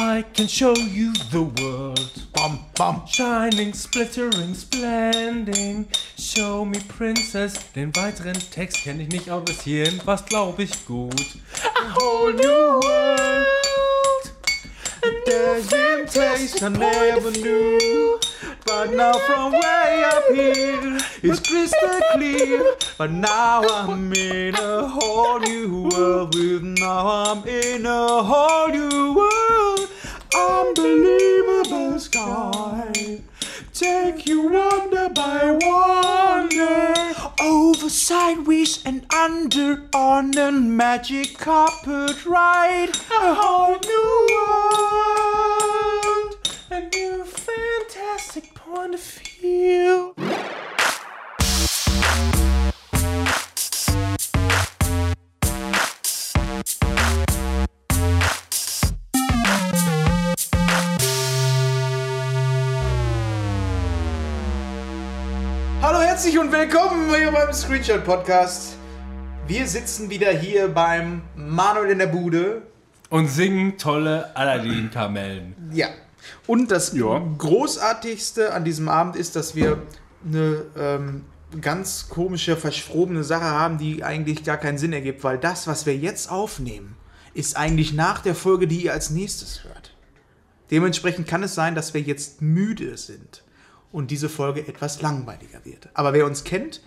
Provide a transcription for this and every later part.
I can show you the world. Bam, bam. Shining, splittering, splending. Show me Princess. Den weiteren Text kenne ich nicht, aber bis hierhin was glaub ich gut. A whole new world. A new place I never knew. But now from way up here, it's crystal clear. But now I'm in a whole new world. With now I'm in a whole new world. Sky. Take you wonder by wonder. Over, sideways, and under on a magic carpet ride. A whole new world. A new fantastic point of view. Herzlich und willkommen hier beim Screenshot Podcast. Wir sitzen wieder hier beim Manuel in der Bude. Und singen tolle Aladdin-Kamellen. Ja. Und das Großartigste an diesem Abend ist, dass wir eine ähm, ganz komische, verschrobene Sache haben, die eigentlich gar keinen Sinn ergibt, weil das, was wir jetzt aufnehmen, ist eigentlich nach der Folge, die ihr als nächstes hört. Dementsprechend kann es sein, dass wir jetzt müde sind und diese Folge etwas langweiliger wird. Aber wer uns kennt,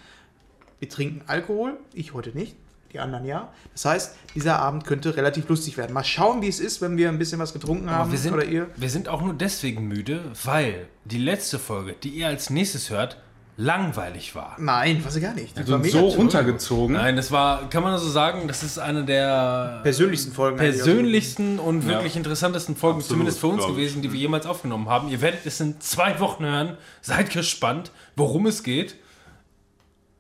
wir trinken Alkohol, ich heute nicht, die anderen ja. Das heißt, dieser Abend könnte relativ lustig werden. Mal schauen, wie es ist, wenn wir ein bisschen was getrunken haben Aber wir sind, oder ihr. wir sind auch nur deswegen müde, weil die letzte Folge, die ihr als nächstes hört, langweilig war. Nein, weiß ich gar nicht. Das so, war so runtergezogen. Nein, das war, kann man so sagen, das ist eine der Persönlichsten Folgen. persönlichsten und wirklich interessantesten Folgen, Absolut, zumindest für uns glaub ich. gewesen, die wir jemals aufgenommen haben. Ihr werdet es in zwei Wochen hören. Seid gespannt, worum es geht.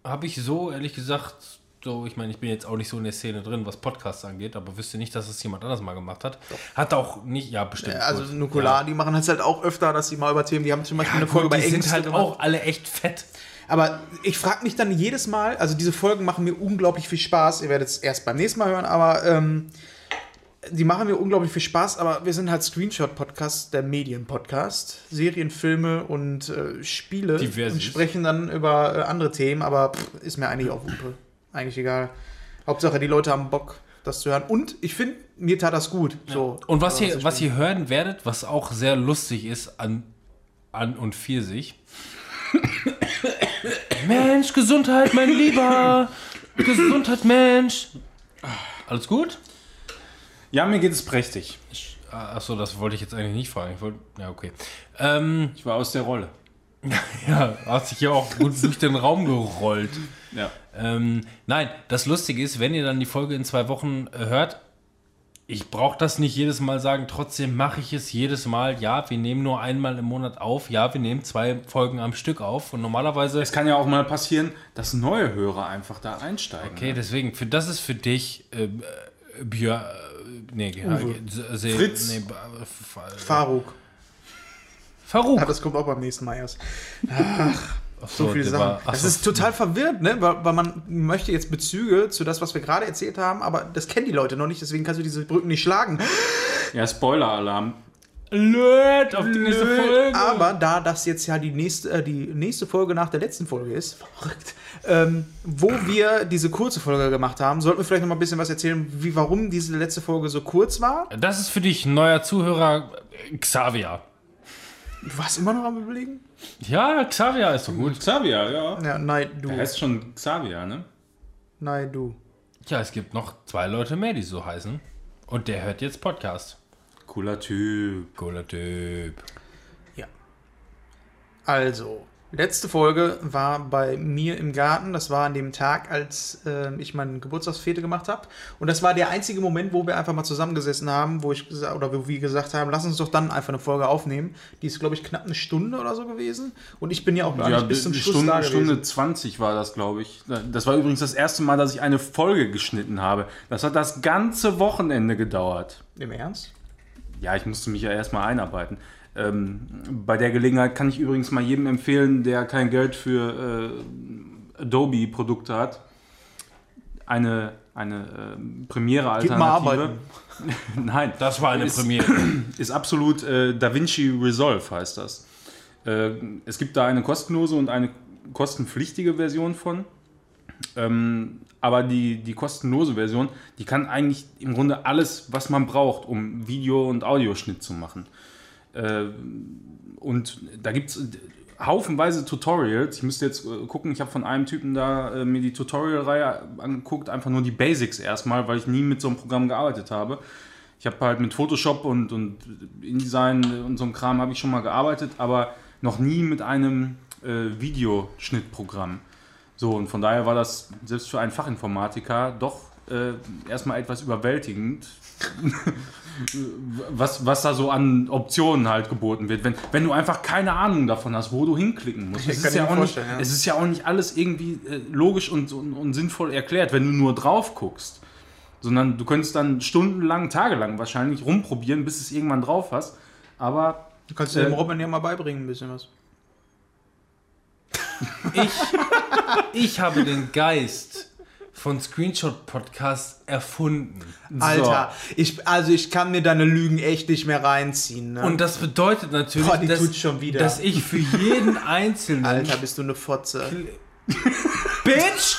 Habe ich so, ehrlich gesagt, so, ich meine, ich bin jetzt auch nicht so in der Szene drin, was Podcasts angeht, aber wüsste nicht, dass es jemand anders mal gemacht hat. Hat auch nicht, ja, bestimmt. Also gut. Nukular, die machen das halt auch öfter, dass sie mal über Themen, die haben zum Beispiel ja, eine Folge gut, bei die sind halt gemacht. auch alle echt fett. Aber ich frage mich dann jedes Mal, also diese Folgen machen mir unglaublich viel Spaß. Ihr werdet es erst beim nächsten Mal hören, aber ähm, die machen mir unglaublich viel Spaß. Aber wir sind halt Screenshot-Podcast, der Medien-Podcast. Serien, Filme und äh, Spiele. Diverses. Und sprechen dann über äh, andere Themen, aber pff, ist mir eigentlich auch Wumpe. Eigentlich egal. Hauptsache, die Leute haben Bock, das zu hören. Und ich finde, mir tat das gut. So, Und was ihr, was ihr hören werdet, was auch sehr lustig ist an, an und für sich. Mensch, Gesundheit, mein Lieber. Gesundheit, Mensch. Alles gut? Ja, mir geht es prächtig. Achso, das wollte ich jetzt eigentlich nicht fragen. Ich wollte, ja, okay. Ähm, Ich war aus der Rolle. ja, hast dich ja auch gut durch den Raum gerollt. Ja. Ähm, nein, das Lustige ist, wenn ihr dann die Folge in zwei Wochen äh, hört, ich brauche das nicht jedes Mal sagen, trotzdem mache ich es jedes Mal. Ja, wir nehmen nur einmal im Monat auf. Ja, wir nehmen zwei Folgen am Stück auf. Und normalerweise. Es kann ja auch mal passieren, dass neue Hörer einfach da einsteigen. Okay, deswegen, für das ist für dich äh, Björn. Nee, Se- Se- Fritz. Nee, Faruk. Faruk. Ja, das kommt auch beim nächsten Mal erst. Ach, so viele der Sachen. war- das so. ist total verwirrend, ne? Weil, weil man möchte jetzt Bezüge zu das, was wir gerade erzählt haben, aber das kennen die Leute noch nicht, deswegen kannst du diese Brücken nicht schlagen. Ja, Spoiler-Alarm. Blöd auf die nächste Folge. Aber da das jetzt ja die nächste, äh, die nächste Folge nach der letzten Folge ist, verrückt, ähm, wo wir diese kurze Folge gemacht haben, sollten wir vielleicht noch mal ein bisschen was erzählen, wie, warum diese letzte Folge so kurz war. Das ist für dich neuer Zuhörer, Xavier. Du warst immer noch am überlegen? Ja, Xavier ist so gut. Xavier, ja. Ja, nein, du. Der heißt schon Xavier, ne? Nein, du. Ja, es gibt noch zwei Leute mehr, die so heißen. Und der hört jetzt Podcast. Cooler Typ. Cooler Typ. Ja. Also, letzte Folge war bei mir im Garten. Das war an dem Tag, als äh, ich meine Geburtstagsfete gemacht habe. Und das war der einzige Moment, wo wir einfach mal zusammengesessen haben, wo ich oder wo wir gesagt haben, lass uns doch dann einfach eine Folge aufnehmen. Die ist, glaube ich, knapp eine Stunde oder so gewesen. Und ich bin ja auch gar Ja, nicht bis zum Schluss Stunde, da gewesen. Stunde 20 war das, glaube ich. Das war übrigens das erste Mal, dass ich eine Folge geschnitten habe. Das hat das ganze Wochenende gedauert. Im Ernst? Ja, ich musste mich ja erstmal einarbeiten. Ähm, bei der Gelegenheit kann ich übrigens mal jedem empfehlen, der kein Geld für äh, Adobe-Produkte hat, eine eine äh, Premiere Gib mal arbeiten. Nein, Das war eine Ist- Premiere. ist absolut äh, DaVinci Resolve heißt das. Äh, es gibt da eine kostenlose und eine kostenpflichtige Version von. Ähm, aber die, die kostenlose Version, die kann eigentlich im Grunde alles, was man braucht, um Video- und Audioschnitt zu machen. Äh, und da gibt es haufenweise Tutorials. Ich müsste jetzt äh, gucken, ich habe von einem Typen da äh, mir die Tutorial-Reihe angeguckt, einfach nur die Basics erstmal, weil ich nie mit so einem Programm gearbeitet habe. Ich habe halt mit Photoshop und, und InDesign und so einem Kram habe ich schon mal gearbeitet, aber noch nie mit einem äh, Videoschnittprogramm. So, und von daher war das selbst für einen Fachinformatiker doch äh, erstmal etwas überwältigend, was, was da so an Optionen halt geboten wird. Wenn, wenn du einfach keine Ahnung davon hast, wo du hinklicken musst. Es ist, ja nicht, ja. es ist ja auch nicht alles irgendwie äh, logisch und, und, und sinnvoll erklärt, wenn du nur drauf guckst. Sondern du könntest dann stundenlang, tagelang wahrscheinlich rumprobieren, bis es irgendwann drauf hast. Aber Du kannst dir dem Robin ja mal beibringen, ein bisschen was. Ich, ich habe den Geist von Screenshot Podcast erfunden. Alter, ich, also ich kann mir deine Lügen echt nicht mehr reinziehen. Ne? Und das bedeutet natürlich, Boah, die dass, tut's schon wieder. dass ich für jeden Einzelnen. Alter, bist du eine Fotze. Bitch!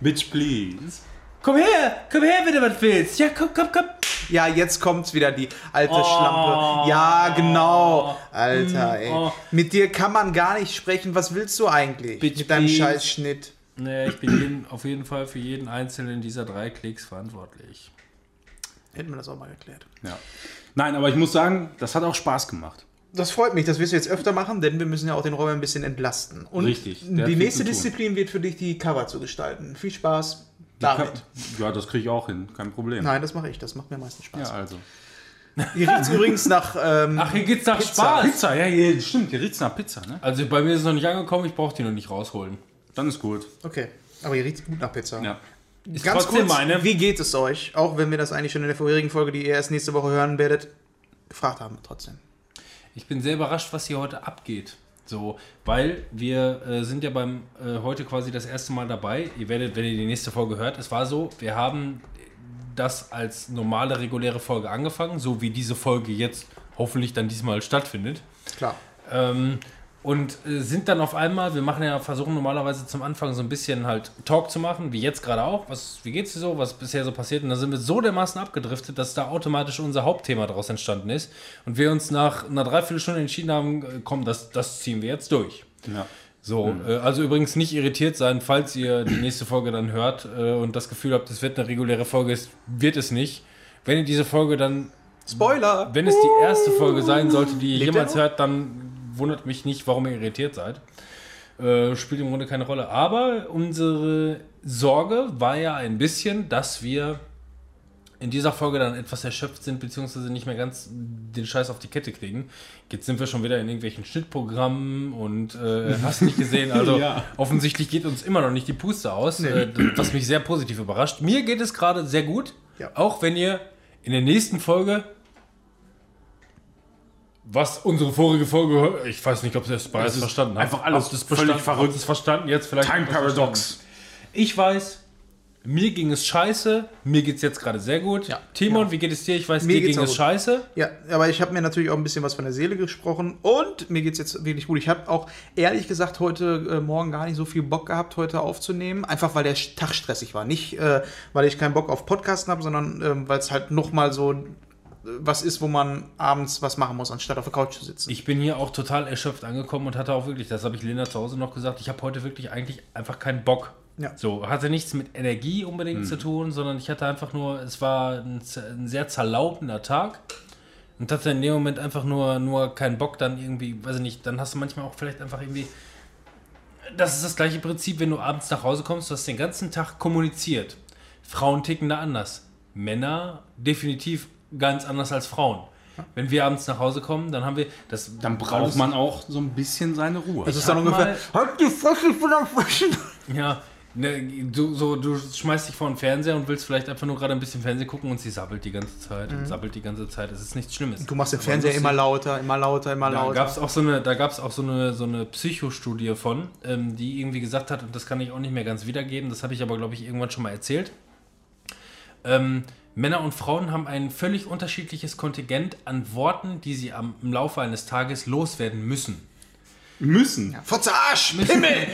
Bitch, please. Komm her! Komm her, wenn du was willst! Ja, komm, komm, komm! Ja, jetzt kommt's wieder, die alte Oh. Schlampe. Ja, genau. Alter, ey. Oh. Mit dir kann man gar nicht sprechen. Was willst du eigentlich? Bitch, Mit deinem please. Scheißschnitt. Nee, ich bin jeden, auf jeden Fall für jeden einzelnen dieser drei Klicks verantwortlich. Hätten wir das auch mal geklärt. Ja. Nein, aber ich muss sagen, das hat auch Spaß gemacht. Das freut mich, das wirst du jetzt öfter machen, denn wir müssen ja auch den Robin ein bisschen entlasten. Und Richtig, die nächste. Disziplin wird für dich die Cover zu gestalten. Viel Spaß damit. Ja, das kriege ich auch hin, kein Problem. Nein, das mache ich. Das macht mir meistens Ja, Spaß. also. Hier riecht übrigens nach. Ähm, Ach, hier geht's nach Pizza. Spaß! Pizza, ja, ja, stimmt, hier riecht's nach Pizza, ne? Also bei mir ist es noch nicht angekommen, ich brauche die noch nicht rausholen. Dann ist gut. okay, aber hier riecht gut nach Pizza. Ja. Ist Ganz kurz, meine. wie geht es euch? Auch wenn wir das eigentlich schon in der vorherigen Folge, die ihr erst nächste Woche hören werdet, gefragt haben trotzdem. Ich bin sehr überrascht, was hier heute abgeht. So, weil wir äh, sind ja beim äh, heute quasi das erste Mal dabei. Ihr werdet, wenn ihr die nächste Folge hört, es war so, wir haben das als normale, reguläre Folge angefangen, so wie diese Folge jetzt hoffentlich dann diesmal stattfindet. Klar. Ähm, und äh, sind dann auf einmal, wir machen ja, versuchen normalerweise zum Anfang so ein bisschen halt Talk zu machen, wie jetzt gerade auch. Was, wie geht's dir so, was bisher so passiert? Und da sind wir so dermaßen abgedriftet, dass da automatisch unser Hauptthema daraus entstanden ist. Und wir uns nach einer Dreiviertelstunde entschieden haben, äh, komm, das, das ziehen wir jetzt durch. Ja. So, äh, also übrigens nicht irritiert sein, falls ihr die nächste Folge dann hört äh, und das Gefühl habt, es wird eine reguläre Folge, es wird es nicht. Wenn ihr diese Folge dann Spoiler! wenn es die erste Folge sein sollte, die ihr Lebt jemals hört, dann wundert mich nicht, warum ihr irritiert seid. Äh, spielt im Grunde keine Rolle. Aber unsere Sorge war ja ein bisschen, dass wir in dieser Folge dann etwas erschöpft sind, beziehungsweise nicht mehr ganz den Scheiß auf die Kette kriegen. Jetzt sind wir schon wieder in irgendwelchen Schnittprogrammen und äh, hast nicht gesehen. Also Ja. offensichtlich geht uns immer noch nicht die Puste aus, äh, was mich sehr positiv überrascht. Mir geht es gerade sehr gut, Ja. auch wenn ihr in der nächsten Folge was unsere vorige Folge, ich weiß nicht, ob ihr das beides verstanden habt. einfach alles es völlig verstanden? verrückt. Es verstanden? Jetzt vielleicht. Time Paradox. Ich weiß, mir ging es scheiße, mir geht es jetzt gerade sehr gut. Ja. Timon, wie geht es dir? Ich weiß, Mir dir ging es gut. scheiße. Ja, aber ich habe mir natürlich auch ein bisschen was von der Seele gesprochen und mir geht es jetzt wirklich gut. Ich habe auch ehrlich gesagt heute äh, Morgen gar nicht so viel Bock gehabt, heute aufzunehmen. Einfach weil der Tag stressig war. Nicht, äh, weil ich keinen Bock auf Podcasten habe, sondern ähm, weil es halt nochmal so äh, was ist, wo man abends was machen muss, anstatt auf der Couch zu sitzen. Ich bin hier auch total erschöpft angekommen und hatte auch wirklich, das habe ich Linda zu Hause noch gesagt, ich habe heute wirklich eigentlich einfach keinen Bock. Ja. So, hatte nichts mit Energie unbedingt zu tun, sondern ich hatte einfach nur, es war ein, ein sehr zerlaubender Tag und hatte in dem Moment einfach nur, nur keinen Bock, dann irgendwie, weiß ich nicht, dann hast du manchmal auch vielleicht einfach irgendwie. Das ist das gleiche Prinzip, wenn du abends nach Hause kommst, du hast den ganzen Tag kommuniziert. Frauen ticken da anders. Männer definitiv ganz anders als Frauen. Wenn wir abends nach Hause kommen, dann haben wir das. Dann braucht man auch so ein bisschen seine Ruhe. das ist dann ungefähr. Halt die Fresse, ich bin am Frischen! Ja, ne, du, so, du schmeißt dich vor den Fernseher und willst vielleicht einfach nur gerade ein bisschen Fernsehen gucken und sie sabbelt die ganze Zeit und sabbelt die ganze Zeit. Es ist nichts Schlimmes. Mhm. Du machst den Aber Fernseher immer lauter, immer lauter, immer Da lauter. gab es auch so eine, da gab's auch so eine, so eine Psychostudie von, ähm, die irgendwie gesagt hat, und das kann ich auch nicht mehr ganz wiedergeben, das habe ich aber, glaube ich, irgendwann schon mal erzählt, Ähm, Männer und Frauen haben ein völlig unterschiedliches Kontingent an Worten, die sie am, im Laufe eines Tages loswerden müssen. Müssen. Fotze Arsch! Himmel!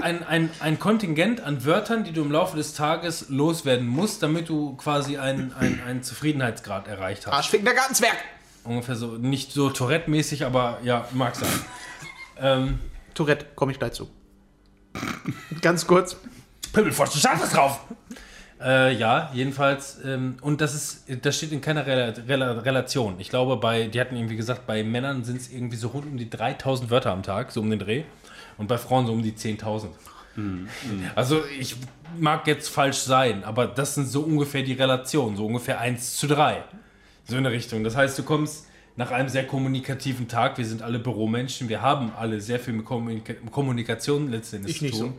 Ein, ein, ein Kontingent an Wörtern, die du im Laufe des Tages loswerden musst, damit du quasi einen, einen, einen Zufriedenheitsgrad erreicht hast. Arschfickender Gartenzwerg! Ungefähr so, nicht so Tourette-mäßig, aber ja, mag sein. ähm, Tourette, komme ich gleich zu. Ganz kurz. Pimmelfrosch, du schaffst es drauf! Äh, ja, jedenfalls. Ähm, und das ist, das steht in keiner Rela Rela Relation. Ich glaube, bei, die hatten irgendwie gesagt, bei Männern sind es irgendwie so rund um die 3000 Wörter am Tag, so um den Dreh. Und bei Frauen so um die 10.000. Also ich mag jetzt falsch sein, aber das sind so ungefähr die Relationen, so ungefähr 1 zu 3. So in der Richtung. Das heißt, du kommst nach einem sehr kommunikativen Tag, wir sind alle Büromenschen, wir haben alle sehr viel mit Kommunika Kommunikation letztendlich Ich nicht zu tun.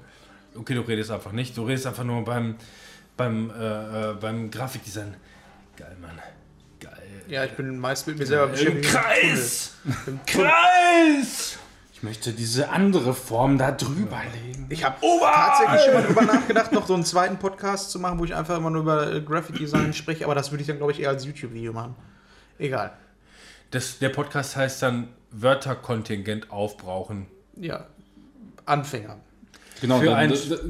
Okay, du redest einfach nicht, du redest einfach nur beim, beim, äh, äh, beim Grafikdesign. Geil, Mann. Geil. Ja, ich bin meist mit mir selber Im beschäftigt. Kreis! Im. Kreis! Ich möchte diese andere Form da drüber legen. Ich habe tatsächlich schon mal drüber nachgedacht, noch so einen zweiten Podcast zu machen, wo ich einfach immer nur über äh, Graphic Design spreche, aber das würde ich dann, glaube ich, eher als YouTube-Video machen. Egal. Das, der Podcast heißt dann Wörterkontingent aufbrauchen. Ja. Anfänger. Genau, Für dann, ein-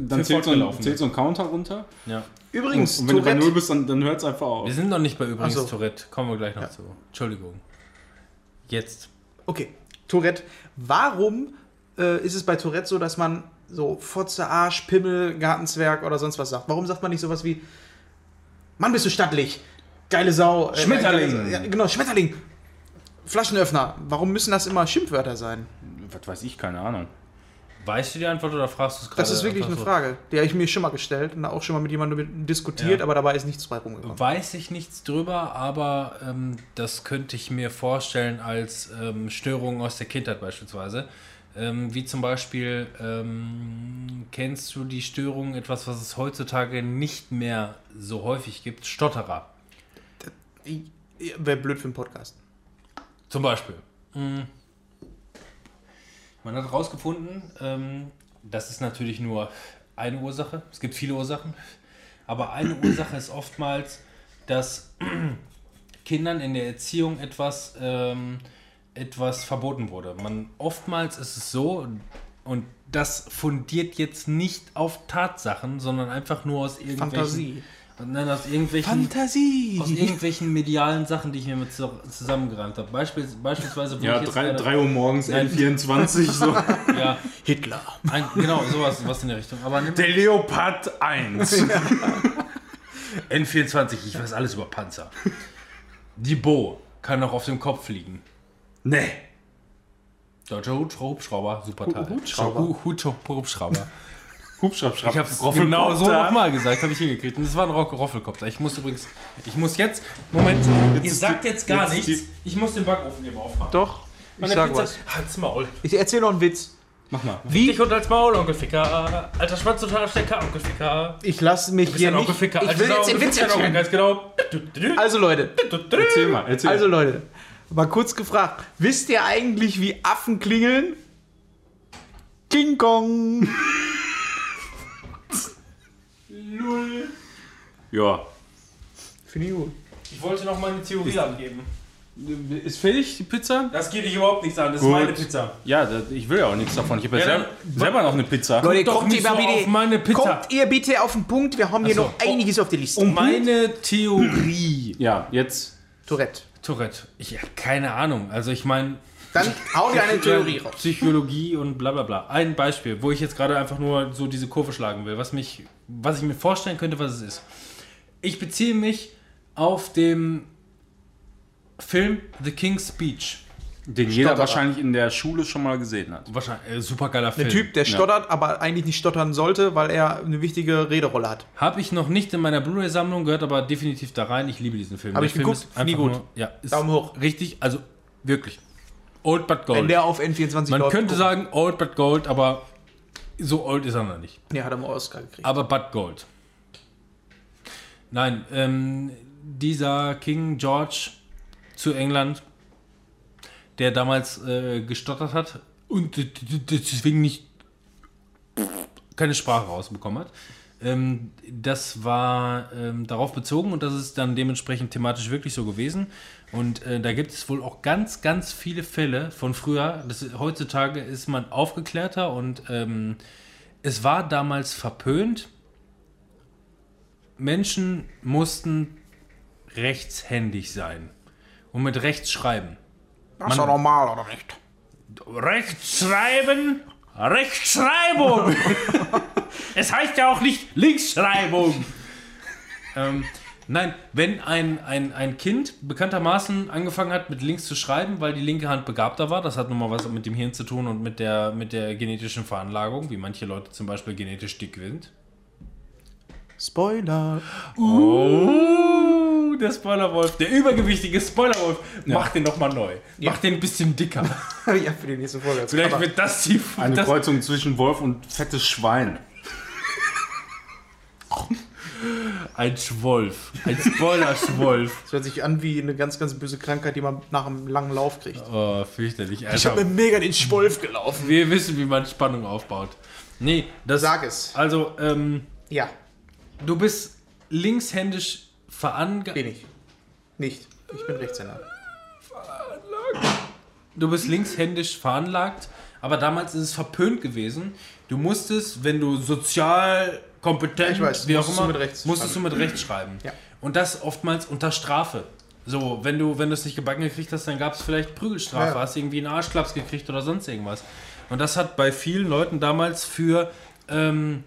dann, für zählt, so ein, zählt so ein Counter runter. Ja. Übrigens, Und wenn du bei Tourette, Null bist, dann, dann hört es einfach auf. Wir sind noch nicht bei übrigens so. Tourette. Kommen wir gleich noch Ja. zu. Entschuldigung. Jetzt. Okay, Tourette. Warum äh, ist es bei Tourette so, dass man so Fotze, Arsch, Pimmel, Gartenzwerg oder sonst was sagt? Warum sagt man nicht sowas wie Mann, bist du stattlich? Geile Sau. äh, Schmetterling. Sau. Ja, genau, Schmetterling. Flaschenöffner. Warum müssen das immer Schimpfwörter sein? Was weiß ich, keine Ahnung. Weißt du die Antwort oder fragst du es gerade? Das ist wirklich eine so? Frage. Die habe ich mir schon mal gestellt und auch schon mal mit jemandem diskutiert, Ja. aber dabei ist nichts bei rumgekommen. Weiß ich nichts drüber, aber ähm, das könnte ich mir vorstellen als ähm, Störungen aus der Kindheit beispielsweise. Ähm, wie zum Beispiel, ähm, kennst du die Störung, etwas, was es heutzutage nicht mehr so häufig gibt? Stotterer. Wäre blöd für einen Podcast. Zum Beispiel. Mm. Man hat herausgefunden, ähm, das ist natürlich nur eine Ursache. Es gibt viele Ursachen. Aber eine Ursache ist oftmals, dass Kindern in der Erziehung etwas, ähm, etwas verboten wurde. Man, oftmals ist es so, und das fundiert jetzt nicht auf Tatsachen, sondern einfach nur aus irgendwelchen, Fantasie. Nein, aus irgendwelchen Fantasie. aus irgendwelchen medialen Sachen, die ich mir mit zu- zusammengereimt habe. Beispiel, beispielsweise, wo Ja, ich jetzt 3, gerade- 3 Uhr morgens, Nein. N24, so. ja, Hitler. ein, genau, sowas was in der Richtung. Aber Der Leopard 1. N24, ich weiß alles über Panzer. Die Bo kann auch auf dem Kopf fliegen. nee. Deutscher Hubschrauber, super Teil. Hubschrauber. Hubschrauber. Hubschraubschraub. Ich habe es genau so nochmal gesagt, habe ich hingekriegt. Und das war ein Rock- Roffelkopter. Ich muss übrigens, ich muss jetzt, Moment, ihr ist sagt die- jetzt gar jetzt nichts. Ich muss den Backofen eben aufmachen. Doch, ich Meine sag Pizza- was. Halt's Maul. Ich erzähle noch einen Witz. Mach mal. Wie? Dich und als Maul, Onkel Ficker. Alter Schwanz totaler Stecker, Onkel Ficker. Ich lasse mich hier nicht... Onkel Ficker. Ich will jetzt den Witz erzählen. Ganz genau. Also Leute, Erzähl mal, erzähl. also Leute, mal kurz gefragt. Wisst ihr eigentlich, wie Affen klingeln? King Kong. ja. Finde ich gut. Ich wollte noch meine Theorie abgeben. Ist fertig, die Pizza? Das geht dich überhaupt nichts an. Das Gut. ist meine Pizza. Ja, das, ich will ja auch nichts davon. Ich habe ja, Ja, selber, selber noch eine Pizza. Leute, doch kommt ihr so bitte, auf meine Pizza. kommt ihr bitte auf den Punkt. Wir haben hier Ach so. noch einiges auf der Liste. Meine Theorie. Ja, jetzt. Tourette. Tourette. Ich habe keine Ahnung. Also ich meine. Dann hau dir eine Theorie raus. Psychologie und bla bla bla. Ein Beispiel, wo ich jetzt gerade einfach nur so diese Kurve schlagen will, was mich, was ich mir vorstellen könnte, was es ist. Ich beziehe mich auf den Film The King's Speech. Den jeder Stotterer. wahrscheinlich in der Schule schon mal gesehen hat. Wahrscheinlich äh, super geiler Film. Ein Typ, der stottert, aber eigentlich nicht stottern sollte, weil er eine wichtige Rederolle hat. Habe ich noch nicht in meiner Blu-ray-Sammlung, gehört aber definitiv da rein. Ich liebe diesen Film. Hab Der ich Film geguckt, ist einfach gut. Nur, ja, ist Daumen hoch. Richtig, also wirklich. Old but gold. Wenn der auf N24 Man läuft, könnte guck. sagen old but gold, aber so old ist er noch nicht. Nee, hat er mal Oscar gekriegt. Aber but gold. Nein, ähm, dieser King George zu England, der damals äh, gestottert hat und deswegen nicht keine Sprache rausbekommen hat, Ähm, das war ähm, darauf bezogen und das ist dann dementsprechend thematisch wirklich so gewesen. Und äh, da gibt es wohl auch ganz, ganz viele Fälle von früher. Das, heutzutage ist man aufgeklärter und ähm, es war damals verpönt. Menschen mussten rechtshändig sein und mit rechts schreiben. Das ist doch normal, oder nicht? Rechtschreiben, Rechtschreibung. es heißt ja auch nicht Linksschreibung. ähm, nein, wenn ein, ein, ein Kind bekanntermaßen angefangen hat, mit links zu schreiben, weil die linke Hand begabter war, das hat nun mal was mit dem Hirn zu tun und mit der, mit der genetischen Veranlagung, wie manche Leute zum Beispiel genetisch dick sind. Spoiler. Oh, der Spoilerwolf, der übergewichtige Spoilerwolf, mach den doch mal neu. Mach den ein bisschen dicker. ja, für die nächste Folge. Vielleicht wird das die. Eine das, Kreuzung zwischen Wolf und fettes Schwein. Ein Schwolf. Ein Spoiler-Schwolf. Das hört sich an wie eine ganz, ganz böse Krankheit, die man nach einem langen Lauf kriegt. Oh, fürchterlich. Ich Alter. habe mir mega den Schwolf gelaufen. Wir wissen, wie man Spannung aufbaut. Nee, das. Sag es. Also, ähm, Ja, du bist linkshändisch veranlagt. bin ich. Nicht. Ich bin Rechtshänder. Du bist linkshändisch veranlagt, aber damals ist es verpönt gewesen. Du musstest, wenn du sozial kompetent, Ich weiß, wie auch du immer, rechts musstest schreiben. du mit rechts schreiben. Ja. Und das oftmals unter Strafe. So, wenn du, wenn du es nicht gebacken gekriegt hast, dann gab es vielleicht Prügelstrafe, Ja, hast irgendwie einen Arschklaps gekriegt oder sonst irgendwas. Und das hat bei vielen Leuten damals für, ähm,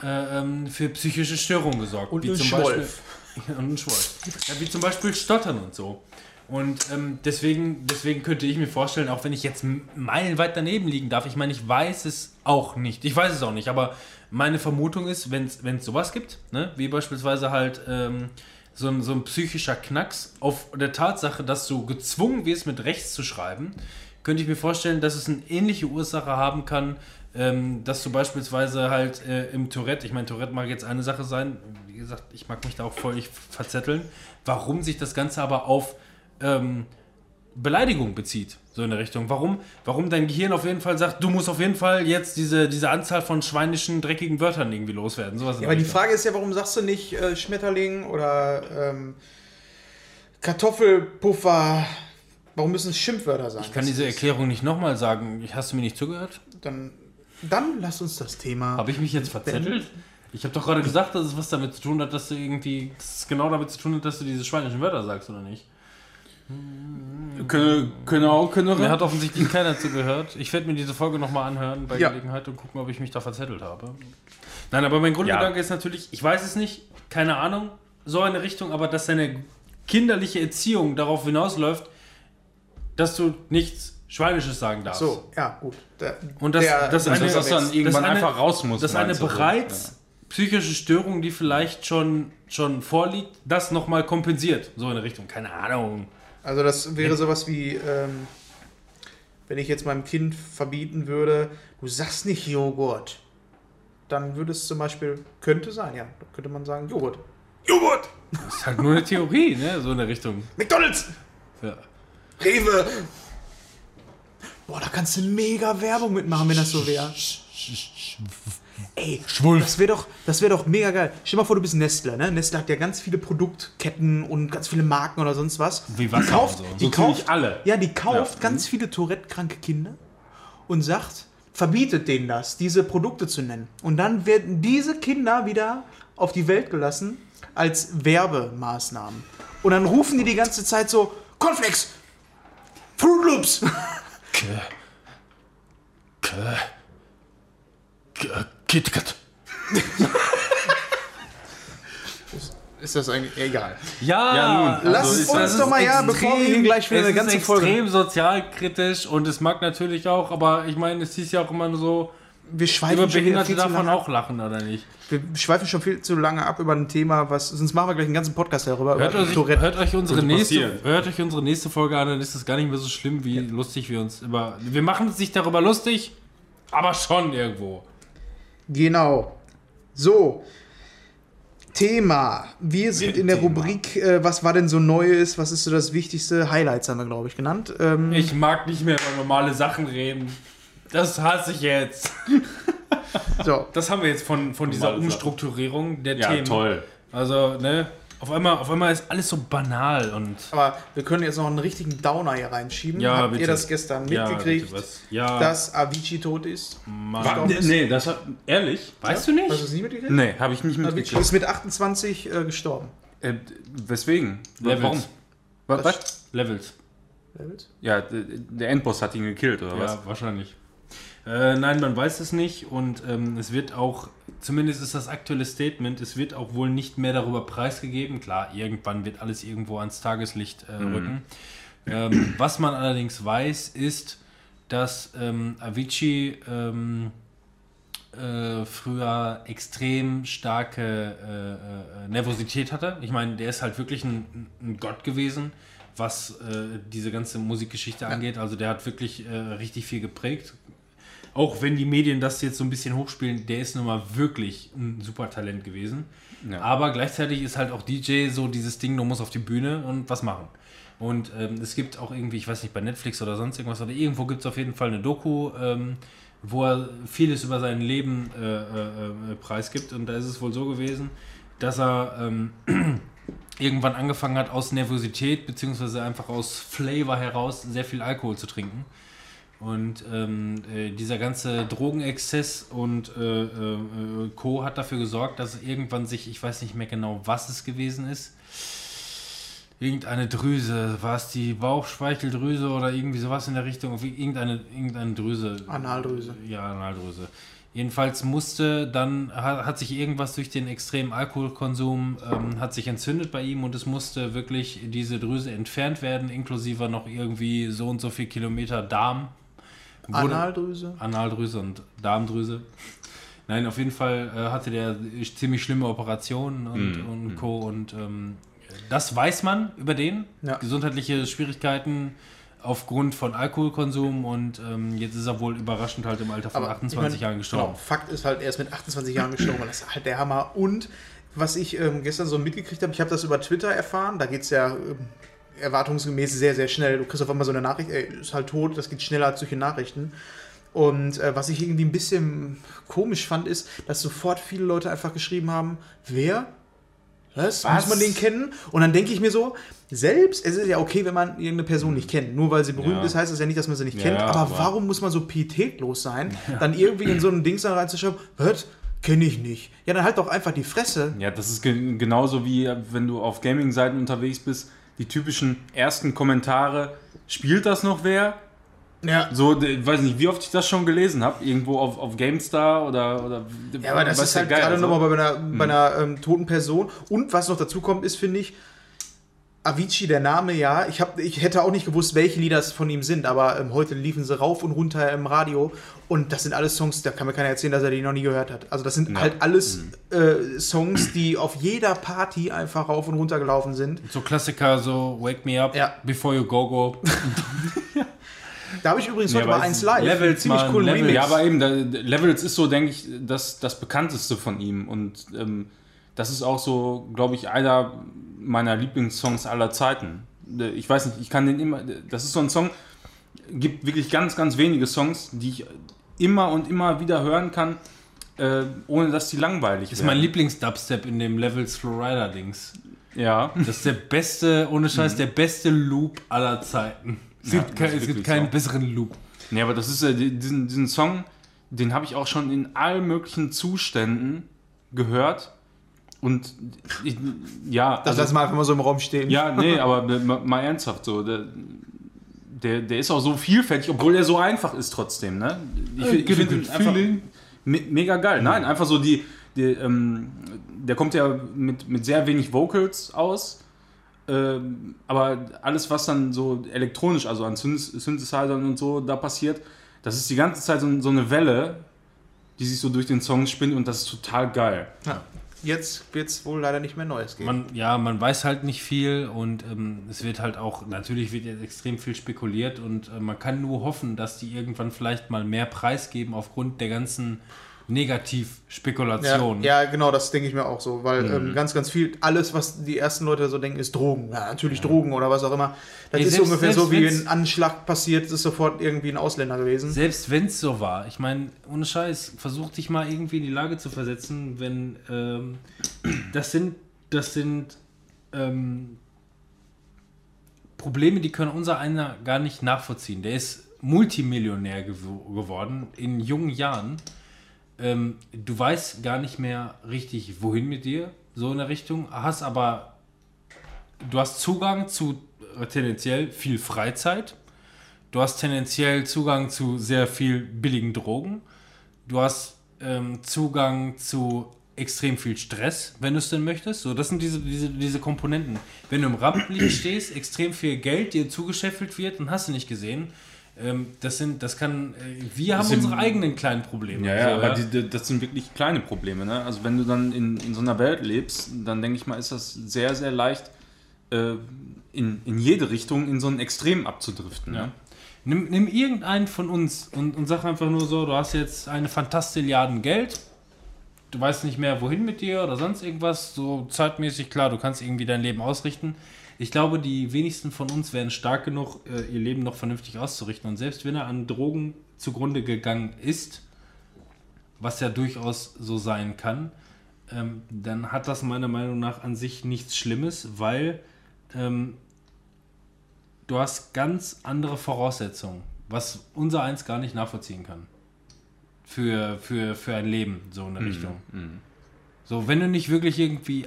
äh, ähm, für psychische Störungen gesorgt. Und wie zum Schwolf. Beispiel, und ein Schwolf. Ja, wie zum Beispiel Stottern und so. Und ähm, deswegen, deswegen könnte ich mir vorstellen, auch wenn ich jetzt meilenweit daneben liegen darf, ich meine, ich weiß es auch nicht. Ich weiß es auch nicht, aber meine Vermutung ist, wenn es sowas gibt, ne, wie beispielsweise halt ähm, so, ein, so ein psychischer Knacks auf der Tatsache, dass du gezwungen wirst, mit rechts zu schreiben, könnte ich mir vorstellen, dass es eine ähnliche Ursache haben kann, ähm, dass du beispielsweise halt äh, im Tourette, ich meine, Tourette mag jetzt eine Sache sein, wie gesagt, ich mag mich da auch völlig verzetteln, warum sich das Ganze aber auf ähm, Beleidigung bezieht, so in der Richtung. Warum, warum dein Gehirn auf jeden Fall sagt, du musst auf jeden Fall jetzt diese, diese Anzahl von schweinischen, dreckigen Wörtern irgendwie loswerden. Sowas Ja, aber die. Frage ist ja, warum sagst du nicht äh, Schmetterling oder ähm, Kartoffelpuffer? Warum müssen es Schimpfwörter sein? Ich kann diese Erklärung nicht nochmal sagen. Hast du mir nicht zugehört? Dann, dann lass uns das Thema. Habe ich mich jetzt verzettelt? Ich habe doch gerade gesagt, dass es was damit zu tun hat, dass du irgendwie, dass es genau damit zu tun hat, dass du diese schweinischen Wörter sagst, oder nicht? Können, können auch, können Mir hat offensichtlich keiner zugehört. Ich werde mir diese Folge nochmal anhören bei Ja. Gelegenheit und gucken, ob ich mich da verzettelt habe. Nein, aber mein Grundgedanke ist natürlich, ich weiß es nicht, keine Ahnung, so eine Richtung, aber dass deine kinderliche Erziehung darauf hinausläuft, dass du nichts Schweinisches sagen darfst. so, ja, gut. Der, Und das- das Und eine- dass das dann irgendwann eine- einfach raus muss. Das ist eine bereits psychische Störung, die vielleicht schon, schon vorliegt, das nochmal kompensiert. So in eine Richtung, keine Ahnung. Also das wäre sowas wie, ähm, wenn ich jetzt meinem Kind verbieten würde, du sagst nicht Joghurt. Dann würde es zum Beispiel, könnte sein, ja, da könnte man sagen Joghurt. Joghurt! Das ist halt nur eine Theorie, ne? So in der Richtung. McDonalds! Ja. Rewe! Boah, da kannst du mega Werbung mitmachen, wenn das so wäre. Ey, Schwulf. das wäre doch, das wär doch mega geil. Stell dir mal vor, du bist Nestle, ne? Nestle hat ja ganz viele Produktketten und ganz viele Marken oder sonst was. Wie Wasser die kauft, so. Die So kauft, alle. Ja, die kauft ganz viele Tourette-kranke Kinder und sagt, verbietet denen das, diese Produkte zu nennen. Und dann werden diese Kinder wieder auf die Welt gelassen als Werbemaßnahmen. Und dann rufen die die ganze Zeit so, Cornflakes, Fruit Loops. KitKat. Ist das eigentlich egal? Ja, Ja, nun, Lass Also ist- uns das doch ist mal ja, bevor wir hier gleich wieder es eine ganze ist Folge. extrem sozialkritisch und es mag natürlich auch, aber ich meine, es hieß ja auch immer nur so, Wir über schweifen, schon wieder Behinderte viel zu davon lange, auch lachen, oder nicht? wir schweifen schon viel zu lange ab über ein Thema, was. Sonst machen wir gleich einen ganzen Podcast darüber. Hört über euch, hört, euch unsere nächste, hört euch unsere nächste Folge an, dann ist es gar nicht mehr so schlimm, wie lustig wir uns über. Wir machen uns nicht darüber lustig, aber schon irgendwo. Genau. So. Thema. Wir sind in der Thema. Rubrik, äh, was war denn so Neues? Was ist so das Wichtigste? Highlights haben wir, glaube ich, genannt. Ähm, Ich mag nicht mehr über normale Sachen reden. Das hasse ich jetzt. So. Das haben wir jetzt von, von dieser. Umstrukturierung der Ja, Themen. toll. Also, ne, auf einmal, auf einmal ist alles so banal und. Aber wir können jetzt noch einen richtigen Downer hier reinschieben. Ja, Habt bitte. ihr das gestern Ja, mitgekriegt, bitte? Ja. dass Avicii tot ist? Mann. Nee, das hat. Ehrlich? Weißt du nicht? Hast du es nie mitgekriegt? Nee, habe ich nicht Avicii mitgekriegt. ist mit 28 äh, gestorben. Äh, weswegen? Levels. Warum? Was? was? Levels. Ja, d- der Endboss hat ihn gekillt, oder was? Ja, wahrscheinlich. Äh, nein, man weiß es nicht und ähm, es wird auch, zumindest ist das aktuelle Statement, es wird auch wohl nicht mehr darüber preisgegeben. Klar, irgendwann wird alles irgendwo ans Tageslicht äh, rücken. Ähm, was man allerdings weiß, ist, dass ähm, Avicii ähm, äh, früher extrem starke äh, äh, Nervosität hatte. Ich meine, der ist halt wirklich ein, ein Gott gewesen, was äh, diese ganze Musikgeschichte angeht. Also der hat wirklich äh, richtig viel geprägt. Auch wenn die Medien das jetzt so ein bisschen hochspielen, der ist nun mal wirklich ein super Talent gewesen. Ja. Aber gleichzeitig ist halt auch DJ so dieses Ding, du musst auf die Bühne und was machen. Und ähm, es gibt auch irgendwie, ich weiß nicht, bei Netflix oder sonst irgendwas, oder irgendwo gibt es auf jeden Fall eine Doku, ähm, wo er vieles über sein Leben äh, äh, äh, preisgibt. Und da ist es wohl so gewesen, dass er ähm, irgendwann angefangen hat, aus Nervosität beziehungsweise einfach aus Flavor heraus sehr viel Alkohol zu trinken. Und ähm, äh, dieser ganze Drogenexzess und äh, äh, äh, Co. hat dafür gesorgt, dass irgendwann sich, ich weiß nicht mehr genau, was es gewesen ist, irgendeine Drüse, war es die Bauchspeicheldrüse oder irgendwie sowas in der Richtung, irgendeine, irgendeine Drüse. Analdrüse. Ja, Analdrüse. Jedenfalls musste dann, hat, hat sich irgendwas durch den extremen Alkoholkonsum, ähm, hat sich entzündet bei ihm und es musste wirklich diese Drüse entfernt werden, inklusive noch irgendwie so und so viel Kilometer Darm. Wurde- Analdrüse. Analdrüse und Darmdrüse. Nein, auf jeden Fall äh, hatte der ziemlich schlimme Operationen und, Mm, und Co. Und ähm, das weiß man über den. Ja. Gesundheitliche Schwierigkeiten aufgrund von Alkoholkonsum und ähm, jetzt ist er wohl überraschend halt im Alter von Aber 28 ich mein, Jahren gestorben. Genau, Fakt ist halt, er ist mit 28 Jahren gestorben. Das ist halt der Hammer. Und was ich ähm, gestern so mitgekriegt habe, ich habe das über Twitter erfahren. Da geht es ja ähm, erwartungsgemäß sehr, sehr schnell. Du kriegst auf einmal so eine Nachricht, ey, ist halt tot, das geht schneller als solche Nachrichten. Und äh, was ich irgendwie ein bisschen komisch fand, ist, dass sofort viele Leute einfach geschrieben haben, wer? Was? Was? Muss man den kennen? Und dann denke ich mir so, selbst, es ist ja okay, wenn man irgendeine Person nicht kennt. Nur weil sie berühmt Ja. ist, heißt das ja nicht, dass man sie nicht Ja, kennt. ja, aber, aber- warum muss man so pietätlos sein, dann irgendwie in so ein Ding reinzuschreiben, was? Kenne ich nicht. Ja, dann halt doch einfach die Fresse. Ja, das ist ge genauso wie äh, wenn du auf Gaming-Seiten unterwegs bist, die typischen ersten Kommentare, spielt das noch wer? Ja. So, ich weiß nicht, wie oft ich das schon gelesen habe, irgendwo auf, auf GameStar oder, oder Ja, aber das ist halt Geier, gerade so. nochmal bei einer, bei einer ähm, toten Person. Und was noch dazu kommt, ist, finde ich, Avicii, der Name, ja, ich, hab, ich hätte auch nicht gewusst, welche Lieder es von ihm sind, aber ähm, heute liefen sie rauf und runter im Radio und das sind alles Songs, da kann mir keiner erzählen, dass er die noch nie gehört hat. Also das sind Ja. halt alles äh, Songs, die auf jeder Party einfach rauf und runter gelaufen sind. So Klassiker, so Wake Me Up, Ja. Before You Go Go. Da habe ich übrigens Ja, heute aber mal eins live. Levels, ziemlich Mann, coolen Levels. Remix. Ja, aber eben, da, Levels ist so, denke ich, das, das bekannteste von ihm. Und ähm, das ist auch so, glaube ich, einer meiner Lieblingssongs aller Zeiten. Äh, Ich weiß nicht, ich kann den immer. Das ist so ein Song, gibt wirklich ganz, ganz wenige Songs, die ich immer und immer wieder hören kann, äh, ohne dass die langweilig ist werden. mein Lieblings-Dubstep in dem Levels Flowrider-Dings. Ja. Das ist der beste, ohne Scheiß, der beste Loop aller Zeiten. Es Ja, gibt, kein, ist es gibt keinen so. besseren Loop. Nee, aber das ist äh, die- diesen, diesen Song, den habe ich auch schon in allen möglichen Zuständen gehört. Und ich, ja, Das also, lassen wir einfach mal so im Raum stehen. ja, nee, aber mal, ernsthaft so. Der, der, der ist auch so vielfältig, obwohl er so einfach ist trotzdem. Ne? Ich, Äh, ich finde good ihn einfach feeling. me mega geil. Nein, einfach so die, die ähm, der kommt ja mit, mit sehr wenig Vocals aus. Ähm, aber alles, was dann so elektronisch, also an Synth Synthesizern und so da passiert, das ist die ganze Zeit so, so eine Welle, die sich so durch den Song spinnt und das ist total geil. Ja. Jetzt wird es wohl leider nicht mehr Neues geben. Man, ja, man weiß halt nicht viel und ähm, es wird halt auch, natürlich wird jetzt extrem viel spekuliert und äh, man kann nur hoffen, dass die irgendwann vielleicht mal mehr preisgeben aufgrund der ganzen Negativspekulation. Ja, ja, genau, das denke ich mir auch so, weil ähm, ganz, ganz viel, alles, was die ersten Leute so denken, ist Drogen. Ja, natürlich Drogen oder was auch immer. Das Ey, ist selbst- ungefähr so, selbst wie wenn's- ein Anschlag passiert, ist sofort irgendwie ein Ausländer gewesen. Selbst wenn es so war, ich meine, ohne Scheiß, versuch dich mal irgendwie in die Lage zu versetzen, wenn ähm, das sind, das sind ähm, Probleme, die können unser einer gar nicht nachvollziehen. Der ist Multimillionär gew geworden in jungen Jahren. Ähm, du weißt gar nicht mehr richtig, wohin mit dir, so in der Richtung, hast aber, du hast Zugang zu äh, tendenziell viel Freizeit. Du hast tendenziell Zugang zu sehr viel billigen Drogen. Du hast ähm, Zugang zu extrem viel Stress, wenn du es denn möchtest. So, das sind diese, diese, diese Komponenten. Wenn du im Rampenlicht stehst, extrem viel Geld dir zugescheffelt wird und hast du nicht gesehen. Ähm, das sind, das kann, äh, wir haben sind- unsere eigenen kleinen Probleme. Ja, ja, So, aber die, die, das sind wirklich kleine Probleme. Ne? Also wenn du dann in, in so einer Welt lebst, dann denke ich mal, ist das sehr, sehr leicht, äh, in, in jede Richtung in so ein Extrem abzudriften. Ja. Ne? Nimm, nimm irgendeinen von uns und, und sag einfach nur so, du hast jetzt eine Fantastilliarden Geld, du weißt nicht mehr wohin mit dir oder sonst irgendwas, so zeitmäßig, klar, du kannst irgendwie dein Leben ausrichten. Ich glaube, die wenigsten von uns wären stark genug, äh, ihr Leben noch vernünftig auszurichten. Und selbst wenn er an Drogen zugrunde gegangen ist, was ja durchaus so sein kann, ähm, dann hat das meiner Meinung nach an sich nichts Schlimmes, weil ähm, du hast ganz andere Voraussetzungen, was unser eins gar nicht nachvollziehen kann. Für, für, für ein Leben, so in der Richtung. So, wenn du nicht wirklich irgendwie.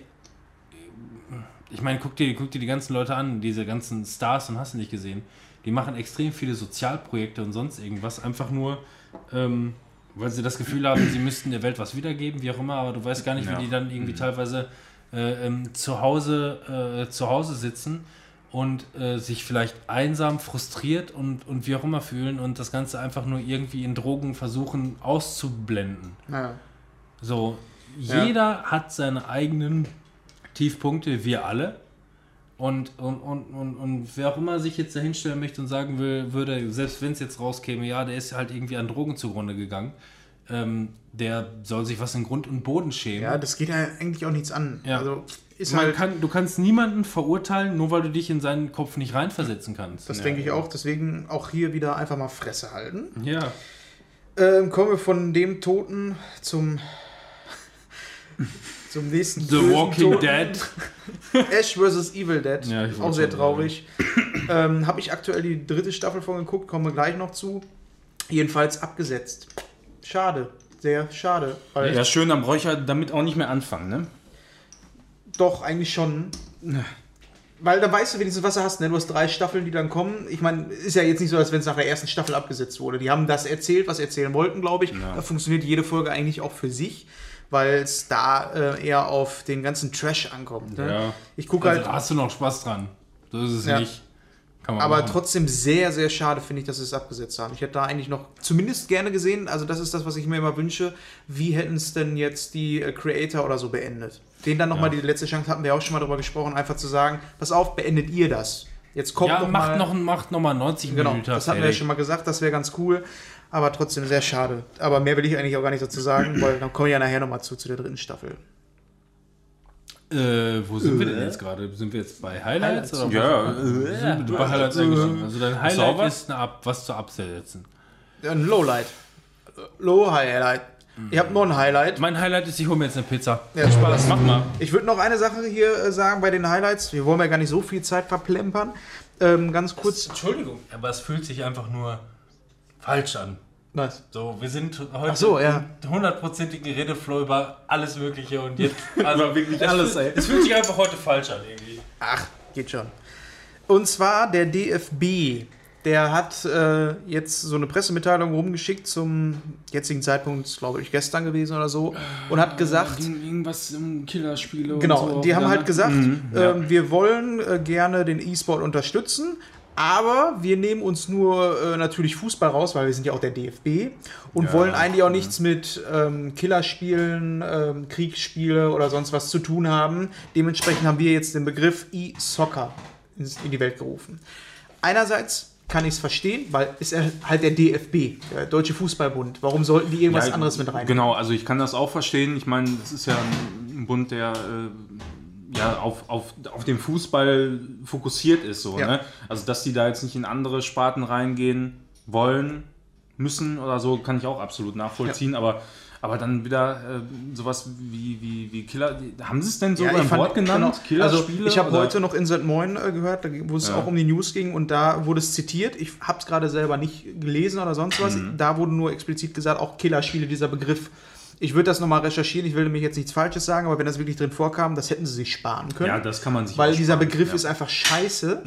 Ich meine, guck dir, guck dir die ganzen Leute an, diese ganzen Stars und hast du nicht gesehen. Die machen extrem viele Sozialprojekte und sonst irgendwas, einfach nur, ähm, weil sie das Gefühl haben, sie müssten der Welt was wiedergeben, wie auch immer, aber du weißt gar nicht, Ja. wie die dann irgendwie teilweise äh, ähm, zu, Hause, äh, zu Hause sitzen und äh, sich vielleicht einsam, frustriert und, und wie auch immer fühlen und das Ganze einfach nur irgendwie in Drogen versuchen auszublenden. Ja. So, Ja. jeder hat seine eigenen Tiefpunkte, wir alle. Und, und, und, und, und wer auch immer sich jetzt dahinstellen möchte und sagen will, würde, selbst wenn es jetzt rauskäme, ja, der ist halt irgendwie an Drogen zugrunde gegangen, ähm, der soll sich was in Grund und Boden schämen. ja, das geht ja eigentlich auch nichts an. Ja. Also ist Man halt, kann, du kannst niemanden verurteilen, nur weil du dich in seinen Kopf nicht reinversetzen kannst. das ja. denke ich auch, deswegen auch hier wieder einfach mal Fresse halten. Ja. Ähm, kommen wir von dem Toten zum, zum nächsten The Walking Toten. Dead. Ash vs. Evil Dead. Ja, auch sehr traurig. ähm, Habe ich aktuell die dritte Staffel von geguckt, kommen wir gleich noch zu. Jedenfalls abgesetzt. Schade. Sehr schade. Ja, schön, dann brauche ich ja damit auch nicht mehr anfangen. Ne? Doch, eigentlich schon. Weil da weißt du wenigstens, was du hast. Ne? Du hast drei Staffeln, die dann kommen. Ich meine, ist ja jetzt nicht so, als wenn es nach der ersten Staffel abgesetzt wurde. Die haben das erzählt, was sie erzählen wollten, glaube ich. Da funktioniert jede Folge eigentlich auch für sich, weil es da äh, eher auf den ganzen Trash ankommt. Ne? Ja. Ich gucke Also, halt, da hast du noch Spaß dran. So ist es Ja. nicht. Aber machen. trotzdem sehr, sehr schade finde ich, dass sie es abgesetzt haben. Ich hätte da eigentlich noch zumindest gerne gesehen, also das ist das, was ich mir immer wünsche, wie hätten es denn jetzt die äh, Creator oder so beendet? Den dann nochmal Ja. die letzte Chance hatten wir auch schon mal darüber gesprochen, einfach zu sagen, pass auf, beendet ihr das. Jetzt kommt ja, noch macht mal, noch, macht noch mal 90 Genau, Minuten. das hatten wir ja schon mal gesagt, das wäre ganz cool, aber trotzdem sehr schade. Aber mehr will ich eigentlich auch gar nicht dazu sagen, weil dann komme ich ja nachher nochmal zu, zu der dritten Staffel. Äh, wo sind wir denn jetzt gerade? Sind wir jetzt bei Highlights? Highlights. Oder Ja, was? Sind wir bei Highlights eingeschrieben? Also dein Highlight Sauber? ist Ab was zu absetzen. Ein Lowlight. Low Highlight. Ich habe noch ein Highlight. Mein Highlight ist, ich hole mir jetzt eine Pizza. Ja, Spaß. Mach mal. Ich würde noch eine Sache hier äh, sagen bei den Highlights. Wir wollen ja gar nicht so viel Zeit verplempern. Ähm, ganz kurz. Entschuldigung, aber es fühlt sich einfach nur falsch an. Nice. So, wir sind heute so, ja. hundertprozentigen Redeflow über alles Mögliche und jetzt. Also Über wirklich es alles, ey. Es fühlt sich einfach heute falsch an irgendwie. Ach, geht schon. Und zwar der DFB. Der hat äh, jetzt so eine Pressemitteilung rumgeschickt zum jetzigen Zeitpunkt, glaube ich, gestern gewesen oder so, und hat gesagt, irgendwas im Killerspiele Genau, die haben halt gesagt, Mhm, ja. ähm, wir wollen äh, gerne den E-Sport unterstützen, aber wir nehmen uns nur äh, natürlich Fußball raus, weil wir sind ja auch der DFB und wollen eigentlich auch nichts mit ähm, Killerspielen, ähm, Kriegsspiele oder sonst was zu tun haben. Dementsprechend haben wir jetzt den Begriff E-Soccer in die Welt gerufen. Einerseits kann ich es verstehen, weil ist er halt der DFB, der Deutsche Fußballbund. Warum sollten die irgendwas Ja, anderes mit rein? Genau, also ich kann das auch verstehen. Ich meine, das ist ja ein Bund, der äh, ja auf, auf, auf den Fußball fokussiert ist. So, Ja. ne? Also, dass die da jetzt nicht in andere Sparten reingehen wollen, müssen oder so, kann ich auch absolut nachvollziehen. Aber, aber dann wieder äh, sowas wie, wie, wie Killer. Haben sie es denn so Ja, beim Wort genannt? genau. Also Killerspiele? ich habe heute noch Insert Moin äh, gehört, wo es Ja. auch um die News ging und da wurde es zitiert. Ich habe es gerade selber nicht gelesen oder sonst was. Mhm. Da wurde nur explizit gesagt, auch Killerspiele, dieser Begriff. Ich würde das nochmal recherchieren, ich will nämlich jetzt nichts Falsches sagen, aber wenn das wirklich drin vorkam, das hätten sie sich sparen können. Ja, das kann man sich Weil dieser sparen, Begriff ja. Mhm. ist einfach scheiße.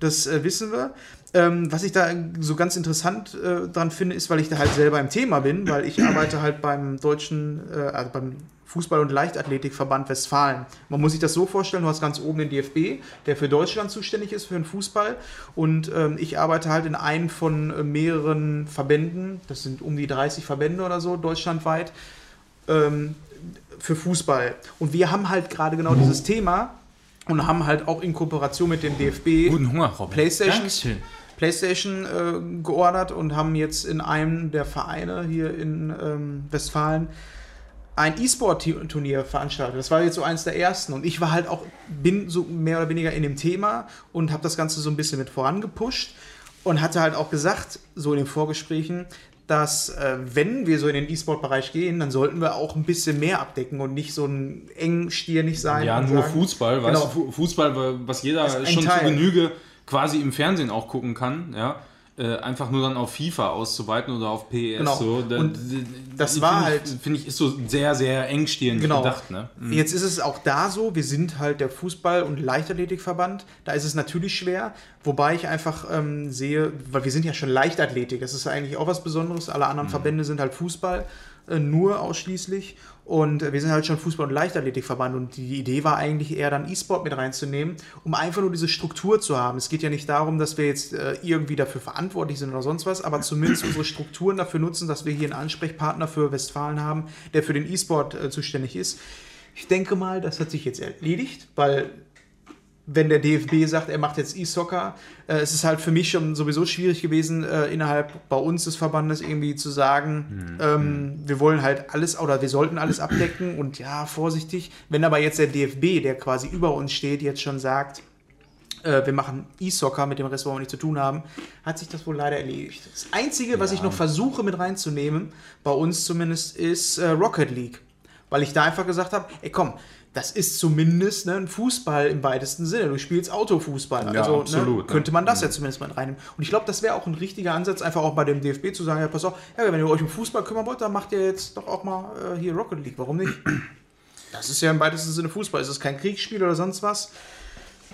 Das äh, wissen wir. Ähm, was ich da so ganz interessant äh, dran finde, ist, weil ich da halt selber im Thema bin, weil ich arbeite halt beim deutschen, äh, also beim Fußball- und Leichtathletikverband Westfalen. Man muss sich das so vorstellen, du hast ganz oben den DFB, der für Deutschland zuständig ist, für den Fußball. Und ähm, ich arbeite halt in einem von äh, mehreren Verbänden, das sind um die 30 Verbände oder so, deutschlandweit, ähm, für Fußball. Und wir haben halt gerade genau dieses Thema und haben halt auch in Kooperation mit dem DFB Guten Hunger, Robin. PlayStation, Dankeschön. PlayStation äh, geordert und haben jetzt in einem der Vereine hier in ähm, Westfalen ein E-Sport-Turnier veranstaltet. Das war jetzt so eins der ersten. Und ich war halt auch, bin so mehr oder weniger in dem Thema und habe das Ganze so ein bisschen mit vorangepusht und hatte halt auch gesagt, so in den Vorgesprächen, dass äh, wenn wir so in den E-Sport-Bereich gehen, dann sollten wir auch ein bisschen mehr abdecken und nicht so ein engstirnig sein. Ja, nur sagen- Fußball, weißt Genau. du, Fu- Fußball, was jeder schon zu Teil. Genüge quasi im Fernsehen auch gucken kann, ja. Äh, einfach nur dann auf FIFA auszuweiten oder auf PES. Genau. So. Da- Und das war halt- Finde ich, ist so sehr, sehr engstirnig Genau. gedacht. Ne? Mhm. Jetzt ist es auch da so, wir sind halt der Fußball- und Leichtathletikverband. Da ist es natürlich schwer, wobei ich einfach ähm, sehe, weil wir sind ja schon Leichtathletik, das ist eigentlich auch was Besonderes. Alle anderen Verbände sind halt Fußball, nur ausschließlich. Und äh, wir sind halt schon Fußball- und Leichtathletikverband. Und die Idee war eigentlich eher dann E-Sport mit reinzunehmen, um einfach nur diese Struktur zu haben. Es geht ja nicht darum, dass wir jetzt äh, irgendwie dafür verantwortlich sind oder sonst was, aber zumindest unsere Strukturen dafür nutzen, dass wir hier einen Ansprechpartner für Westfalen haben, der für den E-Sport äh, zuständig ist. Ich denke mal, das hat sich jetzt erledigt, weil wenn der DFB sagt, er macht jetzt E-Soccer, äh, es ist halt für mich schon sowieso schwierig gewesen, äh, innerhalb bei uns des Verbandes irgendwie zu sagen, ähm, wir wollen halt alles oder wir sollten alles abdecken und ja, vorsichtig. Wenn aber jetzt der DFB, der quasi über uns steht, jetzt schon sagt, äh, wir machen E-Soccer, mit dem Rest wollen wir nichts zu tun haben, hat sich das wohl leider erledigt. Das Einzige, was ich noch versuche mit reinzunehmen, bei uns zumindest, ist äh, Rocket League. Weil ich da einfach gesagt habe, ey komm, das ist zumindest ne, ein Fußball im weitesten Sinne. Du spielst Autofußball. Ja, also absolut, ne, ne? könnte man das ja zumindest mal reinnehmen. Und ich glaube, das wäre auch ein richtiger Ansatz, einfach auch bei dem DFB zu sagen, ja, pass auf, ja, wenn ihr euch um Fußball kümmern wollt, dann macht ihr jetzt doch auch mal äh, hier Rocket League. Warum nicht? Das ist ja im weitesten Sinne Fußball. Es ist kein Kriegsspiel oder sonst was.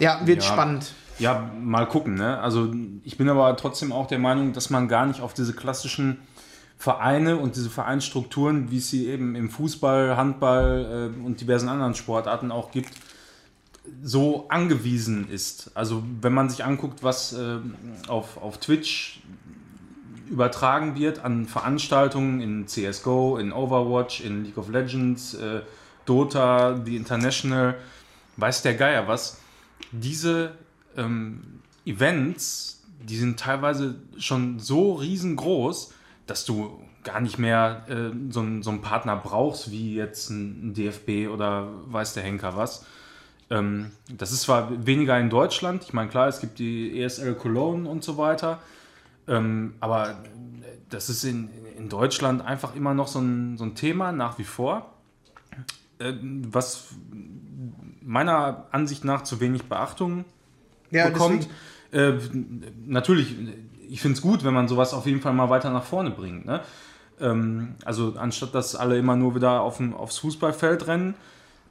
Ja, wird Ja. spannend. Ja, mal gucken. Ne? Also ich bin aber trotzdem auch der Meinung, dass man gar nicht auf diese klassischen Vereine und diese Vereinsstrukturen, wie es sie eben im Fußball, Handball äh, und diversen anderen Sportarten auch gibt, so angewiesen ist. Also wenn man sich anguckt, was äh, auf, auf Twitch übertragen wird an Veranstaltungen in CSGO, in Overwatch, in League of Legends, äh, Dota, The International, weiß der Geier was. Diese ähm, Events, die sind teilweise schon so riesengroß, dass du gar nicht mehr äh, so, einen, so einen Partner brauchst, wie jetzt ein DFB oder weiß der Henker was. Ähm, das ist zwar weniger in Deutschland, ich meine, klar, es gibt die ESL Cologne und so weiter, ähm, aber das ist in, in Deutschland einfach immer noch so ein, so ein Thema nach wie vor, äh, was meiner Ansicht nach zu wenig Beachtung Ja, bekommt. Äh, natürlich, ich finde es gut, wenn man sowas auf jeden Fall mal weiter nach vorne bringt. Ne? Ähm, also anstatt dass alle immer nur wieder auf dem, aufs Fußballfeld rennen,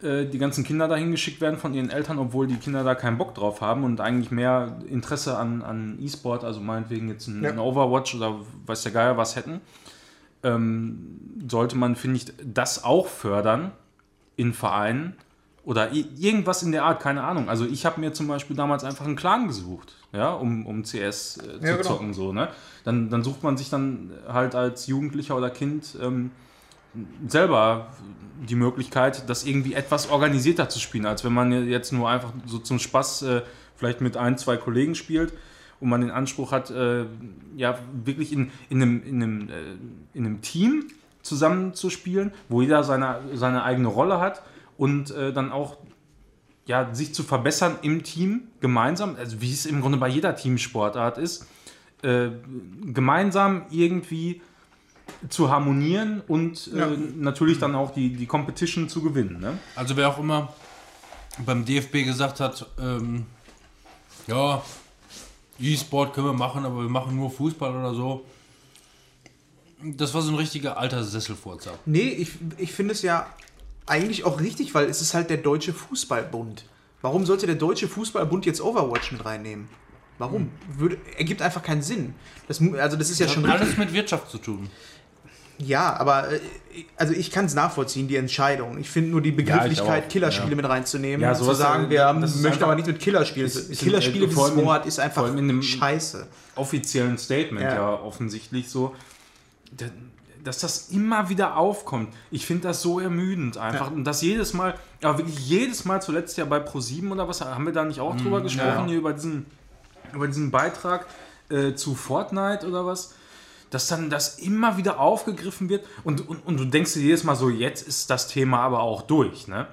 äh, die ganzen Kinder dahin geschickt werden von ihren Eltern, obwohl die Kinder da keinen Bock drauf haben und eigentlich mehr Interesse an, an E-Sport, also meinetwegen jetzt ein, Ja. ein Overwatch oder weiß der Geier was hätten, ähm, sollte man, finde ich, das auch fördern in Vereinen oder irgendwas in der Art, keine Ahnung. Also ich habe mir zum Beispiel damals einfach einen Clan gesucht, ja, um, um CS äh, zu Ja, genau. zocken, so, ne? Dann, dann sucht man sich dann halt als Jugendlicher oder Kind ähm, selber die Möglichkeit, das irgendwie etwas organisierter zu spielen, als wenn man jetzt nur einfach so zum Spaß äh, vielleicht mit ein, zwei Kollegen spielt und man den Anspruch hat, äh, ja, wirklich in, in, einem, in, einem, äh, in einem Team zusammenzuspielen, wo jeder seine, seine eigene Rolle hat und äh, dann auch ja, sich zu verbessern im Team gemeinsam, also wie es im Grunde bei jeder Teamsportart ist, äh, gemeinsam irgendwie zu harmonieren und äh, Ja. natürlich dann auch die, die Competition zu gewinnen. Ne? Also wer auch immer beim DFB gesagt hat, ähm, ja, E-Sport können wir machen, aber wir machen nur Fußball oder so. Das war so ein richtiger alter Sesselfurzer. Nee, ich, ich finde es ja eigentlich auch richtig, weil es ist halt der Deutsche Fußballbund. Warum sollte der Deutsche Fußballbund jetzt Overwatch mit reinnehmen? Warum? Würde, ergibt einfach keinen Sinn. Das, also das ist ja Das schon hat richtig. alles mit Wirtschaft zu tun. Ja, aber äh, also ich kann es nachvollziehen, die Entscheidung. Ich finde nur die Begrifflichkeit, auch, Killerspiele ja. mit reinzunehmen Ja, zu sagen, äh, wir haben, möchten aber nicht mit Killerspielen. ist- ist Killerspiele, dieses allem in- Wort ist einfach vor allem in dem- scheiße. offiziellen Statement Ja. ja, offensichtlich so, dass das immer wieder aufkommt. Ich finde das so ermüdend einfach. Und das jedes Mal, aber wirklich jedes Mal, zuletzt ja bei Pro7 oder was, haben wir da nicht auch drüber gesprochen, ja. hier über diesen, über diesen Beitrag äh, zu Fortnite oder was? Dass dann das immer wieder aufgegriffen wird und, und, und du denkst dir jedes Mal so, jetzt ist das Thema aber auch durch. Ne?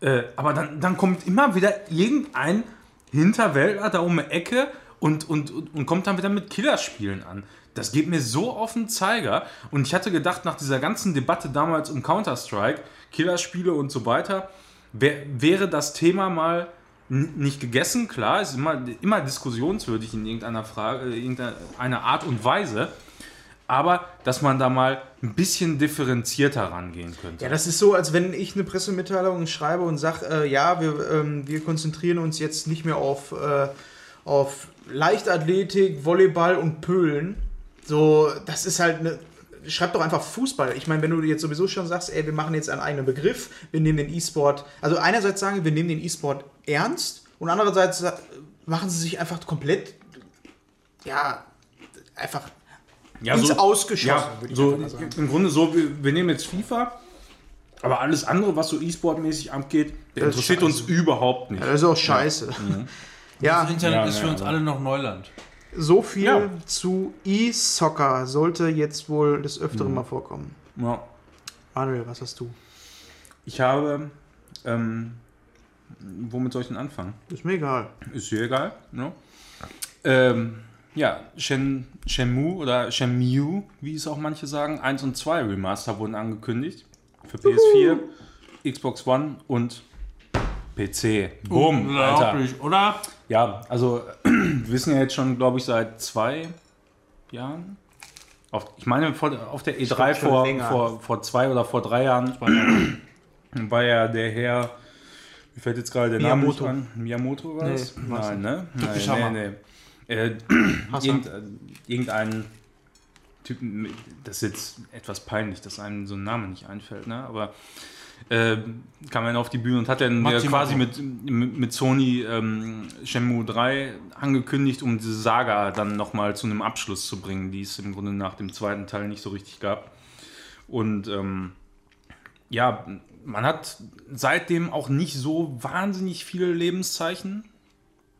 Äh, aber dann, dann kommt immer wieder irgendein Hinterwäldler da um die Ecke und, und, und, und kommt dann wieder mit Killerspielen an. Das geht mir so auf den Zeiger. Und ich hatte gedacht, nach dieser ganzen Debatte damals um Counter-Strike, Killerspiele und so weiter, wär, wäre das Thema mal nicht gegessen. Klar, ist immer, immer diskussionswürdig in irgendeiner Frage, äh, irgendeiner Art und Weise. Aber dass man da mal ein bisschen differenzierter rangehen könnte. Ja, das ist so, als wenn ich eine Pressemitteilung schreibe und sage, äh, ja, wir, ähm, wir konzentrieren uns jetzt nicht mehr auf, äh, auf Leichtathletik, Volleyball und Pölen. So, das ist halt eine. Schreib doch einfach Fußball. Ich meine, wenn du jetzt sowieso schon sagst, ey, wir machen jetzt einen eigenen Begriff, wir nehmen den E-Sport. Also einerseits sagen, wir nehmen den E-Sport ernst und andererseits machen sie sich einfach komplett, ja, einfach Ja, ins so- Ausgeschossen, Ja, würde ich so mal sagen. im Grunde so, wir, wir nehmen jetzt FIFA, aber alles andere, was so E-Sport-mäßig abgeht, interessiert uns überhaupt nicht. Ja, das ist auch scheiße. Ja, Das Internet Ja, ist ja, für uns ja. alle noch Neuland. So viel Ja. zu E-Soccer sollte jetzt wohl des Öfteren Mhm. mal vorkommen. Ja. Manuel, was hast du? Ich habe, ähm, womit soll ich denn anfangen? Ist mir egal. Ist dir egal, ne? Ähm, ja, Shen, Shenmue oder Shenmue, wie es auch manche sagen, 1 und 2 Remaster wurden angekündigt. Für PS4, Xbox One und PC. Boom, Alter. Unglaublich, oder? Ja, also wir wissen ja jetzt schon, glaube ich, seit zwei Jahren. Auf, ich meine, vor, auf der E3 glaub schon vor, vor, vor zwei oder vor drei Jahren war ja der Herr, mir fällt jetzt gerade der Miyamoto. Name an. Miyamoto war Nee, es? war's Nein, ne? Nein, nee, nee. Äh, irgend, äh, irgendein Typen, das ist jetzt etwas peinlich, dass einem so ein Name nicht einfällt, ne? Aber äh, kam dann auf die Bühne und hat dann ja Matsumoto. quasi mit, mit, Sony ähm, Shenmue 3 angekündigt, um diese Saga dann nochmal zu einem Abschluss zu bringen, die es im Grunde nach dem zweiten Teil nicht so richtig gab. Und ähm, ja, man hat seitdem auch nicht so wahnsinnig viele Lebenszeichen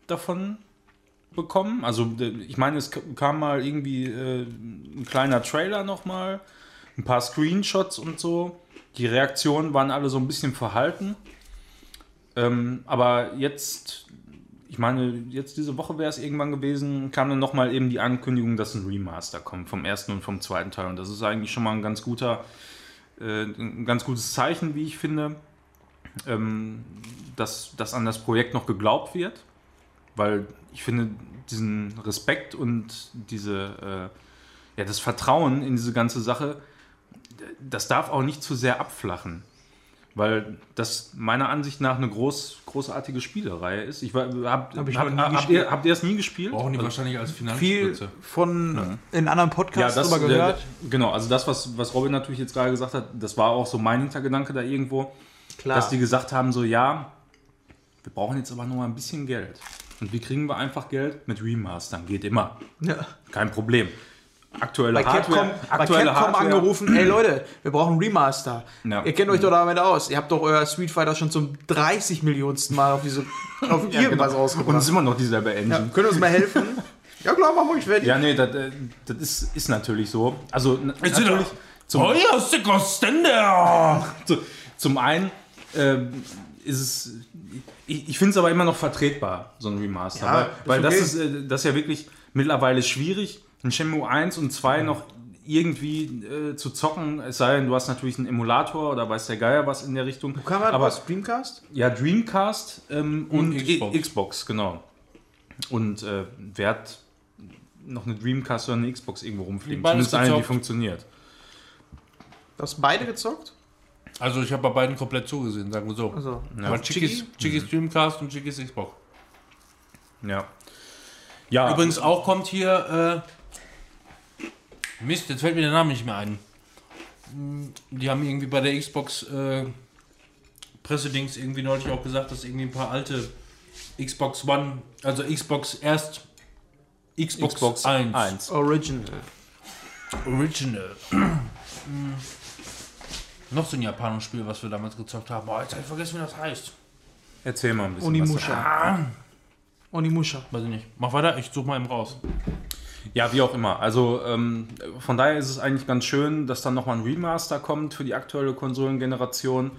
davon bekommen. Also ich meine, es kam mal irgendwie äh, ein kleiner Trailer nochmal, ein paar Screenshots und so. Die Reaktionen waren alle so ein bisschen verhalten. Ähm, aber jetzt, ich meine, jetzt diese Woche wäre es irgendwann gewesen, kam dann nochmal eben die Ankündigung, dass ein Remaster kommt vom ersten und vom zweiten Teil. Und das ist eigentlich schon mal ein ganz guter, äh, ein ganz gutes Zeichen, wie ich finde, ähm, dass, dass an das Projekt noch geglaubt wird. Weil ich finde, diesen Respekt und diese, äh, ja, das Vertrauen in diese ganze Sache, das darf auch nicht zu sehr abflachen. Weil das meiner Ansicht nach eine groß, großartige Spielereihe ist. Ich war, hab, Hab ich hab, habt, gespielt. ihr, habt ihr das nie gespielt? Brauchen die Also- wahrscheinlich als Viel Finanzspritze. von in anderen ja, Podcasts das, drüber gehört. äh, genau, also das, was, was Robin natürlich jetzt gerade gesagt hat, das war auch so mein Hintergedanke da irgendwo, Klar. dass die gesagt haben, so ja, wir brauchen jetzt aber noch mal ein bisschen Geld. Und wie kriegen wir einfach Geld? Mit Remastern, geht immer. ja. Kein Problem. Aktuelle bei Capcom, Hardware, bei aktuelle Capcom Hardware. angerufen, ey Leute, wir brauchen einen Remaster. Ja. Ihr kennt euch doch damit aus. Ihr habt doch euer Street Fighter schon zum 30 Millionsten Mal auf diese auf Ja, irgendwas genau. Und es ist immer noch dieselbe Engine. Ja, könnt ihr uns mal helfen? Ja klar, machen wir euch fertig. Ja, nee, das, äh, das ist, ist natürlich so. Also sind natürlich wir- zum, Oh ja, ist der zum einen ähm, ist es, ich, ich finde es aber immer noch vertretbar, so ein Remaster. Ja, weil ist weil okay. das, ist, äh, das ist ja wirklich mittlerweile schwierig, ein Shenmue 1 und 2 noch irgendwie äh, zu zocken, es sei denn, du hast natürlich einen Emulator oder weiß der Geier was in der Richtung. Kann man aber was? Dreamcast? ja, Dreamcast ähm, und, Xbox. Xbox. Xbox, genau. Und äh, wer hat noch eine Dreamcast oder eine Xbox irgendwo rumfliegen? Beides Zumindest eine, die gezockt. funktioniert. Du hast beide gezockt? Also ich habe bei beiden komplett zugesehen, sagen wir so. Also, Aber Chickies, Chickies Dreamcast und Chickies Xbox. Ja. Ja, Übrigens auch kommt hier, äh, Mist, jetzt fällt mir der Name nicht mehr ein. Hm, Die haben irgendwie bei der Xbox äh, Pressedings irgendwie neulich auch gesagt, dass irgendwie ein paar alte Xbox One, also Xbox erst Xbox, Xbox 1, 1. Original. Original. Noch so ein japanisches Spiel, was wir damals gezockt haben. Boah, jetzt hab ich vergessen, wie das heißt. Erzähl mal ein bisschen. was Onimusha. Onimusha. Weiß ich nicht. Mach weiter, ich suche mal eben raus. Ja, wie auch immer. Also ähm, von daher ist es eigentlich ganz schön, dass dann nochmal ein Remaster kommt für die aktuelle Konsolengeneration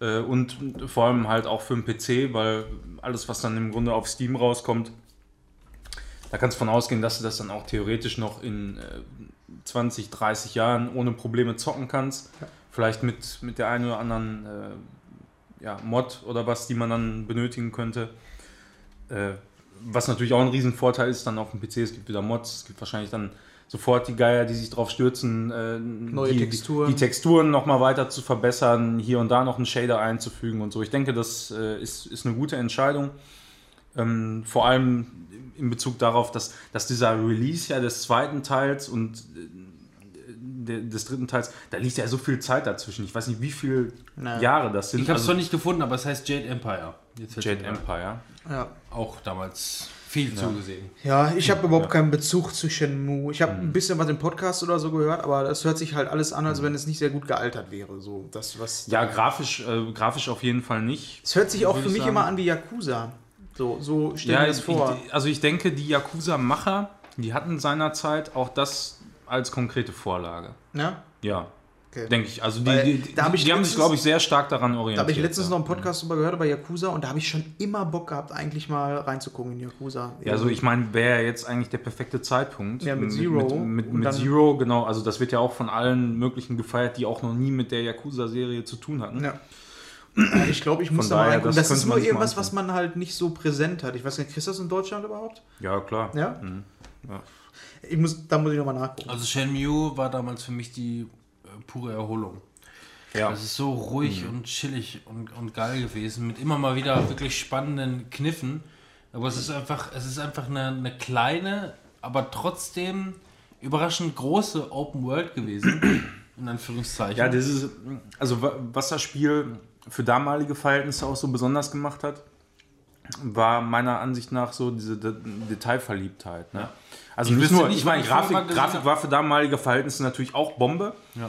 äh, und vor allem halt auch für den PC, weil alles, was dann im Grunde auf Steam rauskommt, da kannst du von ausgehen, dass du das dann auch theoretisch noch in äh, 20, 30 Jahren ohne Probleme zocken kannst. Vielleicht mit, mit der einen oder anderen äh, ja, Mod oder was, die man dann benötigen könnte. Äh, was natürlich auch ein Riesenvorteil ist, dann auf dem PC, es gibt wieder Mods, es gibt wahrscheinlich dann sofort die Geier, die sich drauf stürzen, äh, Neue die, Texturen. Die, die Texturen nochmal weiter zu verbessern, hier und da noch einen Shader einzufügen und so. Ich denke, das äh, ist, ist eine gute Entscheidung. Ähm, vor allem in Bezug darauf, dass, dass dieser Release ja des zweiten Teils und äh, de- des dritten Teils, da liegt ja so viel Zeit dazwischen. Ich weiß nicht, wie viele. Jahre das sind. Ich habe es Also zwar nicht gefunden, aber es heißt Jade Empire. Jade. Empire. Ja. Auch damals viel zugesehen. Ja, ich habe überhaupt keinen Bezug zu Shenmue. Ich habe ein bisschen was im Podcast oder so gehört, aber das hört sich halt alles an, als wenn es nicht sehr gut gealtert wäre. So, das, was Ja, grafisch, äh, grafisch auf jeden Fall nicht. Es hört sich auch für ich mich sagen. immer an wie Yakuza. So, so stell Ja, mir das vor. Ich, also ich denke, die Yakuza-Macher, die hatten seinerzeit auch das als konkrete Vorlage. ja? Ja, Okay. denke ich. Also die, Weil die, die, da hab ich die haben sich, letztens- glaube ich, sehr stark daran Da orientiert. habe ich letztens ja. noch einen Podcast drüber gehört über Yakuza und da habe ich schon immer Bock gehabt, eigentlich mal reinzugucken in Yakuza. Ja, also ich meine, wäre ja jetzt eigentlich der perfekte Zeitpunkt. Ja, mit Zero. Mit, mit, mit Zero, genau. Also das wird ja auch von allen möglichen gefeiert, die auch noch nie mit der Yakuza-Serie zu tun hatten. Ja. Ich glaube, ich muss da mal reingucken. das Das, ist nur irgendwas, was man halt nicht so präsent hat. Ich weiß nicht, kriegst du das in Deutschland überhaupt? Ja, klar. Ja? Mhm. Ja. Ich muss, da muss ich nochmal nachgucken. Also Shenmue war damals für mich die pure Erholung. Ja. Das ist so ruhig und chillig und, und geil gewesen, mit immer mal wieder wirklich spannenden Kniffen. Aber es ist einfach, es ist einfach eine, eine kleine, aber trotzdem überraschend große Open World gewesen. In Anführungszeichen. Ja, das ist, also wa- was das Spiel für damalige Verhältnisse auch so besonders gemacht hat, war meiner Ansicht nach so diese De Detailverliebtheit. Ne? Also Ich nicht nur, nicht, ich meine, Grafik, Grafik war für damalige Verhältnisse natürlich auch Bombe, ja.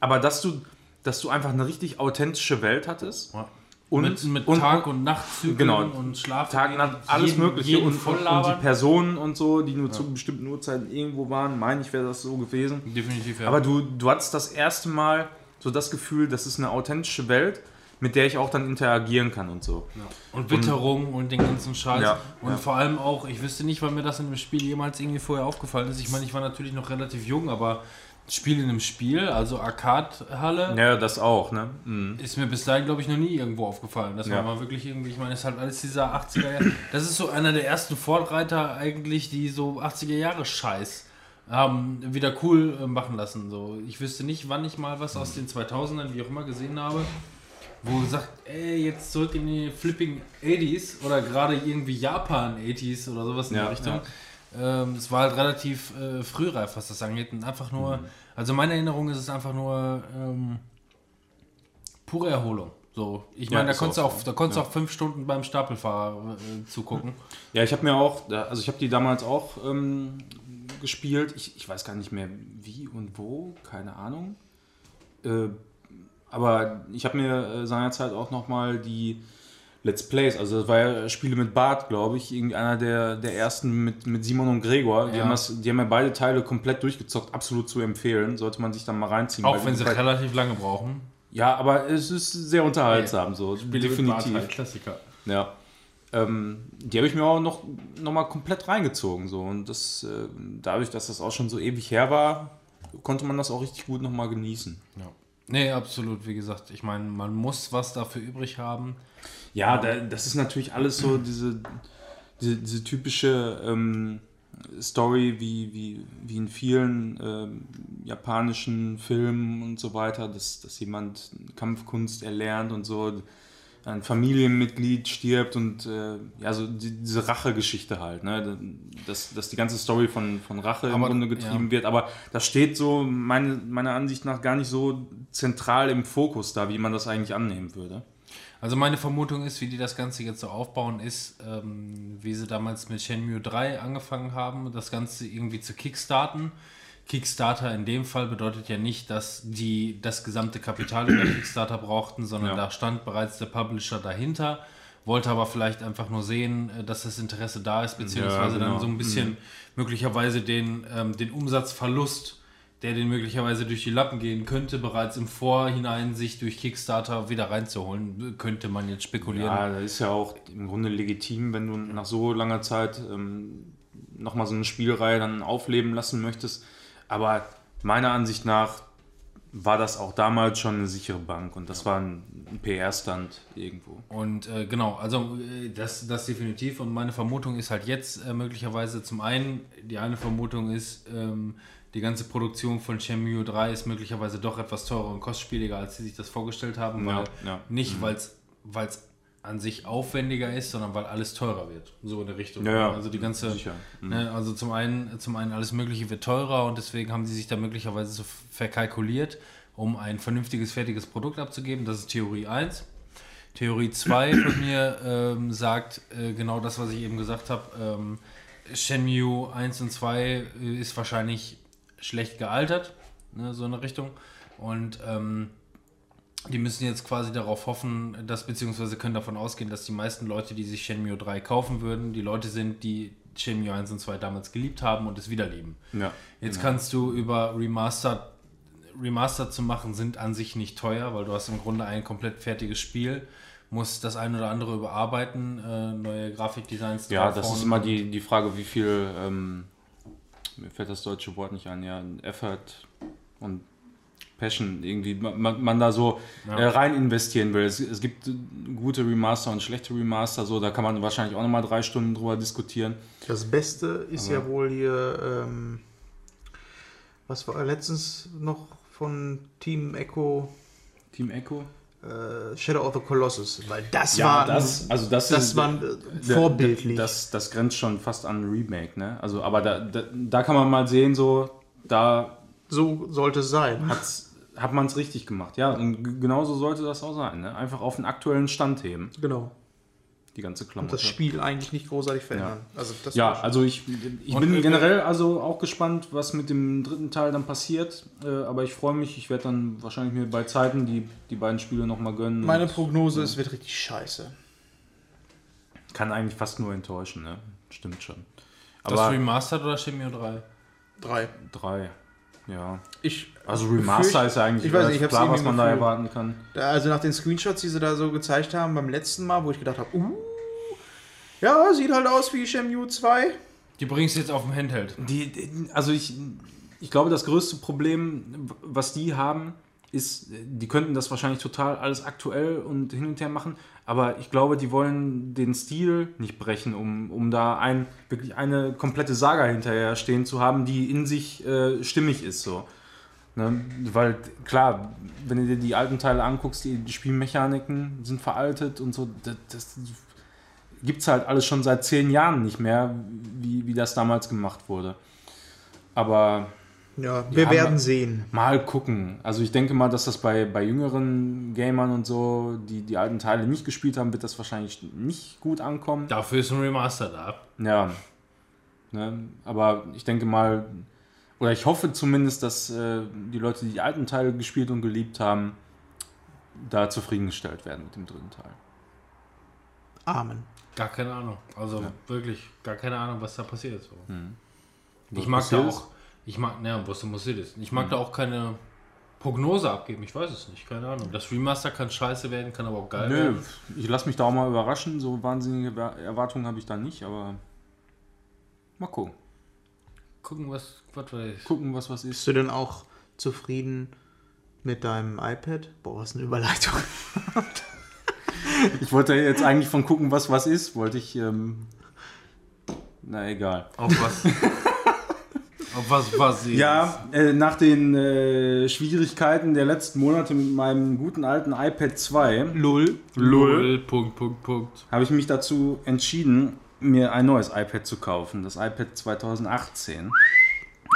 Aber dass du, dass du einfach eine richtig authentische Welt hattest. Ja. Und, mit, mit und, Tag- und Nachtzyklen genau. und Schlaf. Tag, Nacht, alles jeden- Mögliche jeden und, und, und die. Personen und so, die nur zu bestimmten Uhrzeiten irgendwo waren, meine ich, wäre das so gewesen. Definitiv, ja. Aber du, du hattest das erste Mal so das Gefühl, das ist eine authentische Welt, mit der ich auch dann interagieren kann und so. Und Witterung und den ganzen Scheiß. Ja, und ja. vor allem auch, ich wüsste nicht, wann mir das in dem Spiel jemals irgendwie vorher aufgefallen ist. Ich meine, ich war natürlich noch relativ jung, aber Spiel in einem Spiel, also Arcade-Halle, Ja, das auch, ne? Mhm. ist mir bis dahin, glaube ich, noch nie irgendwo aufgefallen. Das war Ja. mal wirklich irgendwie, ich meine, es ist halt alles dieser 80er Jahre. Das ist so einer der ersten Vorreiter eigentlich, die so 80er Jahre Scheiß haben wieder cool äh, machen lassen. So. Ich wüsste nicht, wann ich mal was aus den 2000ern, wie auch immer, gesehen habe, wo sagt, ey, jetzt zurück in die flipping 80s oder gerade irgendwie Japan 80s oder sowas in Ja, die Richtung. Ähm, es war halt relativ äh, frühreif, was das angeht. Und einfach nur, also meine Erinnerung ist es einfach nur ähm, pure Erholung. So, ich Ja, meine, da ist konntest du auch da konntest Ja. auch fünf Stunden beim Stapelfahrer äh, zugucken. Ja, ich habe mir auch, also ich habe die damals auch ähm, gespielt. Ich, ich weiß gar nicht mehr wie und wo, keine Ahnung. Äh, aber ich habe mir äh, seinerzeit auch nochmal die Let's Plays. Also das war ja Spiele mit Bart, glaube ich. Irgendwie einer der, der ersten mit, mit Simon und Gregor. Die, Ja. haben das, die haben ja beide Teile komplett durchgezockt. Absolut zu empfehlen. Sollte man sich dann mal reinziehen. Auch wenn sie relativ lange brauchen. Ja, aber es ist sehr unterhaltsam. So. Definitiv. Klassiker. Ja. Ähm, die habe ich mir auch noch, noch mal komplett reingezogen. So. Und das, äh, dadurch, dass das auch schon so ewig her war, konnte man das auch richtig gut noch mal genießen. Ja. Nee, absolut. Wie gesagt, ich meine, man muss was dafür übrig haben. Ja, da, das ist natürlich alles so diese, diese, diese typische ähm, Story wie, wie, wie in vielen ähm, japanischen Filmen und so weiter, dass, dass jemand Kampfkunst erlernt und so ein Familienmitglied stirbt und äh, ja, so die, diese Rachegeschichte halt, ne? dass, dass die ganze Story von, von Rache im Aber, Grunde getrieben ja. wird, aber das steht so meine, meiner Ansicht nach gar nicht so zentral im Fokus da, wie man das eigentlich annehmen würde. Also meine Vermutung ist, wie die das Ganze jetzt so aufbauen, ist, ähm, wie sie damals mit Shenmue 3 angefangen haben, das Ganze irgendwie zu kickstarten. Kickstarter in dem Fall bedeutet ja nicht, dass die das gesamte Kapital über Kickstarter brauchten, sondern Ja. da stand bereits der Publisher dahinter, wollte aber vielleicht einfach nur sehen, äh, dass das Interesse da ist, beziehungsweise Ja, genau. dann so ein bisschen möglicherweise den, ähm, den Umsatzverlust, der den möglicherweise durch die Lappen gehen könnte, bereits im Vorhinein sich durch Kickstarter wieder reinzuholen, könnte man jetzt spekulieren. Ja, das ist ja auch im Grunde legitim, wenn du nach so langer Zeit ähm, nochmal so eine Spielreihe dann aufleben lassen möchtest. Aber meiner Ansicht nach war das auch damals schon eine sichere Bank und das war ein, ein PR-Stand irgendwo. Und äh, genau, also äh, das, das definitiv. Und meine Vermutung ist halt jetzt äh, möglicherweise zum einen, die eine Vermutung ist, ähm, die ganze Produktion von Shenmue 3 ist möglicherweise doch etwas teurer und kostspieliger, als sie sich das vorgestellt haben. Ja, Weil ja. Mhm. Nicht, weil es an sich aufwendiger ist, sondern weil alles teurer wird. So in der Richtung. Ja, ja. Also die ganze, Sicher. Mhm. ne, also zum einen, zum einen alles Mögliche wird teurer und deswegen haben sie sich da möglicherweise so verkalkuliert, um ein vernünftiges, fertiges Produkt abzugeben. Das ist Theorie 1. Theorie 2 von mir ähm, sagt äh, genau das, was ich eben gesagt habe. Ähm, Shenmue 1 und 2 äh, ist wahrscheinlich schlecht gealtert, ne, so in der Richtung. Und ähm, die müssen jetzt quasi darauf hoffen, dass, beziehungsweise können davon ausgehen, dass die meisten Leute, die sich Shenmue 3 kaufen würden, die Leute sind, die Shenmue 1 und 2 damals geliebt haben und es wieder lieben. Ja. Jetzt kannst du über Remastered, Remastered zu machen, sind an sich nicht teuer, weil du hast im Grunde ein komplett fertiges Spiel, musst das ein oder andere überarbeiten, äh, neue Grafikdesigns Ja, das ist immer die, die Frage, wie viel, ähm, mir fällt das deutsche Wort nicht ein, ja, Effort und Passion irgendwie, man, man, da so äh, rein investieren will. Es, es gibt gute Remaster und schlechte Remaster, so, da kann man wahrscheinlich auch nochmal drei Stunden drüber diskutieren. Das Beste ist ja wohl hier, ähm, was war letztens noch von Team Echo, Team Echo? Äh, Shadow of the Colossus, weil das Ja, war, das, also das, das ist, war äh, vorbildlich. Das, das grenzt schon fast an ein Remake, ne? Also, aber da, da, da kann man mal sehen, so, da so sollte es sein. hat's, hat man es richtig gemacht. Ja, und genauso sollte das auch sein, ne? Einfach auf den aktuellen Stand heben, Genau. Die ganze Und Klamotte. das Spiel eigentlich nicht großartig verändern. Also das Ja, war schon- also ich, ich Und bin generell also auch gespannt, was mit dem dritten Teil dann passiert. Äh, aber ich freue mich, ich werde dann wahrscheinlich mir bei Zeiten die, die beiden Spiele nochmal gönnen. meine und Prognose, es wird richtig scheiße. kann eigentlich fast nur enttäuschen, ne? Stimmt schon. das Aber Remastered oder Shenmue 3? Drei. drei, ja. Ich, Also Remaster ist ja eigentlich ich weiß nicht, klar, was man da erwarten kann. Also nach den Screenshots, die sie da so gezeigt haben beim letzten Mal, wo ich gedacht habe, uh, ja, sieht halt aus wie Shenmue 2. Die bringst du jetzt auf dem Handheld. Die, also ich, ich glaube, das größte Problem, was die haben, ist, die könnten das wahrscheinlich total alles aktuell und hin und her machen, aber ich glaube, die wollen den Stil nicht brechen, um, um da ein, wirklich eine komplette Saga hinterher stehen zu haben, die in sich äh, stimmig ist. So. Ne? Weil klar, wenn du dir die alten Teile anguckst, die, die Spielmechaniken sind veraltet und so, das, das gibt es halt alles schon seit zehn Jahren nicht mehr, wie, wie das damals gemacht wurde. Aber Ja, wir Ja, werden ma- sehen. mal gucken. Also ich denke mal, dass das bei, bei jüngeren Gamern und so, die die alten Teile nicht gespielt haben, wird das wahrscheinlich nicht gut ankommen. Dafür ist ein Remaster da. Ja. Ne? Aber ich denke mal, oder ich hoffe zumindest, dass äh, die Leute, die die alten Teile gespielt und geliebt haben, da zufriedengestellt werden mit dem dritten Teil. Amen. Gar keine Ahnung. Also wirklich gar keine Ahnung, was da passiert ist. So. Ich mag da passiert auch, ich mag, naja, was da passiert ist. Ich mag da auch keine Prognose abgeben. Ich weiß es nicht, keine Ahnung. Das Remaster kann scheiße werden, kann aber auch geil Nö, werden. ich lasse mich da auch mal überraschen. So wahnsinnige Erwartungen habe ich da nicht, aber mal gucken. Gucken, was, was weiß ich. Gucken, was was Bist ist. du denn auch zufrieden mit deinem iPad? Boah, was eine Überleitung. Ich wollte jetzt eigentlich von gucken, was was ist, wollte ich. Ähm, na egal. Auf was? auf was war sie? Ja, äh, nach den äh, Schwierigkeiten der letzten Monate mit meinem guten alten iPad 2 Lull. Lull. Punkt, Punkt, Punkt. habe ich mich dazu entschieden, mir ein neues iPad zu kaufen. Das iPad 2018.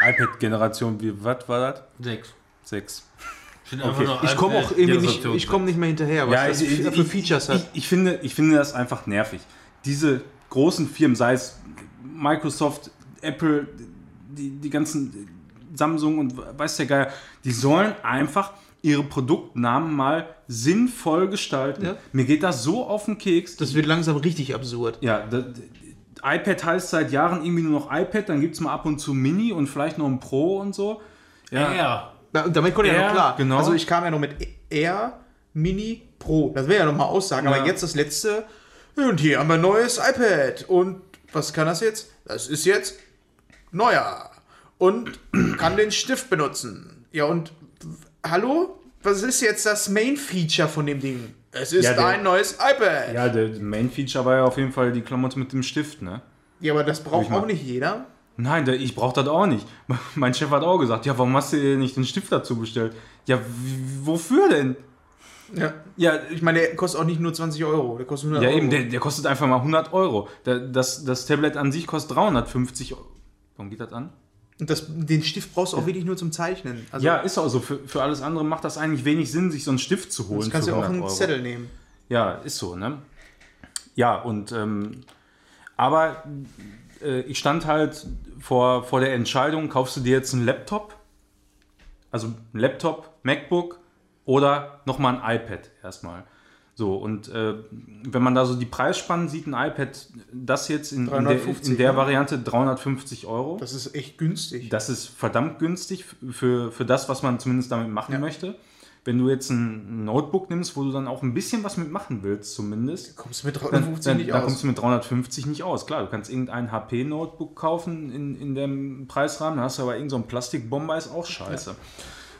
iPad-Generation, wie, was war das? Sechs. 6. Okay. Ich komme auch irgendwie nicht, ich komme nicht mehr hinterher, was Ja, das ich, für, ich, Features ich, hat. ich, finde, ich finde das einfach nervig. Diese großen Firmen, sei es Microsoft, Apple, die, die ganzen Samsung und weiß der Geier, die sollen einfach ihre Produktnamen mal sinnvoll gestalten. Ja. Mir geht das so auf den Keks. Das wird langsam richtig absurd. Ja, d- d- iPad heißt seit Jahren irgendwie nur noch iPad, dann gibt es mal ab und zu Mini und vielleicht noch ein Pro und so. Ja. ja. Da- Damit konnte ich ja noch klar. genau. Also ich kam ja noch mit Air Mini Pro. Das wäre ja noch mal Aussagen. Ja. Aber jetzt das letzte. Und hier haben wir ein neues iPad. Und was kann das jetzt? Das ist jetzt neuer. Und kann den Stift benutzen. Ja, und hallo? Was ist jetzt das Main-Feature von dem Ding? Es ist Ja, der- ein neues iPad. Ja, Ja, der Main-Feature war ja auf jeden Fall die Klamotte mit dem Stift, ne? aber das braucht auch nicht jeder. Nein, ich brauche das auch nicht. Mein Chef hat auch gesagt, ja, warum hast du dir nicht den Stift dazu bestellt? Ja, wofür denn? Ja. Ja, Ich meine, der kostet auch nicht nur 20 Euro. Der kostet 100 ja Euro. eben, der, der kostet einfach mal 100 Euro. Das, das Tablet an sich kostet 350 Euro. Warum geht das an? Und das, den Stift brauchst du auch wirklich nur zum Zeichnen. Also, ja, ist auch so. Für, für alles andere macht das eigentlich wenig Sinn, sich so einen Stift zu holen. das kannst du ja auch 100 einen Euro. Zettel nehmen. Ja, ist so, ne? Ja, und ähm, aber äh, ich stand halt vor, vor der Entscheidung, kaufst du dir jetzt einen Laptop? Also ein Laptop, MacBook oder nochmal ein iPad erstmal. So, und äh, wenn man da so die Preisspannen sieht, ein iPad, das jetzt in, in der, 350, in der? Variante 350 Euro. Das ist echt günstig. Das ist verdammt günstig für, für das, was man zumindest damit machen Ja. möchte. Wenn du jetzt ein Notebook nimmst, wo du dann auch ein bisschen was mitmachen willst, zumindest, kommst du mit dann, 350 dann, nicht da aus. kommst du mit 350 nicht aus. Klar, du kannst irgendein HP-Notebook kaufen in, in dem Preisrahmen, dann hast du aber irgendein so Plastikbomber, ist auch scheiße.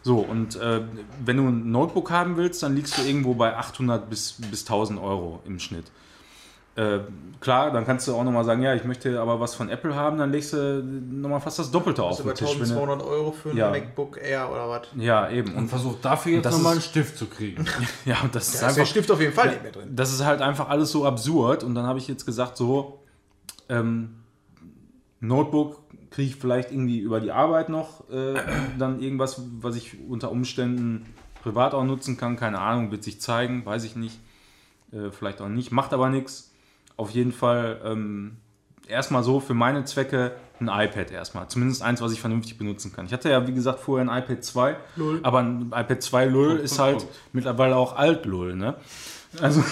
So, und äh, wenn du ein Notebook haben willst, dann liegst du irgendwo bei 800 bis, bis 1000 Euro im Schnitt. Äh, klar, dann kannst du auch nochmal sagen, ja, ich möchte aber was von Apple haben, dann legst du nochmal fast das Doppelte auf Also den Tisch. wenn du- 1200 Euro für ein Ja. MacBook Air oder was? Ja, eben. Und versucht dafür jetzt nochmal einen Stift zu kriegen. ja, und das ist Da ist der einfach Stift auf jeden Fall nicht mehr drin. das ist halt einfach alles so absurd. Und dann habe ich jetzt gesagt, so, ähm, Notebook kriege ich vielleicht irgendwie über die Arbeit noch äh, dann irgendwas, was ich unter Umständen privat auch nutzen kann. Keine Ahnung, wird sich zeigen, weiß ich nicht. Äh, vielleicht auch nicht, macht aber nichts. Auf jeden Fall ähm, erstmal so für meine Zwecke ein iPad erstmal. Zumindest eins, was ich vernünftig benutzen kann. Ich hatte ja, wie gesagt, vorher ein iPad 2, Lull. aber ein iPad 2 Lull Punkt, ist Punkt, halt Punkt. mittlerweile auch alt Lull, ne? Also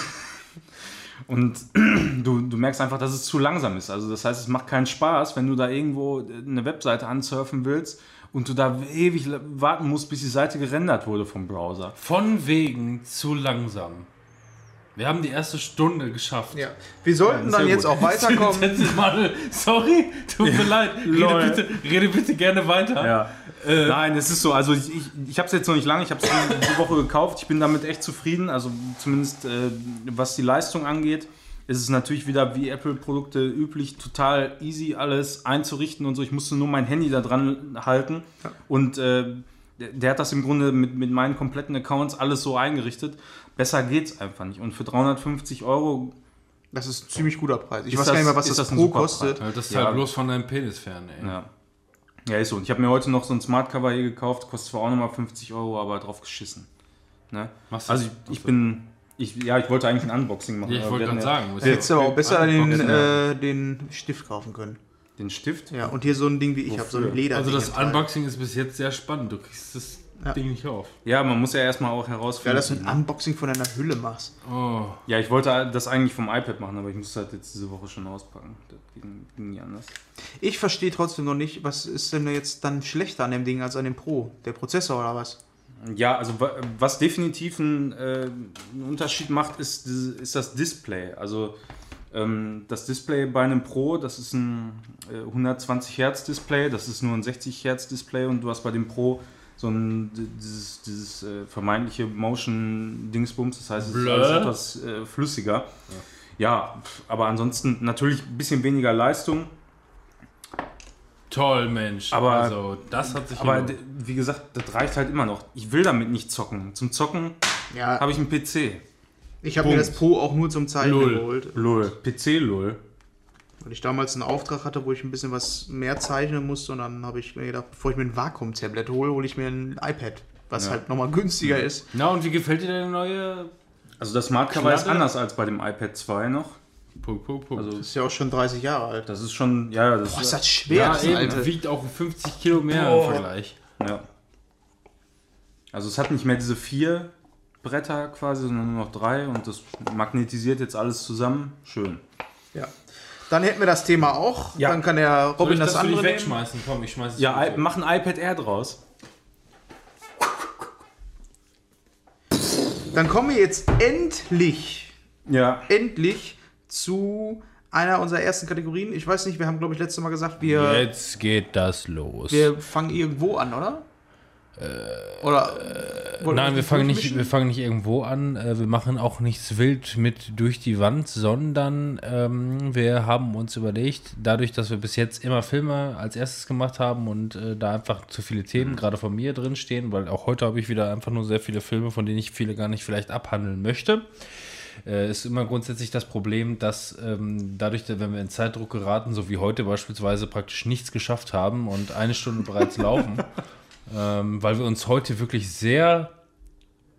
und du, du merkst einfach, dass es zu langsam ist. Also das heißt, es macht keinen Spaß, wenn du da irgendwo eine Webseite ansurfen willst und du da ewig warten musst, bis die Seite gerendert wurde vom Browser. Von wegen zu langsam. Wir haben die erste Stunde geschafft. Ja. Wir sollten ist dann ja jetzt gut. auch weiterkommen. Mal, sorry, tut mir leid. Rede bitte, rede bitte gerne weiter. Ja. Nein, es ist so. Also ich, ich, ich habe es jetzt noch nicht lange. Ich habe es die Woche gekauft. Ich bin damit echt zufrieden. Also zumindest äh, was die Leistung angeht, ist es natürlich wieder wie Apple-Produkte üblich total easy alles einzurichten und so. Ich musste nur mein Handy da dran halten und äh, der, der hat das im Grunde mit, mit meinen kompletten Accounts alles so eingerichtet. Besser geht's einfach nicht. Und für 350 Euro Das ist ein ziemlich guter Preis. Ich weiß gar nicht das- mehr, was das, das Pro kostet. Preis? Ja, Das ist Ja. halt bloß von deinem Penis fern, ey. Ja. Ja, ist so. Und ich habe mir heute noch so ein Smartcover hier gekauft, kostet zwar auch nochmal 50 Euro, aber drauf geschissen. Ne? Machst du Also das? ich, ich bin, ich, ja, ich wollte eigentlich ein Unboxing machen. Ja, ich wollte gerade hatten sagen. Du hättest aber auch besser den, äh, den Stift kaufen können. Ja den Stift. Ja, und hier so ein Ding wie ich habe, so ein? Leder. Also das Unboxing ist bis jetzt sehr spannend. Du kriegst es Ding nicht auf. Ja, man muss ja erstmal auch Ja, herausfinden. dass du ein Unboxing von deiner Hülle machst. Oh. ja, ich wollte das eigentlich vom iPad machen, aber ich musste halt jetzt diese Woche schon auspacken. Das ging, ging nie anders. Ich verstehe trotzdem noch nicht, was ist denn jetzt dann schlechter an dem Ding als an dem Pro? Der Prozessor oder was? Ja, also wa- was definitiv einen, äh, einen Unterschied macht, ist, ist das Display. Also ähm, das Display bei einem Pro, das ist ein äh, 120 Hertz Display, das ist nur ein 60 Hertz Display und du hast bei dem Pro so ein dieses, dieses äh, vermeintliche Motion Dingsbums, das heißt, es ist Blö. etwas äh, flüssiger. Ja. pf, aber ansonsten natürlich ein bisschen weniger Leistung. Toll, Mensch. Aber- also, das hat sich Aber wie gesagt, das reicht halt immer noch. Ich will damit nicht zocken. Zum Zocken Ja, habe ich einen PC. ich habe mir das Pro auch nur zum Zeichnen Null. geholt. Lol. PC lol. Weil ich damals einen Auftrag hatte, wo ich ein bisschen was mehr zeichnen musste und dann habe ich mir gedacht, bevor ich mir ein Vakuum-Tablet hole, hole ich mir ein iPad, was Ja. halt nochmal günstiger ist. Na, und wie gefällt dir deine neue Also das Smart Cover ist anders als bei dem iPad 2 noch. Punkt, Punkt, Punkt. Also Ist ja auch schon 30 Jahre alt. das ist schon, ja, das Boah, ist ist, das schwer, ja, das eben, alte. wiegt auch 50 Kilo mehr Boah. im Vergleich. ja. Also es hat nicht mehr diese vier Bretter quasi, sondern nur noch drei und das magnetisiert jetzt alles zusammen. Schön. Ja. Dann hätten wir das Thema auch. Ja. Dann kann der Soll Robin ich das, das für dich andere nehmen. wegschmeißen? Komm, ich schmeiß es Ja, weg. I mach ein iPad Air draus. Dann kommen wir jetzt endlich, Ja. endlich zu einer unserer ersten Kategorien. Ich weiß nicht, wir haben, glaube ich, letztes Mal gesagt, wir, Jetzt geht das los. wir fangen irgendwo an, oder? Oder? äh, Nein, wir fangen, nicht, wir fangen nicht irgendwo an. Äh, Wir machen auch nichts wild mit durch die Wand, sondern ähm, wir haben uns überlegt, dadurch, dass wir bis jetzt immer Filme als erstes gemacht haben und äh, da einfach zu viele Themen, gerade von mir drin stehen, weil auch heute habe ich wieder einfach nur sehr viele Filme, von denen ich viele gar nicht vielleicht abhandeln möchte. Äh, ist immer grundsätzlich das Problem, dass ähm, dadurch, wenn wir in Zeitdruck geraten, so wie heute beispielsweise, praktisch nichts geschafft haben und eine Stunde bereits laufen, ähm, weil wir uns heute wirklich sehr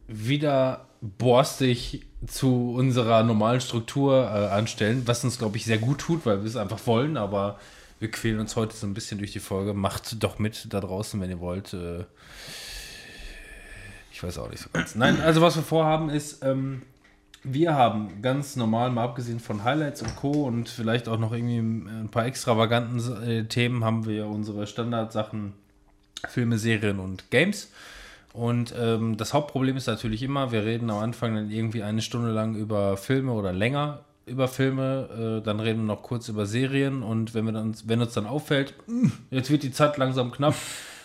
wieder borstig zu unserer normalen Struktur äh, anstellen, was uns, glaube ich, sehr gut tut, weil wir es einfach wollen, aber wir quälen uns heute so ein bisschen durch die Folge. Macht doch mit da draußen, wenn ihr wollt. Äh, ich weiß auch nicht so ganz. Nein, also was wir vorhaben ist, ähm, wir haben ganz normal, mal abgesehen von Highlights und Co. und vielleicht auch noch irgendwie ein paar extravaganten äh, Themen, haben wir unsere Standardsachen, Filme, Serien und Games. Und ähm, das Hauptproblem ist natürlich immer, wir reden am Anfang dann irgendwie eine Stunde lang über Filme oder länger über Filme, äh, dann reden wir noch kurz über Serien und wenn wir dann, wenn uns dann auffällt, "Mm, jetzt wird die Zeit langsam knapp,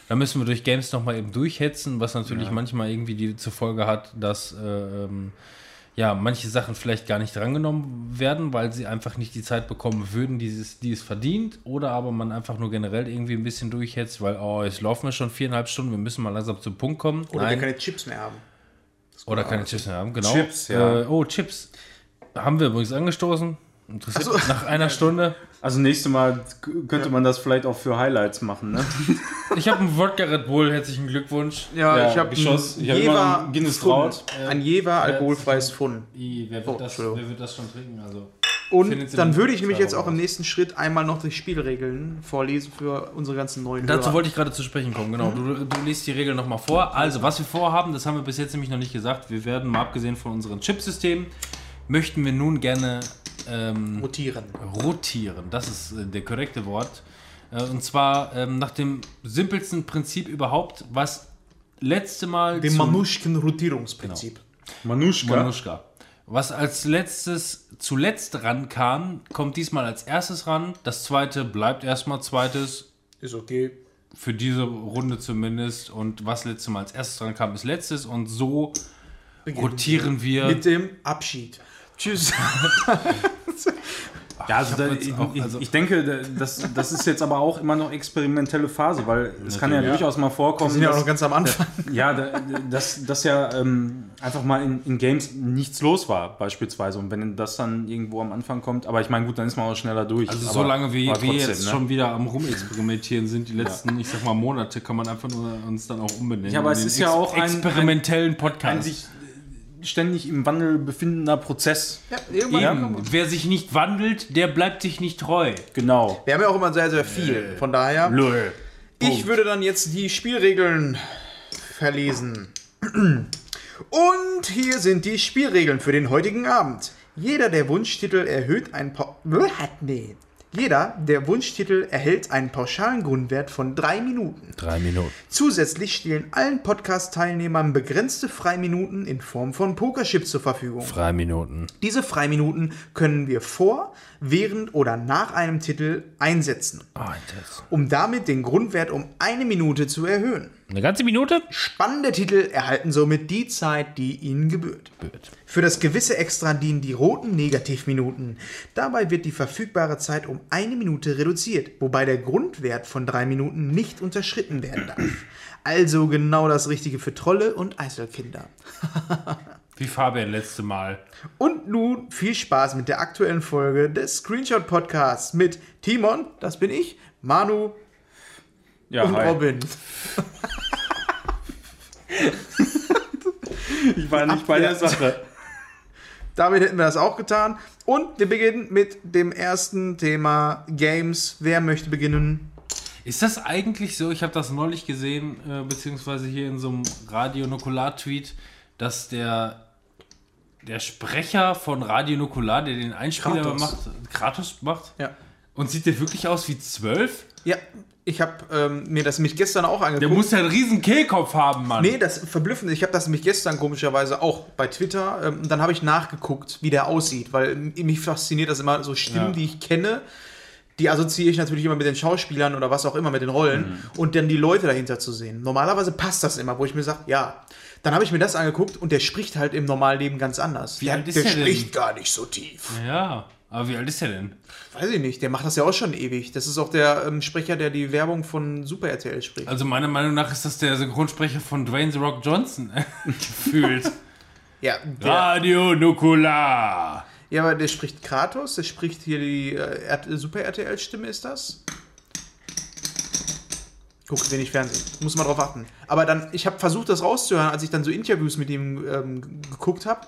dann müssen wir durch Games nochmal eben durchhetzen, was natürlich manchmal irgendwie die zur Folge hat, dass äh, ähm, ja, manche Sachen vielleicht gar nicht drangenommen werden, weil sie einfach nicht die Zeit bekommen würden, die es, die es verdient. Oder aber man einfach nur generell irgendwie ein bisschen durchhetzt, weil, oh, jetzt laufen wir schon viereinhalb Stunden, wir müssen mal langsam zum Punkt kommen. Oder wir Nein. keine Chips mehr haben. Oder keine Chips mehr haben, genau. Chips, ja. Äh, oh, Chips. Haben wir übrigens angestoßen. Interessiert nach einer Stunde. Also nächstes Mal könnte man das vielleicht auch für Highlights machen, ne? Ich habe einen Wodka Red Bull, herzlichen Glückwunsch. Ja, Ja, ich habe Geschoss. Ich hab immer noch ein Guinness Traut. Ein Jever alkoholfreies Fund. I, wer, Oh, wird das, Entschuldigung. wer wird das schon trinken? Also, Und dann würde ich nämlich jetzt auch im nächsten Schritt einmal noch die Spielregeln vorlesen für unsere ganzen neuen Dazu Hörer. wollte ich gerade zu sprechen kommen, genau. Du, du liest die Regeln nochmal vor. Also, was wir vorhaben, das haben wir bis jetzt nämlich noch nicht gesagt. Wir werden, mal abgesehen von unseren Chipsystemen, möchten wir nun gerne ähm, rotieren. rotieren. Das ist äh, der korrekte Wort. Äh, und zwar ähm, nach dem simpelsten Prinzip überhaupt, was letzte Mal Dem Manuschken-Rotierungsprinzip. Manuschka. Manuschka. Was als letztes zuletzt rankam, kommt diesmal als erstes ran. Das zweite bleibt erstmal zweites. Ist okay. Für diese Runde zumindest. Und was letztes Mal als erstes dran kam, ist letztes. Und so rotieren wir. Mit dem Abschied. Tschüss. Ja, also, Ich da, ich, auch- ich, also- ich denke, da- das, das ist jetzt aber auch immer noch experimentelle Phase, weil es kann ja Natürlich. durchaus mal Wir vorkommen, sind ja auch noch ganz am Anfang. ja, da, dass, dass ja ähm, einfach mal in, in Games nichts los war, beispielsweise. Und wenn das dann irgendwo am Anfang kommt, aber ich meine, gut, dann ist man auch schneller durch. Also aber, so lange wie aber wir trotzdem, jetzt ne? schon wieder am Rumexperimentieren sind, die letzten, ich sag mal, Monate, kann man einfach nur uns dann auch umbenennen. Ja, aber in es ist ja auch ein- experimentellen ein Podcast. sich äh, ständig im Wandel befindender Prozess. Ja, irgendwann Eben, wer sich nicht wandelt, der bleibt sich nicht treu. Genau. Wir haben ja auch immer sehr, sehr viel. Von daher, Lul. ich würde dann jetzt die Spielregeln verlesen. Und hier sind die Spielregeln für den heutigen Abend. Jeder der Wunschtitel erhöht ein pa nee. Jeder der Wunschtitel erhält einen pauschalen Grundwert von drei Minuten. Drei Minuten. Zusätzlich stehen allen Podcast-Teilnehmern begrenzte Freiminuten in Form von Pokerchips zur Verfügung. Freiminuten. Diese Freiminuten können wir vor, während oder nach einem Titel einsetzen, Ah, das. um damit den Grundwert um eine Minute zu erhöhen. Eine ganze Minute? Spannende Titel erhalten somit die Zeit, die ihnen gebührt. Blöd. Für das gewisse Extra dienen die roten Negativminuten. Dabei wird die verfügbare Zeit um eine Minute reduziert, wobei der Grundwert von drei Minuten nicht unterschritten werden darf. Also genau das Richtige für Trolle und Eiselkinder. Wie Fabian letzte Mal. Und nun viel Spaß mit der aktuellen Folge des Screenshot Podcasts mit Timon, das bin ich, Manu Ja, und hi. Robin. Ich war nicht bei der. Sache. Damit hätten wir das auch getan. Und wir beginnen mit dem ersten Thema Games. Wer möchte beginnen? Ist das eigentlich so? Ich habe das neulich gesehen, äh, beziehungsweise hier in so einem Radio Nukular-Tweet, dass der, der Sprecher von Radio Nukular, der den Einspieler Kratos. macht, Kratos macht. Ja. Und sieht der wirklich aus wie zwölf? Ja, ich habe ähm, mir das nämlich gestern auch Der angeguckt. muss ja einen riesen Kehlkopf haben, Mann. Nee, das verblüffend. Ich habe das nämlich gestern komischerweise auch bei Twitter. Ähm, dann habe ich nachgeguckt, wie der aussieht, weil mich fasziniert das immer so Stimmen, Ja. die ich kenne. Die assoziiere ich natürlich immer mit den Schauspielern oder was auch immer, mit den Rollen. Und dann die Leute dahinter zu sehen. Normalerweise passt das immer, wo ich mir sage, ja. Dann habe ich mir das angeguckt und der spricht halt im Normalleben ganz anders. Wie der alt ist der der denn? spricht gar nicht so tief. Ja, aber wie alt ist der denn? Weiß ich nicht, der macht das ja auch schon ewig. Das ist auch der ähm, Sprecher, der die Werbung von Super RTL spricht. Also meiner Meinung nach ist das der Synchronsprecher von Dwayne The Rock Johnson gefühlt. ja, Radio Nukular. ja, aber der spricht Kratos, der spricht hier die äh, Super RTL-Stimme, ist das? Guckt wenig Fernsehen, muss man drauf achten. Aber dann, ich habe versucht, das rauszuhören, als ich dann so Interviews mit ihm ähm, geguckt habe.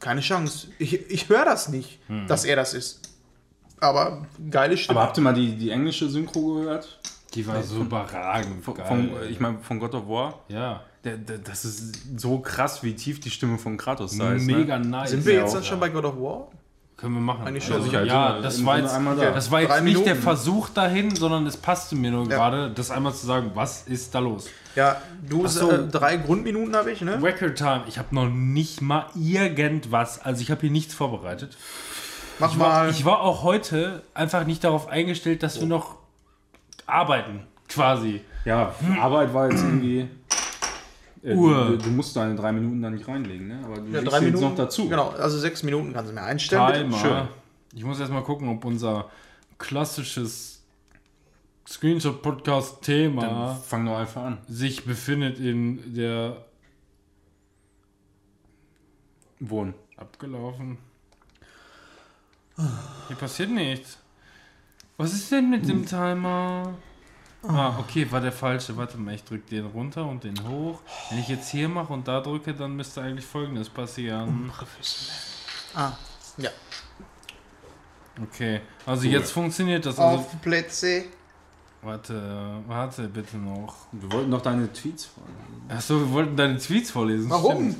Keine Chance. Ich, ich höre das nicht, dass er das ist. Aber geile Stimme. Aber habt ihr mal die, die englische Synchro gehört? Die war so überragend. Von, geil. von, ich meine, von God of War? ja, Der, der, das ist so krass, wie tief die Stimme von Kratos da ist. mega Ne? nice. Sind wir ja jetzt auch, dann schon bei God of War? Können wir machen. Eigentlich schon, Also, sicher, ja, ja, das war jetzt, einmal da. das war jetzt Drei nicht der Minuten. Versuch dahin, sondern es passte mir nur Ja. gerade, das einmal zu sagen, was ist da los? Ja, du, so. äh, drei Grundminuten habe ich, ne? Record Time, ich habe noch nicht mal irgendwas, also ich habe hier nichts vorbereitet. Mach Ich war, mal. ich war auch heute einfach nicht darauf eingestellt, dass wir noch arbeiten, quasi. Ja, Arbeit war jetzt irgendwie. Äh, Uhr. Du, du musst deine drei Minuten da nicht reinlegen, ne? Aber du Ja, drei Minuten noch dazu. Genau, also sechs Minuten kannst du mir einstellen. bitte. Timer. schön. Ich muss erst mal gucken, ob unser klassisches Screenshot-Podcast-Thema fang doch einfach an. sich befindet in der Wohnen. abgelaufen. Hier passiert nichts. Was ist denn mit dem Timer? Ah, okay, war der falsche. Warte mal, ich drücke den runter und den hoch. Wenn ich jetzt hier mache und da drücke, dann müsste eigentlich folgendes passieren. Ah, ja. Okay, also jetzt funktioniert das. Also, Auf Plätze. warte, warte bitte noch. Wir wollten doch deine Tweets vorlesen. Achso, wir wollten deine Tweets vorlesen. Warum? Stimmt.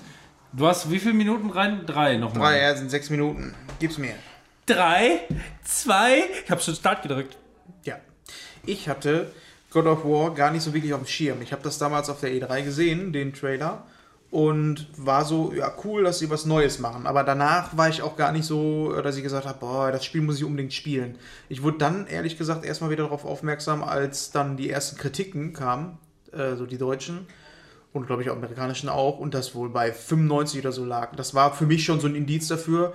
Du hast wie viele Minuten rein? Drei nochmal. Drei, ja, sind sechs Minuten. Gib's mir. Drei, zwei. Ich habe schon Start gedrückt. Ja. Ich hatte God of War gar nicht so wirklich auf dem Schirm. Ich habe das damals auf der E3 gesehen, den Trailer. Und war so, ja, cool, dass sie was Neues machen. Aber danach war ich auch gar nicht so, dass ich gesagt habe, boah, das Spiel muss ich unbedingt spielen. Ich wurde dann, ehrlich gesagt, erstmal wieder darauf aufmerksam, als dann die ersten Kritiken kamen, äh, so die deutschen und glaube ich auch amerikanischen auch, und das wohl bei 95 oder so lag. Das war für mich schon so ein Indiz dafür,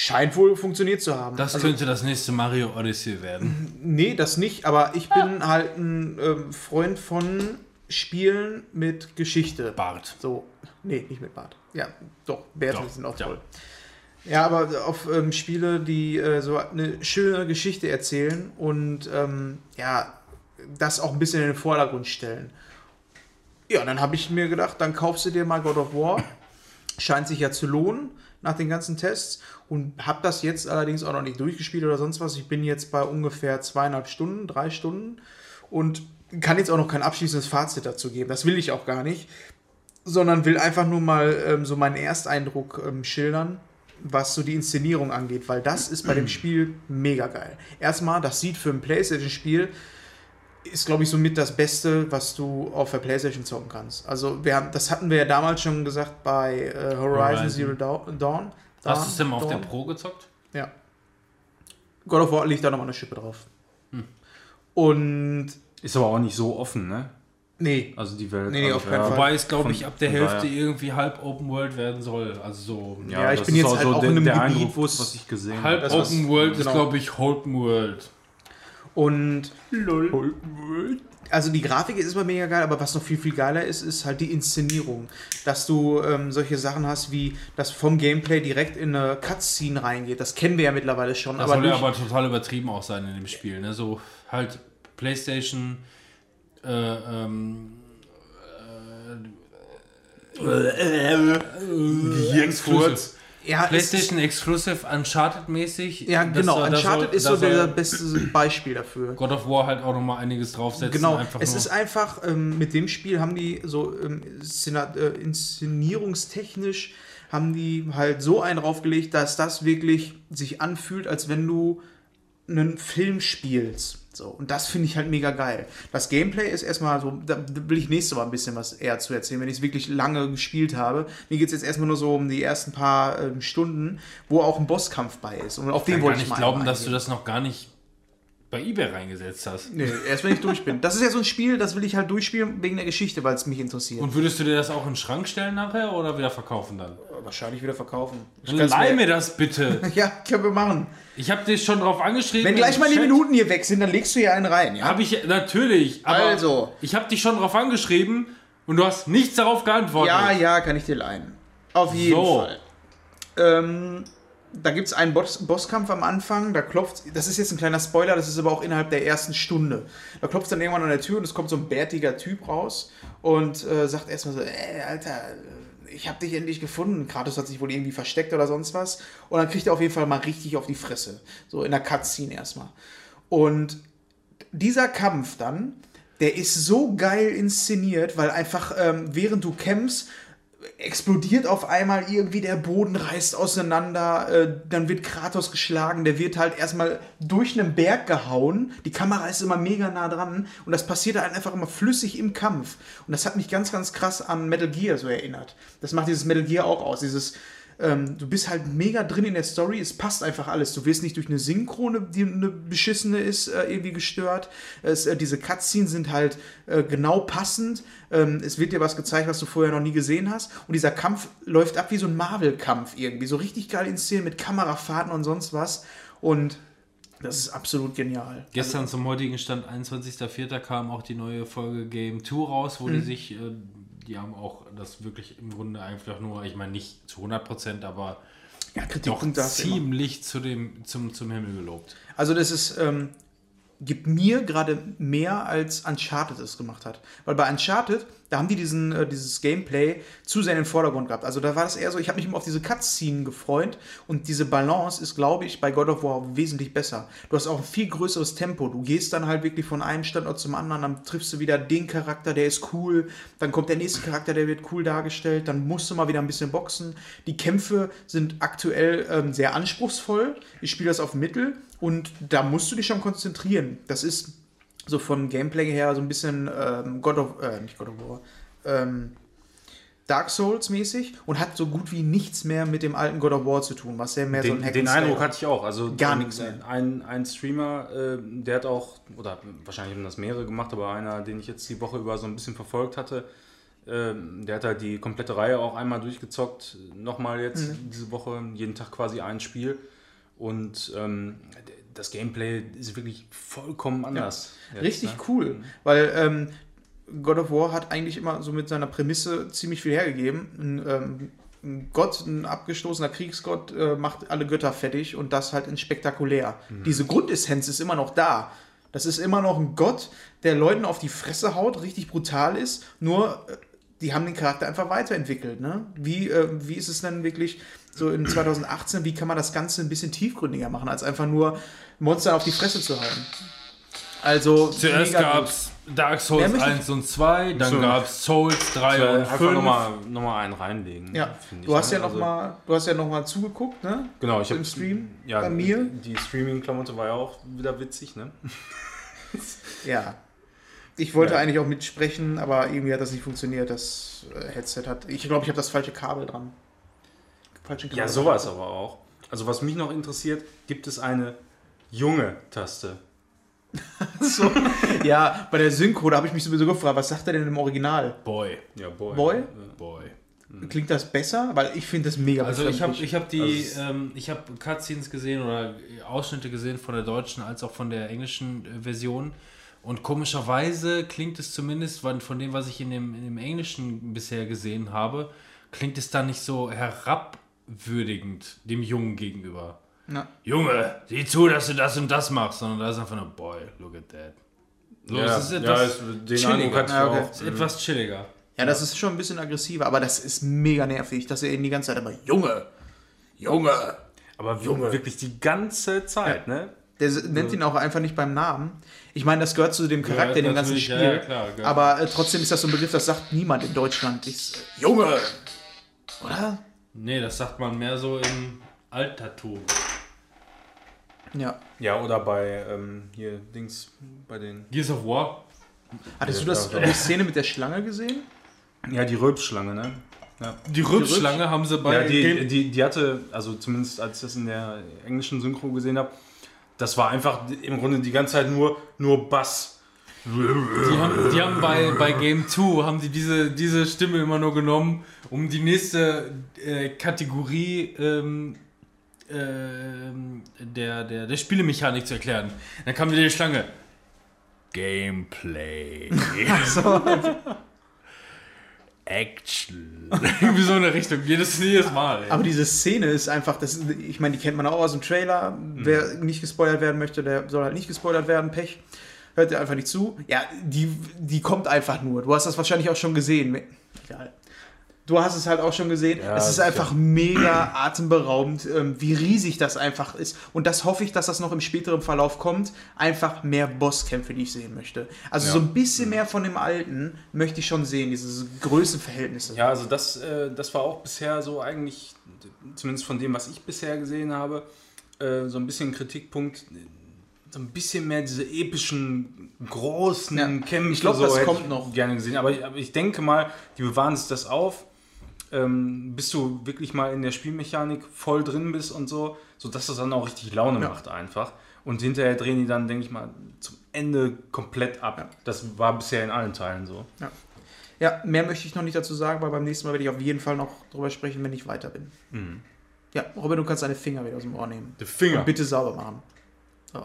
scheint wohl funktioniert zu haben. Das Also- könnte das nächste Mario Odyssey werden. Nee, das nicht, aber ich bin halt ein ähm, Freund von Spielen mit Geschichte. Bart. So, nee, nicht mit Bart. Ja, doch, Bärte Doch, sind auch ja. toll. Ja, aber auf ähm, Spiele, die äh, so eine schöne Geschichte erzählen und ähm, ja, das auch ein bisschen in den Vordergrund stellen. Ja, dann habe ich mir gedacht, dann kaufst du dir mal God of War. Scheint sich ja zu lohnen nach den ganzen Tests und habe das jetzt allerdings auch noch nicht durchgespielt oder sonst was. Ich bin jetzt bei ungefähr zweieinhalb Stunden, drei Stunden und kann jetzt auch noch kein abschließendes Fazit dazu geben. Das will ich auch gar nicht. Sondern will einfach nur mal ähm, so meinen Ersteindruck ähm, schildern, was so die Inszenierung angeht, weil das ist bei dem Spiel mega geil. Erstmal, das sieht für ein PlayStation-Spiel ist, glaube ich, somit das Beste, was du auf der PlayStation zocken kannst. Also, wir haben, das hatten wir ja damals schon gesagt bei äh, Horizon, Horizon. Zero Dawn. Dawn Hast du es denn mal auf der Pro gezockt? Ja. God of War liegt da nochmal eine Schippe drauf. Und. Ist aber auch nicht so offen, ne? Nee. Also die Welt. Nee, nee, auf keinen Fall. Wobei es, glaube ich, ab der Hälfte daher. irgendwie halb Open World werden soll. Also so Ja, ich das bin ist jetzt halt auch der, in einem der Gebiet, wo es was ich gesehen halb Das, was- Open World ist, genau. glaube ich, Open World. Und. Also die Grafik ist immer mega geil, aber was noch viel, viel geiler ist, ist halt die Inszenierung. Dass du ähm, solche Sachen hast, wie das vom Gameplay direkt in eine Cutscene reingeht. Das kennen wir ja mittlerweile schon. Das aber soll ja aber total übertrieben auch sein in dem Spiel. Ne? So halt PlayStation. Äh, ähm, äh, Exclusive. Ja, PlayStation Exclusive Uncharted-mäßig. Ja, genau. Uncharted soll- ist so der beste Beispiel dafür. God of War halt auch nochmal einiges draufsetzen. Genau, einfach es ist einfach, ähm, mit dem Spiel haben die so ähm, äh, inszenierungstechnisch haben die halt so einen draufgelegt, dass das wirklich sich anfühlt, als wenn du einen Film spielst. So, und das finde ich halt mega geil. Das Gameplay ist erstmal so, da will ich nächstes Mal ein bisschen was eher zu erzählen, wenn ich es wirklich lange gespielt habe. Mir geht es jetzt erstmal nur so um die ersten paar ähm, Stunden, wo auch ein Bosskampf bei ist. Und auf Ich den kann wollte ich nicht mal glauben, einmal dass du das noch gar nicht bei eBay reingesetzt hast. Nee, erst wenn ich durch bin. Das ist ja so ein Spiel, das will ich halt durchspielen wegen der Geschichte, weil es mich interessiert. Und würdest du dir das auch in den Schrank stellen nachher oder wieder verkaufen dann? wahrscheinlich wieder verkaufen. Ich Dann leih mir- das bitte. Ja, können wir machen. Ich habe dich schon drauf angeschrieben. Wenn gleich mal die. Minuten hier weg sind, dann legst du hier einen rein, ja? Habe ich natürlich. Aber Also. Ich habe dich schon drauf angeschrieben und du hast nichts darauf geantwortet. Ja, ja, kann ich dir leihen. Auf jeden So. Fall. Ähm, da gibt es einen Boss Bosskampf am Anfang, da klopft, das ist jetzt ein kleiner Spoiler, das ist aber auch innerhalb der ersten Stunde. Da klopft dann irgendwann an der Tür und es kommt so ein bärtiger Typ raus und äh, sagt erstmal so, ey, Alter, ich hab dich endlich gefunden. Kratos hat sich wohl irgendwie versteckt oder sonst was. Und dann kriegt er auf jeden Fall mal richtig auf die Fresse. So in der Cutscene erstmal. Und dieser Kampf dann, der ist so geil inszeniert, weil einfach ähm, während du kämpfst, explodiert auf einmal irgendwie der Boden reißt auseinander, äh, dann wird Kratos geschlagen, der wird halt erstmal durch einen Berg gehauen, die Kamera ist immer mega nah dran und das passiert halt einfach immer flüssig im Kampf und das hat mich ganz, ganz krass an Metal Gear so erinnert. Das macht dieses Metal Gear auch aus, dieses ähm, du bist halt mega drin in der Story, es passt einfach alles. Du wirst nicht durch eine Synchrone, die eine beschissene ist, äh, irgendwie gestört. Es, äh, diese Cutscenes sind halt äh, genau passend. Ähm, es wird dir was gezeigt, was du vorher noch nie gesehen hast. Und dieser Kampf läuft ab wie so ein Marvel-Kampf irgendwie. So richtig geil inszeniert mit Kamerafahrten und sonst was. Und das ist absolut genial. Gestern zum heutigen Stand, 21.04. kam auch die neue Folge Game 2 raus, wo Mhm. die sich, äh, die haben auch das wirklich im Grunde einfach nur, ich meine nicht zu 100%, aber Ja, doch immer. ziemlich zu dem, zum, zum Himmel gelobt. Also das ist, ähm, gibt mir gerade mehr als Uncharted es gemacht hat. Weil bei Uncharted, da haben die diesen, äh, dieses Gameplay zu sehr in den Vordergrund gehabt. Also da war das eher so, ich habe mich immer auf diese Cutscene gefreut und diese Balance ist, glaube ich, bei God of War wesentlich besser. Du hast auch ein viel größeres Tempo. Du gehst dann halt wirklich von einem Standort zum anderen, dann triffst du wieder den Charakter, der ist cool, dann kommt der nächste Charakter, der wird cool dargestellt, dann musst du mal wieder ein bisschen boxen. Die Kämpfe sind aktuell ähm, sehr anspruchsvoll. Ich spiele das auf Mittel und da musst du dich schon konzentrieren. Das ist so von Gameplay her so ein bisschen ähm, God of, äh, nicht God of War, ähm, Dark Souls mäßig und hat so gut wie nichts mehr mit dem alten God of War zu tun, was ja mehr so ein Den, Hack den Eindruck hatte ich auch. Also Gar nichts mehr. Ein, ein Streamer, äh, der hat auch, oder wahrscheinlich haben das mehrere gemacht, aber einer, den ich jetzt die Woche über so ein bisschen verfolgt hatte, ähm, der hat halt die komplette Reihe auch einmal durchgezockt. Nochmal jetzt Mhm. diese Woche, jeden Tag quasi ein Spiel. Und ähm, das Gameplay ist wirklich vollkommen anders. jetzt, Richtig ne? cool, weil ähm, God of War hat eigentlich immer so mit seiner Prämisse ziemlich viel hergegeben. Ein, ähm, ein Gott, ein abgestoßener Kriegsgott äh, macht alle Götter fertig und das halt in spektakulär. Diese Grundessenz ist immer noch da. Das ist immer noch ein Gott, der Leuten auf die Fresse haut, richtig brutal ist, nur äh, die haben den Charakter einfach weiterentwickelt. Ne? Wie, äh, wie ist es denn wirklich so in 2018, wie kann man das Ganze ein bisschen tiefgründiger machen, als einfach nur Monster auf die Fresse zu hauen? Also Zuerst gab es Dark Souls möchte ich- 1 und 2, dann So. gab es Souls 3 und Einfach 5. nochmal noch mal einen reinlegen. Ja, finde du ich, hast ja noch Also, mal, du hast ja noch mal zugeguckt, ne? Genau, ich im habe Stream ja, bei mir. Die Streaming-Klamotte war ja auch wieder witzig, ne? Ja. Ich wollte Ja. eigentlich auch mitsprechen, aber irgendwie hat das nicht funktioniert. Das äh, Headset hat. Ich glaube, ich habe das falsche Kabel dran. Falsche Kabel Ja, sowas aber auch. Also was mich noch interessiert, gibt es eine junge Taste? So. Ja, bei der Synchro, da habe ich mich sowieso gefragt, was sagt er denn im Original? Boy. Ja, Boy. Boy? Boy. Klingt das besser? Weil ich finde das mega Also ich habe ich hab die, Also ähm, ich habe Cutscenes gesehen oder Ausschnitte gesehen von der deutschen als auch von der englischen äh, Version. Und komischerweise klingt es zumindest von von dem, was ich in dem, in dem Englischen bisher gesehen habe, klingt es dann nicht so herabwürdigend dem Jungen gegenüber. Na. Junge, sieh zu, dass du das und das machst, sondern da ist einfach nur, boy, look at that. So, Ja, es ist ja, etwas, es, den chilliger. Ja, okay. ist etwas chilliger. Ja, das ist schon ein bisschen aggressiver, aber das ist mega nervig, dass er ihn die ganze Zeit immer Junge, Junge. Aber wirklich die ganze Zeit, ne? Der nennt ihn auch einfach nicht beim Namen. Ich meine, das gehört zu dem Charakter, Gehört dem ganzen Spiel. ja, ja, klar, aber äh, trotzdem ist das so ein Begriff, das sagt niemand in Deutschland. Ich, Junge! Oder? Nee, das sagt man mehr so im Altertum. Ja. Ja, oder bei ähm, hier Dings, bei den. Gears of War? Hattest du das, die Szene mit der Schlange gesehen? Ja, die Rülpsschlange, ne? Ja. Die Rübschlange haben sie bei Ja, die, Game die, die hatte, also zumindest als ich das in der englischen Synchro gesehen habe, das war einfach im Grunde die ganze Zeit nur, nur Bass. Die haben, die haben bei, bei Game 2 haben die diese, diese Stimme immer nur genommen, um die nächste äh, Kategorie ähm, ähm, der, der, der Spielemechanik zu erklären. Dann kam wieder die Schlange. Gameplay. Action. Irgendwie so in der Richtung. Jedes, jedes Mal. Ey. Aber diese Szene ist einfach, das, ich meine, die kennt man auch aus dem Trailer. Wer nicht gespoilert werden möchte, der soll halt nicht gespoilert werden. Pech. Hört ihr einfach nicht zu. Ja, die, die kommt einfach nur. Du hast das wahrscheinlich auch schon gesehen. Egal. Du hast es halt auch schon gesehen. Ja, es ist einfach mega atemberaubend, ähm, wie riesig das einfach ist. Und das hoffe ich, dass das noch im späteren Verlauf kommt. Einfach mehr Bosskämpfe, die ich sehen möchte. Also Ja. so ein bisschen mehr von dem Alten möchte ich schon sehen, diese Größenverhältnisse. Ja, also das, äh, das war auch bisher so eigentlich, zumindest von dem, was ich bisher gesehen habe, äh, so ein bisschen Kritikpunkt. So ein bisschen mehr diese epischen, großen Ja, Kämpfe. ich glaub, so das kommt ich noch. Gerne gesehen. Aber ich, aber ich denke mal, die bewahren sich das auf, ähm, bis du wirklich mal in der Spielmechanik voll drin bist und so, sodass das dann auch richtig Laune Ja. macht einfach. Und hinterher drehen die dann, denke ich mal, zum Ende komplett ab. Das war bisher in allen Teilen so. Ja, mehr möchte ich noch nicht dazu sagen, weil beim nächsten Mal werde ich auf jeden Fall noch drüber sprechen, wenn ich weiter bin. Ja, Robin, du kannst deine Finger wieder aus dem Ohr nehmen. Der Finger. Und bitte sauber machen. Oh.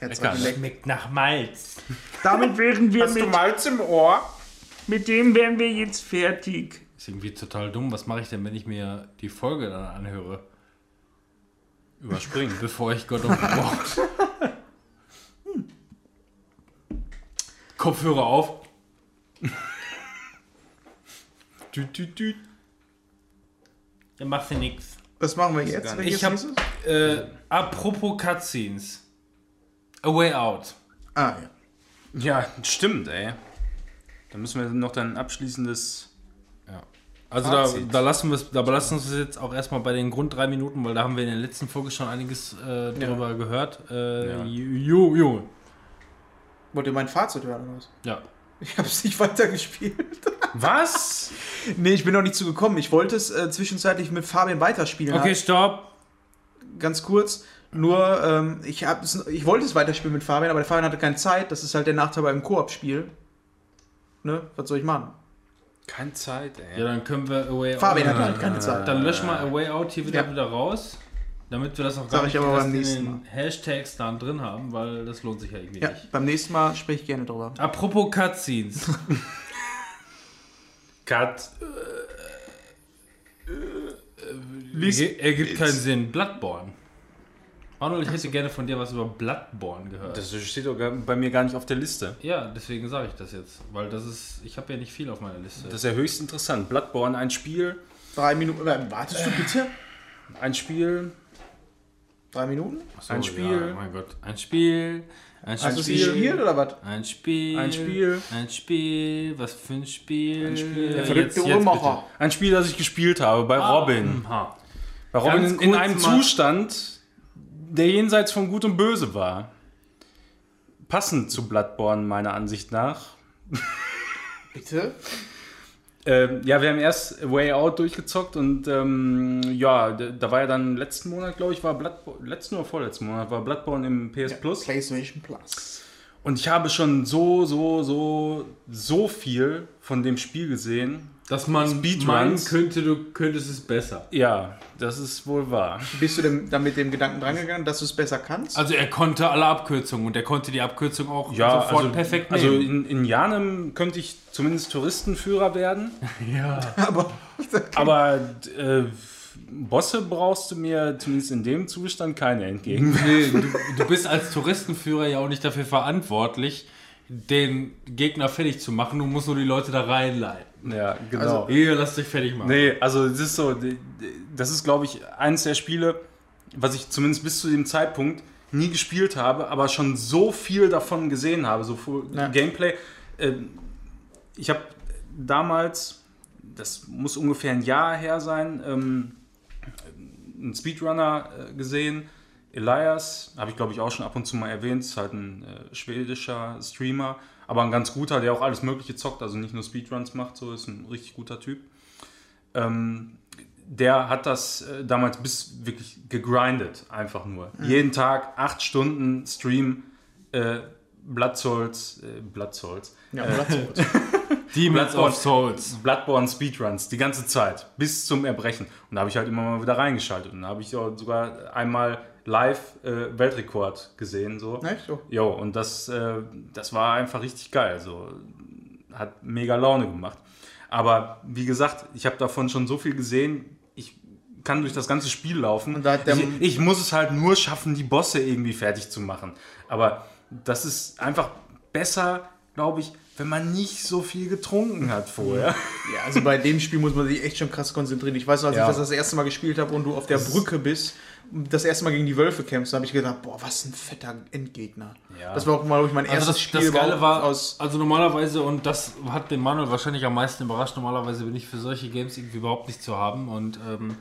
Leck. Schmeckt nach Malz. Damit wären wir Hast du Malz im Ohr? mit dem wären wir jetzt fertig. Ist irgendwie total dumm. Was mache ich denn, wenn ich mir die Folge dann anhöre? Überspringen. Bevor ich Gott of War. Kopfhörer auf. Tüt, tüt, tüt. Dann machst du nix. Was machen wir jetzt? Ich hab- nächstes? Äh, apropos Cutscenes. A Way Out. Ah, ja. Ja, stimmt, ey. Dann müssen wir noch dein abschließendes. Ja. Also da, Fazit. da lassen wir es, da belassen wir es jetzt auch erstmal bei den Grund drei Minuten, weil da haben wir in der letzten Folge schon einiges äh, drüber gehört. Äh, Ja. ju, ju. Wollt ihr mein Fazit hören oder was? Ja. Ich habe es nicht weitergespielt. Was? nee, ich bin noch nicht zugekommen. Ich wollte es äh, zwischenzeitlich mit Fabian weiterspielen. Okay, stopp. ganz kurz. Nur, ähm, ich, ich wollte es weiterspielen mit Fabian, aber der Fabian hatte keine Zeit. Das ist halt der Nachteil beim Koop-Spiel. Ne? Was soll ich machen? Keine Zeit, ey. Ja, dann können wir A Way Fabian Out. hat halt keine Zeit. Dann löschen wir A Way Out hier wieder, Ja. wieder raus. Damit wir das auch Sag gar ich nicht aber beim in nächsten den Hashtags dann drin haben, weil das lohnt sich ja irgendwie Ja, nicht. beim nächsten Mal spreche ich gerne drüber. Apropos Cutscenes. Cut. Ergi- Ergibt keinen Sinn. Bloodborne. Manuel, ich hätte gerne von dir was über Bloodborne gehört. Das steht doch bei mir gar nicht auf der Liste. ja, deswegen sage ich das jetzt. Weil das ist, ich habe ja nicht viel auf meiner Liste. Das ist ja höchst interessant. Bloodborne, ein Spiel. Drei Minuten. Äh, wartest du bitte? Ein Spiel. Drei Minuten? So, ein Spiel. Ja, mein Gott. Ein Spiel, Ein Hast du sie gespielt oder was? Ein Spiel. Ein Spiel. Ein Spiel. Was für ein Spiel? Ein Spiel. Der verrückte Uhrmacher. Ein Spiel, das ich gespielt habe bei Robin. Ha. Bei Robin in, in einem mal- Zustand, der jenseits von Gut und Böse war. Passend zu Bloodborne, meiner Ansicht nach. Bitte? Ähm, ja, wir haben erst Way Out durchgezockt und ähm, ja, da war ja dann letzten Monat, glaube ich, war Bloodborne, letzten oder vorletzten Monat war Bloodborne im PS Plus. PlayStation Plus. Und ich habe schon so, so, so, so viel von dem Spiel gesehen. Dass man Speedruns. meinen könnte, du könntest es besser. Ja, das ist wohl wahr. Bist du dem, dann mit dem Gedanken drangegangen, dass du es besser kannst? Also er konnte alle Abkürzungen und er konnte die Abkürzung auch Ja, sofort also, perfekt Also nehmen. in, in Janem könnte ich zumindest Touristenführer werden. ja. Aber Aber äh, Bosse brauchst du mir zumindest in dem Zustand keine entgegen. Nee, du, du bist als Touristenführer ja auch nicht dafür verantwortlich, den Gegner fertig zu machen. Du musst nur die Leute da reinleiten. Ja, genau. Also, Hier, lass dich fertig machen. Nee, also es ist so, das ist glaube ich eines der Spiele, was ich zumindest bis zu dem Zeitpunkt nie gespielt habe, aber schon so viel davon gesehen habe, so viel Ja. Gameplay. Ähm, Ich habe damals, das muss ungefähr ein Jahr her sein, ähm, einen Speedrunner äh, gesehen. Elias, habe ich glaube ich auch schon ab und zu mal erwähnt, ist halt ein äh, schwedischer Streamer, aber ein ganz guter, der auch alles Mögliche zockt, also nicht nur Speedruns macht, so ist ein richtig guter Typ. Ähm, der hat das äh, damals bis wirklich gegrindet, einfach nur. Jeden Tag acht Stunden Stream, äh, Blood Souls, äh, Blood Souls, ja, Platz. Demons Bloodborne. of Souls. Bloodborne Speedruns, die ganze Zeit, bis zum Erbrechen. Und da habe ich halt immer mal wieder reingeschaltet. Und da habe ich auch sogar einmal live äh, Weltrekord gesehen. So. Echt so? Jo, und das, äh, das war einfach richtig geil. So. Hat mega Laune gemacht. Aber wie gesagt, ich habe davon schon so viel gesehen, ich kann durch das ganze Spiel laufen. Ich, ich muss es halt nur schaffen, die Bosse irgendwie fertig zu machen. Aber das ist einfach besser, glaube ich, wenn man nicht so viel getrunken hat vorher. Ja, also bei dem Spiel muss man sich echt schon krass konzentrieren. Ich weiß noch, als Ja. ich das das erste Mal gespielt habe und du auf der Brücke bist, das erste Mal gegen die Wölfe kämpfst, da habe ich gedacht, boah, was ein fetter Endgegner. Ja. Das war auch mal ich, mein Also erstes das, Spiel das Geile war, aus. also normalerweise, und das hat den Manuel wahrscheinlich am meisten überrascht, normalerweise bin ich für solche Games irgendwie überhaupt nicht zu haben und ähm,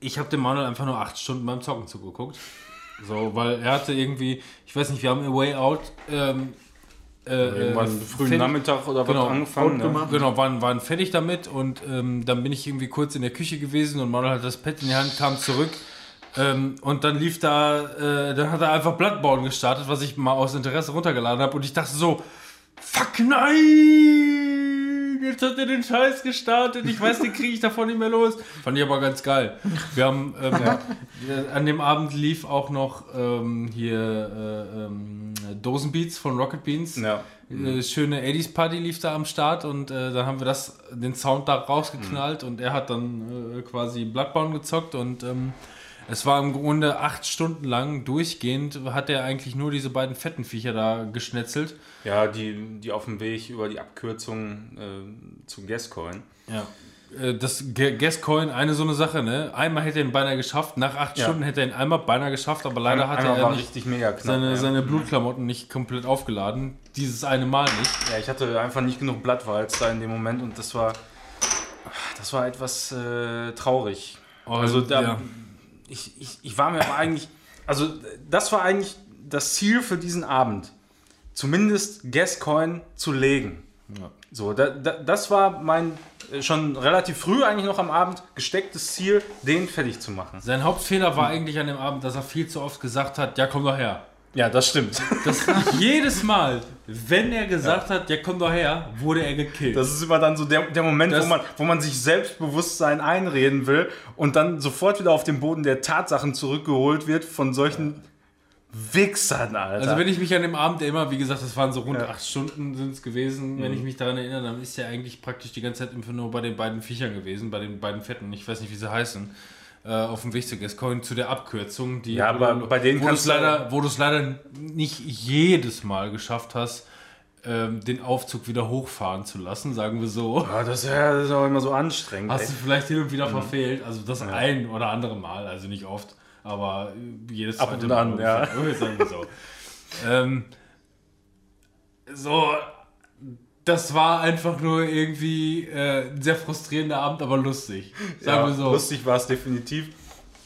ich habe dem Manuel einfach nur acht Stunden beim Zocken zugeguckt. So, weil er hatte irgendwie, ich weiß nicht, wir haben A Way Out ähm, äh, Irgendwann äh, frühen fertig- Nachmittag oder Genau, was angefangen. Ne? gemacht. Genau, waren, waren fertig damit und ähm, dann bin ich irgendwie kurz in der Küche gewesen und Manuel hat das Pad in die Hand, kam zurück ähm, und dann lief da, äh, dann hat er einfach Bloodborne gestartet, was ich mal aus Interesse runtergeladen habe und ich dachte so, fuck nein, jetzt hat er den Scheiß gestartet, ich weiß, den kriege ich davon nicht mehr los. Fand ich aber ganz geil. Wir haben, ähm, äh, an dem Abend lief auch noch ähm, hier äh, ähm, Dosenbeats von Rocket Beans. Ja. Eine schöne 80s Party lief da am Start und äh, dann haben wir das, den Sound da rausgeknallt und er hat dann äh, quasi Bloodborne gezockt und ähm, es war im Grunde acht Stunden lang durchgehend, hat er eigentlich nur diese beiden fetten Viecher da geschnetzelt. Ja, die, die auf dem Weg über die Abkürzung äh, zu Gascoin. Ja. Äh, Das Gascoin, eine so eine Sache, ne? Einmal hätte er ihn beinahe geschafft, nach acht Ja. Stunden hätte er ihn einmal beinahe geschafft, aber leider hatte Einmal er nicht knapp. seine, ja. seine Blutklamotten nicht komplett aufgeladen. Dieses eine Mal nicht. ja, ich hatte einfach nicht genug Blattwalz da in dem Moment und das war, das war etwas äh, traurig. Also da, ja. Ich, ich, ich war mir aber eigentlich, also das war eigentlich das Ziel für diesen Abend, zumindest Gascoin zu legen. Ja. So, da, da, das war mein äh, schon relativ früh eigentlich noch am Abend gestecktes Ziel, den fertig zu machen. Sein Hauptfehler war eigentlich an dem Abend, dass er viel zu oft gesagt hat, ja komm doch her. Ja, das stimmt. Das jedes Mal, wenn er gesagt hat, ja komm doch her, wurde er gekillt. Das ist immer dann so der, der Moment, Das- wo, man, wo man sich Selbstbewusstsein einreden will und dann sofort wieder auf den Boden der Tatsachen zurückgeholt wird von solchen Wichsern, Alter. also wenn ich mich an dem Abend immer, wie gesagt, das waren so rund Ja. acht Stunden sind es gewesen, wenn ich mich daran erinnere, dann ist er eigentlich praktisch die ganze Zeit einfach nur bei den beiden Viechern gewesen, bei den beiden Fetten, ich weiß nicht, wie sie heißen, äh, auf dem Weg zu Gascoigne, zu der Abkürzung, die Ja, aber bei denen wo du es du- leider, wo du es leider nicht jedes Mal geschafft hast, ähm, den Aufzug wieder hochfahren zu lassen, sagen wir so. ja, das, ist ja, das ist auch immer so anstrengend. Hast du ey. vielleicht hin und wieder verfehlt, also das ein oder andere Mal, also nicht oft, aber äh, jedes Ab zweite und an, Mal ja. ungefähr, sagen wir so. Ähm, so, das war einfach nur irgendwie äh, ein sehr frustrierender Abend, aber lustig. Sagen Ja, wir so. Lustig war es definitiv.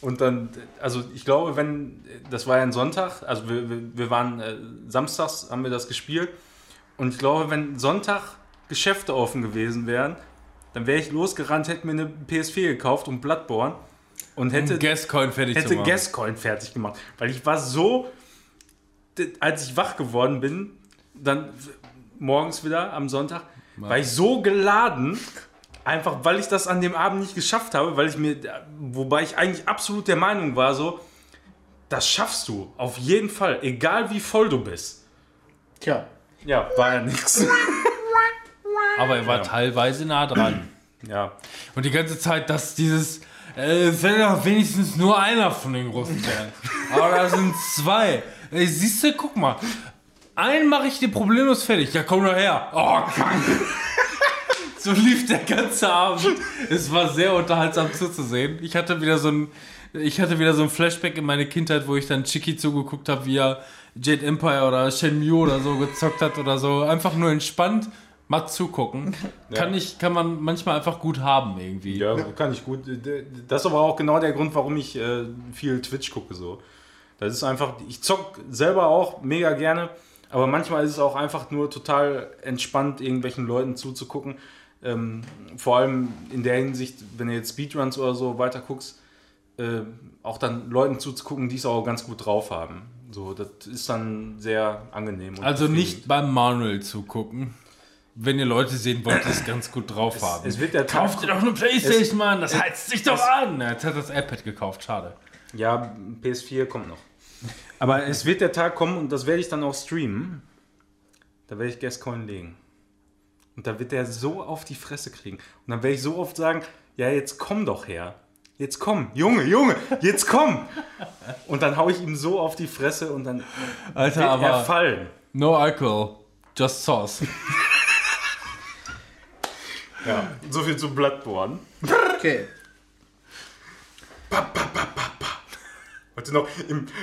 Und dann, also ich glaube, wenn, das war ja ein Sonntag, also wir, wir, wir waren, äh, samstags haben wir das gespielt. Und ich glaube, wenn Sonntag Geschäfte offen gewesen wären, dann wäre ich losgerannt, hätte mir eine PS4 gekauft und Bloodborne und hätte, Um Gascoin fertig hätte. Gascoin fertig gemacht. Weil ich war so, als ich wach geworden bin, dann morgens wieder am Sonntag, war ich so geladen, einfach weil ich das an dem Abend nicht geschafft habe, weil ich mir, wobei ich eigentlich absolut der Meinung war, so, das schaffst du, auf jeden Fall, egal wie voll du bist. Tja. Ja, war ja nichts. aber er war teilweise nah dran. Ja, Und die ganze Zeit, dass dieses. Äh, es wäre doch wenigstens nur einer von den Russen sein. Aber da sind zwei. Ey, siehst du, guck mal. Einen mache ich dir problemlos fertig. Ja, komm doch her. Oh, kack. So lief der ganze Abend. Es war sehr unterhaltsam zuzusehen. Ich hatte wieder so ein, ich hatte wieder so ein Flashback in meine Kindheit, wo ich dann Chicky zugeguckt habe, wie er Jade Empire oder Shenmue oder so gezockt hat oder so. Einfach nur entspannt mal zugucken. Kann ich, kann man manchmal einfach gut haben irgendwie. ja, kann ich gut. Das ist aber auch genau der Grund, warum ich äh, viel Twitch gucke so. Das ist einfach, ich zock selber auch mega gerne, aber manchmal ist es auch einfach nur total entspannt, irgendwelchen Leuten zuzugucken. Ähm, vor allem in der Hinsicht, wenn du jetzt Speedruns oder so weiter guckst, äh, auch dann Leuten zuzugucken, die es auch ganz gut drauf haben. So, das ist dann sehr angenehm. und Also nicht beim Manuel zugucken. Wenn ihr Leute sehen wollt, die es ganz gut drauf haben. Es wird der Kauft ihr doch eine Playstation, Mann. Das heizt sich doch an. Ja, Jetzt hat das iPad gekauft. Schade. Ja, PS4 kommt noch. Aber es wird der Tag kommen und das werde ich dann auch streamen. Da werde ich Gascoin legen. Und da wird der so auf die Fresse kriegen. Und dann werde ich so oft sagen, ja, jetzt komm doch her. Jetzt komm, Junge, Junge, jetzt komm. Und dann haue ich ihm so auf die Fresse und dann Alter, wird er aber fallen. no alcohol. Just sauce. Ja, so viel zu Bloodborne. Okay. Heute noch im...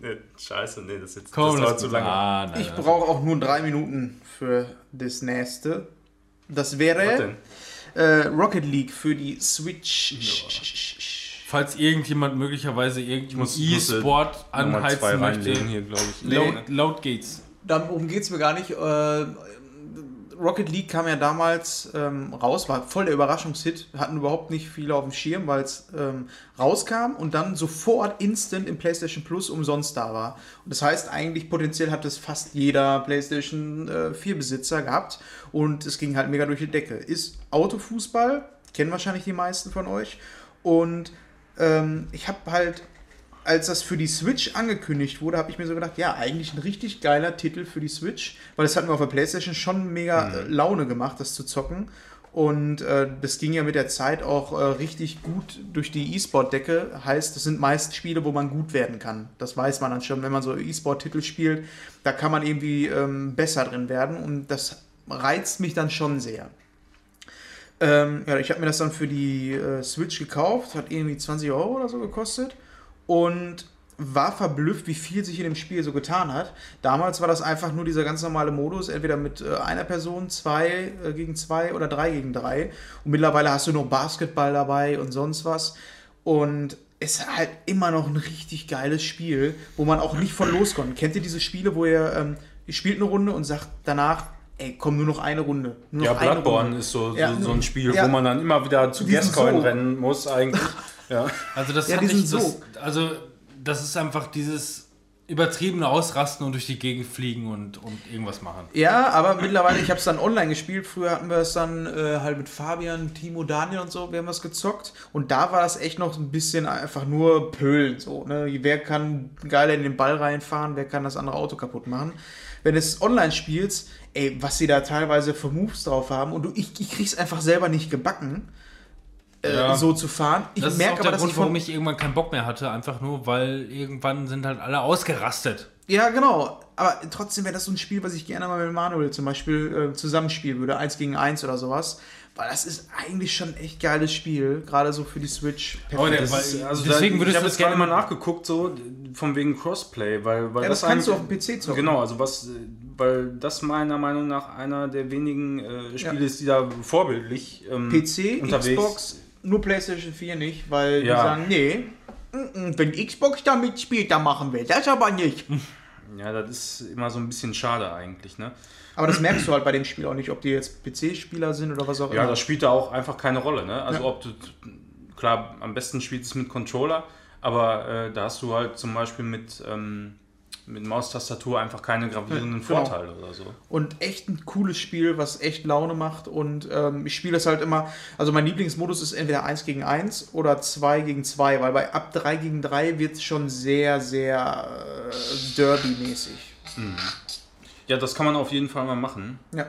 Nee, scheiße, nee, das ist jetzt Komm, das das dauert zu lange. Ah, nein, Ich brauche auch nur drei Minuten für das nächste. Das wäre äh, Rocket League für die Switch. Falls irgendjemand möglicherweise äh, E-Sport anheizen möchte, hier, glaube ich. laut, laut geht's. Darum geht es mir gar nicht. Äh, Rocket League kam ja damals ähm, raus, war voll der Überraschungshit. Hatten überhaupt nicht viele auf dem Schirm, weil es ähm, rauskam und dann sofort instant im PlayStation Plus umsonst da war. Und das heißt, eigentlich potenziell hat es fast jeder PlayStation äh, 4 Besitzer gehabt und es ging halt mega durch die Decke. Ist Autofußball, kennen wahrscheinlich die meisten von euch. Und ähm, ich habe halt als das für die Switch angekündigt wurde, habe ich mir so gedacht, ja, eigentlich ein richtig geiler Titel für die Switch, weil das hat mir auf der Playstation schon mega äh, Laune gemacht, das zu zocken. Und äh, das ging ja mit der Zeit auch äh, richtig gut durch die E-Sport-Decke. Heißt, das sind meist Spiele, wo man gut werden kann. Das weiß man dann schon, wenn man so E-Sport-Titel spielt. Da kann man irgendwie ähm, besser drin werden. Und das reizt mich dann schon sehr. Ähm, ja, ich habe mir das dann für die äh, Switch gekauft, hat irgendwie 20 Euro oder so gekostet und war verblüfft, wie viel sich in dem Spiel so getan hat. Damals war das einfach nur dieser ganz normale Modus, entweder mit äh, einer Person, zwei äh, gegen zwei oder drei gegen drei. Und mittlerweile hast du noch Basketball dabei und sonst was. Und es ist halt immer noch ein richtig geiles Spiel, wo man auch nicht von loskommt. Kennt ihr diese Spiele, wo ihr, ähm, ihr spielt eine Runde und sagt danach, ey, komm, nur noch eine Runde. Ja, noch eine Bloodborne Runde. ist so, Ja, so, so ein Spiel, ja. wo man dann immer wieder zu Gascoin so. rennen muss eigentlich. Ja. Also das Ja, hat die nicht sind das, so. also das ist einfach dieses übertriebene Ausrasten und durch die Gegend fliegen und, und irgendwas machen. Ja, aber mittlerweile, ich habe es dann online gespielt. Früher hatten wir es dann äh, halt mit Fabian, Timo, Daniel und so, wir haben das gezockt. Und da war das echt noch ein bisschen einfach nur Pölen. So, ne? Wer kann geiler in den Ball reinfahren, wer kann das andere Auto kaputt machen. Wenn du es online spielst, ey, was sie da teilweise für Moves drauf haben und du, ich, ich krieg's einfach selber nicht gebacken, äh, Ja. so zu fahren. Ich Das ist merke auch aber, der dass Grund, ich von, warum ich irgendwann keinen Bock mehr hatte, einfach nur, weil irgendwann sind halt alle ausgerastet. Ja, genau. Aber trotzdem wäre das so ein Spiel, was ich gerne mal mit Manuel zum Beispiel äh, zusammenspielen würde. Eins gegen eins oder sowas. Weil das ist eigentlich schon ein echt geiles Spiel. Gerade so für die Switch. Aber der- Das weil- ist, also deswegen da, würdest ich habe jetzt das gerade mal gerne- nachgeguckt, so von wegen Crossplay, weil, weil Ja, das kannst du auf dem PC zocken. Genau, also was, weil das meiner Meinung nach einer der wenigen äh, Spiele Ja. ist, die da vorbildlich ähm, PC, unterwegs. Xbox, nur PlayStation 4 nicht, weil die Ja. sagen, nee, wenn Xbox da mitspielt, dann machen wir das aber nicht. Ja, das ist immer so ein bisschen schade eigentlich, ne? Aber das merkst du halt bei dem Spiel auch nicht, ob die jetzt PC-Spieler sind oder was auch Ja, immer. das spielt da auch einfach keine Rolle, ne? Also Ja. ob du, klar, am besten spielst du es mit Controller, aber äh, da hast du halt zum Beispiel mit, ähm, mit Maustastatur einfach keine gravierenden genau. Vorteile oder so. Und echt ein cooles Spiel, was echt Laune macht. Und ähm, ich spiele das halt immer. Also mein Lieblingsmodus ist entweder 1 gegen 1 oder 2 gegen 2, weil bei ab 3 gegen 3 wird es schon sehr, sehr äh, Derby-mäßig. Ja, das kann man auf jeden Fall mal machen. Ja.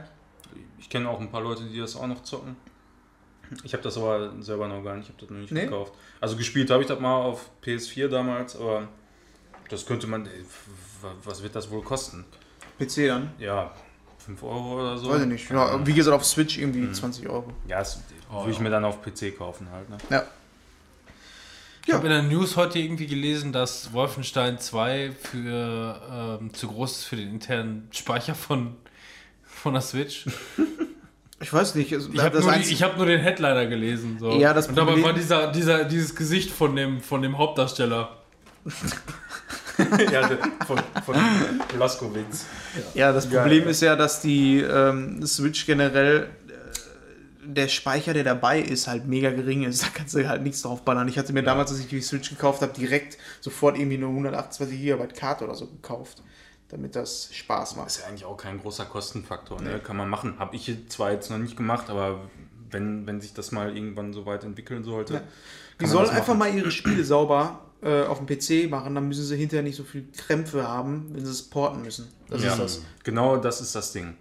Ich kenne auch ein paar Leute, die das auch noch zocken. Ich habe das aber selber noch gar nicht, ich habe das noch nicht Nee? gekauft. Also gespielt habe ich das mal auf PS4 damals, aber das könnte man, was wird das wohl kosten? PC dann? Ja, 5 Euro oder so? Weiß ich nicht. Ja, wie gesagt, auf Switch irgendwie 20 Euro. Ja, das Oh, würde ich ja. mir dann auf PC kaufen halt. Ne? Ja. Ich habe in der News heute irgendwie gelesen, dass Wolfenstein 2 für, ähm, zu groß ist für den internen Speicher von, von der Switch. Ich weiß nicht. also Ich habe nur, hab nur den Headliner gelesen. So. Ja, das Und dabei war dieser, dieser, dieses Gesicht von dem, von dem Hauptdarsteller. ja, von, von Blaskowitz. Ja, das Geil, Problem ja. ist ja, dass die ähm, Switch generell äh, der Speicher, der dabei ist, halt mega gering ist. Da kannst du halt nichts drauf ballern. Ich hatte mir damals, als ich die Switch gekauft habe, direkt sofort irgendwie eine 128 GB Karte oder so gekauft, damit das Spaß macht. Ist ja eigentlich auch kein großer Kostenfaktor, ne? kann man machen. Habe ich zwar jetzt noch nicht gemacht, aber wenn, wenn sich das mal irgendwann so weit entwickeln sollte. Ja. Die sollen einfach mal ihre Spiele sauber äh, auf dem PC machen, dann müssen sie hinterher nicht so viel Krämpfe haben, wenn sie es porten müssen. Das ja, ist das. Genau das ist das Ding.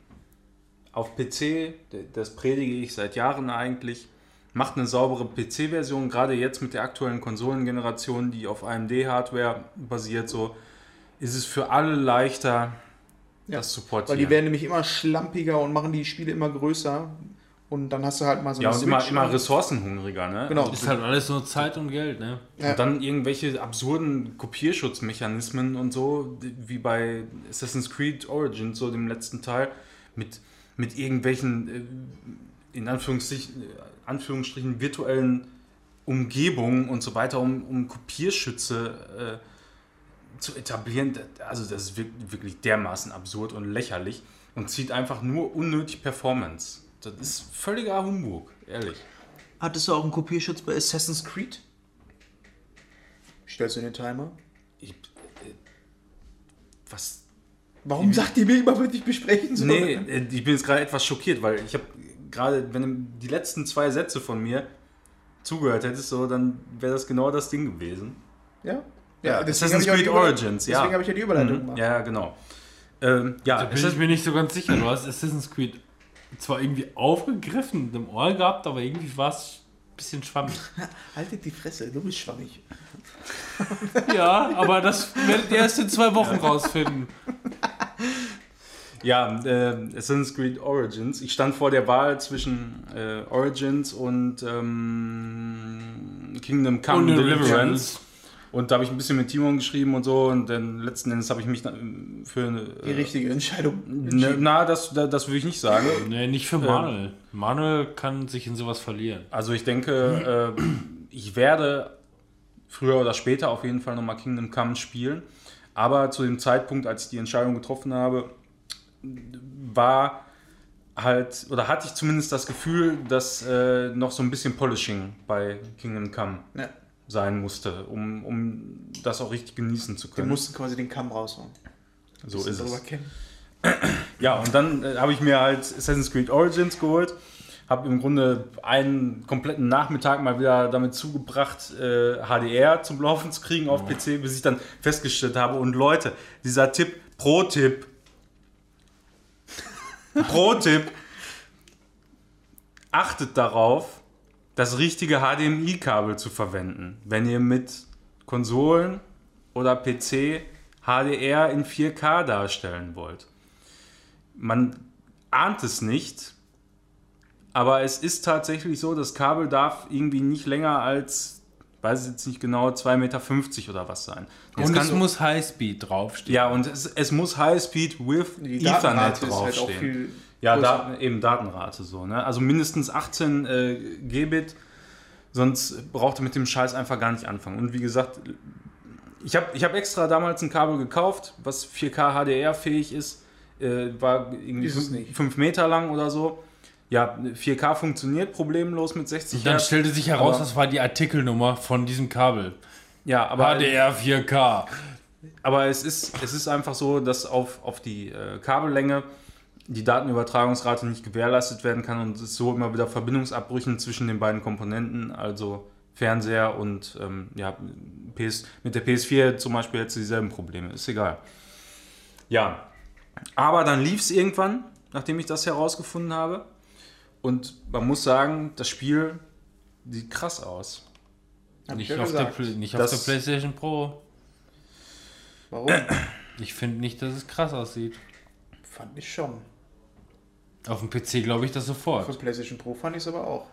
Auf PC, das predige ich seit Jahren eigentlich, macht eine saubere PC-Version, gerade jetzt mit der aktuellen Konsolengeneration, die auf AMD-Hardware basiert, so ist es für alle leichter, Ja, das zu portieren. Weil die werden nämlich immer schlampiger und machen die Spiele immer größer. Und dann hast du halt mal so ja, eine und immer, immer ressourcenhungriger, ne? Genau. Ist halt alles nur Zeit und Geld, ne? Ja. Und dann irgendwelche absurden Kopierschutzmechanismen und so, wie bei Assassin's Creed Origins, so dem letzten Teil, mit, mit irgendwelchen, äh, in Anführungsstrichen, äh, Anführungsstrichen virtuellen Umgebungen und so weiter, um, um Kopierschütze äh, zu etablieren. Also das ist wirk- wirklich dermaßen absurd und lächerlich und zieht einfach nur unnötig Performance. Das ist völliger Humbug, ehrlich. Hattest du auch einen Kopierschutz bei Assassin's Creed? Stellst du den Timer? Ich, äh, was Warum sagt ihr mir immer, was ich besprechen soll? Nee, äh, ich bin jetzt gerade etwas schockiert, weil ich habe gerade, wenn du die letzten zwei Sätze von mir zugehört hättest, so, dann wäre das genau das Ding gewesen. Ja? Ja, Assassin's ich Creed Origins, ja. Deswegen habe ich ja die Überleitung Mhm. gemacht. Ja, genau. Ähm, ja, Da bin ich mir nicht so ganz sicher. Du hast Assassin's Creed zwar irgendwie aufgegriffen, im Ohr gehabt, aber irgendwie war es ein bisschen schwammig. Haltet die Fresse, du bist schwammig. Ja, aber das werdet ihr erst in zwei Wochen rausfinden. ja, äh, Assassin's Creed Origins. Ich stand vor der Wahl zwischen äh, Origins und ähm, Kingdom Come Und Deliverance. Und da habe ich ein bisschen mit Timon geschrieben und so. Und dann letzten Endes habe ich mich dann für eine. Die richtige Entscheidung. Ne, na, das, das, das würde ich nicht sagen. Nee, nicht für Manuel. Manuel kann sich in sowas verlieren. Also ich denke, äh, ich werde früher oder später auf jeden Fall nochmal Kingdom Come spielen. Aber zu dem Zeitpunkt, als ich die Entscheidung getroffen habe, war halt, oder hatte ich zumindest das Gefühl, dass äh, noch so ein bisschen Polishing bei Kingdom Come Ja, sein musste, um, um das auch richtig genießen zu wir können. mussten quasi den Kamm raushauen. So ist es. Ja, und dann äh, habe ich mir halt Assassin's Creed Origins geholt. Habe im Grunde einen kompletten Nachmittag mal wieder damit zugebracht, äh, HDR zum Laufen zu kriegen auf PC, bis ich dann festgestellt habe. Und Leute, dieser Tipp, Pro-Tipp, Pro-Tipp, achtet darauf, das richtige HDMI-Kabel zu verwenden, wenn ihr mit Konsolen oder PC HDR in 4K darstellen wollt. Man ahnt es nicht, aber es ist tatsächlich so, das Kabel darf irgendwie nicht länger als, weiß ich jetzt nicht genau, 2,50 Meter oder was sein. Jetzt Und es muss Highspeed draufstehen. ja, und es, es muss Highspeed with Die Ethernet halt auch draufstehen. Ja. Daten, eben Datenrate so. Ne? Also mindestens 18 äh, Gbit, sonst braucht ihr mit dem Scheiß einfach gar nicht anfangen. Und wie gesagt, ich habe ich hab extra damals ein Kabel gekauft, was 4K HDR fähig ist. Äh, war irgendwie Ist es nicht. 5 Meter lang oder so. Ja, 4K funktioniert problemlos mit 60 Und dann stellte sich heraus, das war die Artikelnummer von diesem Kabel. Ja, aber HDR 4K. Aber es ist, es ist einfach so, dass auf, auf die äh, Kabellänge die Datenübertragungsrate nicht gewährleistet werden kann und es so immer wieder Verbindungsabbrüchen zwischen den beiden Komponenten, also Fernseher und ähm, ja, PS, mit der PS4 zum Beispiel jetzt dieselben Probleme. Ist egal. Ja, aber dann lief es irgendwann, nachdem ich das herausgefunden habe. Und man muss sagen, das Spiel sieht krass aus. Nicht, ja auf der, nicht auf Das- der PlayStation Pro. Warum? Ich finde nicht, dass es krass aussieht. fand ich schon. Auf dem PC glaube ich das Für sofort. PlayStation Pro fand ich es aber auch.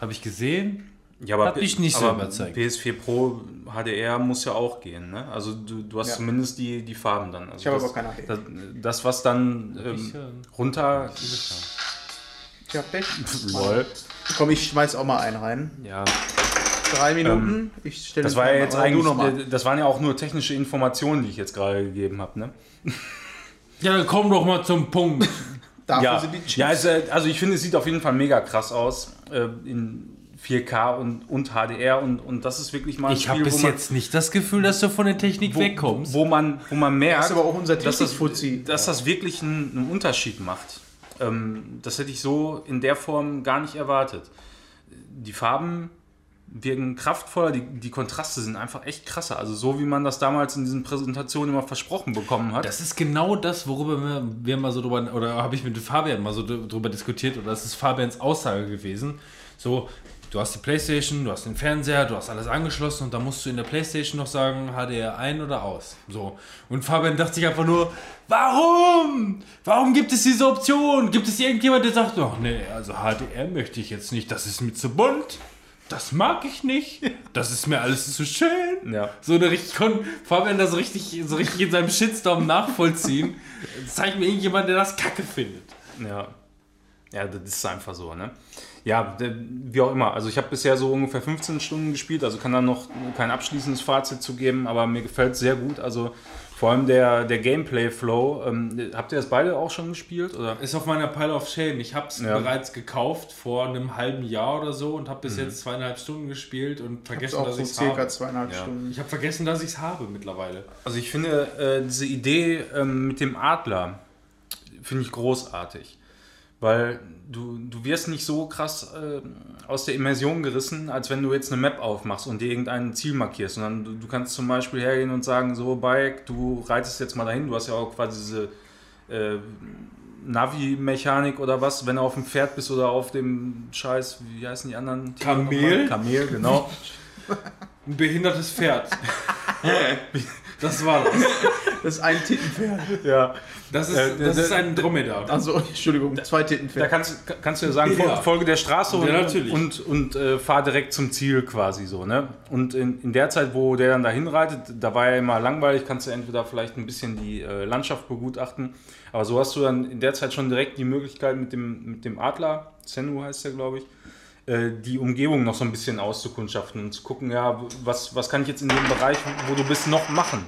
Habe ich gesehen? Ja, aber Hat mich nicht so aber überzeugt. PS4 Pro HDR muss ja auch gehen, ne? Also du, du hast Ja. zumindest die, die Farben dann. Also Ich habe aber keine HDR. Das, das, was dann Ich, ähm, äh, runter. Tja, Pech. Lol. Komm, ich schmeiß auch mal einen rein. Ja, Drei Minuten. ich stelle das war ja jetzt eigentlich, das waren ja auch nur technische Informationen, die ich jetzt gerade gegeben habe, ne? Ja, dann komm doch mal zum Punkt. Dafür Ja, sind die Chips. ja äh, also ich finde, es sieht auf jeden Fall mega krass aus äh, in 4K und, und HDR und, und das ist wirklich mal ein Ich habe bis man, jetzt nicht das Gefühl, dass du von der Technik wo, wegkommst. wo man, wo man merkt, Das ist aber auch unser dass das, dass das wirklich einen, einen Unterschied macht. Ähm, das hätte ich so in der Form gar nicht erwartet. Die Farben wirken kraftvoller, die, die Kontraste sind einfach echt krasser. Also so wie man das damals in diesen Präsentationen immer versprochen bekommen hat. Das ist genau das, worüber wir, wir mal so drüber, oder habe ich mit Fabian mal so drüber diskutiert, oder das ist Fabians Aussage gewesen. So, du hast die Playstation, du hast den Fernseher, du hast alles angeschlossen und dann musst du in der Playstation noch sagen, HDR ein oder aus. So. Und Fabian dachte sich einfach nur, warum? Warum gibt es diese Option? Gibt es irgendjemand, der sagt, ach nee, also HDR möchte ich jetzt nicht, das ist mir zu bunt. Das mag ich nicht. Das ist mir alles zu schön. Ja. So eine richtig Fabian das richtig, so richtig in seinem Shitstorm nachvollziehen. Zeig mir irgendjemand, der das kacke findet. Ja. Ja, das ist einfach so, ne? Ja, wie auch immer. Also ich habe bisher so ungefähr 15 Stunden gespielt, also kann da noch kein abschließendes Fazit zu geben, aber mir gefällt es sehr gut. Also vor allem der, der Gameplay-Flow. Ähm, habt ihr das beide auch schon gespielt? Oder? Ist auf meiner Pile of Shame. Ich habe es Ja. bereits gekauft vor einem halben Jahr oder so und habe bis jetzt zweieinhalb Stunden gespielt und vergessen, auch dass so ich es habe. zweieinhalb Ja. Stunden. Ich habe vergessen, dass ich es habe mittlerweile. Also ich finde äh, diese Idee ähm, mit dem Adler finde ich großartig. Weil du, du wirst nicht so krass äh, aus der Immersion gerissen, als wenn du jetzt eine Map aufmachst und dir irgendein Ziel markierst. Sondern du, du kannst zum Beispiel hergehen und sagen, so Bike, du reitest jetzt mal dahin. Du hast ja auch quasi diese äh, Navi-Mechanik oder was, wenn du auf dem Pferd bist oder auf dem Scheiß, wie heißen die anderen? Kamel? Kamel, genau. Ein behindertes Pferd. das war das. Das ist ein Tittenpferd. ja. Das ist, Äh, das der- ist ein Dromedar. Also, Entschuldigung, zwei Da Tittenpferd. kannst, kannst du ja sagen, Ja. Folge der Straße und, Ja, natürlich. und, und äh, fahr direkt zum Ziel quasi so. Ne? Und in, in der Zeit, wo der dann dahin reitet, da war ja immer langweilig, kannst du entweder vielleicht ein bisschen die äh, Landschaft begutachten, aber so hast du dann in der Zeit schon direkt die Möglichkeit mit dem, mit dem Adler, Zenu heißt der glaube ich, äh, die Umgebung noch so ein bisschen auszukundschaften und zu gucken, ja, was, was kann ich jetzt in dem Bereich, wo du bist, noch machen.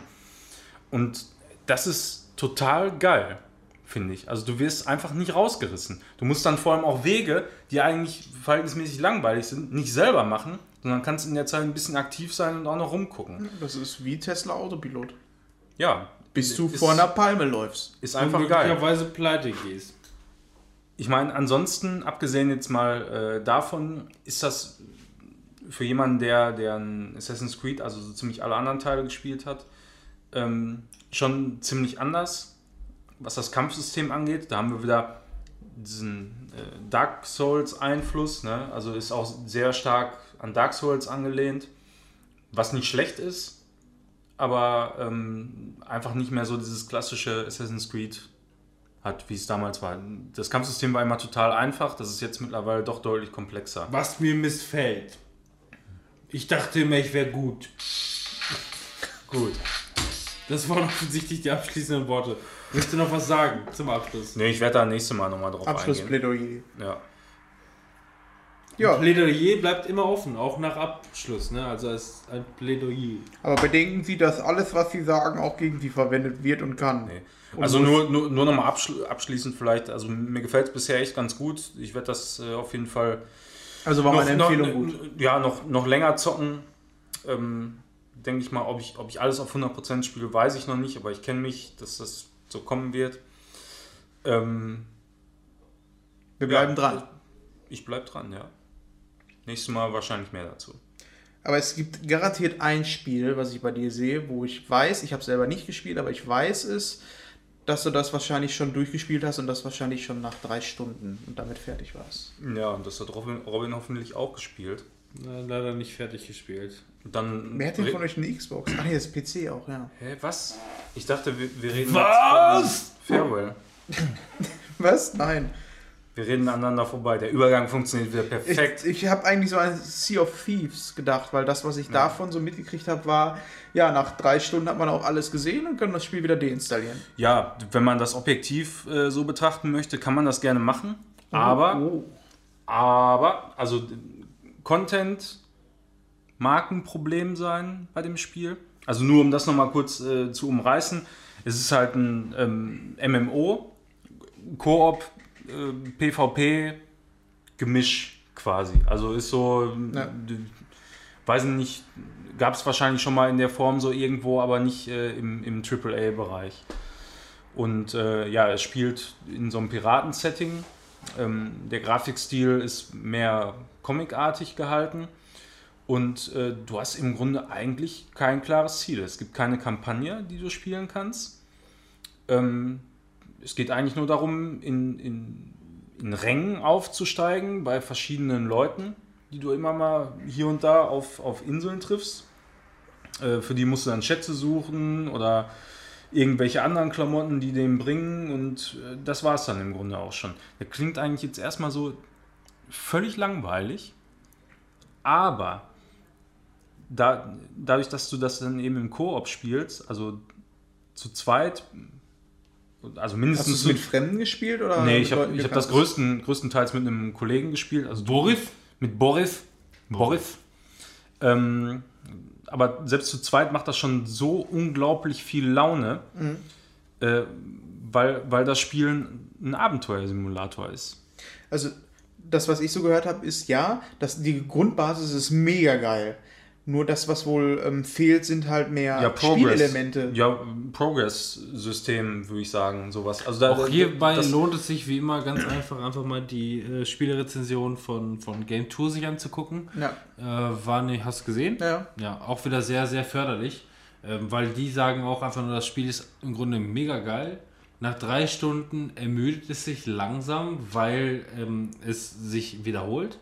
Und das ist total geil, finde ich. Also du wirst einfach nicht rausgerissen. Du musst dann vor allem auch Wege, die eigentlich verhältnismäßig langweilig sind, nicht selber machen, sondern kannst in der Zeit ein bisschen aktiv sein und auch noch rumgucken. Das ist wie Tesla Autopilot. Ja. Bis du ist, vor einer Palme läufst. Ist Und einfach geil. möglicherweise pleite gehst. Ich meine, ansonsten, abgesehen jetzt mal äh, davon, ist das für jemanden, der, der ein Assassin's Creed, also so ziemlich alle anderen Teile gespielt hat, ähm, schon ziemlich anders, was das Kampfsystem angeht. Da haben wir wieder diesen äh, Dark Souls-Einfluss, ne? also ist auch sehr stark an Dark Souls angelehnt, was nicht schlecht ist, aber ähm, einfach nicht mehr so dieses klassische Assassin's Creed hat, wie es damals war. Das Kampfsystem war immer total einfach, das ist jetzt mittlerweile doch deutlich komplexer. Was mir missfällt. Ich dachte immer, ich wäre gut. Gut. Das waren offensichtlich die abschließenden Worte. Willst du noch was sagen zum Abschluss? Nee, ich werde da nächstes Mal nochmal drauf eingehen. Abschlussplädoyer. Ja. Ja, Plädoyer bleibt immer offen, auch nach Abschluss. Ne? Also es ist ein Plädoyer. aber bedenken Sie, dass alles, was Sie sagen, auch gegen Sie verwendet wird und kann. Nee. Und Also nur, nur, nur nochmal abschl abschließend vielleicht, also mir gefällt es bisher echt ganz gut. Ich werde das äh, auf jeden Fall Also war meine Empfehlung gut. Ja, noch, noch länger zocken. Ähm, Denke ich mal, ob ich, ob ich alles auf 100% spiele, weiß ich noch nicht, aber ich kenne mich, dass das so kommen wird. Ähm, Wir bleiben ja, dran. Ich bleib dran, ja. Nächstes Mal wahrscheinlich mehr dazu. Aber es gibt garantiert ein Spiel, was ich bei dir sehe, wo ich weiß, ich habe selber nicht gespielt, aber ich weiß es, dass du das wahrscheinlich schon durchgespielt hast und das wahrscheinlich schon nach drei Stunden und damit fertig warst. Ja, und das hat Robin, Robin hoffentlich auch gespielt. Na, leider nicht fertig gespielt. Dann Wer hat denn von euch eine Xbox? Ach nee, das ist PC auch, ja. Hä, was? Ich dachte, wir, wir reden Was? jetzt von Farewell. Was? Nein. Wir reden aneinander vorbei. Der Übergang funktioniert wieder Ich, perfekt. ich habe eigentlich so an Sea of Thieves gedacht, weil das, was ich davon so mitgekriegt habe, war, ja, nach drei Stunden hat man auch alles gesehen und kann das Spiel wieder deinstallieren. Ja, wenn man das objektiv äh, so betrachten möchte, kann man das gerne machen. Aber, Oh. aber, also Content mag ein Problem sein bei dem Spiel. Also nur um das nochmal kurz äh, zu umreißen. Es ist halt ein ähm, MMO, Koop, äh, PvP, Gemisch quasi. Also ist so, Ja. weiß ich nicht, gab es wahrscheinlich schon mal in der Form so irgendwo, aber nicht äh, im, im AAA-Bereich. Und äh, ja, es spielt in so einem Piraten-Setting. Ähm, der Grafikstil ist mehr comicartig gehalten. Und äh, du hast im Grunde eigentlich kein klares Ziel. Es gibt keine Kampagne, die du spielen kannst. Ähm, es geht eigentlich nur darum, in, in, in Rängen aufzusteigen bei verschiedenen Leuten, die du immer mal hier und da auf, auf Inseln triffst. Äh, für die musst du dann Schätze suchen oder irgendwelche anderen Klamotten, die dem bringen. Und äh, das war es dann im Grunde auch schon. Der klingt eigentlich jetzt erstmal so völlig langweilig. Aber da, dadurch, dass du das dann eben im Koop spielst, also zu zweit, also Hast du mindestens es zu, mit Fremden gespielt? Oder Nee, ich habe hab du das größten, größtenteils mit einem Kollegen gespielt. Also Boris? Mit Boris. Boris. Ähm, aber selbst zu zweit macht das schon so unglaublich viel Laune, Mhm. äh, weil, weil das Spiel ein Abenteuersimulator ist. Also, das, was ich so gehört habe, ist ja, dass die Grundbasis ist mega geil. Nur das, was wohl ähm, fehlt, sind halt mehr Spielelemente. Ja, Progress-System, würde ich sagen, sowas. Also da, Auch hierbei das, lohnt es sich wie immer ganz einfach, einfach mal die äh, Spielerezension von, von Game Tour sich anzugucken. Ja. Äh, war nicht, hast du gesehen? Ja. Ja, auch wieder sehr, sehr förderlich. Ähm, weil die sagen auch einfach nur, das Spiel ist im Grunde mega geil. Nach drei Stunden ermüdet es sich langsam, weil ähm, es sich wiederholt.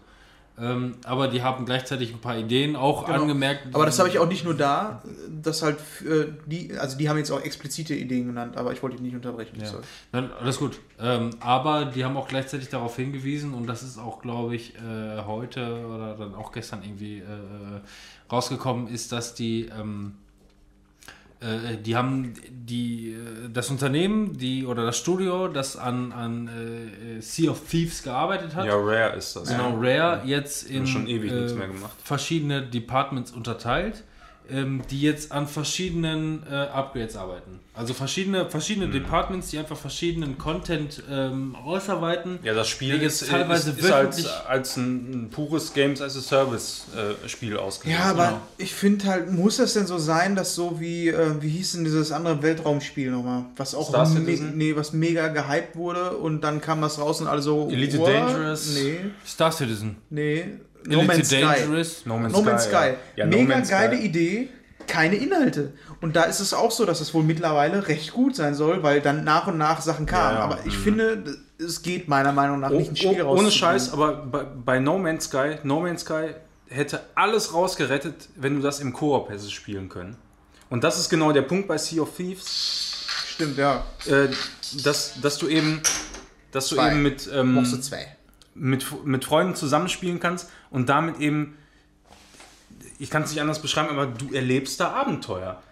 Ähm, aber die haben gleichzeitig ein paar Ideen auch Genau. angemerkt. Aber das habe ich auch nicht nur da, dass halt äh, die, also die haben jetzt auch explizite Ideen genannt, aber ich wollte dich nicht unterbrechen. Ja. Nein, alles gut. Ähm, aber die haben auch gleichzeitig darauf hingewiesen, und das ist auch, glaube ich, äh, heute oder dann auch gestern irgendwie äh, rausgekommen, ist, dass die, ähm, äh, die haben die, äh, das Unternehmen, die oder das Studio, das an, an äh, Sea of Thieves gearbeitet hat, ja, Rare ist das. Genau, Rare jetzt in schon ewig nichts äh, mehr gemacht. verschiedene Departments unterteilt, ähm, die jetzt an verschiedenen äh, Upgrades arbeiten. Also verschiedene, verschiedene Mhm. Departments, die einfach verschiedenen Content ähm, ausarbeiten. Ja, das Spiel jetzt ist, teilweise ist, ist als, wöchentlich- als ein, ein pures Games as a Service äh, Spiel ausgelegt. Ja, aber Genau. ich finde halt, muss das denn so sein, dass so wie, äh, wie hieß denn dieses andere Weltraumspiel nochmal, was auch me nee, was mega gehypt wurde und dann kam das raus und alle so Elite? Dangerous? Nee, Star Citizen. nee. No Man's Sky. Dangerous. No Man's No Man's Sky. Sky. Ja. Ja, No Mega Man's geile Sky. Idee, keine Inhalte. Und da ist es auch so, dass es wohl mittlerweile recht gut sein soll, weil dann nach und nach Sachen kamen. Ja, ja. Aber ich finde, es geht meiner Meinung nach Oh, nicht ein Spiel oh, rauszubringen. ohne Scheiß, aber bei, bei No Man's Sky, No Man's Sky hätte alles rausgerettet, wenn du das im Koop hättest spielen können. Und das ist genau der Punkt bei Sea of Thieves, Stimmt, ja. äh, dass, dass du eben, dass du Zwei. eben mit, ähm, Boxe 2. mit, mit Freunden zusammenspielen kannst und damit eben, ich kann es nicht anders beschreiben, aber du erlebst da Abenteuer.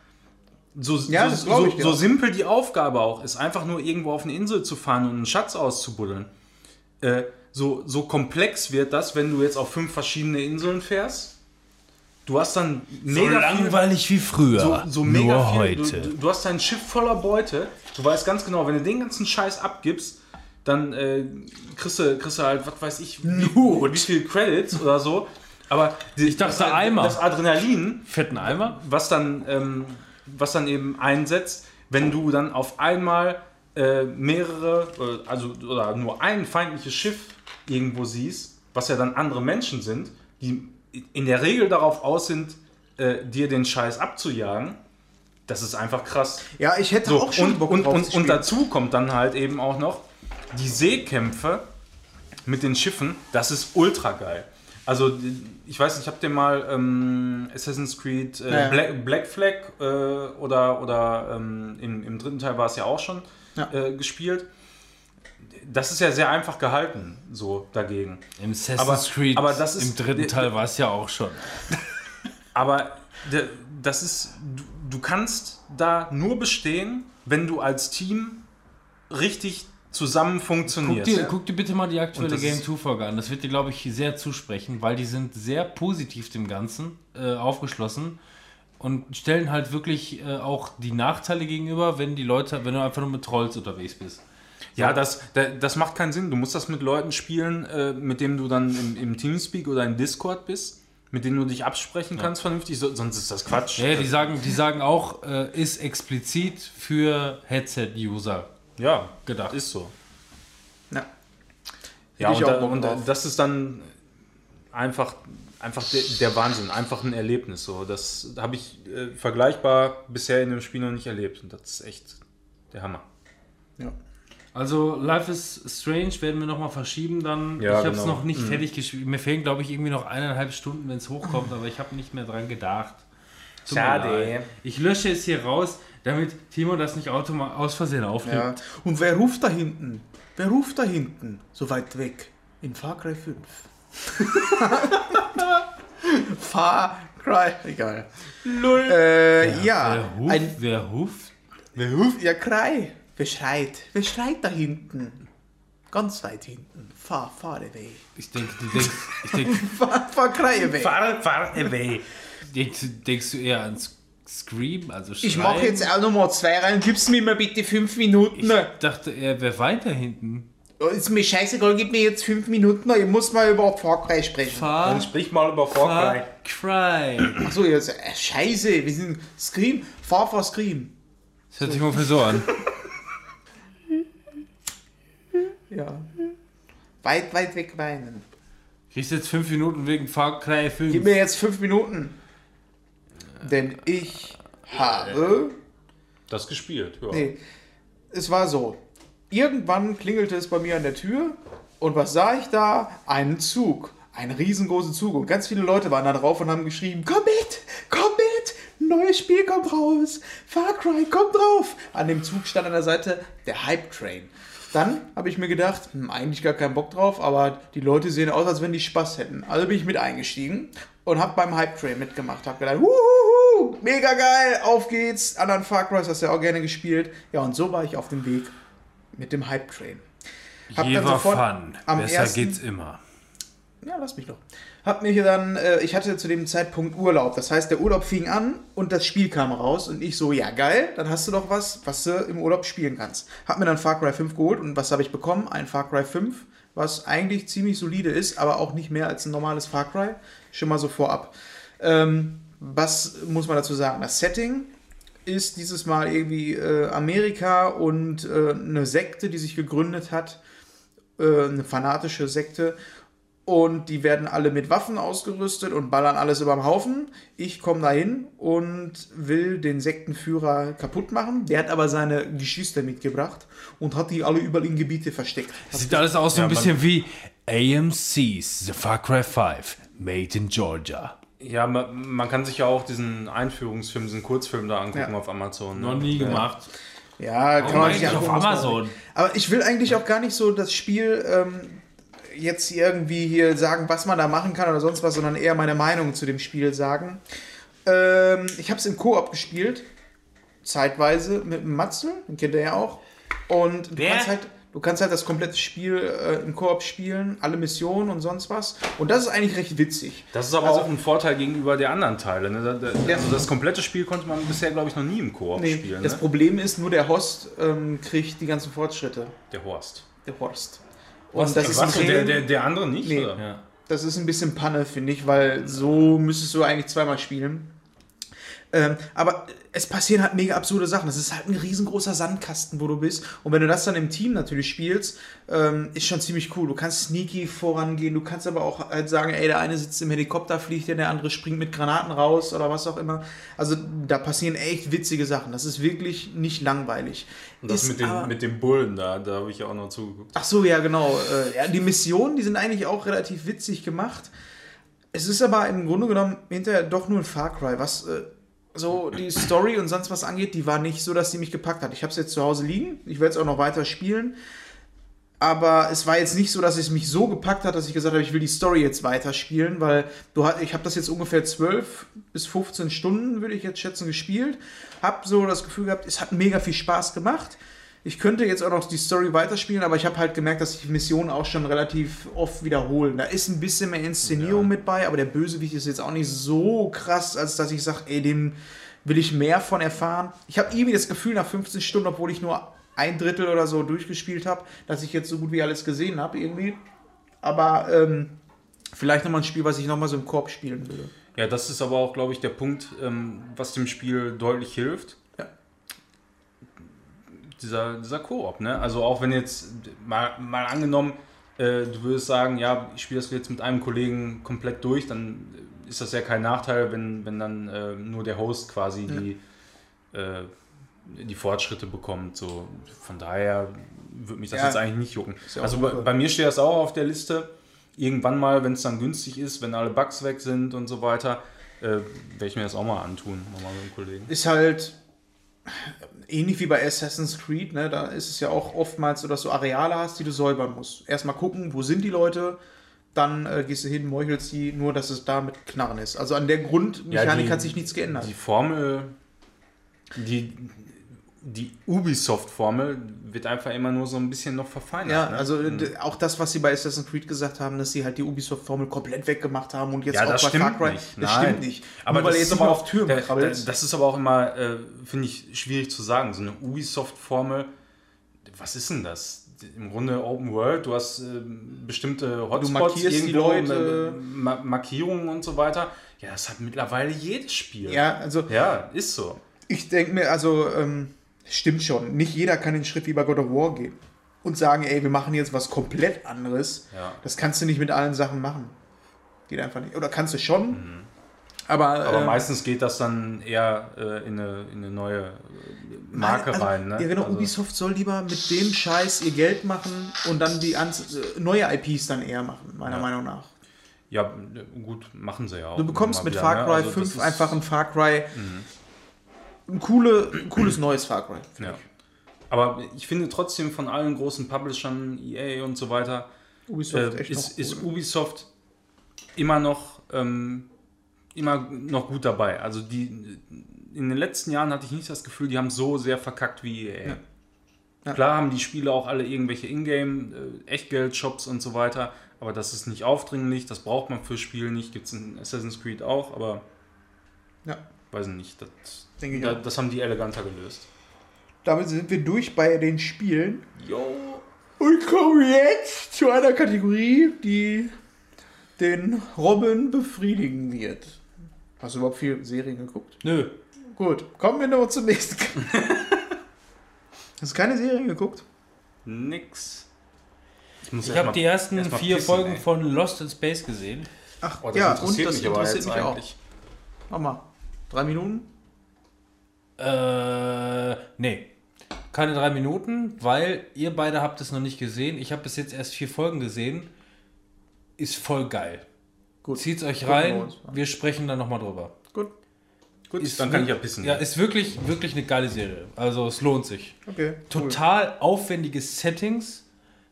So, Ja, so, so, ich dir so simpel die Aufgabe auch ist, einfach nur irgendwo auf eine Insel zu fahren und einen Schatz auszubuddeln. Äh, so, so komplex wird das, wenn du jetzt auf fünf verschiedene Inseln fährst. Du hast dann So mega viel, langweilig wie früher. so, so mega Nur viel. heute. Du, du hast dein Schiff voller Beute. Du weißt ganz genau, wenn du den ganzen Scheiß abgibst, dann äh, kriegst, du, kriegst du halt, was weiß ich, wie, wie viel Credits oder so. Aber die, ich dachte, Eimer. das Adrenalin, Fetten Eimer? was dann, ähm, was dann eben einsetzt, wenn du dann auf einmal äh, mehrere, äh, also oder nur ein feindliches Schiff irgendwo siehst, was ja dann andere Menschen sind, die in der Regel darauf aus sind, äh, dir den Scheiß abzujagen. Das ist einfach krass. Ja, ich hätte So, auch schon und, Bock und, drauf und, und dazu kommt dann halt eben auch noch die Seekämpfe mit den Schiffen. Das ist ultra geil. Also, ich weiß nicht, habt ihr mal ähm, Assassin's Creed äh, Ja. Black, Black Flag äh, oder, oder ähm, im, im dritten Teil war es ja auch schon Ja. äh, gespielt? Das ist ja sehr einfach gehalten, so dagegen. Im Assassin's Aber- Creed aber das ist- im dritten Teil war es ja auch schon. Aber das ist, du, du kannst da nur bestehen, wenn du als Team richtig zusammen Guck funktionierst. dir, guck dir bitte mal die aktuelle Game ist- 2-Folge an. Das wird dir, glaube ich, sehr zusprechen, weil die sind sehr positiv dem Ganzen äh, aufgeschlossen und stellen halt wirklich äh, auch die Nachteile gegenüber, wenn die Leute, wenn du einfach nur mit Trolls unterwegs bist. Ja, das, da- das macht keinen Sinn. Du musst das mit Leuten spielen, äh, mit denen du dann im, im Teamspeak oder im Discord bist, mit denen du dich absprechen kannst vernünftig, so, sonst ist das Quatsch. Ja, die sagen, die sagen auch, äh, ist explizit für Headset-User ja, gedacht. ist so. Ja. Ja, und, auch da, und drauf. das ist dann einfach, einfach der, der Wahnsinn, einfach ein Erlebnis. So. Das habe ich äh, vergleichbar bisher in dem Spiel noch nicht erlebt. Und das ist echt der Hammer. Ja. Also Life is Strange werden wir nochmal verschieben dann. Ja, ich habe es genau. noch nicht fertig gespielt. Mir fehlen, glaube ich, irgendwie noch eineinhalb Stunden, wenn es hochkommt, aber ich habe nicht mehr dran gedacht. Schade. Ich lösche es hier raus, damit Timo das nicht automatisch aus Versehen aufnimmt. Ja. Und wer ruft da hinten? Wer ruft da hinten? So weit weg. In Far Cry 5. Far Cry. Egal. Lull. Äh, ja. Wer huft? Ein, wer huft? wer ruft? Ja, Cry. Wer schreit? Wer schreit da hinten? Ganz weit hinten. Far, far away. Ich denke, du denkst, ich denk, Far, far Cry away. Fahr, fahr away. denkst, denkst du eher an Scream, also Schreien? Ich mache jetzt auch nochmal zwei rein. Gib's mir mal bitte fünf Minuten. Ich dachte eher, wer weiter hinten? Oh, Ist mir scheißegal, gib mir jetzt fünf Minuten. Ich muss mal über Far Cry sprechen. Far, Sprich mal über Far Cry. Achso, jetzt, äh, scheiße, wir sind Scream. Far, far Scream. Das hört sich ungefähr so an. Ja. Weit, weit weg weinen. Kriegst jetzt fünf Minuten wegen Far Cry 5. Gib mir jetzt fünf Minuten. Denn ich habe. Das gespielt, ja. Nee, es war so. Irgendwann klingelte es bei mir an der Tür und was sah ich da? Einen Zug. Einen riesengroßen Zug. Und ganz viele Leute waren da drauf und haben geschrieben: Komm mit! Komm mit! Neues Spiel kommt raus! Far Cry, komm drauf! An dem Zug stand an der Seite der Hype Train. Dann habe ich mir gedacht, hm, eigentlich gar keinen Bock drauf, aber die Leute sehen aus, als wenn die Spaß hätten. Also bin ich mit eingestiegen und habe beim Hype Train mitgemacht. Habe gedacht, wuhu, mega geil, auf geht's. Anderen Far Cry hast du ja auch gerne gespielt. Ja, und so war ich auf dem Weg mit dem Hype Train. Hab dann Jever sofort Fun. am Besser ersten- geht's immer. Ja, lass mich doch. Hab mir hier dann, äh, ich hatte zu dem Zeitpunkt Urlaub. Das heißt, der Urlaub fing an und das Spiel kam raus und ich so, ja geil, dann hast du doch was, was du im Urlaub spielen kannst. Hab mir dann Far Cry 5 geholt und was habe ich bekommen? Ein Far Cry 5, was eigentlich ziemlich solide ist, aber auch nicht mehr als ein normales Far Cry. Schon mal so vorab. Ähm, was muss man dazu sagen? Das Setting ist dieses Mal irgendwie äh, Amerika und äh, eine Sekte, die sich gegründet hat, äh, eine fanatische Sekte. Und die werden alle mit Waffen ausgerüstet und ballern alles über den Haufen. Ich komme dahin und will den Sektenführer kaputt machen. Der hat aber seine Geschwister mitgebracht und hat die alle überall in Gebiete versteckt. Sieht alles aus so ein Ja, bisschen wie AMC's The Far Cry 5, Made in Georgia. Ja, man, man kann sich ja auch diesen Einführungsfilm, diesen Kurzfilm da angucken Ja. auf Amazon. ne? Noch nie Ja. gemacht. Ja, kann Warum man sich auf Amazon? Aber ich will eigentlich auch gar nicht so das Spiel ähm, jetzt irgendwie hier sagen, was man da machen kann oder sonst was, sondern eher meine Meinung zu dem Spiel sagen. Ähm, ich habe es im Koop gespielt, zeitweise mit dem Matzel, den kennt ihr ja auch. Und du Wer? kannst halt, du kannst halt das komplette Spiel äh, im Koop spielen, alle Missionen und sonst was. Und das ist eigentlich recht witzig. Das ist aber Also- auch ein Vorteil gegenüber der anderen Teile. Ne? Da, da, Ja. Also das komplette Spiel konnte man bisher, glaube ich, noch nie im Koop Nee, spielen. das Ne? Problem ist, nur der Host ähm, kriegt die ganzen Fortschritte. Der Horst. Der Horst. Und das ist Was, der, der, der andere nicht? Nee. Oder? Ja. Das ist ein bisschen Panne, finde ich, weil so müsstest du eigentlich zweimal spielen. Ähm, aber es passieren halt mega absurde Sachen. Das ist halt ein riesengroßer Sandkasten, wo du bist. Und wenn du das dann im Team natürlich spielst, ähm, ist schon ziemlich cool. Du kannst sneaky vorangehen, du kannst aber auch halt sagen, ey, der eine sitzt im Helikopter, fliegt der andere springt mit Granaten raus oder was auch immer. Also da passieren echt witzige Sachen. Das ist wirklich nicht langweilig. Und das Ist mit, den, mit dem Bullen da, da habe ich ja auch noch zugeguckt. Ach so, ja, genau. Äh, ja, die Missionen, die sind eigentlich auch relativ witzig gemacht. Es ist aber im Grunde genommen hinterher doch nur ein Far Cry. Was äh, so die Story und sonst was angeht, die war nicht so, dass die mich gepackt hat. Ich habe es jetzt zu Hause liegen. Ich werde es auch noch weiter spielen. Aber es war jetzt nicht so, dass es mich so gepackt hat, dass ich gesagt habe, ich will die Story jetzt weiterspielen, weil du ich habe das jetzt ungefähr 12 bis 15 Stunden, würde ich jetzt schätzen, gespielt. Hab so das Gefühl gehabt, es hat mega viel Spaß gemacht. Ich könnte jetzt auch noch die Story weiterspielen, aber ich habe halt gemerkt, dass sich Missionen auch schon relativ oft wiederholen. Da ist ein bisschen mehr Inszenierung Ja. mit bei, aber der Bösewicht ist jetzt auch nicht so krass, als dass ich sage, ey, dem will ich mehr von erfahren. Ich habe irgendwie das Gefühl, nach 15 Stunden, obwohl ich nur ein Drittel oder so durchgespielt habe, dass ich jetzt so gut wie alles gesehen habe irgendwie. Aber ähm, vielleicht nochmal ein Spiel, was ich nochmal so im Korb spielen würde. Ja, das ist aber auch, glaube ich, der Punkt, ähm, was dem Spiel deutlich hilft. Ja. Dieser, dieser Koop, ne? Also auch wenn jetzt mal, mal angenommen, äh, du würdest sagen, ja, ich spiele das jetzt mit einem Kollegen komplett durch, dann ist das ja kein Nachteil, wenn, wenn dann äh, nur der Host quasi die, äh, die Fortschritte bekommt. So, von daher würde mich das Ja. jetzt eigentlich nicht jucken. ja also bei, bei mir steht das auch auf der Liste. Irgendwann mal, wenn es dann günstig ist, wenn alle Bugs weg sind und so weiter, äh, werde ich mir das auch mal antun, nochmal mit dem Kollegen. ist halt ähnlich wie bei Assassin's Creed, ne? Da ist es ja auch oftmals so, dass du Areale hast, die du säubern musst. Erstmal gucken, wo sind die Leute, dann äh, gehst du hin, meuchelst die, nur dass es da mit Knarren ist. Also an der Grundmechanik die- hat sich nichts geändert. Die Formel, die, die Ubisoft-Formel wird einfach immer nur so ein bisschen noch verfeinert. ja, ne? also Mhm. d- auch das, was sie bei Assassin's Creed gesagt haben, dass sie halt die Ubisoft-Formel komplett weggemacht haben und jetzt Ja, auch das bei stimmt Far Cry. nicht. Das Nein. stimmt nicht. Aber Nur weil das du ist jetzt aber auf Türen da- krabbelst. Das ist aber auch immer, äh, finde ich, schwierig zu sagen. So eine Ubisoft-Formel, was ist denn das? Im Grunde Open World, du hast äh, bestimmte Hotspots, markierst die Leute. äh, Ma Markierungen und so weiter. Ja, das hat mittlerweile jedes Spiel. ja, also Ja, ist so. Ich denke mir, also, ähm, stimmt schon. Nicht jeder kann den Schritt wie bei God of War gehen und sagen, ey, wir machen jetzt was komplett anderes. Ja. Das kannst du nicht mit allen Sachen machen. Geht einfach nicht. Oder kannst du schon. Aber, Aber ähm, meistens geht das dann eher äh, in, eine, in eine neue äh, Marke also, rein. Ne? Ja, genau. Also, Ubisoft soll lieber mit dem Scheiß ihr Geld machen und dann die äh, neue IPs dann eher machen, meiner Ja. Meinung nach. ja, gut, machen sie ja auch. Du bekommst mit wieder, Far ne? Cry Also das 5 ist- einfach ein Far Cry. Ein, coole, ein cooles neues Far Cry. Ja. Aber ich finde trotzdem von allen großen Publishern, EA und so weiter, Ubisoft äh, echt ist, noch ist cool. Ubisoft immer noch, ähm, immer noch gut dabei. Also die in den letzten Jahren hatte ich nicht das Gefühl, die haben so sehr verkackt wie EA. Ja. Ja. Klar haben die Spiele auch alle irgendwelche Ingame, äh, Echtgeld-Shops und so weiter, aber das ist nicht aufdringlich, das braucht man fürs Spiel nicht, gibt es in Assassin's Creed auch, aber Ja. weiß ich nicht, das, Denke ich da, das haben die eleganter gelöst. Damit sind wir durch bei den Spielen. Jo, Und kommen jetzt zu einer Kategorie, die den Robin befriedigen wird. Hast du überhaupt viel Serien geguckt? Nö. Gut, kommen wir noch zum nächsten. Hast du keine Serien geguckt? nix. muss Ich erst habe die ersten erst vier pissen, Folgen ey. von Lost in Space gesehen. Ach, Oh, das ja, interessiert und das mich aber interessiert jetzt mich auch. Mach mal. Drei Minuten? Äh, nee. Keine drei Minuten, weil ihr beide habt es noch nicht gesehen. Ich habe bis jetzt erst vier Folgen gesehen. Ist voll geil. Gut. Zieht's euch Gucken rein. wir uns. Wir sprechen dann nochmal drüber. Gut. Gut, Ist dann kann ich ja pissen. Ja, ist wirklich, wirklich eine geile Serie. Also es lohnt sich. Okay. Total aufwendige Settings,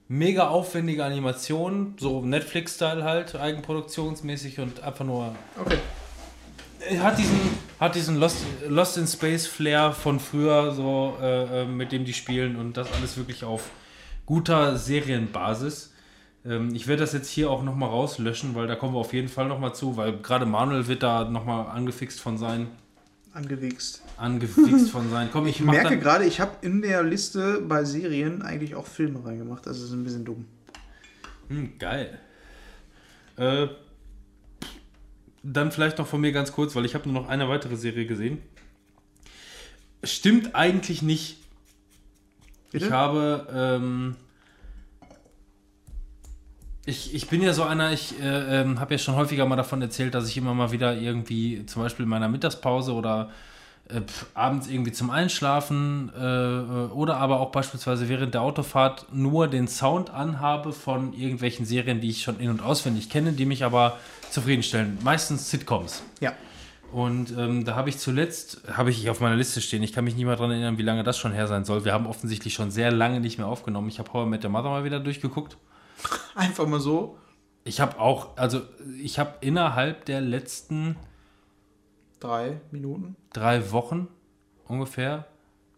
mega aufwendige Animationen, so Netflix-Style halt, eigenproduktionsmäßig und einfach nur. Okay. Er Hat diesen, hat diesen Lost, Lost in Space Flair von früher, so äh, äh, mit dem die spielen und das alles wirklich auf guter Serienbasis. Ähm, ich werde das jetzt hier auch nochmal rauslöschen, weil da kommen wir auf jeden Fall nochmal zu, weil gerade Manuel wird da nochmal angefixt von sein. Angewichst. Angefixt von sein. Komm, ich Ich merke gerade, ich habe in der Liste bei Serien eigentlich auch Filme reingemacht. Das ist ein bisschen dumm. Hm, geil. Äh, dann vielleicht noch von mir ganz kurz, weil ich habe nur noch eine weitere Serie gesehen. Stimmt eigentlich nicht. Bitte? Ich habe, ähm, ich, ich bin ja so einer, ich äh, ähm, habe ja schon häufiger mal davon erzählt, dass ich immer mal wieder irgendwie, zum Beispiel in meiner Mittagspause oder äh, abends irgendwie zum Einschlafen äh, oder aber auch beispielsweise während der Autofahrt nur den Sound anhabe von irgendwelchen Serien, die ich schon in- und auswendig kenne, die mich aber zufriedenstellen. Meistens Sitcoms. Ja. Und ähm, da habe ich zuletzt, habe ich auf meiner Liste stehen, ich kann mich nicht mehr daran erinnern, wie lange das schon her sein soll. Wir haben offensichtlich schon sehr lange nicht mehr aufgenommen. Ich habe How I Met Your Mother mal wieder durchgeguckt. Einfach mal so. Ich habe auch, also ich habe innerhalb der letzten Drei Minuten. drei Wochen ungefähr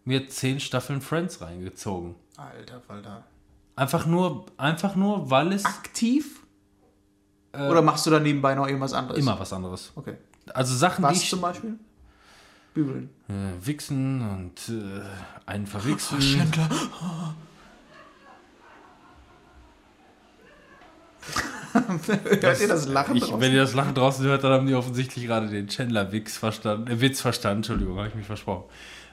mir zehn Staffeln Friends reingezogen. Alter Falter. Einfach nur, einfach nur, weil es Aktiv? Oder machst du da nebenbei noch irgendwas anderes? immer was anderes. Okay. Also Sachen, die Was ich zum Beispiel? Bügeln. äh, wichsen und äh, einen verwichsen. Schändler. Hört ihr das Lachen Ich, draußen? wenn ihr das Lachen draußen hört, dann haben die offensichtlich gerade den Chandler-Witz verstanden. Äh, Witz verstanden, Entschuldigung, habe ich mich versprochen.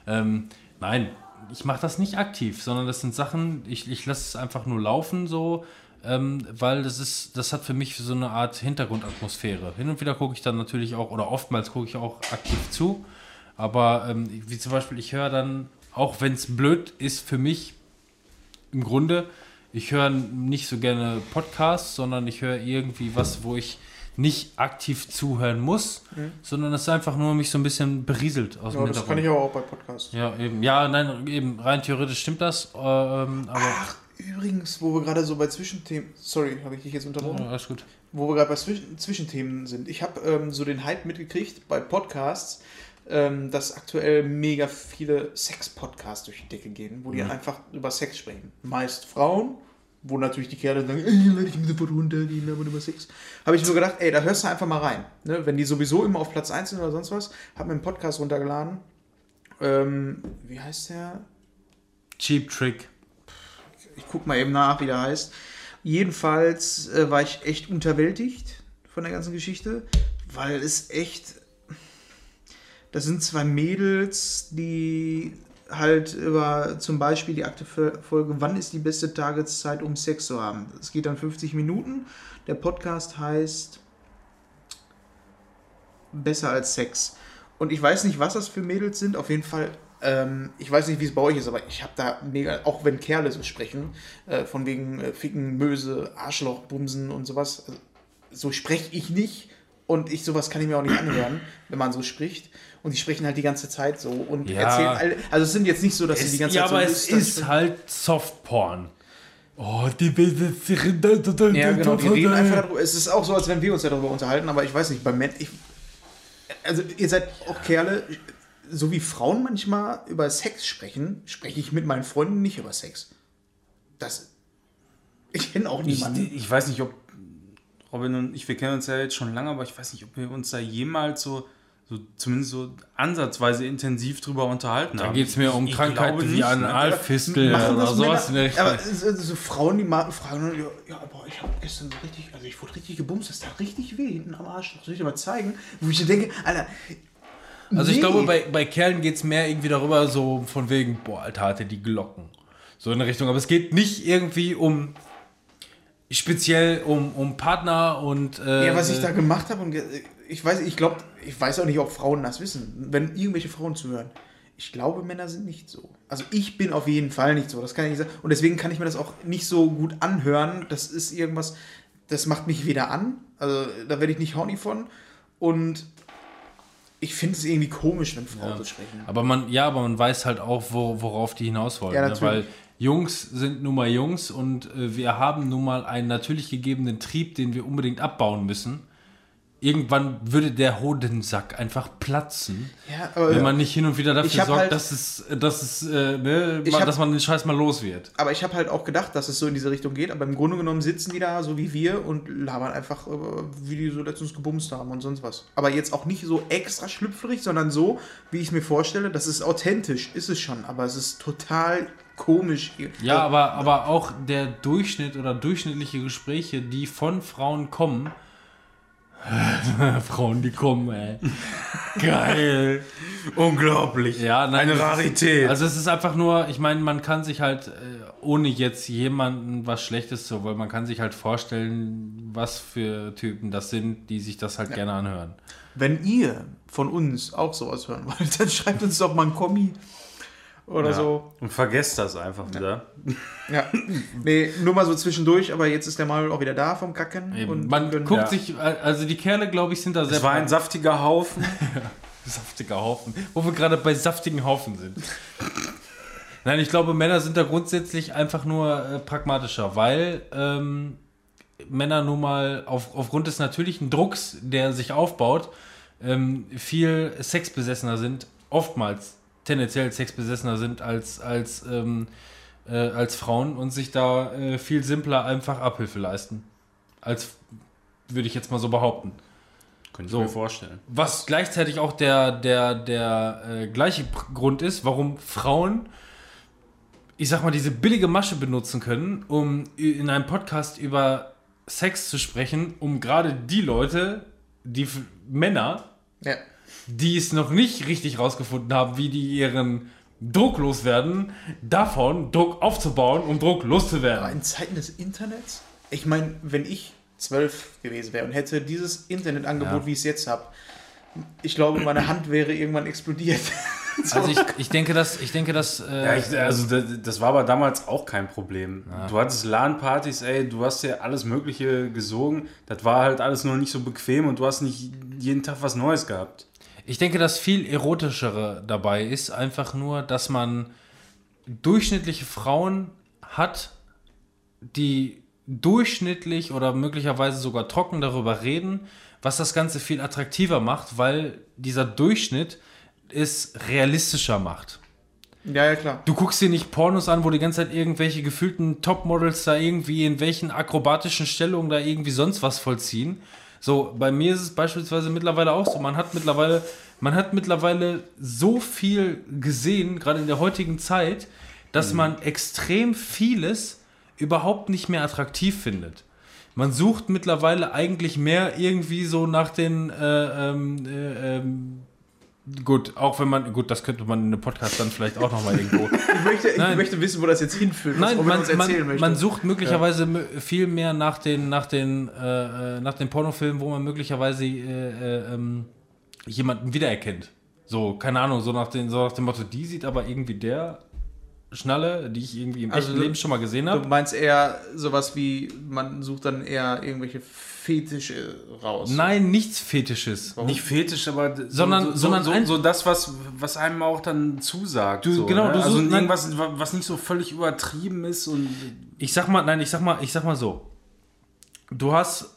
Ähm, nein, ich mache das nicht aktiv, sondern das sind Sachen, ich, ich lasse es einfach nur laufen so, ähm, weil das ist, das hat für mich so eine Art Hintergrundatmosphäre. Hin und wieder gucke ich dann natürlich auch, oder oftmals gucke ich auch aktiv zu, aber ähm, wie zum Beispiel, ich höre dann, auch wenn es blöd ist für mich, im Grunde, ich höre nicht so gerne Podcasts, sondern ich höre irgendwie was, wo ich nicht aktiv zuhören muss, sondern es einfach nur mich so ein bisschen berieselt aus Ja, dem das Hintergrund. kann ich aber auch bei Podcasts. ja, eben. Ja, nein, eben, rein theoretisch stimmt das, ähm, aber Ach, übrigens, wo wir gerade so bei Zwischenthemen. Sorry, habe ich dich jetzt unterbrochen? ja, alles gut. Wo wir gerade bei Zwischen Zwischenthemen sind. Ich habe ähm, so den Hype mitgekriegt bei Podcasts, ähm, dass aktuell mega viele Sex-Podcasts durch die Decke gehen, wo die einfach über Sex sprechen. Meist Frauen, wo natürlich die Kerle sagen, ey, Leute, ich muss sofort runter, die labern über Sex. Habe ich mir gedacht, ey, da hörst du einfach mal rein. Ne? Wenn die sowieso immer auf Platz 1 sind oder sonst was, habe mir einen Podcast runtergeladen. Ähm, wie heißt der? Cheap Trick. Guck mal eben nach, wie der heißt. Jedenfalls äh, war ich echt unterwältigt von der ganzen Geschichte, weil es echt. Das sind zwei Mädels, die halt über zum Beispiel die aktuelle Folge, wann ist die beste Tageszeit, um Sex zu haben? Es geht dann 50 Minuten. Der Podcast heißt Besser als Sex. Und ich weiß nicht, was das für Mädels sind. Auf jeden Fall, ähm, ich weiß nicht, wie es bei euch ist, aber ich habe da mega, auch wenn Kerle so sprechen, äh, von wegen äh, Ficken, Möse, Arschloch, Bumsen und sowas. Also, so spreche ich nicht. Und ich sowas kann ich mir auch nicht anhören, wenn man so spricht. Und die sprechen halt die ganze Zeit so und Ja. erzählen alle. Also es sind jetzt nicht so, dass sie die ganze ja, Zeit aber so es lüstern ist sprechen. halt Softporn. Oh, die Ja, genau, die reden einfach darüber. Es ist auch so, als wenn wir uns ja darüber unterhalten, aber ich weiß nicht, bei Männern. Ich, also, ihr seid auch Kerle, so wie Frauen manchmal über Sex sprechen, spreche ich mit meinen Freunden nicht über Sex. Das. Ich kenne auch Ich, niemanden. ich weiß nicht, ob Robin und ich, wir kennen uns ja jetzt schon lange, aber ich weiß nicht, ob wir uns da jemals so, so zumindest so ansatzweise intensiv drüber unterhalten Da haben. geht es mir um Ich Krankheiten wie nicht, ne? Analfistel Machen oder sowas Männer, Richtung. aber so, so Frauen, die mal fragen, ja, ja aber ich habe gestern so richtig, also ich wurde richtig gebumst, das tat richtig weh hinten am Arsch. Soll ich dir mal zeigen? Wo ich denke, Alter. Also ich nee. glaube, bei, bei Kerlen geht es mehr irgendwie darüber, so von wegen, boah, Alter, hatte die Glocken. So in der Richtung. Aber es geht nicht irgendwie um speziell um, um Partner und äh, Ja, was ich da gemacht habe und ich weiß, ich glaube, ich weiß auch nicht, ob Frauen das wissen, wenn irgendwelche Frauen zuhören. Ich glaube, Männer sind nicht so. Also ich bin auf jeden Fall nicht so, das kann ich nicht sagen. Und deswegen kann ich mir das auch nicht so gut anhören. Das ist irgendwas, das macht mich weder an, also da werde ich nicht horny von. Und ich finde es irgendwie komisch, wenn Frauen Ja. so sprechen. Aber man, ja, aber man weiß halt auch, wo, worauf die hinaus wollen. Ja, ne? Weil Jungs sind nun mal Jungs und äh, wir haben nun mal einen natürlich gegebenen Trieb, den wir unbedingt abbauen müssen. Irgendwann würde der Hodensack einfach platzen, Ja, aber, wenn man nicht hin und wieder dafür sorgt, halt- dass, es, dass, es, äh, ne, mal- hab- dass man den Scheiß mal los wird. aber ich habe halt auch gedacht, dass es so in diese Richtung geht. Aber im Grunde genommen sitzen die da so wie wir und labern einfach, äh, wie die so letztens gebumst haben und sonst was. Aber jetzt auch nicht so extra schlüpfrig, sondern so, wie ich es mir vorstelle. Das ist authentisch, ist es schon. Aber es ist total komisch. Ja, aber, aber auch der Durchschnitt oder durchschnittliche Gespräche, die von Frauen kommen. Frauen, die kommen, ey. Geil. Unglaublich. Ja, nein, Eine Rarität. Also es ist einfach nur, ich meine, man kann sich halt, äh, ohne jetzt jemanden was Schlechtes zu wollen, man kann sich halt vorstellen, was für Typen das sind, die sich das halt gerne anhören. Wenn ihr von uns auch sowas hören wollt, dann schreibt uns doch mal ein Kommi oder Ja. so. Und vergesst das einfach wieder. Ja, nee, nur mal so zwischendurch, aber jetzt ist der Manuel auch wieder da vom Kacken. Eben. Und man guckt ja. sich, also die Kerle, glaube ich, sind da sehr Es war ein saftiger Haufen. Saftiger Haufen. Wo wir gerade bei saftigen Haufen sind. Nein, ich glaube, Männer sind da grundsätzlich einfach nur äh, pragmatischer, weil ähm, Männer nun mal auf, aufgrund des natürlichen Drucks, der sich aufbaut, ähm, viel sexbesessener sind, oftmals tendenziell sexbesessener sind als, als, ähm, äh, als Frauen und sich da äh, viel simpler einfach Abhilfe leisten. Als würde ich jetzt mal so behaupten. Könnte ich So. mir vorstellen. Was gleichzeitig auch der, der, der äh, gleiche Grund ist, warum Frauen, ich sag mal, diese billige Masche benutzen können, um in einem Podcast über Sex zu sprechen, um gerade die Leute, die F- Männer, Ja. Die es noch nicht richtig rausgefunden haben, wie die ihren Druck loswerden, davon Druck aufzubauen, um Druck Aber loszuwerden. in Zeiten des Internets, ich meine, wenn ich zwölf gewesen wäre und hätte dieses Internetangebot, Ja. wie ich es jetzt habe, ich glaube, meine Hand wäre irgendwann explodiert. So. Also ich, ich denke, dass ich denke, dass äh, Ja, ich, also das, das war aber damals auch kein Problem. Du hattest LAN-Partys, ey, du hast ja alles Mögliche gesogen. Das war halt alles noch nicht so bequem und du hast nicht jeden Tag was Neues gehabt. Ich denke, das viel erotischere dabei ist einfach nur, dass man durchschnittliche Frauen hat, die durchschnittlich oder möglicherweise sogar trocken darüber reden, was das Ganze viel attraktiver macht, weil dieser Durchschnitt es realistischer macht. ja, ja, klar. Du guckst dir nicht Pornos an, wo die ganze Zeit irgendwelche gefühlten Topmodels da irgendwie in welchen akrobatischen Stellungen da irgendwie sonst was vollziehen. So, bei mir ist es beispielsweise mittlerweile auch so. Man hat mittlerweile, man hat mittlerweile so viel gesehen, gerade in der heutigen Zeit, dass man extrem vieles überhaupt nicht mehr attraktiv findet. Man sucht mittlerweile eigentlich mehr irgendwie so nach den äh, ähm, äh, ähm, Gut, auch wenn man, gut, das könnte man in einem Podcast dann vielleicht auch nochmal irgendwo. Ich möchte, ich Nein. möchte wissen, wo das jetzt hinführt, Nein, man, man, man sucht möglicherweise mö- viel mehr nach den, nach den, äh, äh, nach den Pornofilmen, wo man möglicherweise äh, äh, ähm, jemanden wiedererkennt. So, keine Ahnung, so nach, den, so nach dem Motto, die sieht aber irgendwie der Schnalle, die ich irgendwie im Also echten du- Leben schon mal gesehen du habe. meinst eher sowas wie, man sucht dann eher irgendwelche Fetische raus. Nein, nichts Fetisches. Nicht fetisch, aber d- so, Sondern- so, so, sondern so, das, was, was einem auch dann zusagt. Du- so, genau, ne? du also suchst- nein. irgendwas, was nicht so völlig übertrieben ist und Ich sag mal, nein, ich sag mal, ich sag mal so. Du hast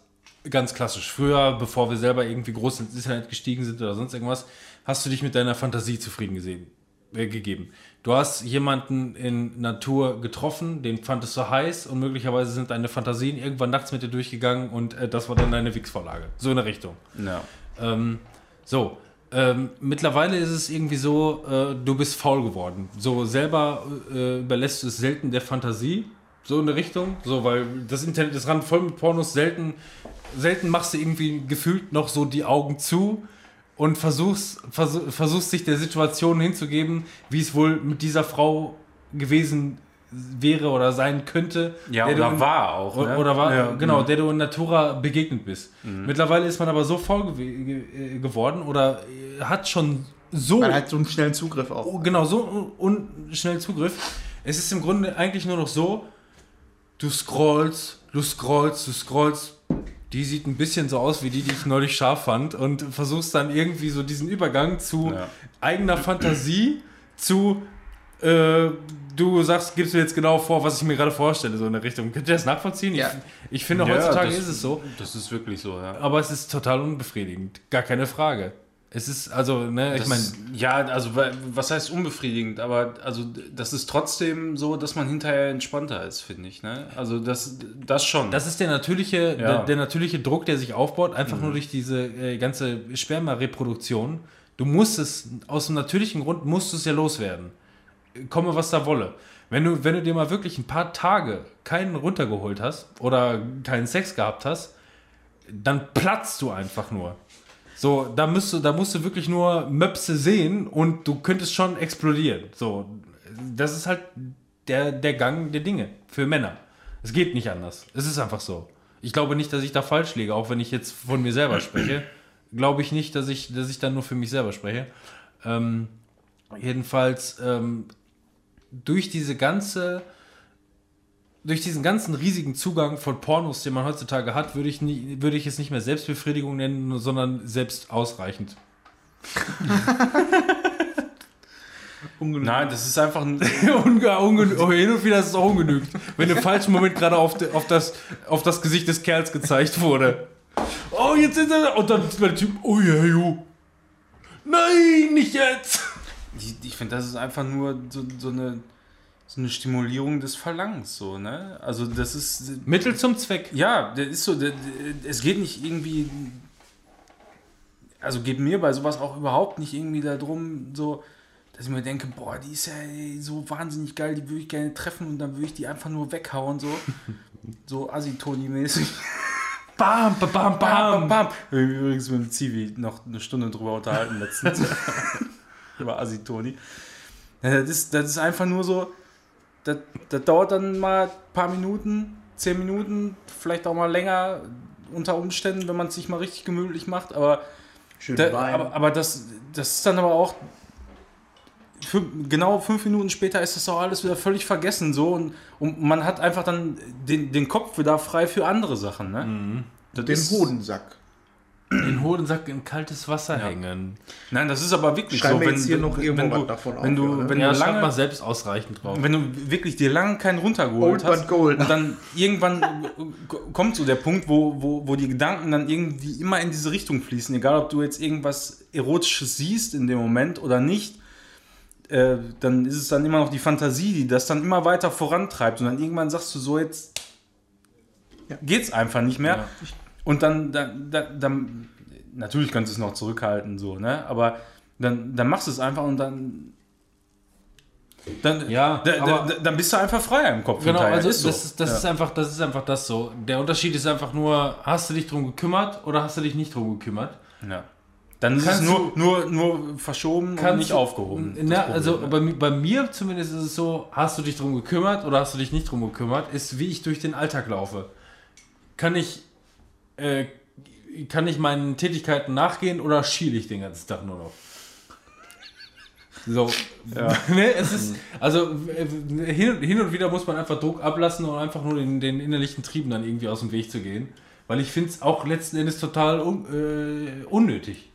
ganz klassisch, früher, bevor wir selber irgendwie groß ins Internet gestiegen sind oder sonst irgendwas, hast du dich mit deiner Fantasie zufrieden gesehen, äh, gegeben. Du hast jemanden in Natur getroffen, den fandest du heiß und möglicherweise sind deine Fantasien irgendwann nachts mit dir durchgegangen und äh, das war dann deine Wix-Vorlage. So in der Richtung. ja. Ähm, so, ähm, mittlerweile ist es irgendwie so, äh, du bist faul geworden. So selber äh, überlässt du es selten der Fantasie, so in der Richtung. So, weil das Internet ist ran voll mit Pornos, selten, selten machst du irgendwie gefühlt noch so die Augen zu und versuchst, versuch, versuchst dich der Situation hinzugeben, wie es wohl mit dieser Frau gewesen wäre oder sein könnte. Ja, der du oder in- war auch. Ne? Oder war, ja, genau, mhm. der du in Natura begegnet bist. Mittlerweile ist man aber so gew ge äh, geworden oder äh, hat schon so, Man hat so einen schnellen Zugriff auch. oh, genau, so un schnell Zugriff. Es ist im Grunde eigentlich nur noch so, du scrollst, du scrollst, du scrollst, die sieht ein bisschen so aus wie die, die ich neulich scharf fand und versuchst dann irgendwie so diesen Übergang zu Ja. eigener Fantasie zu äh, du sagst, gibst mir jetzt genau vor, was ich mir gerade vorstelle, so in der Richtung. Könnt ihr das nachvollziehen? Ja. Ich, ich finde, Ja, heutzutage das- ist es so, Das ist wirklich so, ja. aber es ist total unbefriedigend. Gar keine Frage. Es ist, also, ne, ich Das meine, ist- ja, also wa- was heißt unbefriedigend, aber also das ist trotzdem so, dass man hinterher entspannter ist, finde ich. Ne? Also das, das schon. das ist der natürliche, der, Ja. der natürliche Druck, der sich aufbaut, einfach nur durch diese äh, ganze Sperma-Reproduktion. Du musst es, aus dem natürlichen Grund musst du es ja loswerden. Komme, was da wolle. Wenn du, wenn du dir mal wirklich ein paar Tage keinen runtergeholt hast oder keinen Sex gehabt hast, dann platzt du einfach nur. So, da musst du, da musst du wirklich nur Möpse sehen und du könntest schon explodieren. So, das ist halt der, der Gang der Dinge für Männer. Es geht nicht anders. Es ist einfach so. Ich glaube nicht, dass ich da falsch liege, auch wenn ich jetzt von mir selber spreche. Glaube ich nicht, dass ich, dass ich dann nur für mich selber spreche. Ähm, jedenfalls ähm, durch diese ganze durch diesen ganzen riesigen Zugang von Pornos, den man heutzutage hat, würde ich, nie, würde ich es nicht mehr Selbstbefriedigung nennen, sondern selbst ausreichend. Nein, das ist einfach ein, Unge, unge, oh, hin und wieder ist es auch ungenügt, wenn im falschen Moment gerade auf, auf, das, auf das Gesicht des Kerls gezeigt wurde. Oh, jetzt ist er. Und dann ist der Typ, oh ja, jo. Nein, nicht jetzt. ich, ich finde, das ist einfach nur so, so, eine, so eine Stimulierung des Verlangens, so, ne? Also das ist, Mittel zum Zweck. ja, der ist so, es geht nicht irgendwie, also geht mir bei sowas auch überhaupt nicht irgendwie darum, so, dass ich mir denke, boah, die ist ja so wahnsinnig geil, die würde ich gerne treffen und dann würde ich die einfach nur weghauen, so, so Assi-Toni-mäßig. Bam, bam, bam, bam. Bam. Wir haben übrigens mit dem Zivi noch eine Stunde drüber unterhalten letztens. Über Asitoni. Ja, das, ist, das ist einfach nur so, das, das dauert dann mal ein paar Minuten, zehn Minuten, vielleicht auch mal länger unter Umständen, wenn man es sich mal richtig gemütlich macht, aber, da, aber, aber das, das ist dann aber auch fün- genau fünf Minuten später ist das auch alles wieder völlig vergessen so und, und man hat einfach dann den, den Kopf wieder frei für andere Sachen. Ne? Das den Hodensack. Den Hodensack in kaltes Wasser hängen. Nein, das ist aber wirklich Schreiben so, wir wenn, jetzt hier noch irgendwo wenn du, davon wenn auf, du, ja, ne? wenn Ja, du schreib mal lange, selbst ausreichend drauf. wenn du wirklich dir lange keinen runtergeholt Old hast gold. und dann irgendwann kommt so der Punkt, wo, wo, wo die Gedanken dann irgendwie immer in diese Richtung fließen, egal ob du jetzt irgendwas Erotisches siehst in dem Moment oder nicht, äh, dann ist es dann immer noch die Fantasie, die das dann immer weiter vorantreibt und dann irgendwann sagst du so, jetzt Ja. geht's einfach nicht mehr. Ja. Und dann, dann, dann, dann, natürlich kannst du es noch zurückhalten, so, ne? Aber dann, dann machst du es einfach und dann. Dann, Ja, da, da, dann bist du einfach freier im Kopf. Genau, also Ist so. das, ist, das, Ja. ist einfach, das ist einfach das so. Der Unterschied ist einfach nur, hast du dich drum gekümmert oder hast du dich nicht drum gekümmert? Ja. Dann ist es Kannst nur, nur, nur verschoben und Kannst nicht du- aufgehoben. Na, Problem, also ne? bei, bei mir zumindest ist es so, hast du dich drum gekümmert oder hast du dich nicht drum gekümmert, ist wie ich durch den Alltag laufe. Kann ich, äh, kann ich meinen Tätigkeiten nachgehen oder schiele ich den ganzen Tag nur noch? So, ne, es ist, also äh, hin, hin und wieder muss man einfach Druck ablassen und einfach nur den, den innerlichen Trieben dann irgendwie aus dem Weg zu gehen. Weil ich finde es auch letzten Endes total un, äh, unnötig.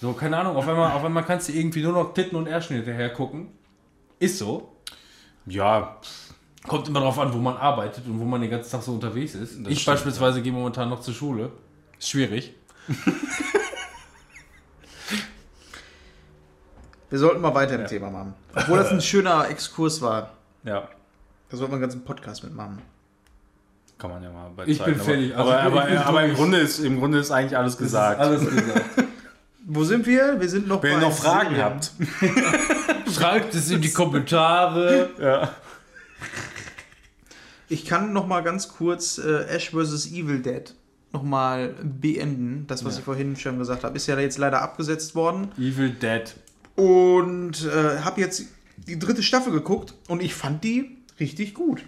So, keine Ahnung, auf einmal, auf einmal kannst du irgendwie nur noch Titten und Ärschen hinterher gucken. Ist so. ja, Kommt immer darauf an, wo man arbeitet und wo man den ganzen Tag so unterwegs ist. Das ich stimmt, beispielsweise gehe momentan noch zur Schule. Ist schwierig. Wir sollten mal weiter im Thema machen. Obwohl das ein schöner Exkurs war. ja. Da sollten wir einen ganzen Podcast mitmachen. Kann man ja mal bei Ich Zeiten, bin fertig. Aber, Also ich bin- aber, bin aber, im. Grunde ist, im Grunde ist eigentlich alles gesagt. Alles gesagt. Wo sind wir? Wir sind noch Wenn ihr noch Fragen Serien. habt. Schreibt es in die Kommentare. Ja. Ich kann noch mal ganz kurz äh, Ash vs. Evil Dead noch mal beenden. Das, was Ja. ich vorhin schon gesagt habe, ist ja jetzt leider abgesetzt worden. Evil Dead. Und äh, habe jetzt die dritte Staffel geguckt und ich fand die richtig gut.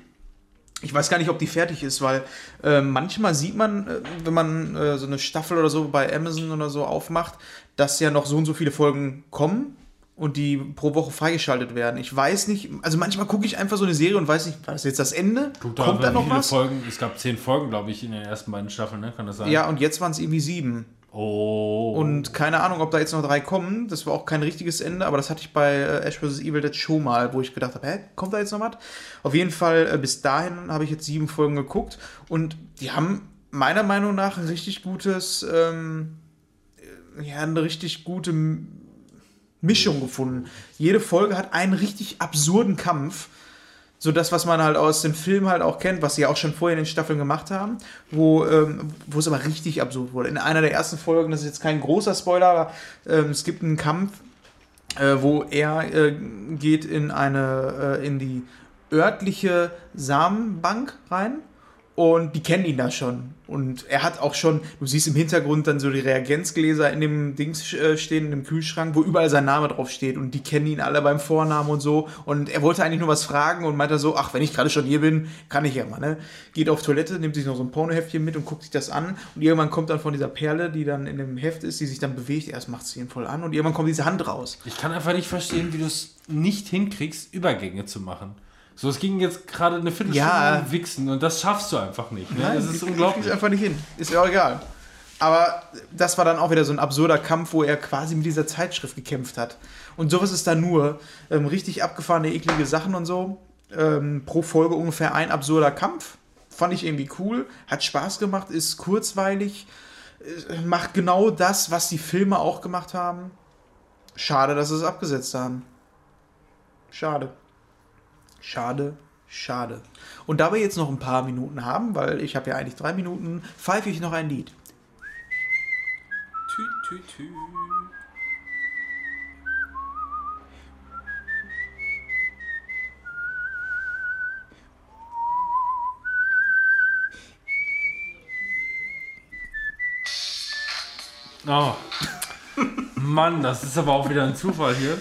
Ich weiß gar nicht, ob die fertig ist, weil äh, manchmal sieht man, äh, wenn man äh, so eine Staffel oder so bei Amazon oder so aufmacht, dass ja noch so und so viele Folgen kommen und die pro Woche freigeschaltet werden. Ich weiß nicht, also manchmal gucke ich einfach so eine Serie und weiß nicht, war das jetzt das Ende? Guck Kommt da noch viele was? Folgen. Es gab zehn Folgen, glaube ich, in den ersten beiden Staffeln, ne? Kann das sein? Ja, und jetzt waren es irgendwie sieben. Oh. Und keine Ahnung, ob da jetzt noch drei kommen. Das war auch kein richtiges Ende, aber das hatte ich bei äh, Ash vs. Evil Dead schon mal, wo ich gedacht habe, hä, kommt da jetzt noch was? Auf jeden Fall, äh, bis dahin habe ich jetzt sieben Folgen geguckt und die haben meiner Meinung nach ein richtig gutes, ähm, äh, ja, eine richtig gute Mischung gefunden. Jede Folge hat einen richtig absurden Kampf. So das, was man halt aus dem Film halt auch kennt, was sie auch schon vorher in den Staffeln gemacht haben, wo, ähm, wo es aber richtig absurd wurde. In einer der ersten Folgen, das ist jetzt kein großer Spoiler, aber ähm, es gibt einen Kampf, äh, wo er äh, geht in eine, äh, in die örtliche Samenbank rein und die kennen ihn da schon. Und er hat auch schon, du siehst im Hintergrund dann so die Reagenzgläser in dem Dings äh, stehen, in dem Kühlschrank, wo überall sein Name drauf steht und die kennen ihn alle beim Vornamen und so. Und er wollte eigentlich nur was fragen und meinte so, ach, wenn ich gerade schon hier bin, kann ich ja mal, ne? Geht auf Toilette, nimmt sich noch so ein Pornoheftchen mit und guckt sich das an. Und irgendwann kommt dann von dieser Perle, die dann in dem Heft ist, die sich dann bewegt, erst macht sie ihn voll an und irgendwann kommt diese Hand raus. Ich kann einfach nicht verstehen, wie du es nicht hinkriegst, Übergänge zu machen. So, es ging jetzt gerade eine Viertelstunde Ja. Wichsen und das schaffst du einfach nicht. Ne? das die- ist unglaublich. kriegt's einfach nicht hin. Ist ja auch egal. Aber das war dann auch wieder so ein absurder Kampf, wo er quasi mit dieser Zeitschrift gekämpft hat. Und sowas ist da nur. Ähm, richtig abgefahrene, eklige Sachen und so. Ähm, pro Folge ungefähr ein absurder Kampf. Fand ich irgendwie cool. Hat Spaß gemacht, ist kurzweilig. äh, Macht genau das, was die Filme auch gemacht haben. Schade, dass sie es abgesetzt haben. Schade. Schade, schade. Und da wir jetzt noch ein paar Minuten haben, weil ich habe ja eigentlich drei Minuten, pfeife ich noch ein Lied. Tü, tü, tü. Oh. Mann, das ist aber auch wieder ein Zufall hier.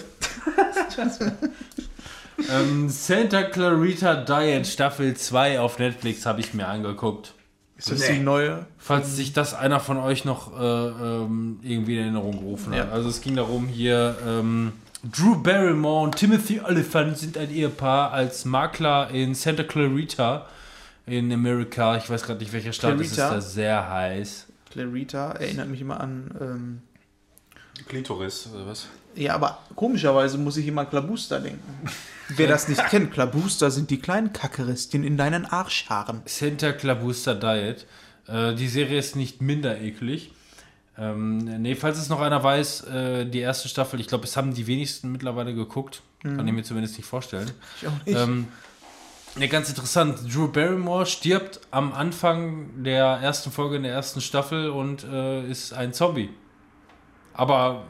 ähm, Santa Clarita Diet Staffel 2 auf Netflix habe ich mir angeguckt. Ist das die neue? Falls sich das einer von euch noch äh, ähm, irgendwie in Erinnerung gerufen hat. Ja. Also es ging darum hier, ähm, Drew Barrymore und Timothy Oliphant sind ein Ehepaar als Makler in Santa Clarita in Amerika. Ich weiß gerade nicht, welcher Stadt es ist, Clarita? da sehr heiß. Clarita erinnert mich immer an. Ähm, Klitoris, oder was? Ja, aber komischerweise muss ich immer an Klabuster denken. Wer das nicht kennt, Klabuster sind die kleinen Kackeristchen in deinen Arschhaaren. Santa Clabusta Diet. Äh, die Serie ist nicht minder eklig. Ähm, nee, falls es noch einer weiß, äh, die erste Staffel, ich glaube, es haben die wenigsten mittlerweile geguckt. Kann ich mir zumindest nicht vorstellen. Ich auch nicht. Ähm, ja, ganz interessant. Drew Barrymore stirbt am Anfang der ersten Folge in der ersten Staffel und äh, ist ein Zombie. Aber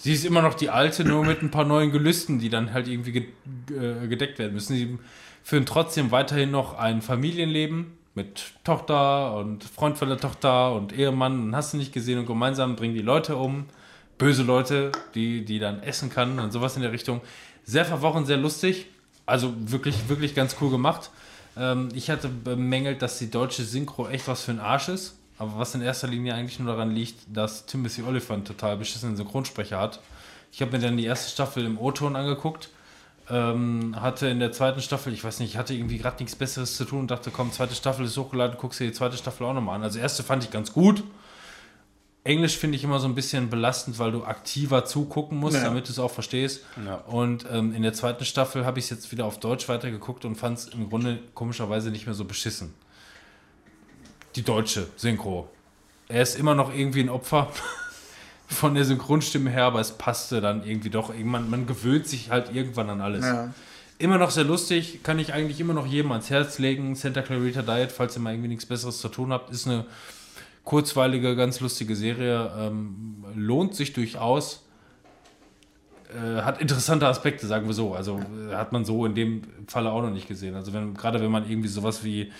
sie ist immer noch die alte, nur mit ein paar neuen Gelüsten, die dann halt irgendwie ge gedeckt werden müssen. Sie führen trotzdem weiterhin noch ein Familienleben mit Tochter und Freund von der Tochter und Ehemann und hast du nicht gesehen und gemeinsam bringen die Leute um. Böse Leute, die, die dann essen kann und sowas in der Richtung. Sehr verworren, sehr lustig. Also wirklich, wirklich ganz cool gemacht. Ähm, ich hatte bemängelt, dass die deutsche Synchro echt was für ein Arsch ist. Aber was in erster Linie eigentlich nur daran liegt, dass Timothy Oliphant total beschissenen Synchronsprecher hat. Ich habe mir dann die erste Staffel im O-Ton angeguckt. Ähm, hatte in der zweiten Staffel, ich weiß nicht, ich hatte irgendwie gerade nichts Besseres zu tun und dachte, komm, zweite Staffel ist hochgeladen, guckst dir die zweite Staffel auch nochmal an. Also erste fand ich ganz gut. Englisch finde ich immer so ein bisschen belastend, weil du aktiver zugucken musst, Ja. damit du es auch verstehst. Ja. Und ähm, in der zweiten Staffel habe ich es jetzt wieder auf Deutsch weitergeguckt und fand es im Grunde komischerweise nicht mehr so beschissen. Die deutsche Synchro. Er ist immer noch irgendwie ein Opfer von der Synchronstimme her, aber es passte dann irgendwie doch. Man, man gewöhnt sich halt irgendwann an alles. Ja. Immer noch sehr lustig, kann ich eigentlich immer noch jedem ans Herz legen. Santa Clarita Diet, falls ihr mal irgendwie nichts Besseres zu tun habt, ist eine kurzweilige, ganz lustige Serie. Ähm, lohnt sich durchaus. Äh, hat interessante Aspekte, sagen wir so. Also äh, hat man so in dem Falle auch noch nicht gesehen. Also wenn, gerade wenn man irgendwie sowas wie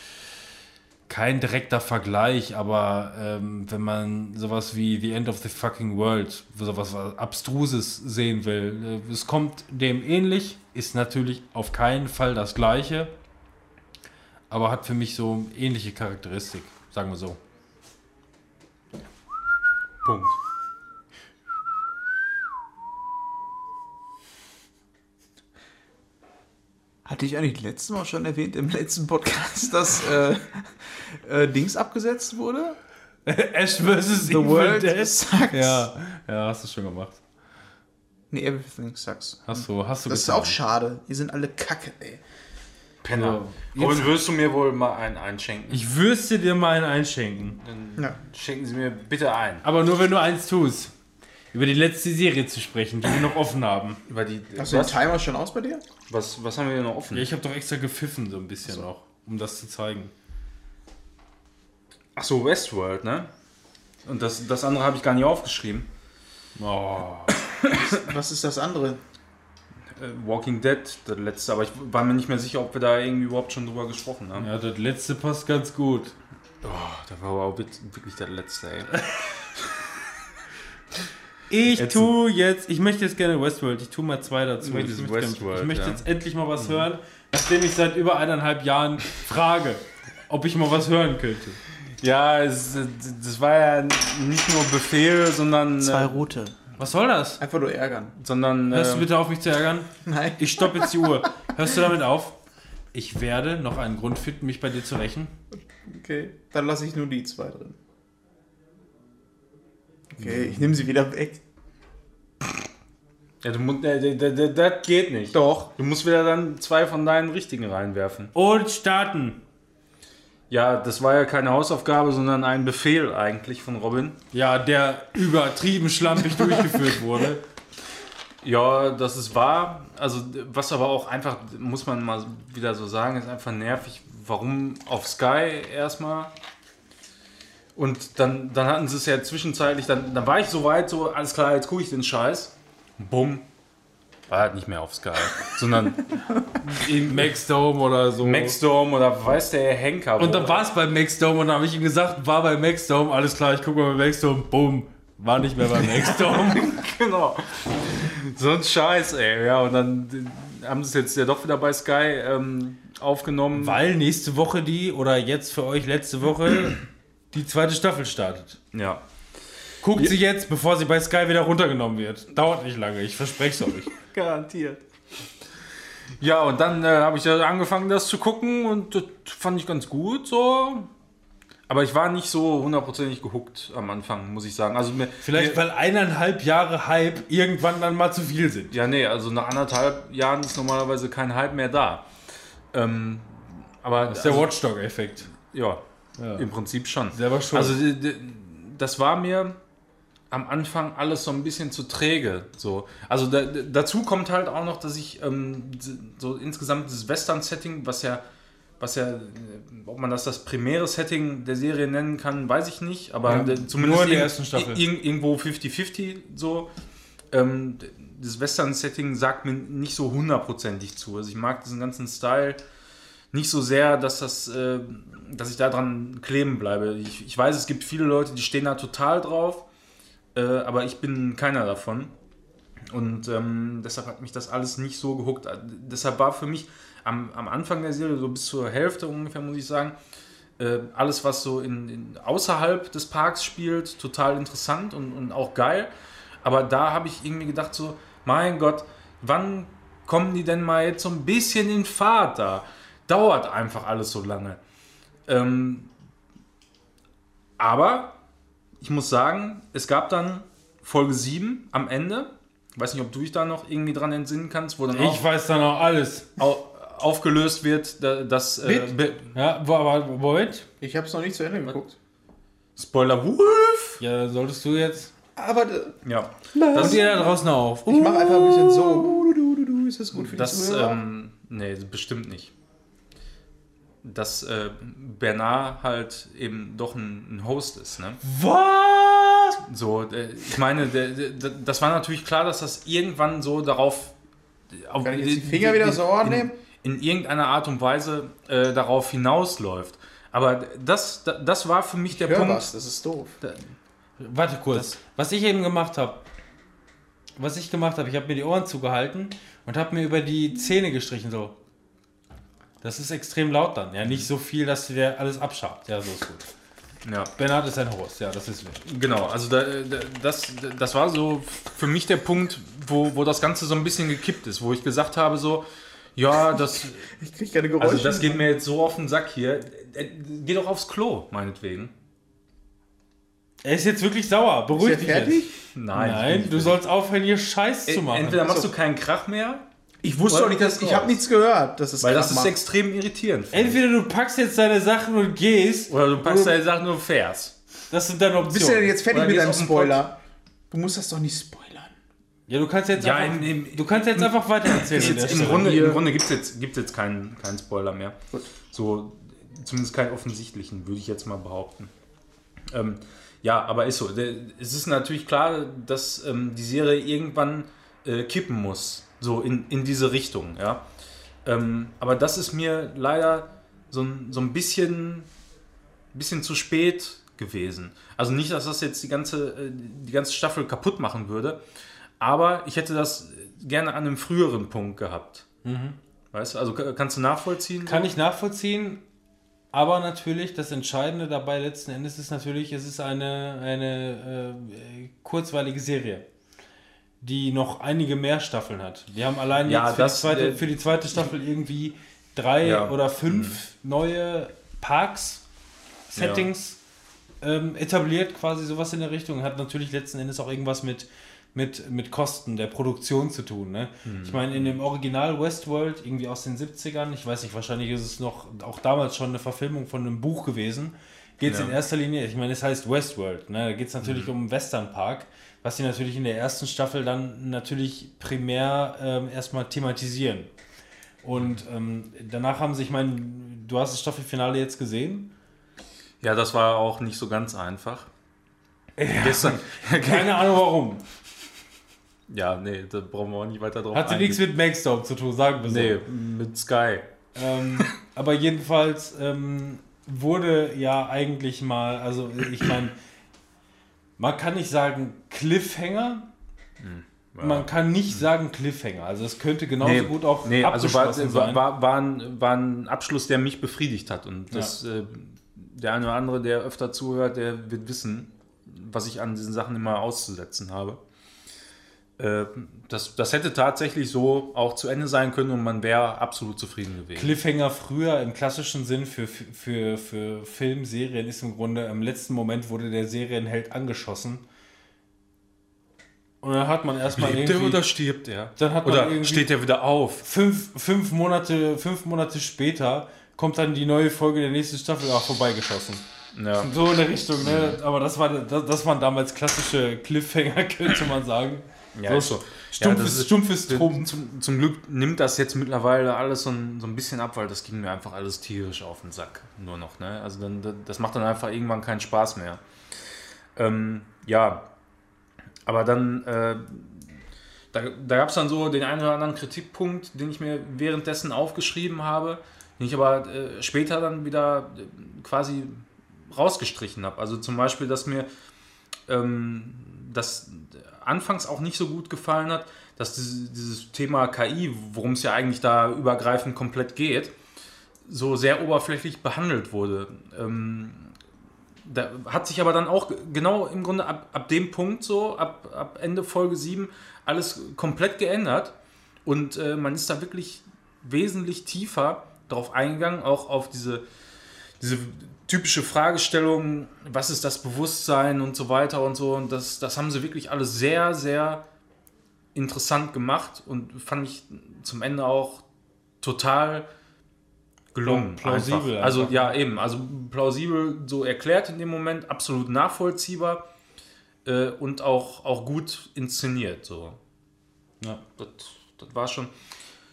kein direkter Vergleich, aber ähm, wenn man sowas wie The End of the Fucking World, sowas was Abstruses sehen will, äh, es kommt dem ähnlich, ist natürlich auf keinen Fall das gleiche, aber hat für mich so ähnliche Charakteristik, sagen wir so. Punkt. Hatte ich eigentlich letztes Mal schon erwähnt im letzten Podcast, dass äh, äh, Dings abgesetzt wurde? Ash vs. The World Dead. Sucks. Ja, ja, hast du schon gemacht. Nee, Everything Sucks. Hast du, hast du Das ist getan. auch schade. Die sind alle kacke, ey. Penner. So, Und würdest du mir wohl mal einen einschenken? Ich wüsste dir mal einen einschenken. Dann Ja. schenken Sie mir bitte ein. Aber nur wenn du eins tust. Über die letzte Serie zu sprechen, die wir noch offen haben. Über die, Hast du den Timer schon aus bei dir? Was, was haben wir hier noch offen? Ja, ich habe doch extra gepfiffen so ein bisschen noch, um das zu zeigen. Ach so, Westworld, ne? Und das, das andere habe ich gar nicht aufgeschrieben. Oh. Was ist das andere? Äh, Walking Dead, das letzte, aber ich war mir nicht mehr sicher, ob wir da irgendwie überhaupt schon drüber gesprochen haben. Ja, das letzte passt ganz gut. Oh, das war aber auch wirklich das letzte, ey. Ich Jetzt- tu jetzt, ich möchte jetzt gerne Westworld, ich tu mal zwei dazu. Möchtest ich möchte, Westworld, ich möchte ja. jetzt endlich mal was hören, nachdem ich seit über eineinhalb Jahren frage, ob ich mal was hören könnte. Ja, es, das war ja nicht nur Befehl, sondern. Zwei Äh, rote. Was soll das? Einfach nur ärgern. sondern Hörst du äh, bitte auf, mich zu ärgern? Nein. Ich stoppe jetzt die Uhr. Hörst du damit auf? Ich werde noch einen Grund finden, mich bei dir zu rächen. Okay. Dann lasse ich nur die zwei drin. Okay, ich nehme sie wieder weg. ja, du musst, äh, das geht nicht. Doch. Du musst wieder dann zwei von deinen richtigen reinwerfen. Und starten. Ja, das war ja keine Hausaufgabe, sondern ein Befehl eigentlich von Robin. Ja, der übertrieben schlampig durchgeführt wurde. Ja, das ist wahr. Also, was aber auch einfach, muss man mal wieder so sagen, ist einfach nervig. Warum auf Sky erstmal? Und dann, dann hatten sie es ja zwischenzeitlich, dann, dann war ich so weit, so, alles klar, jetzt gucke ich den Scheiß. Bumm. War halt nicht mehr auf Sky, sondern In Maxdome oder so. Maxdome oder weiß der Henker. Und dann war es bei Maxdome und dann habe ich ihm gesagt, war bei Maxdome, alles klar, ich gucke mal bei Maxdome, bumm, war nicht mehr bei Maxdome. Genau. So ein Scheiß, ey. Ja, und dann haben sie es jetzt ja doch wieder bei Sky ähm, aufgenommen. Weil nächste Woche die, oder jetzt für euch letzte Woche, die zweite Staffel startet. Ja. Guckt sie jetzt, bevor sie bei Sky wieder runtergenommen wird. Dauert nicht lange, ich verspreche es euch. Garantiert. Ja, und dann äh, habe ich ja angefangen, das zu gucken und das fand ich ganz gut so. Aber ich war nicht so hundertprozentig gehuckt am Anfang, muss ich sagen. Also mir, Vielleicht, mir, weil eineinhalb Jahre Hype irgendwann dann mal zu viel sind. Ja, nee, also nach anderthalb Jahren ist normalerweise kein Hype mehr da. Ähm, aber Das ist der also, Watchdog-Effekt. ja, Ja. im Prinzip schon. Selber schon. Also das war mir am Anfang alles so ein bisschen zu träge. So. Also da, dazu kommt halt auch noch, dass ich ähm, so insgesamt das Western-Setting, was ja, was ja, äh, ob man das das primäre Setting der Serie nennen kann, weiß ich nicht, aber Ja, d- zumindest nur in der ersten Staffel. ir- irgendwo 50-50 so. Ähm, das Western-Setting sagt mir nicht so hundertprozentig zu. Also ich mag diesen ganzen Style nicht so sehr, dass das, äh, dass ich da dran kleben bleibe. Ich, ich weiß, es gibt viele Leute, die stehen da total drauf, äh, aber ich bin keiner davon. Und ähm, deshalb hat mich das alles nicht so gehuckt. Äh, Deshalb war für mich am, am Anfang der Serie, so bis zur Hälfte ungefähr, muss ich sagen, äh, alles, was so in, in, außerhalb des Parks spielt, total interessant und, und auch geil. Aber da habe ich irgendwie gedacht, so, mein Gott, wann kommen die denn mal jetzt so ein bisschen in Fahrt da? Dauert einfach alles so lange. Ähm, aber ich muss sagen, es gab dann Folge 7 am Ende. Ich weiß nicht, ob du dich da noch irgendwie dran entsinnen kannst, wo dann ich auch weiß da noch alles. au aufgelöst wird, da- dass äh, Ja, Moment. Ich habe es noch nicht zu Ende geguckt. Spoiler Wolf. Ja, solltest du jetzt. Aber äh, Ja, Das ihr da draußen auf. ich mache einfach ein bisschen so. Ist das gut für die das Zuhörer? ähm, nee, bestimmt nicht. Dass äh, Bernard halt eben doch ein, ein Host ist, ne? Was? So, äh, ich meine, der, der, das war natürlich klar, dass das irgendwann so darauf. Auf, Kann ich jetzt die Finger wieder so in, nehmen? in irgendeiner Art und Weise äh, darauf hinausläuft. Aber das, das war für mich der Hör Punkt. was, das ist doof. Warte kurz. was ich eben gemacht habe, was ich gemacht habe, ich habe mir die Ohren zugehalten und habe mir über die Zähne gestrichen so. Das ist extrem laut dann. Ja, nicht so viel, dass dir alles abschabt. Ja, so ist gut. Ja. Bernhard ist ein Host. Ja, das ist wichtig. Genau, also da, da, das, das war so für mich der Punkt, wo, wo das Ganze so ein bisschen gekippt ist, wo ich gesagt habe, so, Ja, das. Ich krieg keine Geräusche. Also, das geht mir jetzt so auf den Sack hier. Äh, Geh doch aufs Klo, meinetwegen. Er ist jetzt wirklich sauer. Ist Beruhig er dich fertig? jetzt. Nein. Nein, du sollst aufhören, hier Scheiß zu machen. Entweder machst du keinen Krach mehr, Ich wusste auch nicht, dass ich habe nichts gehört. Das ist weil das ist Mann. extrem irritierend. Entweder du packst jetzt deine Sachen und gehst, Oder du packst deine Sachen und fährst. das sind deine Optionen. Bist du denn jetzt fertig Oder mit deinem Spoiler? Du musst das doch nicht spoilern. Ja, du kannst jetzt Ja, einfach, im- im- du kannst jetzt einfach weiter erzählen. Jetzt, Im. Grunde, im Grunde gibt es jetzt, gibt's jetzt keinen, keinen Spoiler mehr. So, zumindest keinen offensichtlichen, würde ich jetzt mal behaupten. Ähm, ja, aber ist so. Es ist natürlich klar, dass ähm, die Serie irgendwann äh, kippen muss. So in, in diese Richtung, ja. Ähm, aber das ist mir leider so ein, so ein bisschen, bisschen zu spät gewesen. Also nicht, dass das jetzt die ganze, äh, die ganze Staffel kaputt machen würde, aber ich hätte das gerne an einem früheren Punkt gehabt. Weißt du, also ka- kannst du nachvollziehen? Kann ich nachvollziehen, aber natürlich, das Entscheidende dabei letzten Endes ist natürlich, es ist eine, eine äh, kurzweilige Serie, die noch einige mehr Staffeln hat. Wir haben allein Ja, jetzt für, das, die zweite, äh, für die zweite Staffel irgendwie drei Ja. Oder fünf neue Parks, Settings ähm, etabliert, quasi sowas in der Richtung. Hat natürlich letzten Endes auch irgendwas mit, mit, mit Kosten der Produktion zu tun. Ne? Mhm. Ich meine, in dem Original Westworld, irgendwie aus den 70ern, ich weiß nicht, wahrscheinlich ist es noch auch damals schon eine Verfilmung von einem Buch gewesen, geht es Ja. in erster Linie, ich meine, es heißt Westworld, ne? da geht es natürlich Mhm. um einen Westernpark, was sie natürlich in der ersten Staffel dann natürlich primär ähm, erstmal thematisieren. Und ähm, danach haben sie, ich meine, du hast das Staffelfinale jetzt gesehen. Ja, das war auch nicht so ganz einfach. Gestern. Keine Ahnung warum. ja, nee, da brauchen wir auch nicht weiter drauf Hatte nichts mit Maxdome zu tun, sagen wir so. Nee, mit Sky. Ähm, aber jedenfalls ähm, wurde ja eigentlich mal, also ich meine, man kann nicht sagen Cliffhanger, man kann nicht sagen Cliffhanger. Also es könnte genauso gut auch nee, also war, abgeschlossen war, sein. war, war, ein, war ein Abschluss, der mich befriedigt hat. Und das, äh, der eine oder andere, der öfter zuhört, der wird wissen, was ich an diesen Sachen immer auszusetzen habe. Äh, das, das hätte tatsächlich so auch zu Ende sein können und man wäre absolut zufrieden gewesen. Cliffhanger früher im klassischen Sinn für, für, für Filmserien ist im Grunde, im letzten Moment wurde der Serienheld angeschossen. Und dann hat man erstmal Lebt irgendwie... oder stirbt er? Dann hat man oder irgendwie- steht er wieder auf? fünf, fünf, Monate, fünf Monate später kommt dann die neue Folge der nächsten Staffel auch vorbeigeschossen. Ja. So in der Richtung, ne? Aber das, war, das, das waren damals klassische Cliffhanger, könnte man sagen. Ja, so ist so. Stumpfes, Ja, stumpfes Trumpf. Zum, zum Glück nimmt das jetzt mittlerweile alles so ein, so ein bisschen ab, weil das ging mir einfach alles tierisch auf den Sack. Nur noch, ne? Also dann, das macht dann einfach irgendwann keinen Spaß mehr. Ähm, ja, aber dann, äh, da, da gab es dann so den einen oder anderen Kritikpunkt, den ich mir währenddessen aufgeschrieben habe, den ich aber äh, später dann wieder äh, quasi rausgestrichen habe. Also zum Beispiel, dass mir ähm, das anfangs auch nicht so gut gefallen hat, dass dieses, Thema KI, worum es ja eigentlich da übergreifend komplett geht, so sehr oberflächlich behandelt wurde. Ähm, da hat sich aber dann auch genau im Grunde ab, ab dem Punkt so, ab, ab Ende Folge 7, alles komplett geändert. Und äh, man ist da wirklich wesentlich tiefer drauf eingegangen, auch auf diese, diese typische Fragestellung, was ist das Bewusstsein und so weiter und so. Und das, das haben sie wirklich alles sehr, sehr interessant gemacht und fand ich zum Ende auch total gelungen. Ja, plausibel Einfach. Also einfach. ja, eben, also plausibel so erklärt in dem Moment, absolut nachvollziehbar äh, und auch, auch gut inszeniert. So. Ja. Das, das war schon.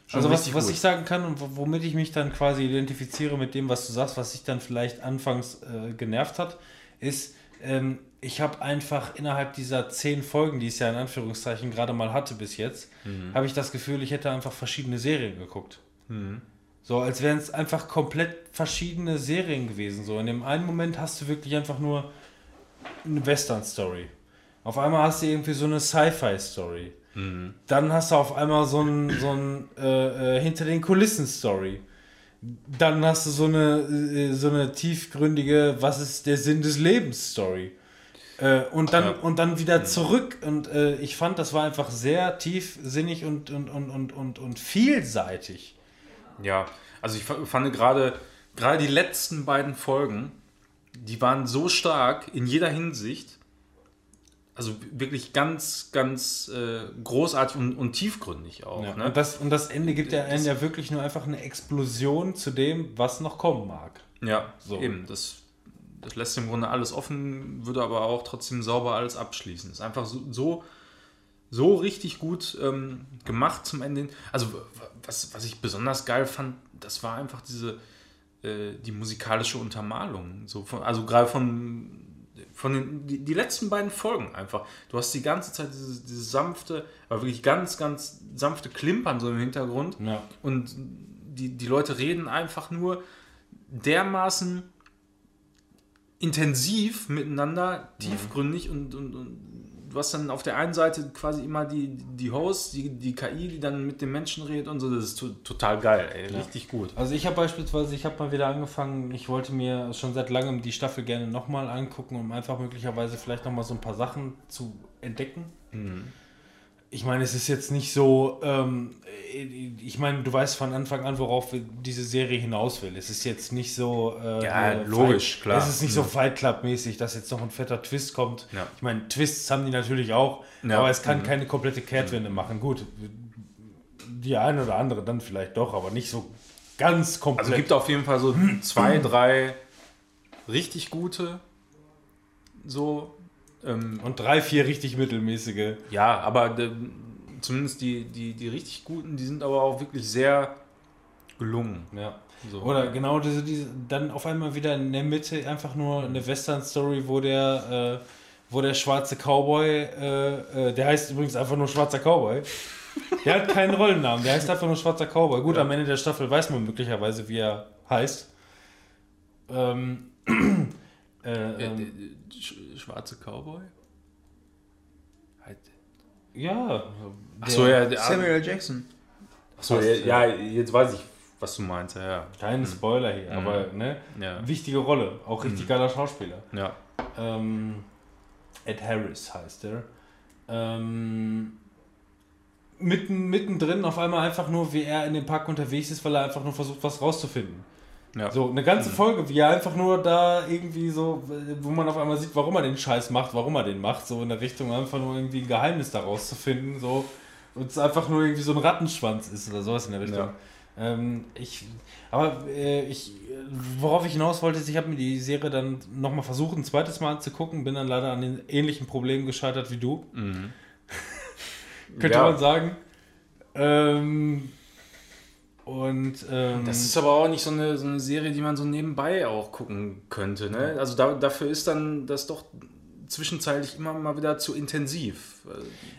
Schon Also was, was ich sagen kann und wo- womit ich mich dann quasi identifiziere mit dem, was du sagst, was sich dann vielleicht anfangs äh, genervt hat, ist, ähm, ich habe einfach innerhalb dieser zehn Folgen, die es ja in Anführungszeichen gerade mal hatte bis jetzt, Mhm. habe ich das Gefühl, ich hätte einfach verschiedene Serien geguckt. So, als wären es einfach komplett verschiedene Serien gewesen. So, in dem einen Moment hast du wirklich einfach nur eine Western-Story. Auf einmal hast du irgendwie so eine Sci-Fi-Story. Dann hast du auf einmal so ein, so ein äh, äh, hinter den Kulissen-Story. Dann hast du so eine, äh, so eine tiefgründige, was ist der Sinn des Lebens-Story. Äh, und, dann, Ja. und dann wieder zurück. Und äh, ich fand, das war einfach sehr tiefsinnig und, und, und, und, und, und vielseitig. Ja, also ich fand gerade gerade die letzten beiden Folgen, die waren so stark in jeder Hinsicht. Also wirklich ganz, ganz äh, großartig und, und, tiefgründig auch. Ja. Ne? Und, das, und das Ende gibt ja einen ja wirklich nur einfach eine Explosion zu dem, was noch kommen mag. Ja, so. eben. Das, das lässt im Grunde alles offen, würde aber auch trotzdem sauber alles abschließen. Ist einfach so, so, so richtig gut ähm, gemacht zum Ende. Also, was, was ich besonders geil fand, das war einfach diese äh, die musikalische Untermalung. So von, also gerade von, von den die, die, letzten beiden Folgen einfach. Du hast die ganze Zeit diese, diese sanfte, aber wirklich ganz, ganz sanfte Klimpern so im Hintergrund. Ja. Und die, die Leute reden einfach nur dermaßen intensiv miteinander, tiefgründig und, und, und du hast dann auf der einen Seite quasi immer die, die Hosts, die, die KI, die dann mit den Menschen redet und so. Das ist total geil, ey. Ja. Richtig gut. Also ich habe beispielsweise, ich habe mal wieder angefangen, ich wollte mir schon seit langem die Staffel gerne nochmal angucken, um einfach möglicherweise vielleicht nochmal so ein paar Sachen zu entdecken. Mhm ich meine, es ist jetzt nicht so, ähm, ich meine, du weißt von Anfang an, worauf diese Serie hinaus will. Es ist jetzt nicht so. Äh, ja, logisch, Fight, klar. Es ist nicht so Fight Club-mäßig, dass jetzt noch ein fetter Twist kommt. Ja. Ich meine, Twists haben die natürlich auch, ja. aber es kann mhm. keine komplette Kehrtwende mhm. machen. Gut, die eine oder andere dann vielleicht doch, aber nicht so ganz komplett. Also es gibt auf jeden Fall so zwei, drei richtig gute, so ähm, und drei, vier richtig mittelmäßige. Ja, aber äh, zumindest die, die, die richtig guten, die sind aber auch wirklich sehr gelungen. Ja. So. Oder genau diese, diese, dann auf einmal wieder in der Mitte einfach nur eine Western-Story, wo der, äh, wo der schwarze Cowboy, äh, äh, der heißt übrigens einfach nur schwarzer Cowboy. Der hat keinen Rollennamen, der heißt einfach nur schwarzer Cowboy. Gut, ja. am Ende der Staffel weiß man möglicherweise, wie er heißt. Ähm, äh, ähm, schwarze Cowboy? Halt. Ja. Achso, ja. Samuel Jackson. Achso, ja, ja, jetzt weiß ich, was du meinst. Ja. Kein hm. Spoiler hier, mhm. aber ne? Ja. Wichtige Rolle. Auch richtig mhm. geiler Schauspieler. Ja. Ähm, Ed Harris heißt er. Ähm, mitten, mittendrin auf einmal einfach nur, wie er in dem Park unterwegs ist, weil er einfach nur versucht, was rauszufinden. Ja. So, eine ganze Folge, wie er einfach nur da irgendwie so, wo man auf einmal sieht, warum er den Scheiß macht, warum er den macht, so in der Richtung einfach nur irgendwie ein Geheimnis daraus zu finden, so. Und es einfach nur irgendwie so ein Rattenschwanz ist oder sowas in der Richtung. Ja. Ähm, ich, aber äh, ich, worauf ich hinaus wollte, ist, ich habe mir die Serie dann nochmal versucht, ein zweites Mal anzugucken, bin dann leider an den ähnlichen Problemen gescheitert wie du. Mhm. Könnte ja. man sagen. Ähm, und, ähm, das ist aber auch nicht so eine, so eine Serie, die man so nebenbei auch gucken könnte. Ne? Also da, dafür ist dann das doch zwischenzeitlich immer mal wieder zu intensiv.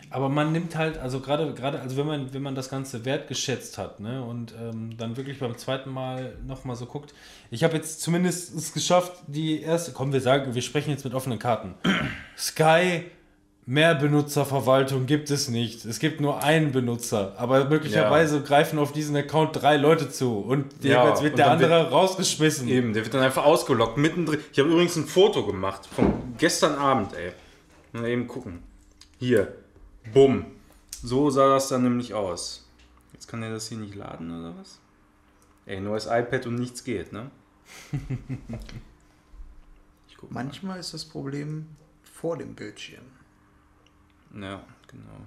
Aber man nimmt halt, also gerade, gerade, also wenn man, wenn man das Ganze wertgeschätzt hat, ne, und ähm, dann wirklich beim zweiten Mal nochmal so guckt. Ich habe jetzt zumindest es geschafft, die erste, komm, wir sagen, wir sprechen jetzt mit offenen Karten. Sky mehr Benutzerverwaltung gibt es nicht. Es gibt nur einen Benutzer. Aber möglicherweise ja. greifen auf diesen Account drei Leute zu. Und ja, jetzt wird der andere wird, rausgeschmissen. Eben, der wird dann einfach ausgelockt, mittendrin. Ich habe übrigens ein Foto gemacht von gestern Abend, ey. Mal eben gucken. Hier. Bumm. So sah das dann nämlich aus. Jetzt kann er das hier nicht laden, oder was? Ey, neues iPad und nichts geht, ne? Manchmal ist das Problem vor dem Bildschirm. Ja, genau.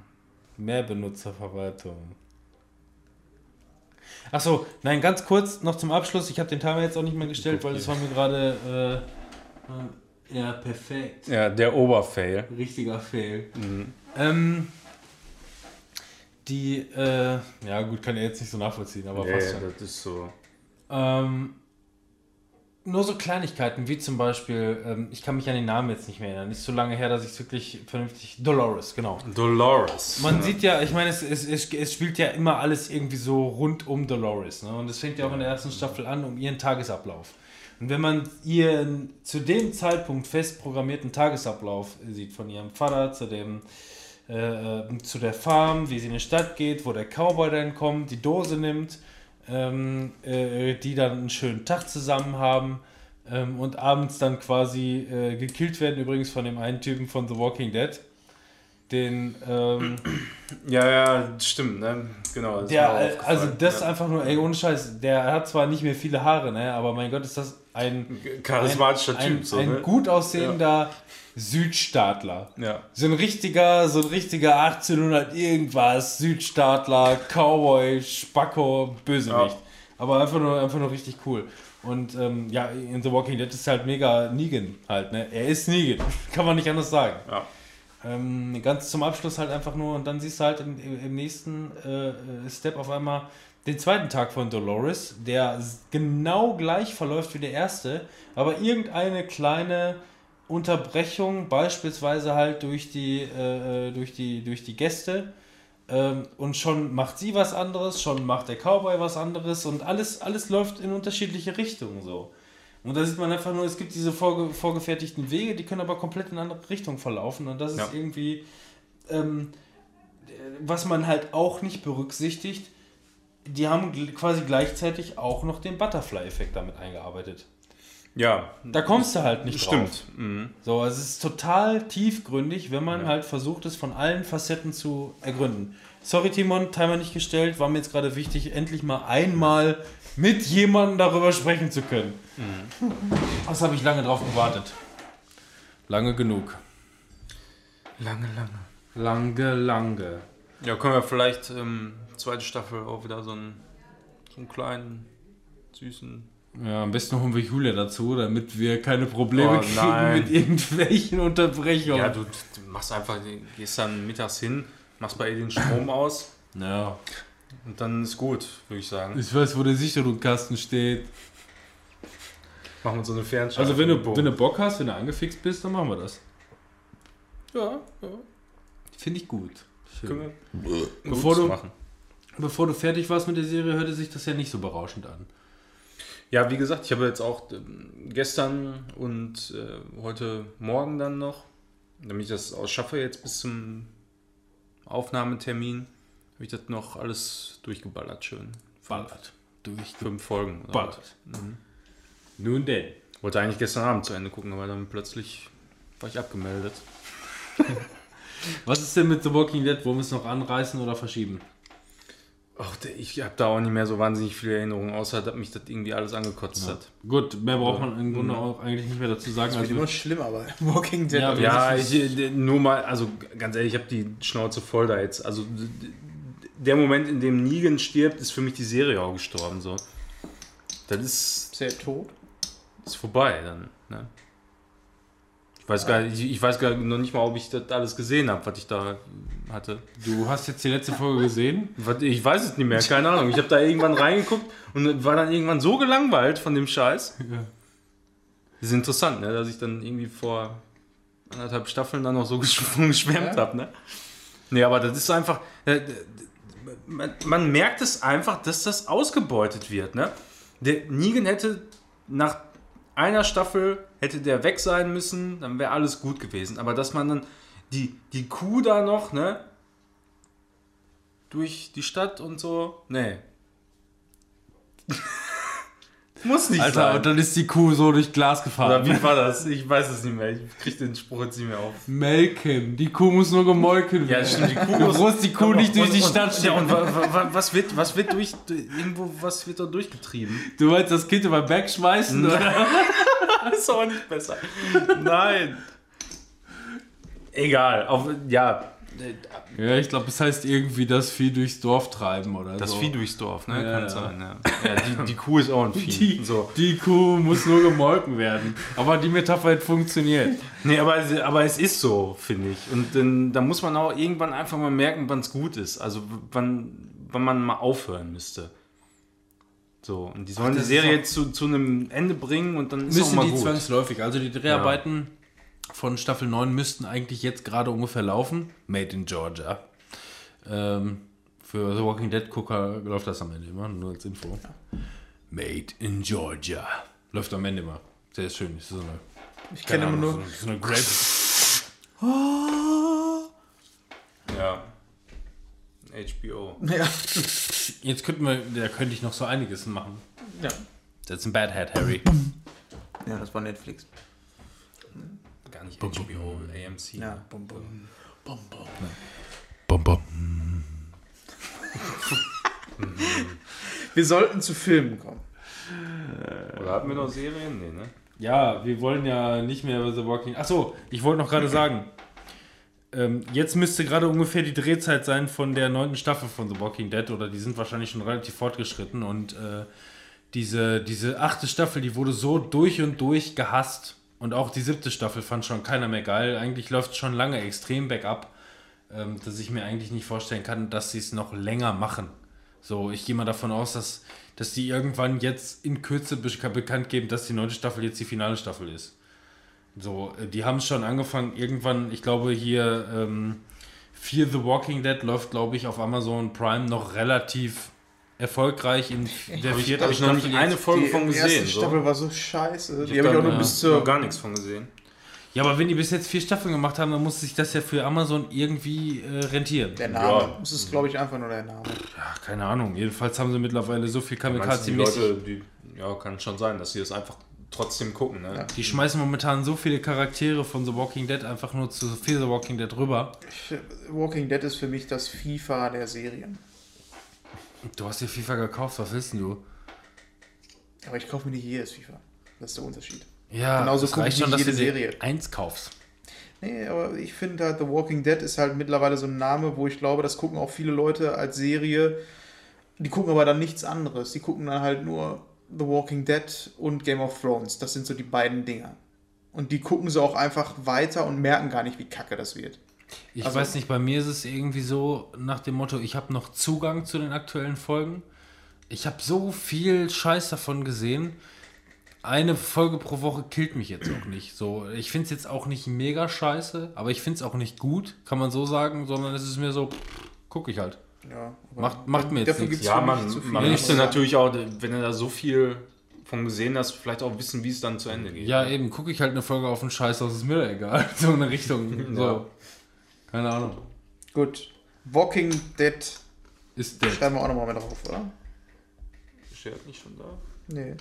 Mehr Benutzerverwaltung. Achso, nein, ganz kurz noch zum Abschluss. Ich habe den Timer jetzt auch nicht mehr gestellt, weil das war mir gerade. Äh, ja, perfekt. Ja, der Oberfail. Richtiger Fail. Mhm. Ähm, die, äh, ja gut, kann er jetzt nicht so nachvollziehen, aber nee, fast schon. das ist so. Ähm, nur so Kleinigkeiten, wie zum Beispiel, ähm, ich kann mich an den Namen jetzt nicht mehr erinnern, ist so lange her, dass ich es wirklich vernünftig. Dolores, genau. Dolores. Man ja. sieht ja, ich meine, es, es, es, es, spielt ja immer alles irgendwie so rund um Dolores. Ne? Und es fängt ja auch in der ersten Staffel an, um ihren Tagesablauf. Und wenn man ihren zu dem Zeitpunkt fest programmierten Tagesablauf sieht, von ihrem Vater zu dem äh, äh, zu der Farm, wie sie in die Stadt geht, wo der Cowboy dann kommt, die Dose nimmt ähm, äh, die dann einen schönen Tag zusammen haben ähm, und abends dann quasi äh, gekillt werden, übrigens von dem einen Typen von The Walking Dead, den, ähm, Ja, ja, stimmt, ne? Genau. das ist der, also das ja. einfach nur, ey, ohne Scheiß, der hat zwar nicht mehr viele Haare, ne, aber mein Gott, ist das ein, charismatischer ein, Typ, so, ein ne? gut aussehender Südstaatler. Ja. So ein richtiger, so ein richtiger 1800 irgendwas, Südstaatler, Cowboy, Spacko, Bösewicht. Ja. Aber einfach nur, einfach nur richtig cool. Und ähm, ja, in The Walking Dead ist halt mega Negan halt, ne? Er ist Negan, kann man nicht anders sagen. Ja. Ähm, ganz zum Abschluss halt einfach nur, und dann siehst du halt im, im nächsten äh, Step auf einmal den zweiten Tag von Dolores, der genau gleich verläuft wie der erste, aber irgendeine kleine Unterbrechung, beispielsweise halt durch die, äh, äh, durch die, durch die Gäste, ähm, und schon macht sie was anderes, schon macht der Cowboy was anderes und alles, alles läuft in unterschiedliche Richtungen so. Und da sieht man einfach nur, es gibt diese vorge vorgefertigten Wege, die können aber komplett in andere Richtungen verlaufen. Und das ist Ja. irgendwie, ähm, was man halt auch nicht berücksichtigt, die haben quasi gleichzeitig auch noch den Butterfly-Effekt damit eingearbeitet. Ja, Da kommst du halt nicht drauf. stimmt. Mhm. So, also es ist total tiefgründig, wenn man halt versucht, es von allen Facetten zu ergründen. Sorry, Timon, Timer nicht gestellt, war mir jetzt gerade wichtig, endlich mal einmal mit jemandem darüber sprechen zu können. Was habe ich lange drauf gewartet? Lange genug. Lange, lange. Lange, lange. Ja, können wir vielleicht ähm, zweite Staffel auch wieder so einen, so einen kleinen, süßen. Ja, am besten holen wir Julia dazu, damit wir keine Probleme Oh, kriegen mit irgendwelchen Unterbrechungen. Ja, du, du machst einfach, gehst dann mittags hin, machst bei ihr den Strom aus ja. und dann ist gut, würde ich sagen. Ich weiß, wo der Sicherungskasten steht. Machen wir so eine Fernschau. Also wenn du, wenn du Bock hast, wenn du angefixt bist, dann machen wir das. ja, ja, Finde ich gut. können wir Bevor du- machen. Bevor du fertig warst mit der Serie, hörte sich das ja nicht so berauschend an. Ja, wie gesagt, ich habe jetzt auch ähm, gestern und äh, heute Morgen dann noch, damit ich das ausschaffe jetzt bis zum Aufnahmetermin, habe ich das noch alles durchgeballert schön. Ballert. Durch Fünf Folgen. Ballert. Nun denn. Wollte eigentlich gestern Abend zu Ende gucken, aber dann plötzlich war ich abgemeldet. Was ist denn mit The Walking Dead? Wollen wir es noch anreißen oder verschieben? Ach, ich habe da auch nicht mehr so wahnsinnig viele Erinnerungen, außer dass mich das irgendwie alles angekotzt hat. Gut, mehr braucht man im Grunde auch eigentlich nicht mehr dazu sagen. Das wird Also, immer schlimmer bei Walking Dead. Ja, Ja, ist- ich, äh, nur mal, also ganz ehrlich, ich habe die Schnauze voll da jetzt. Also der Moment, in dem Negan stirbt, ist für mich die Serie auch gestorben. So. Das ist, ist er tot? ist vorbei dann. Ne? Ich, weiß gar, ich, ich weiß gar noch nicht mal, ob ich das alles gesehen habe, was ich da hatte. du hast jetzt die letzte Folge gesehen. Was, ich weiß es nicht mehr, keine Ahnung. Ich habe da irgendwann reingeguckt und war dann irgendwann so gelangweilt von dem Scheiß. Ja. Das ist interessant, ne? dass ich dann irgendwie vor anderthalb Staffeln dann noch so geschw- geschwärmt Ja. habe. Ne? Nee, aber das ist einfach. äh, man merkt es einfach, dass das ausgebeutet wird. Ne? Der Negan hätte nach einer Staffel hätte der weg sein müssen, dann wäre alles gut gewesen. Aber dass man dann die, die Kuh da noch, ne? Durch die Stadt und so. Nee. Muss nicht Alter, sein. und dann ist die Kuh so durch Glas gefahren. Oder wie war das? Ich weiß es nicht mehr. Ich krieg den Spruch jetzt nicht mehr auf. Melken. Die Kuh muss nur gemolken werden. stimmt, die Kuh Du muss- musst die Kuh nicht durch die Stadt und, ja, und wa, wa, was wird, was wird durch, irgendwo, was wird da durchgetrieben? Du wolltest das Kind über Berg schmeißen, oder? ist auch nicht besser. Nein. Egal. Auf, ja. Ja, ich glaube, es heißt irgendwie das Vieh durchs Dorf treiben oder Das so. Vieh durchs Dorf, ne? Ja, Kann ja. sein, ja. ja die, die Kuh ist auch ein Vieh. Die, So. die Kuh muss nur gemolken werden. Aber die Metapher hat funktioniert. Nee, aber, es- aber es ist so, finde ich. Und dann, da muss man auch irgendwann einfach mal merken, wann es gut ist. Also wann, wann man mal aufhören müsste. So, und die sollen die das ist Serie jetzt zu, zu einem Ende bringen und dann ist Müssen auch mal die gut. zwangsläufig. Also die Dreharbeiten von Staffel 9 müssten eigentlich jetzt gerade ungefähr laufen. Made in Georgia. Ähm, für The Walking Dead Gucker läuft das am Ende immer, nur als Info. Made in Georgia. Läuft am Ende immer. Sehr schön. So eine, Ich kenne immer nur. So, so eine Grape. Ja. HBO. Ja. Jetzt könnten wir, da könnte ich noch so einiges machen. ja. That's a bad head, Harry. Ja, das war Netflix. Gar nicht HBO, AMC. Ja, bum, bum. Bom, bom. Wir sollten zu Filmen kommen. Oder hatten wir noch Serien? Nee, ne? Ja, wir wollen ja nicht mehr über The Walking. Achso, ich wollte noch gerade sagen. Ähm, jetzt müsste gerade ungefähr die Drehzeit sein von der neunten Staffel von The Walking Dead oder die sind wahrscheinlich schon relativ fortgeschritten und äh, diese, diese achte Staffel, die wurde so durch und durch gehasst und auch die siebte Staffel fand schon keiner mehr geil. Eigentlich läuft schon lange extrem bergab, ähm, dass ich mir eigentlich nicht vorstellen kann, dass sie es noch länger machen. So, ich gehe mal davon aus, dass, dass die irgendwann jetzt in Kürze be- bekannt geben, dass die neunte Staffel jetzt die finale Staffel ist. So, äh, die haben es schon angefangen, irgendwann, ich glaube hier, ähm, Fear the Walking Dead läuft, glaube ich, auf Amazon Prime noch relativ erfolgreich in der ich- vierten hab ich noch nicht Staffel eine. Folge Die von gesehen. erste so. Staffel war so scheiße. Die hab habe ich auch nur äh, bis zur. noch gar nichts von gesehen. Ja, aber wenn die bis jetzt vier Staffeln gemacht haben, dann muss sich das ja für Amazon irgendwie äh, rentieren. Der Name. Ja. Das ist, glaube ich, einfach nur der Name. Ja, keine Ahnung. Jedenfalls haben sie mittlerweile so viel du, die Kamikaze-mäßig. Leute, die, ja, kann schon sein, dass sie das einfach trotzdem gucken, ne? Ja. Die schmeißen momentan so viele Charaktere von The Walking Dead einfach nur zu Fear the Walking Dead rüber. Walking Dead ist für mich das FIFA der Serien. Du hast dir FIFA gekauft, was willst du? Aber ich kaufe mir nicht jedes FIFA. Das ist der Unterschied. Ja, Genauso das guck reicht ich schon, nicht dass du jede dir Serie. eins kaufst. Nee, aber ich finde halt, The Walking Dead ist halt mittlerweile so ein Name, wo ich glaube, das gucken auch viele Leute als Serie. Die gucken aber dann nichts anderes. Die gucken dann halt nur The Walking Dead und Game of Thrones. Das sind so die beiden Dinger. Und die gucken sie auch einfach weiter und merken gar nicht, wie kacke das wird. Ich Also- weiß nicht, bei mir ist es irgendwie so nach dem Motto, ich habe noch Zugang zu den aktuellen Folgen. Ich habe so viel Scheiß davon gesehen. Eine Folge pro Woche killt mich jetzt auch nicht. So, ich finde es jetzt auch nicht mega scheiße, aber ich finde es auch nicht gut, kann man so sagen, sondern es ist mir so, gucke ich halt. Ja, Macht- macht mir jetzt nichts. Ja, man, viel man andere natürlich auch, wenn du da so viel von gesehen hast, vielleicht auch wissen, wie es dann zu Ende geht. Ja, eben, gucke ich halt eine Folge auf den Scheiß aus, ist mir da egal. So eine Richtung. So. Keine Ahnung. Gut. Walking Dead Ist der. schreiben wir auch nochmal mit drauf, oder? Steht nicht schon da? Nee.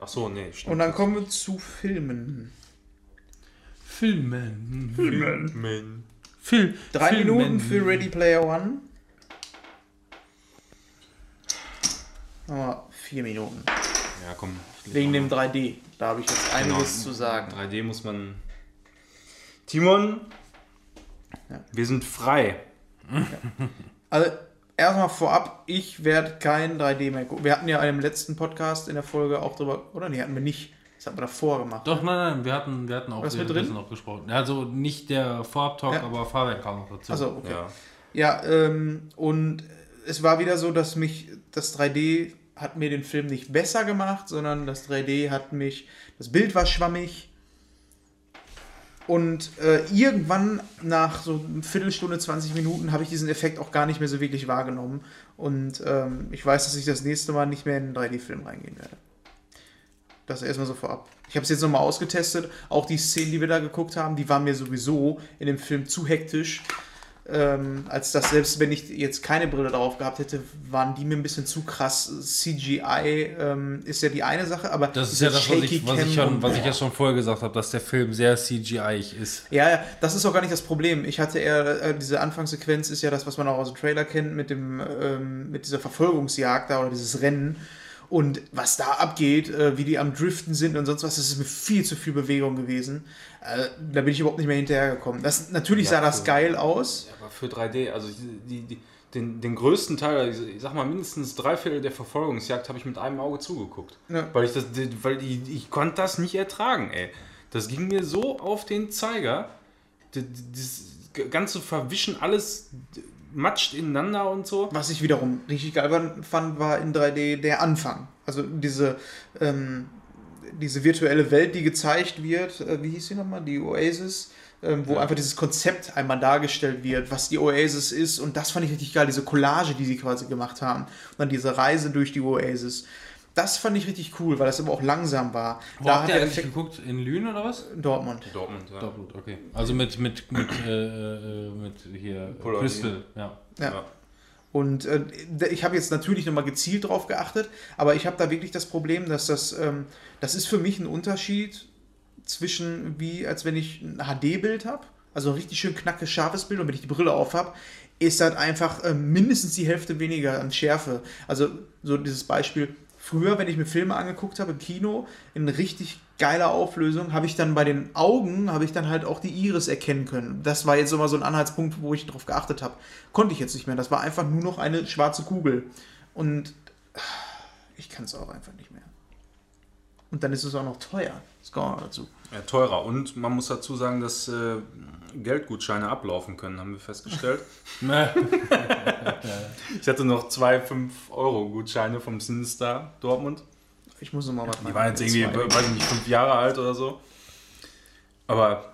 Ach so, nee, stimmt. Und dann kommen wir zu Filmen. Filmen. Filmen. Film. Drei Filmen. Minuten für Ready Player One. Aber vier Minuten. Ja, komm. Wegen dem 3D. Da habe ich jetzt einiges Genau. zu sagen. 3D muss man. Timon, Ja. wir sind frei. Also, erstmal vorab, ich werde kein 3D mehr gucken. Wir hatten ja im letzten Podcast in der Folge auch drüber, oder? Nee, hatten wir nicht. Das hatten wir davor gemacht. Doch, nein, nein, wir hatten, wir hatten auch währenddessen drin? noch gesprochen. Also nicht der Vorab-Talk, Ja. aber Fabian kam noch dazu. Also, okay. Ja. Ja, ähm, und es war wieder so, dass mich das 3D hat mir den Film nicht besser gemacht, sondern das 3D hat mich, das Bild war schwammig. Und äh, irgendwann nach so einer Viertelstunde, 20 Minuten habe ich diesen Effekt auch gar nicht mehr so wirklich wahrgenommen. Und ähm, ich weiß, dass ich das nächste Mal nicht mehr in einen 3D-Film reingehen werde. Das erstmal so vorab. Ich habe es jetzt nochmal ausgetestet. Auch die Szenen, die wir da geguckt haben, die waren mir sowieso in dem Film zu hektisch. Ähm, als dass selbst wenn ich jetzt keine Brille drauf gehabt hätte, waren die mir ein bisschen zu krass. CGI ähm, ist ja die eine Sache, aber das ist ja das, was ich, was, ich schon, was ich ja schon vorher gesagt habe, dass der Film sehr CGI ist. Ja, ja, das ist auch gar nicht das Problem. Ich hatte eher, äh, diese Anfangssequenz ist ja das, was man auch aus dem Trailer kennt, mit dem, ähm, mit dieser Verfolgungsjagd da oder dieses Rennen. Und was da abgeht, äh, wie die am Driften sind und sonst was, das ist mir viel zu viel Bewegung gewesen. Äh, da bin ich überhaupt nicht mehr hinterhergekommen. Das, natürlich Ja, sah das für- geil aus. Aber für 3D, also die, die, den, den größten Teil, also ich sag mal mindestens drei Viertel der Verfolgungsjagd habe ich mit einem Auge zugeguckt. Ja. Weil ich das, weil ich, ich konnte das nicht ertragen, ey. Das ging mir so auf den Zeiger. Das ganze Verwischen, alles matscht ineinander und so. Was ich wiederum richtig geil fand, war in 3D der Anfang. Also diese, ähm, diese virtuelle Welt, die gezeigt wird, äh, wie hieß sie nochmal? Die Oasis, ähm, wo Ja. einfach dieses Konzept einmal dargestellt wird, was die Oasis ist. Und das fand ich richtig geil, diese Collage, die sie quasi gemacht haben. Und dann diese Reise durch die Oasis. Das fand ich richtig cool, weil das aber auch langsam war. Wo habt ihr eigentlich geguckt? In Lünen oder was? Dortmund. Dortmund, ja. Doppelt, okay. Also mit, mit, mit, äh, äh, mit hier Polarity. Crystal, ja. Ja. Ja. Und äh, ich habe jetzt natürlich nochmal gezielt drauf geachtet, aber ich habe da wirklich das Problem, dass das, ähm, das ist für mich ein Unterschied zwischen, wie als wenn ich ein HD-Bild habe, also ein richtig schön knackes, scharfes Bild und wenn ich die Brille auf habe, ist halt einfach äh, mindestens die Hälfte weniger an Schärfe. Also so dieses Beispiel, früher, wenn ich mir Filme angeguckt habe im Kino, in richtig geiler Auflösung, habe ich dann bei den Augen, habe ich dann halt auch die Iris erkennen können. Das war jetzt immer so ein Anhaltspunkt, wo ich darauf geachtet habe. Konnte ich jetzt nicht mehr. Das war einfach nur noch eine schwarze Kugel. Und ich kann es auch einfach nicht mehr. Und dann ist es auch noch teuer. Das kommt auch dazu. Ja, teurer. Und man muss dazu sagen, dass äh, Geldgutscheine ablaufen können, haben wir festgestellt. ich hatte noch zwei 5-Euro-Gutscheine vom Sinstar Dortmund. Ich muss nochmal was Die waren jetzt irgendwie, weiß ich nicht, fünf Jahre alt oder so. Aber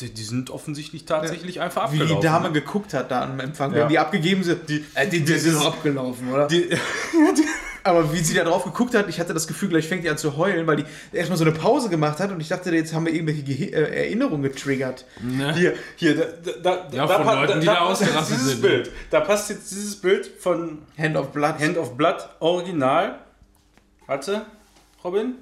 die, die sind offensichtlich tatsächlich einfach Wie abgelaufen. die Dame ne? geguckt hat da am Empfang, Ja. wenn die abgegeben sind. Die, äh, die, die sind doch abgelaufen, oder? Die, Aber wie sie da drauf geguckt hat, ich hatte das Gefühl, gleich fängt die an zu heulen, weil die erstmal so eine Pause gemacht hat und ich dachte, jetzt haben wir irgendwelche Ge äh, Erinnerungen getriggert. Ne? hier, hier, da, da, da, Ja, da, von Leuten, die da passt jetzt ausgerastet dieses sind. Bild. Da passt jetzt dieses Bild von Hand of Blood. Hand of Blood Original. Hatte, Robin?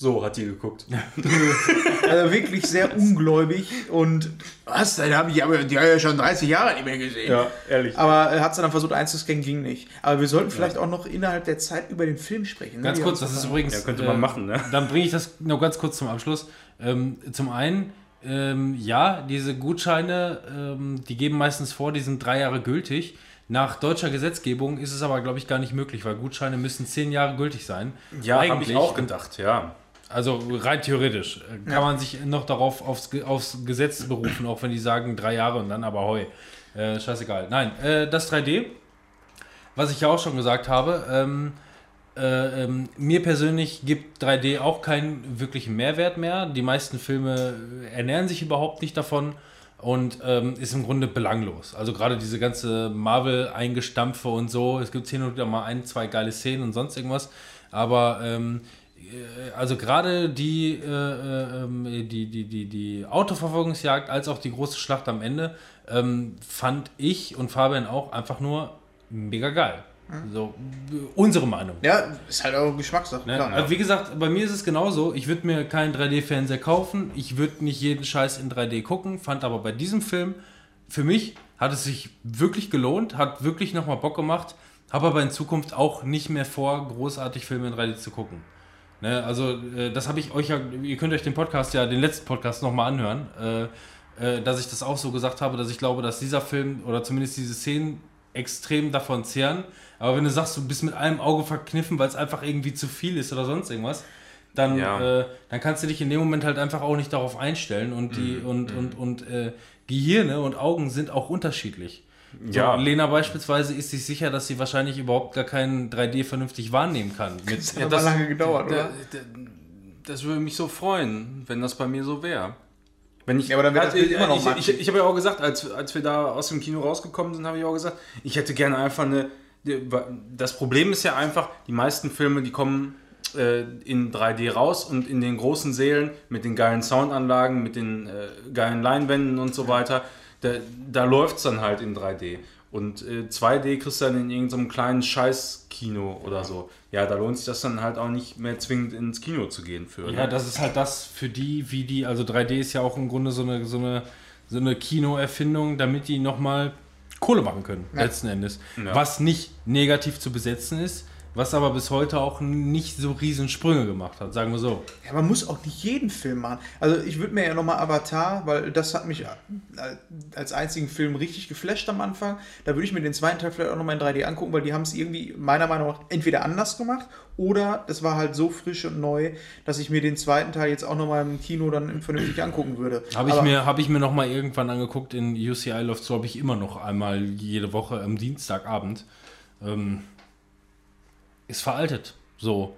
So hat die geguckt. Also wirklich sehr ungläubig und was, da habe ich aber die habe ich ja schon 30 Jahre nicht mehr gesehen. Ja, ehrlich. Aber äh, hat sie dann versucht einzuscannen, ging nicht. Aber wir sollten vielleicht auch noch innerhalb der Zeit über den Film sprechen. ne? Ganz kurz, das ist übrigens. Ja, könnte man machen, ne? Dann bringe ich das noch ganz kurz zum Abschluss. Ähm, zum einen, ähm, ja, diese Gutscheine, ähm, die geben meistens vor, die sind drei Jahre gültig. Nach deutscher Gesetzgebung ist es aber, glaube ich, gar nicht möglich, weil Gutscheine müssen zehn Jahre gültig sein. Ja, habe ich auch gedacht, ja. Also rein theoretisch äh, kann Ja. man sich noch darauf aufs, aufs Gesetz berufen, auch wenn die sagen drei Jahre und dann aber heu. Äh, scheißegal. Nein, äh, das 3D, was ich ja auch schon gesagt habe, ähm, äh, ähm, mir persönlich gibt 3D auch keinen wirklichen Mehrwert mehr. Die meisten Filme ernähren sich überhaupt nicht davon und ähm, ist im Grunde belanglos. Also gerade diese ganze Marvel-Eingestampfe und so, es gibt hin und wieder mal ein, zwei geile Szenen und sonst irgendwas, aber ähm, äh, also gerade die, äh, äh, ähm, die, die, die, die Autoverfolgungsjagd als auch die große Schlacht am Ende ähm, fand ich und Fabian auch einfach nur mega geil. So, äh, unsere Meinung. Ja, ist halt auch Geschmackssache. Ne? klar. Also wie gesagt, bei mir ist es genauso. Ich würde mir keinen 3D-Fernseher kaufen. Ich würde nicht jeden Scheiß in 3D gucken. Fand aber bei diesem Film, für mich hat es sich wirklich gelohnt, hat wirklich nochmal Bock gemacht. Habe aber in Zukunft auch nicht mehr vor, großartig Filme in 3D zu gucken. Ne? Also, äh, das habe ich euch ja, ihr könnt euch den Podcast ja, den letzten Podcast nochmal anhören, äh, äh, dass ich das auch so gesagt habe, dass ich glaube, dass dieser Film oder zumindest diese Szenen extrem davon zehren. Aber wenn du sagst, du bist mit einem Auge verkniffen, weil es einfach irgendwie zu viel ist oder sonst irgendwas, dann, Ja. äh, dann kannst du dich in dem Moment halt einfach auch nicht darauf einstellen. Und die und, und, und äh, Gehirne und Augen sind auch unterschiedlich. So, Ja. Lena beispielsweise ist sich sicher, dass sie wahrscheinlich überhaupt gar keinen 3D vernünftig wahrnehmen kann. Mit, Das hat aber lange gedauert, oder? Da- da- Das würde mich so freuen, wenn das bei mir so wäre. Wenn ich, Ja, aber dann wäre das Also, Bild immer noch ich, matschig. ich, ich habe ja auch gesagt, als, als wir da aus dem Kino rausgekommen sind, habe ich auch gesagt, ich hätte gerne einfach eine. Das Problem ist ja einfach, die meisten Filme, die kommen äh, in 3D raus und in den großen Sälen mit den geilen Soundanlagen, mit den äh, geilen Leinwänden und so weiter, da, da läuft es dann halt in 3D. Und äh, 2D kriegst du dann in irgendeinem kleinen Scheiß-Kino oder so. Ja, da lohnt sich das dann halt auch nicht mehr zwingend ins Kino zu gehen für. Ja, ne? das ist halt das für die, wie die, also 3D ist ja auch im Grunde so eine, so eine, so eine Kinoerfindung, damit die nochmal Kohle machen können, letzten Endes. Ja. Was nicht negativ zu besetzen ist, was aber bis heute auch nicht so riesen Sprünge gemacht hat, sagen wir so. Ja, man muss auch nicht jeden Film machen. Also ich würde mir ja nochmal Avatar, weil das hat mich als einzigen Film richtig geflasht am Anfang. Da würde ich mir den zweiten Teil vielleicht auch nochmal in 3D angucken, weil die haben es irgendwie meiner Meinung nach entweder anders gemacht oder es war halt so frisch und neu, dass ich mir den zweiten Teil jetzt auch nochmal im Kino dann vernünftig angucken würde. Habe ich, mir, hab ich mir nochmal irgendwann angeguckt, in UCI läuft so, habe ich immer noch einmal jede Woche am Dienstagabend. Ähm, ist veraltet. So.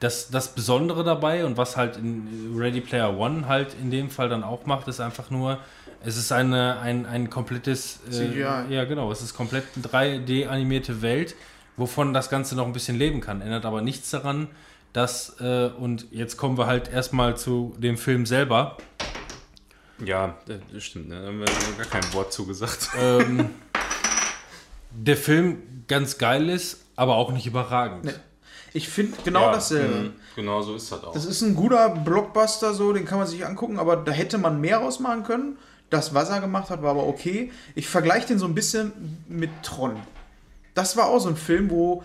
Das, das Besondere dabei und was halt in Ready Player One halt in dem Fall dann auch macht, ist einfach nur, es ist eine, ein, ein komplettes äh. Ja, genau. Es ist komplett eine 3D-animierte Welt, wovon das Ganze noch ein bisschen leben kann. Ändert aber nichts daran, dass, äh, und jetzt kommen wir halt erstmal zu dem Film selber. Ja, das stimmt. Ne? Da haben wir gar kein Wort zugesagt. ähm, der Film ganz geil ist, aber auch nicht überragend. Nee. Ich finde genau dasselbe. mh, Genau so ist das auch. Das ist ein guter Blockbuster, so, den kann man sich angucken, aber da hätte man mehr rausmachen können. Das, was er gemacht hat, war aber okay. Ich vergleiche den so ein bisschen mit Tron. Das war auch so ein Film, wo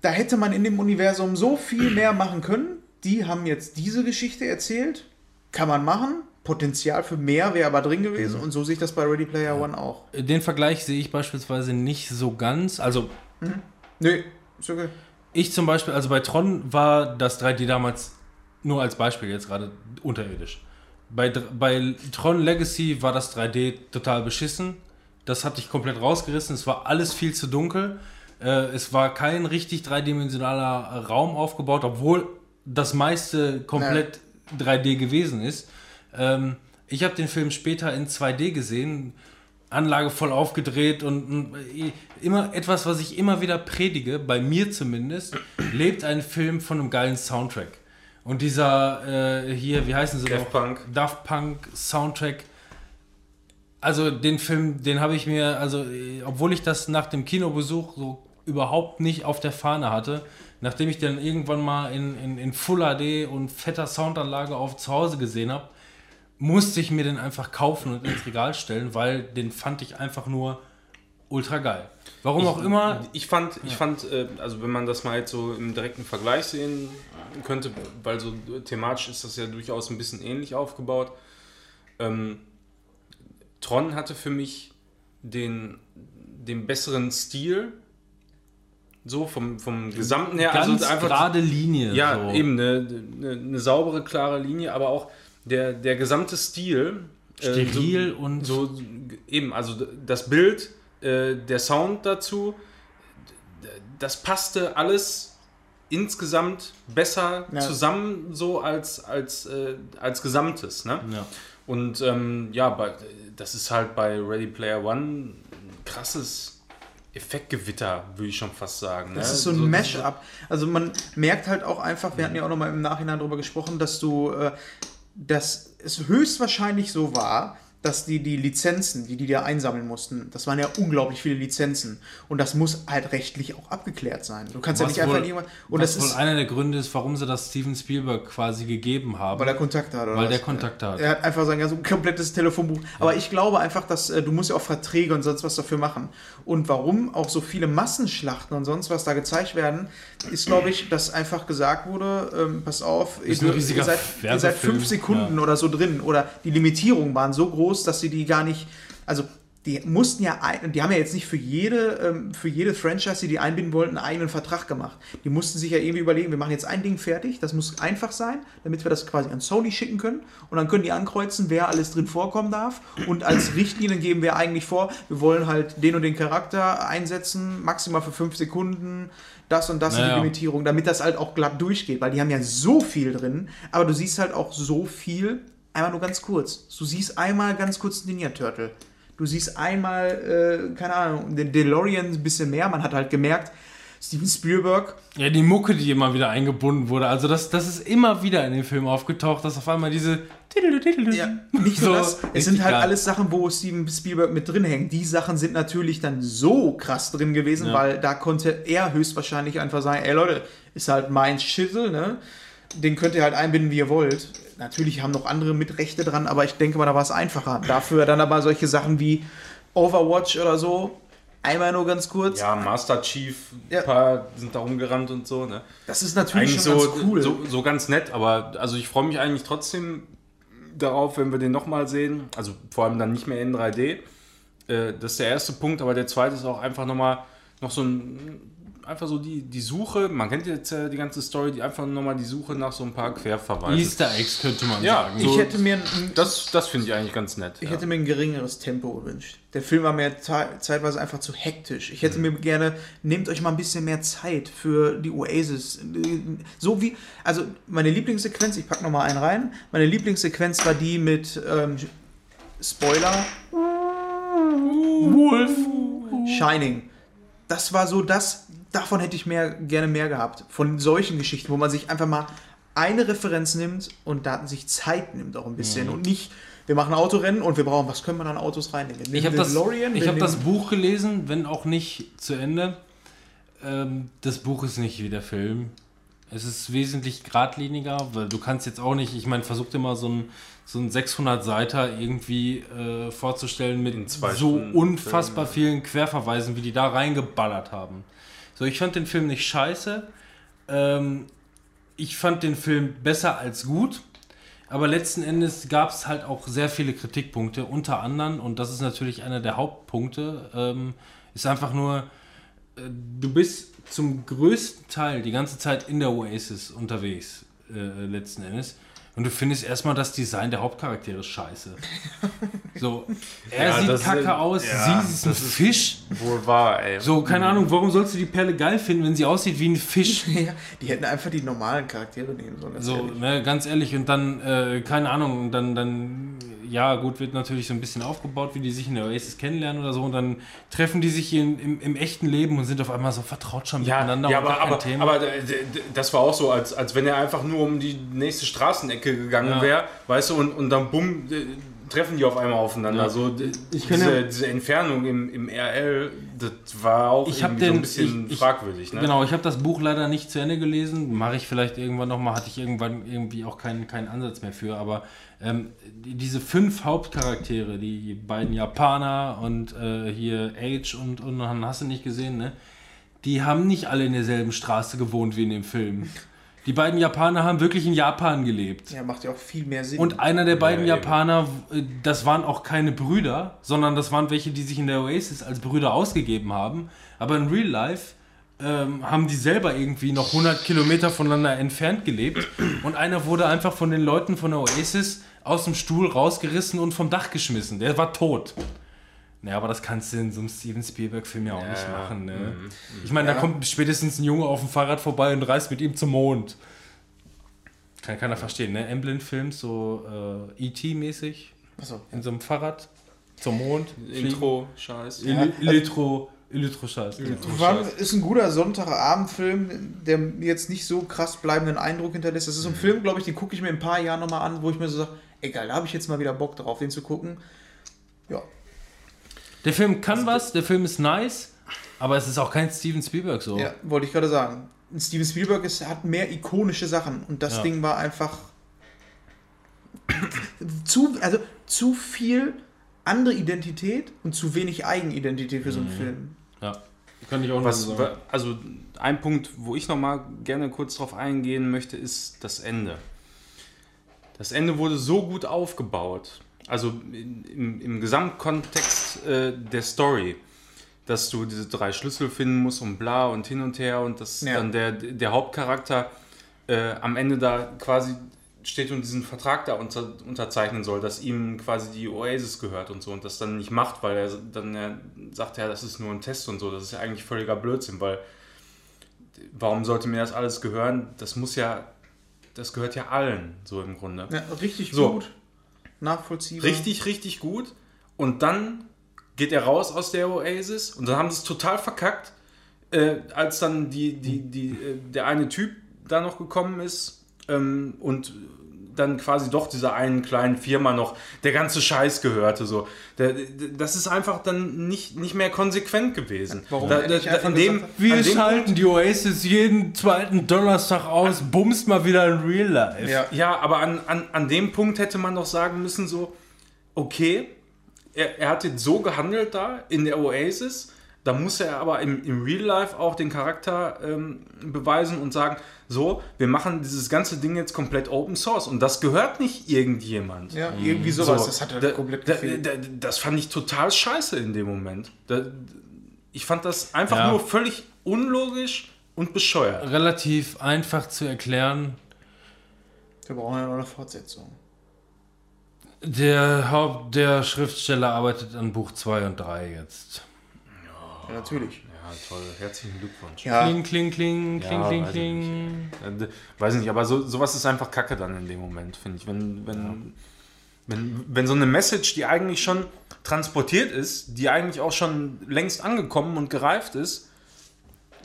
da hätte man in dem Universum so viel mehr machen können. Die haben jetzt diese Geschichte erzählt. Kann man machen. Potenzial für mehr wäre aber drin gewesen. Und so sehe ich das bei Ready Player One auch. Den Vergleich sehe ich beispielsweise nicht so ganz. Also Nö, ist okay. ich zum Beispiel, also bei Tron war das 3D damals nur als Beispiel jetzt gerade unterirdisch. Bei, bei Tron Legacy war das 3D total beschissen. Das hat dich komplett rausgerissen. Es war alles viel zu dunkel. Äh, es war kein richtig dreidimensionaler Raum aufgebaut, obwohl das meiste komplett 3D gewesen ist. Ähm, ich habe den Film später in 2D gesehen, Anlage voll aufgedreht und, äh, immer etwas, was ich immer wieder predige, bei mir zumindest, lebt ein Film von einem geilen Soundtrack. Und dieser äh, hier, wie heißen sie Daft? Punk. Daft Punk Soundtrack. Also den Film, den habe ich mir, also äh, obwohl ich das nach dem Kinobesuch so überhaupt nicht auf der Fahne hatte, nachdem ich den irgendwann mal in, in, in Full HD und fetter Soundanlage auf zu Hause gesehen habe, musste ich mir den einfach kaufen und ins Regal stellen, weil den fand ich einfach nur ultra geil. Warum auch immer. Ich fand, ich fand, äh, also wenn man das mal jetzt so im direkten Vergleich sehen könnte, weil so thematisch ist das ja durchaus ein bisschen ähnlich aufgebaut. Ähm, Tron hatte für mich den, den besseren Stil, so vom, vom gesamten her. Ganz also einfach gerade Linie. ja, so. eben eine, eine, eine saubere, klare Linie, aber auch der, der gesamte Stil. äh, Steril so, und- so eben, also das Bild, äh, der Sound dazu, das passte alles insgesamt besser Ja. zusammen so als, als, äh, als Gesamtes. Ne? Ja. Und ähm, ja, bei, das ist halt bei Ready Player One ein krasses Effektgewitter, würde ich schon fast sagen. Das ne? ist so ein Mash-up. Also man merkt halt auch einfach, wir hatten ja auch nochmal im Nachhinein darüber gesprochen, dass du, äh, dass es höchstwahrscheinlich so war, dass die, die Lizenzen, die die da einsammeln mussten, das waren ja unglaublich viele Lizenzen. Und das muss halt rechtlich auch abgeklärt sein. Du kannst ja Was nicht einfach wohl- irgendwann. Und das wohl ist, einer der Gründe ist, warum sie das Steven Spielberg quasi gegeben haben. weil er Kontakte hat, oder Weil was? der Kontakte hat. Er hat einfach sein ganz komplettes Telefonbuch. Aber ich glaube einfach, dass äh, du musst ja auch Verträge und sonst was dafür machen. Und warum auch so viele Massenschlachten und sonst was da gezeigt werden, ist, glaube ich, dass einfach gesagt wurde, ähm, pass auf, ihr, ihr, seid, ihr seid fünf Sekunden ja. oder so drin. Oder die Limitierungen waren so groß, dass sie die gar nicht, also die mussten ja, ein, die haben ja jetzt nicht für jede, ähm, für jede Franchise, die die einbinden wollten, einen eigenen Vertrag gemacht. Die mussten sich ja irgendwie überlegen, wir machen jetzt ein Ding fertig, das muss einfach sein, damit wir das quasi an Sony schicken können und dann können die ankreuzen, wer alles drin vorkommen darf und als Richtlinien geben wir eigentlich vor, wir wollen halt den und den Charakter einsetzen, maximal für fünf Sekunden, das und das Naja. die Limitierung, damit das halt auch glatt durchgeht, weil die haben ja so viel drin, aber du siehst halt auch so viel, einmal nur ganz kurz. Du siehst einmal ganz kurz Ninja Turtle. Du siehst einmal, äh, keine Ahnung, den DeLorean ein bisschen mehr. Man hat halt gemerkt, Steven Spielberg, Ja, die Mucke, die immer wieder eingebunden wurde. Also das, das ist immer wieder in dem Film aufgetaucht, dass auf einmal diese... ja, nicht So, das, es sind halt geil. alles Sachen, wo Steven Spielberg mit drin hängt. Die Sachen sind natürlich dann so krass drin gewesen, Ja. weil da konnte er höchstwahrscheinlich einfach sagen, ey Leute, ist halt mein Schittel, ne? Den könnt ihr halt einbinden, wie ihr wollt. Natürlich haben noch andere mit Rechte dran, aber ich denke mal, da war es einfacher. Dafür dann aber solche Sachen wie Overwatch oder so, einmal nur ganz kurz. Ja, Master Chief, Ja. ein paar sind da rumgerannt und so. Ne? Das ist natürlich Eigentlich schon so, ganz cool. so, so ganz nett, aber also ich freue mich eigentlich trotzdem darauf, wenn wir den nochmal sehen. Also vor allem dann nicht mehr in 3D. Äh, das ist der erste Punkt, aber der zweite ist auch einfach nochmal noch so ein. Einfach so die, die Suche, man kennt jetzt äh, die ganze Story, die einfach nochmal die Suche nach so ein paar Querverweisen. Easter Eggs könnte man Ja, sagen. so- ich hätte mir ein, Das, das finde ich eigentlich ganz nett. Ich ja. hätte mir ein geringeres Tempo gewünscht. Der Film war mir ze- zeitweise einfach zu hektisch. Ich hätte mir gerne, nehmt euch mal ein bisschen mehr Zeit für die Oasis. So wie, also meine Lieblingssequenz, ich pack noch mal einen rein. Meine Lieblingssequenz war die mit ähm, Spoiler Wolf. Shining. Das war so das, davon hätte ich mehr, gerne mehr gehabt. Von solchen Geschichten, wo man sich einfach mal eine Referenz nimmt und da sich Zeit nimmt auch ein bisschen und nicht, wir machen Autorennen und wir brauchen, was können wir dann Autos reinnehmen? Ich habe nehmen das, ich hab das Buch gelesen, wenn auch nicht zu Ende. ähm, das Buch ist nicht wie der Film. Es ist wesentlich geradliniger, weil du kannst jetzt auch nicht, ich meine, versuch dir mal so ein, so ein 600 Seiter irgendwie äh, vorzustellen mit so Stunden unfassbar vielen Querverweisen, wie die da reingeballert haben. So, ich fand den Film nicht scheiße. Ähm, ich fand den Film besser als gut. Aber letzten Endes gab es halt auch sehr viele Kritikpunkte. Unter anderem, und das ist natürlich einer der Hauptpunkte, ähm, ist einfach nur, äh, du bist zum größten Teil die ganze Zeit in der Oasis unterwegs, äh, letzten Endes. Und du findest erstmal das Design der Hauptcharaktere scheiße. So, er Ja, sieht kacke ist- aus, ja, sie ist ein das ist- Fisch. Wohl wahr, ey. So, keine Ahnung, warum sollst du die Perle geil finden, wenn sie aussieht wie ein Fisch? Ja, die hätten einfach die normalen Charaktere nehmen sollen. ganz So, ehrlich. ne, ganz ehrlich, und dann, äh, keine Ahnung, dann, dann, ja, gut, wird natürlich so ein bisschen aufgebaut, wie die sich in der Oasis kennenlernen oder so, und dann treffen die sich in, im, im echten Leben und sind auf einmal so vertraut schon Ja, miteinander ja aber, aber, aber d- das war auch so, als, als wenn er einfach nur um die nächste Straßenecke gegangen Ja. wäre, weißt du, und, und dann bumm, treffen die auf einmal aufeinander. Ja. So, diese, ja- diese Entfernung im, im RL, das war auch Ich irgendwie so den- ein bisschen ich- ich- fragwürdig. Ne? Genau, ich habe das Buch leider nicht zu Ende gelesen. Mache ich vielleicht irgendwann nochmal, hatte ich irgendwann irgendwie auch keinen, keinen Ansatz mehr für. Aber ähm, die- diese fünf Hauptcharaktere, die beiden Japaner und äh, hier Age und, und hast du nicht gesehen, ne? Die haben nicht alle in derselben Straße gewohnt wie in dem Film. Die beiden Japaner haben wirklich in Japan gelebt. Ja, macht ja auch viel mehr Sinn. Und einer der beiden Ja. Japaner, äh, das waren auch keine Brüder, sondern das waren welche, die sich in der Oasis als Brüder ausgegeben haben. Aber in Real Life ähm, haben die selber irgendwie noch 100 Kilometer voneinander entfernt gelebt. Und einer wurde einfach von den Leuten von der Oasis aus dem Stuhl rausgerissen und vom Dach geschmissen. Der war tot. Naja, aber das kannst du in so einem Steven Spielberg-Film ja auch nicht Ja, machen. Ne? mhm, Ich meine, Ja. da kommt spätestens ein Junge auf dem Fahrrad vorbei und reist mit ihm zum Mond. Kann keiner verstehen, ne? Emblem-Films, so äh, E.T.-mäßig, Achso. in so einem Fahrrad zum Mond. Intro, Scheiß. fliegen. Ele- Elektro, Elektro-Scheiß. genau. Ist ein guter Sonntagabendfilm, der mir jetzt nicht so krass bleibenden Eindruck hinterlässt. Das ist so ein Film, glaube ich, den gucke ich mir in ein paar Jahren nochmal an, wo ich mir so sage, egal, da habe ich jetzt mal wieder Bock drauf, den zu gucken. Ja, Der Film kann was, der Film ist nice, aber es ist auch kein Steven Spielberg so. ja wollte ich gerade sagen. Steven Spielberg ist, hat mehr ikonische Sachen und das Ja. Ding war einfach zu, also zu viel andere Identität und zu wenig Eigenidentität für so einen Film. Ja. Kann ich auch Was, so wa- sagen. also ein Punkt, wo ich noch mal gerne kurz drauf eingehen möchte, ist das Ende. Das Ende wurde so gut aufgebaut, also im, im Gesamtkontext äh, der Story, dass du diese drei Schlüssel finden musst und bla und hin und her und dass Ja. dann der, der Hauptcharakter äh, am Ende da quasi steht und diesen Vertrag da unter, unterzeichnen soll, dass ihm quasi die Oasis gehört und so und das dann nicht macht, weil er dann ja, sagt, ja, das ist nur ein Test und so. Das ist ja eigentlich völliger Blödsinn, weil warum sollte mir das alles gehören? Das muss ja, das gehört ja allen, so im Grunde. Ja, richtig So. gut. Nachvollziehbar. Richtig, richtig gut. Und dann geht er raus aus der Oasis und dann haben sie es total verkackt, äh, als dann die, die, die, äh, der eine Typ da noch gekommen ist ähm, und dann quasi doch dieser einen kleinen Firma noch der ganze Scheiß gehörte. So. Der, der- das ist einfach dann nicht, nicht mehr konsequent gewesen. Warum Da, dem, gesagt Wir schalten die Oasis jeden zweiten Donnerstag aus, bumst mal wieder in Real Life. Ja. Ja, aber an, an, an dem Punkt hätte man doch sagen müssen, so, okay, er, er hat jetzt so gehandelt da in der Oasis, da muss er aber im, im Real Life auch den Charakter ähm, beweisen und sagen, so, wir machen dieses ganze Ding jetzt komplett Open Source und das gehört nicht irgendjemand. Ja, irgendwie sowas. So, das hat halt da- komplett da, gefehlt. da, das fand ich total scheiße in dem Moment. Da, ich fand das einfach Ja. nur völlig unlogisch und bescheuert. Relativ einfach zu erklären. Wir brauchen ja noch eine Fortsetzung. Der Haupt, der Schriftsteller arbeitet an Buch 2 und 3 jetzt. Ja, natürlich. Ja, toll. Herzlichen Glückwunsch. Ja, Kling, kling, kling, kling, Ja, kling, weiß ich kling. Äh, Weiß ich nicht, aber so, sowas ist einfach Kacke dann in dem Moment, finde ich. Wenn, wenn, wenn, wenn so eine Message, die eigentlich schon transportiert ist, die eigentlich auch schon längst angekommen und gereift ist,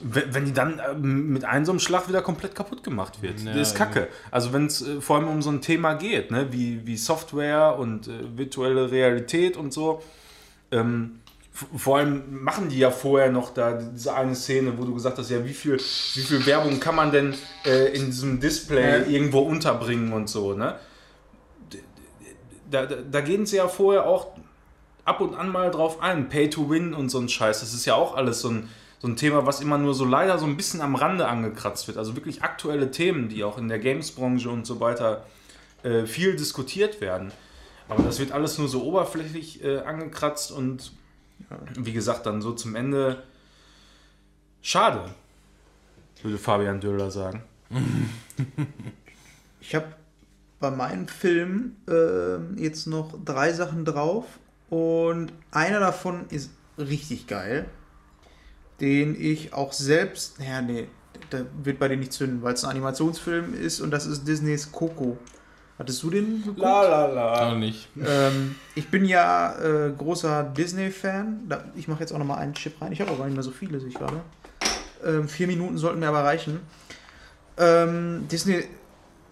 wenn, wenn die dann äh, mit einem so einem Schlag wieder komplett kaputt gemacht wird. Ja, das ist Kacke. Also wenn es äh, vor allem um so ein Thema geht, ne, wie, wie Software und äh, virtuelle Realität und so, ähm, Vor allem machen die ja vorher noch da diese eine Szene, wo du gesagt hast, ja, wie viel, wie viel Werbung kann man denn äh, in diesem Display Ja. irgendwo unterbringen und so, ne? Da, da, da gehen sie ja vorher auch ab und an mal drauf ein. Pay to win und so ein Scheiß. Das ist ja auch alles so ein, so ein Thema, was immer nur so leider so ein bisschen am Rande angekratzt wird. Also wirklich aktuelle Themen, die auch in der Games-Branche und so weiter äh, viel diskutiert werden. Aber das wird alles nur so oberflächlich äh, angekratzt und wie gesagt, dann so zum Ende. Schade, würde Fabian Döller sagen. Ich habe bei meinem Film ähm, jetzt noch drei Sachen drauf und einer davon ist richtig geil, den ich auch selbst, naja, nee, da wird bei dir nicht zünden, weil es ein Animationsfilm ist und das ist Disneys Coco. Hattest du den geguckt? la la. Auch nicht. Ähm, ich bin ja äh, großer Disney-Fan. Ich mache jetzt auch noch mal einen Chip rein. Ich habe aber gar nicht mehr so viele, sehe ich gerade. Ähm, vier Minuten sollten mir aber reichen. Ähm, Disney,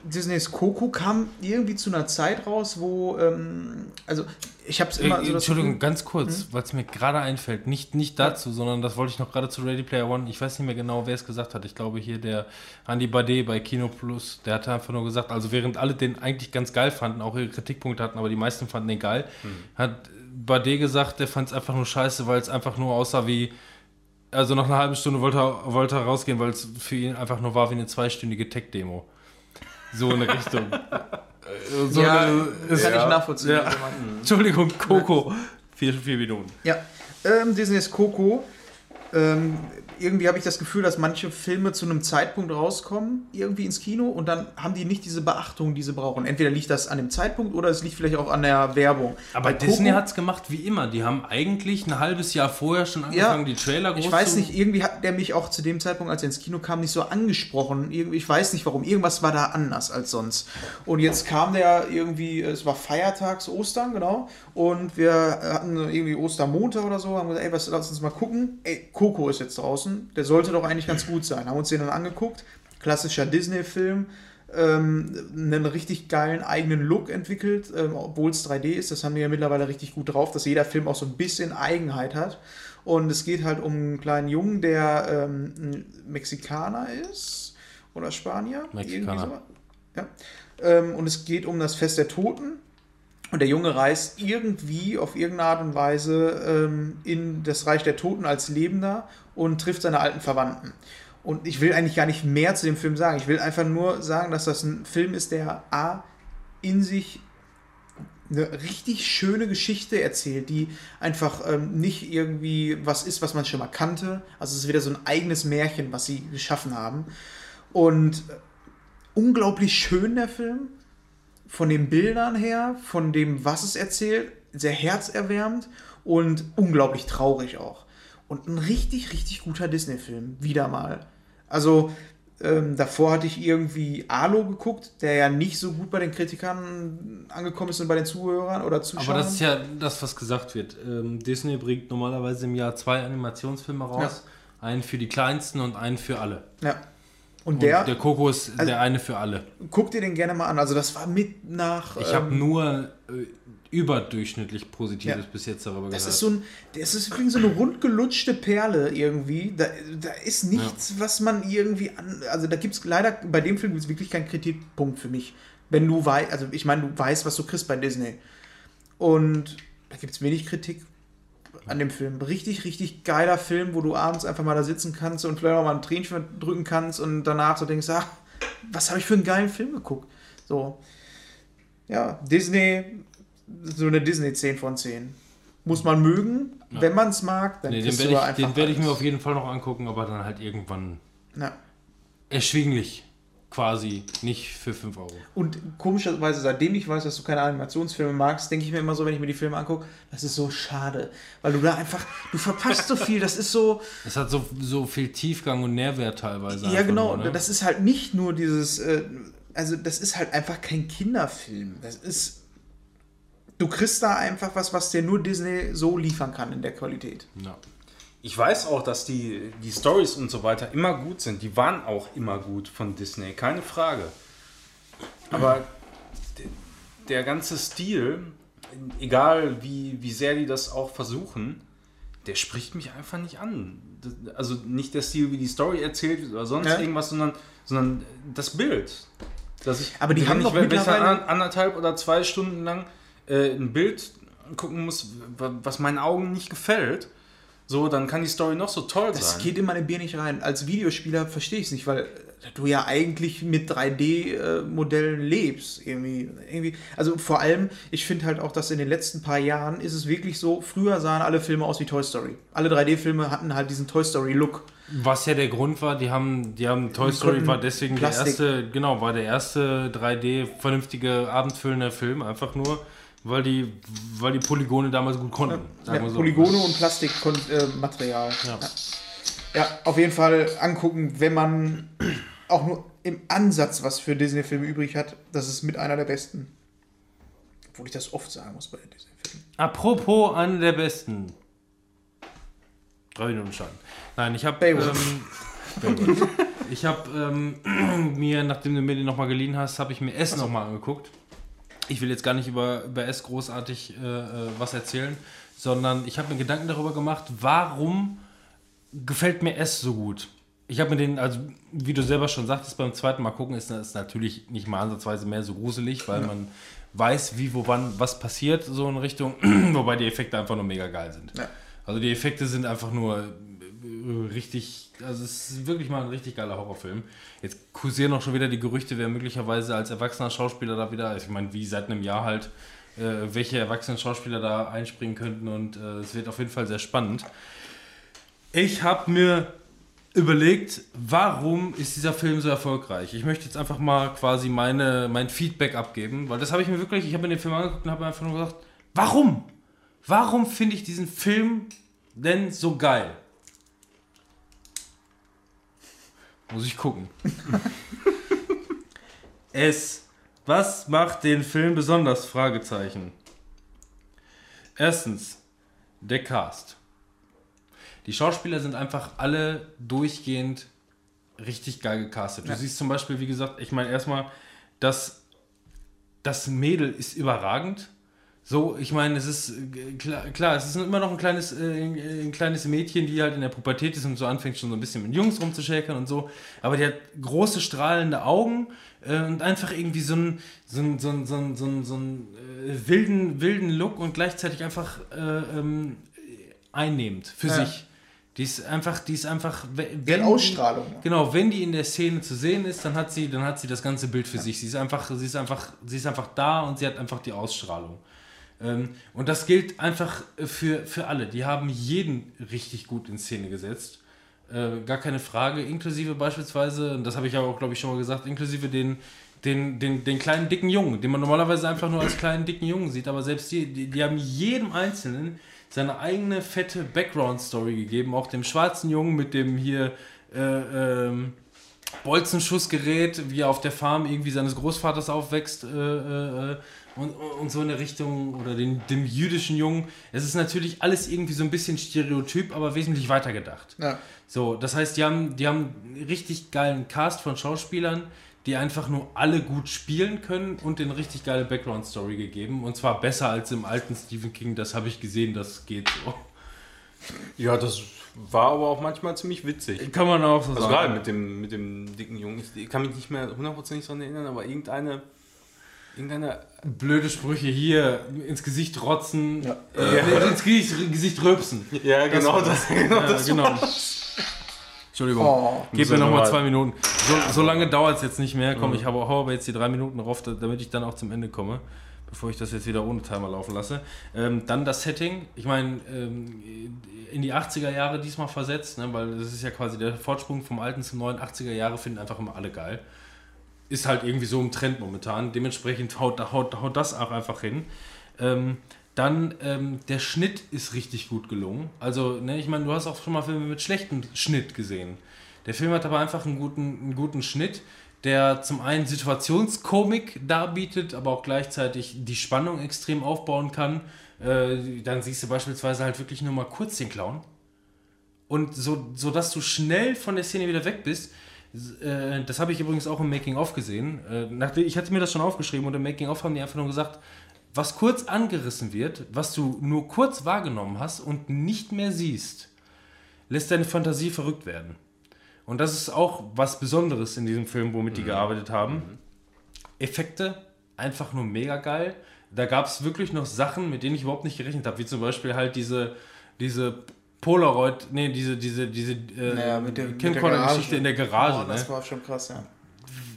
Disneys Coco kam irgendwie zu einer Zeit raus, wo, ähm, also ich habe es immer Äh, so Entschuldigung, Gefühl- ganz kurz, Hm? weil es mir gerade einfällt. Nicht, nicht dazu, sondern das wollte ich noch gerade zu Ready Player One. Ich weiß nicht mehr genau, wer es gesagt hat. Ich glaube hier der Andy Bade bei Kino Plus, der hat einfach nur gesagt, also während alle den eigentlich ganz geil fanden, auch ihre Kritikpunkte hatten, aber die meisten fanden den geil, Hm. hat Bade gesagt, der fand es einfach nur scheiße, weil es einfach nur aussah wie. Also nach einer halben Stunde wollte er, wollte er rausgehen, weil es für ihn einfach nur war wie eine zweistündige Tech-Demo. So in eine Richtung. So ja, eine, kann ist- ich nachvollziehen. Ja. man- Entschuldigung, Coco. Vier, vier Minuten. Ja, ähm, Disneys Coco. Ähm, irgendwie habe ich das Gefühl, dass manche Filme zu einem Zeitpunkt rauskommen, irgendwie ins Kino, und dann haben die nicht diese Beachtung, die sie brauchen. Entweder liegt das an dem Zeitpunkt oder es liegt vielleicht auch an der Werbung. Aber Bei Disney hat es gemacht wie immer. Die haben eigentlich ein halbes Jahr vorher schon angefangen, die Trailer groß Ich weiß zu- nicht, irgendwie hat der mich auch zu dem Zeitpunkt, als er ins Kino kam, nicht so angesprochen. Ich weiß nicht warum. Irgendwas war da anders als sonst. Und jetzt kam der irgendwie, es war Feiertags Ostern, genau. Und wir hatten irgendwie Ostermontag oder so, haben gesagt, ey, was, lass uns mal gucken. Ey, Coco ist jetzt draußen. Der sollte doch eigentlich ganz gut sein. Haben uns den dann angeguckt. Klassischer Disney-Film. Ähm, einen richtig geilen eigenen Look entwickelt, ähm, obwohl es 3D ist. Das haben wir ja mittlerweile richtig gut drauf, dass jeder Film auch so ein bisschen Eigenheit hat. Und es geht halt um einen kleinen Jungen, der ähm, ein Mexikaner ist oder Spanier. Mexikaner. So. Ja. Ähm, und es geht um das Fest der Toten. Und der Junge reist irgendwie auf irgendeine Art und Weise ähm, in das Reich der Toten als Lebender und trifft seine alten Verwandten. Und ich will eigentlich gar nicht mehr zu dem Film sagen. Ich will einfach nur sagen, dass das ein Film ist, der A in sich eine richtig schöne Geschichte erzählt, die einfach ähm, nicht irgendwie was ist, was man schon mal kannte. Also es ist wieder so ein eigenes Märchen, was sie geschaffen haben. Und äh, unglaublich schön der Film. Von den Bildern her, von dem, was es erzählt, sehr herzerwärmend und unglaublich traurig auch. Und ein richtig, richtig guter Disney-Film. Wieder mal. Also, ähm, davor hatte ich irgendwie Alo geguckt, der ja nicht so gut bei den Kritikern angekommen ist und bei den Zuhörern oder Zuschauern. Aber das ist ja das, was gesagt wird. Ähm, Disney bringt normalerweise im Jahr zwei Animationsfilme raus. Einen für die Kleinsten und einen für alle. ja. Und Und der, der Coco ist Also- der eine für alle. guck dir den gerne mal an. Also, das war mit nach. Ich habe ähm, nur äh, überdurchschnittlich Positives Ja. bis jetzt darüber Das gehört. ist so ein, das ist übrigens so eine rundgelutschte Perle irgendwie. Da, da ist nichts, was man irgendwie an. Also da gibt es leider, bei dem Film gibt es wirklich keinen Kritikpunkt für mich. Wenn du weißt, also ich meine, du weißt, was du kriegst bei Disney. Und da gibt es wenig Kritik an dem Film. Richtig, richtig geiler Film, wo du abends einfach mal da sitzen kannst und vielleicht auch mal ein Tränchen drücken kannst und danach so denkst, ach, was habe ich für einen geilen Film geguckt. So. Ja, Disney, so eine Disney 10 von 10. Muss man mögen. Wenn man es mag, dann nee, den werde ich, den werd ich mir auf jeden Fall noch angucken, aber dann halt irgendwann Ja. erschwinglich. Quasi. Nicht für 5 Euro. Und komischerweise, seitdem ich weiß, dass du keine Animationsfilme magst, denke ich mir immer so, wenn ich mir die Filme angucke, das ist so schade. Weil du da einfach, du verpasst so viel. Das ist so, Es hat so, so viel Tiefgang und Nährwert teilweise. ja genau, nur, ne? das ist halt nicht nur dieses, äh, also das ist halt einfach kein Kinderfilm. Das ist, du kriegst da einfach was, was dir nur Disney so liefern kann in der Qualität. ja. Ich weiß auch, dass die, die Stories und so weiter immer gut sind. Die waren auch immer gut von Disney, keine Frage. Aber de- der ganze Stil, egal wie, wie sehr die das auch versuchen, der spricht mich einfach nicht an. Also nicht der Stil, wie die Story erzählt wird oder sonst Ja. irgendwas, sondern, sondern das Bild. Dass ich, Aber die haben doch wenn ich dann mittlerweile- an- anderthalb oder zwei Stunden lang äh, ein Bild gucken muss, wa- was meinen Augen nicht gefällt, so, dann kann die Story noch so toll Das sein. geht in meine Bier nicht rein. Als Videospieler verstehe ich es nicht, weil du ja eigentlich mit 3D-Modellen lebst. Irgendwie, irgendwie. Also vor allem, ich finde halt auch, dass in den letzten paar Jahren ist es wirklich so, früher sahen alle Filme aus wie Toy Story. Alle 3D-Filme hatten halt diesen Toy Story-Look. Was ja der Grund war, die haben, die haben Toy Story war deswegen Plastik- der erste, genau, war der erste 3D vernünftige abendfüllende Film, einfach nur, weil die, weil die Polygone damals gut konnten. Ja, so. Polygone und Plastikmaterial. Ja. Ja. ja, auf jeden Fall angucken, wenn man auch nur im Ansatz was für Disney-Filme übrig hat. Das ist mit einer der besten. Obwohl ich das oft sagen muss bei Disney-Filmen. Apropos einer der besten. Drei Minuten Schaden. Nein, ich habe ähm, ich habe ähm, mir, nachdem du mir den nochmal geliehen hast, habe ich mir S nochmal angeguckt. Ich will jetzt gar nicht über, über S großartig äh, äh, was erzählen, sondern ich habe mir Gedanken darüber gemacht, warum gefällt mir S so gut. Ich habe mir den, also wie du selber schon sagtest, beim zweiten Mal gucken ist es natürlich nicht mal ansatzweise mehr so gruselig, weil man weiß, wie, wo, wann, was passiert, so in Richtung, wobei die Effekte einfach nur mega geil sind. Ja. Also die Effekte sind einfach nur richtig, also es ist wirklich mal ein richtig geiler Horrorfilm. Jetzt kursieren auch schon wieder die Gerüchte, wer möglicherweise als erwachsener Schauspieler da wieder, ich meine, wie seit einem Jahr halt, äh, welche erwachsenen Schauspieler da einspringen könnten und äh, es wird auf jeden Fall sehr spannend. Ich habe mir überlegt, warum ist dieser Film so erfolgreich? Ich möchte jetzt einfach mal quasi meine, mein Feedback abgeben, weil das habe ich mir wirklich, ich habe mir den Film angeguckt und habe mir einfach nur gesagt, warum? Warum finde ich diesen Film denn so geil? Muss ich gucken. es. Was macht den Film besonders? Fragezeichen. Erstens, der Cast. Die Schauspieler sind einfach alle durchgehend richtig geil gecastet. Du Ja. siehst zum Beispiel, wie gesagt, ich meine erstmal, dass das Mädel ist überragend. So, ich meine, es ist äh, klar, klar, es ist immer noch ein kleines, äh, ein kleines Mädchen, die halt in der Pubertät ist und so anfängt, schon so ein bisschen mit Jungs rumzuschäkern und so. Aber die hat große, strahlende Augen äh, und einfach irgendwie so einen, so einen, so einen, so einen, so einen, so einen äh, wilden, wilden Look und gleichzeitig einfach äh, ähm, einnehmend für Ja. sich. Die ist einfach, die ist einfach. we- Die wenn die- Ausstrahlung. Genau, wenn die in der Szene zu sehen ist, dann hat sie, dann hat sie das ganze Bild für sich. Sie ist einfach, sie ist einfach, sie ist einfach da und sie hat einfach die Ausstrahlung. Ähm, und das gilt einfach für, für alle. Die haben jeden richtig gut in Szene gesetzt. Äh, gar keine Frage, inklusive beispielsweise, und das habe ich ja auch, glaube ich, schon mal gesagt, inklusive den, den, den, den kleinen dicken Jungen, den man normalerweise einfach nur als kleinen dicken Jungen sieht, aber selbst die, die, die haben jedem Einzelnen seine eigene fette Background-Story gegeben, auch dem schwarzen Jungen mit dem hier äh, ähm, Bolzenschussgerät, wie er auf der Farm irgendwie seines Großvaters aufwächst äh, äh, und, und so in der Richtung oder den, dem jüdischen Jungen. Es ist natürlich alles irgendwie so ein bisschen stereotyp, aber wesentlich weitergedacht. Ja. So, das heißt, die haben, die haben einen richtig geilen Cast von Schauspielern, die einfach nur alle gut spielen können und den richtig geile Background-Story gegeben. Und zwar besser als im alten Stephen King, das habe ich gesehen, das geht so. Ja, das war aber auch manchmal ziemlich witzig. Kann man auch so Also sagen. gerade mit dem, mit dem dicken Jungen. Ich, ich kann mich nicht mehr hundertprozentig daran erinnern, aber irgendeine. Irgendeine. Blöde Sprüche hier, ins Gesicht rotzen, Ja. äh, ins Gesicht, Gesicht rülpsen. Ja, genau das. Genau Ja, das genau. Entschuldigung. Oh. Gib mir So noch mal normal. zwei Minuten. So, so lange dauert es jetzt nicht mehr. Komm, ich habe, hau aber jetzt die drei Minuten drauf, da- damit ich dann auch zum Ende komme, bevor ich das jetzt wieder ohne Timer laufen lasse. Ähm, dann das Setting. Ich meine, ähm, in die 80er Jahre diesmal versetzt, ne, weil das ist ja quasi der Fortsprung vom alten zum neuen 80er Jahre, finden einfach immer alle geil. Ist halt irgendwie so im Trend momentan. Dementsprechend haut, haut, haut das auch einfach hin. Ähm, dann ähm, der Schnitt ist richtig gut gelungen. Also, ne, ich meine, du hast auch schon mal Filme mit schlechtem Schnitt gesehen. Der Film hat aber einfach einen guten, einen guten Schnitt, der zum einen Situationskomik darbietet, aber auch gleichzeitig die Spannung extrem aufbauen kann. Äh, dann siehst du beispielsweise halt wirklich nur mal kurz den Clown. Und so, so dass du schnell von der Szene wieder weg bist. Äh, das habe ich übrigens auch im Making-of gesehen. Äh, nachdem, ich hatte mir das schon aufgeschrieben und im Making-of haben die einfach nur gesagt, was kurz angerissen wird, was du nur kurz wahrgenommen hast und nicht mehr siehst, lässt deine Fantasie verrückt werden. Und das ist auch was Besonderes in diesem Film, womit die gearbeitet haben. Effekte, einfach nur mega geil. Da gab es wirklich noch Sachen, mit denen ich überhaupt nicht gerechnet habe, wie zum Beispiel halt diese, diese Polaroid, nee, diese, diese, diese äh, Naja, Camcorder-Geschichte in der Garage. Oh, das ne? war schon krass, ja.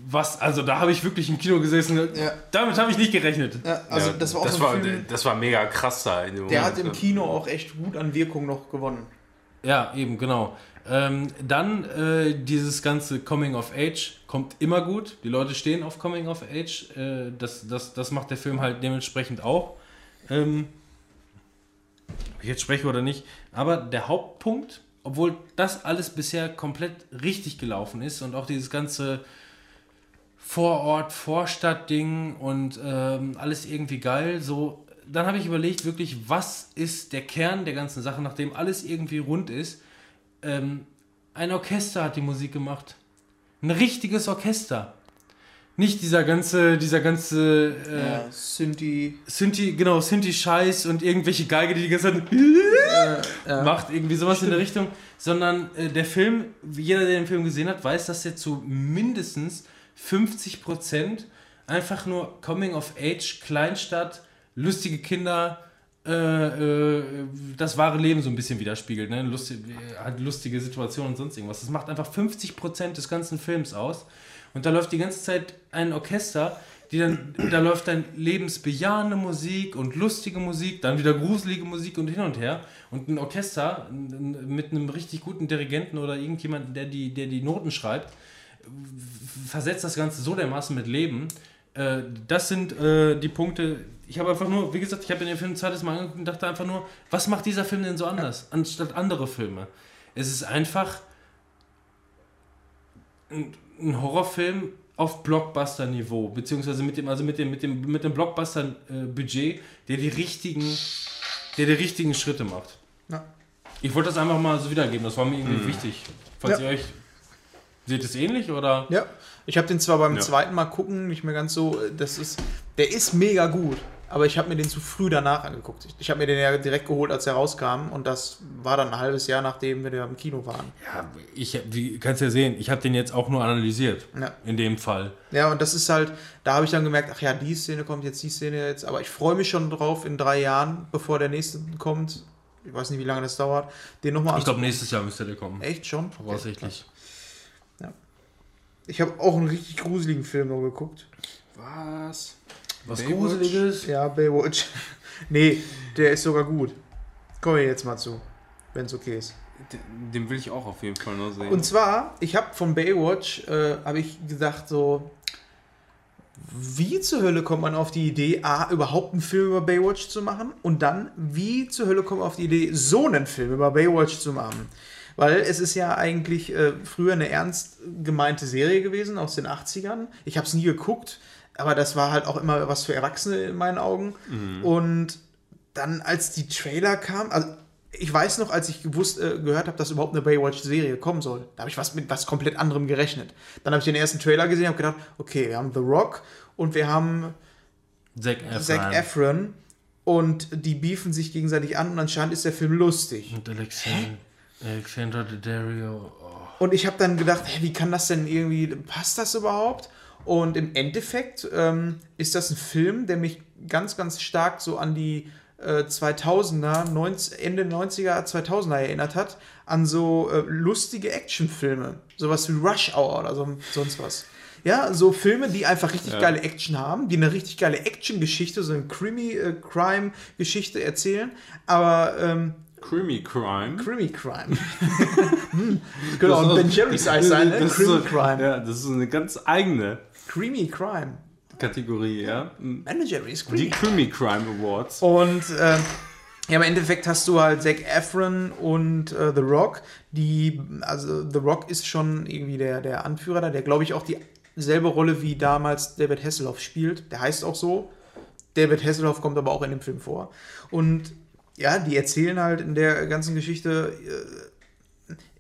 Was, also da habe ich wirklich im Kino gesessen. Ja. Damit habe ich nicht gerechnet. ja also Ja, das war auch das so ein war, Film, das war mega krass da in dem der Moment. hat im Kino auch echt gut an Wirkung noch gewonnen. Ja, eben, genau. Ähm, dann äh, dieses ganze Coming of Age kommt immer gut. Die Leute stehen auf Coming of Age. Äh, das, das, das macht der Film halt dementsprechend auch. Ähm, ob ich jetzt spreche oder nicht. Aber der Hauptpunkt, obwohl das alles bisher komplett richtig gelaufen ist und auch dieses ganze Vorort, Vorstadt-Ding und ähm, alles irgendwie geil, so, dann habe ich überlegt, wirklich, was ist der Kern der ganzen Sache, nachdem alles irgendwie rund ist. Ähm, ein Orchester hat die Musik gemacht. Ein richtiges Orchester. Nicht dieser ganze, dieser ganze äh, Ja, Synthi. Synthi, genau, Synthi-Scheiß und irgendwelche Geige, die die ganze Zeit ja. macht, irgendwie sowas in der Richtung, sondern äh, der Film, jeder, der den Film gesehen hat, weiß, dass er zu mindestens 50% einfach nur Coming of Age, Kleinstadt, lustige Kinder, äh, äh, das wahre Leben so ein bisschen widerspiegelt, ne? Lustig, hat lustige Situationen und sonst irgendwas. Das macht einfach 50% des ganzen Films aus. Und da läuft die ganze Zeit ein Orchester, die dann, da läuft dann lebensbejahende Musik und lustige Musik, dann wieder gruselige Musik und hin und her. Und ein Orchester mit einem richtig guten Dirigenten oder irgendjemanden, der die, der die Noten schreibt, versetzt das Ganze so dermaßen mit Leben. Äh, das sind äh, die Punkte. Ich habe einfach nur, wie gesagt, ich habe in den Film ein zweites Mal angeguckt und dachte einfach nur, was macht dieser Film denn so anders, anstatt andere Filme? Es ist einfach ein, ein Horrorfilm auf Blockbuster-Niveau, beziehungsweise mit dem, also mit dem, mit dem, mit dem Blockbuster-Budget, der die richtigen, der die richtigen Schritte macht. Ja. Ich wollte das einfach mal so wiedergeben, das war mir irgendwie wichtig. Falls Ja. ihr euch seht es ähnlich oder? Ja, ich habe den zwar beim Ja. zweiten Mal gucken nicht mehr ganz so, äh, das ist, der ist mega gut, aber ich habe mir den zu früh danach angeguckt. Ich, ich habe mir den ja direkt geholt, als er rauskam und das war dann ein halbes Jahr, nachdem wir da im Kino waren. Ja, ich, wie kannst ja sehen, ich habe den jetzt auch nur analysiert. Ja. In dem Fall. Ja, und das ist halt, da habe ich dann gemerkt, ach ja, die Szene kommt jetzt, die Szene jetzt, aber ich freue mich schon drauf in drei Jahren, bevor der nächste kommt. Ich weiß nicht, wie lange das dauert, den nochmal Ich glaube, nächstes Jahr müsste der kommen. Echt schon? Voraussichtlich. Ich habe auch einen richtig gruseligen Film noch geguckt. Was? Was Baywatch? Gruseliges? Ja, Baywatch. nee, der ist sogar gut. Kommen wir jetzt mal zu, wenn es okay ist. Den, will ich auch auf jeden Fall noch sehen. Und zwar, ich habe von Baywatch, äh, habe ich gedacht so, wie zur Hölle kommt man auf die Idee, A, überhaupt einen Film über Baywatch zu machen und dann, wie zur Hölle kommt man auf die Idee, so einen Film über Baywatch zu machen? Weil es ist ja eigentlich äh, früher eine ernst gemeinte Serie gewesen aus den 80ern. Ich habe es nie geguckt, aber das war halt auch immer was für Erwachsene in meinen Augen. Und dann, als die Trailer kamen, also ich weiß noch, als ich gewusst, äh, gehört habe, dass überhaupt eine Baywatch-Serie kommen soll, da habe ich was mit was komplett anderem gerechnet. Dann habe ich den ersten Trailer gesehen und habe gedacht, okay, wir haben The Rock und wir haben Zac Efron. Zac Efron und die beefen sich gegenseitig an und anscheinend ist der Film lustig. Und Alexander, Alexander Daddario. Oh. Und ich habe dann gedacht, hä, wie kann das denn irgendwie, passt das überhaupt? Und im Endeffekt ähm, ist das ein Film, der mich ganz, ganz stark so an die äh, 2000er, 90, Ende 90er, 2000er erinnert hat, an so äh, lustige Actionfilme. Sowas wie Rush Hour oder so, sonst was. Ja, so Filme, die einfach richtig Ja. geile Action haben, die eine richtig geile Action-Geschichte, so eine Crimi-Crime-Geschichte erzählen, aber ähm, Creamy Crime. Crimi Crime. hm. Könnte auch ein Ben Jerry's Eis sein, ne? Das ist Creamy so, Crime. Ja, das ist eine ganz eigene Creamy Crime. Kategorie, ja. Ben Jerry's Die Creamy. Creamy Crime Awards. Und ähm, ja, im Endeffekt hast du halt Zac Efron und äh, The Rock, die, also The Rock ist schon irgendwie der, der Anführer da, der glaube ich auch dieselbe Rolle wie damals David Hasselhoff spielt. Der heißt auch so. David Hasselhoff kommt aber auch in dem Film vor. Und ja, die erzählen halt in der ganzen Geschichte, äh,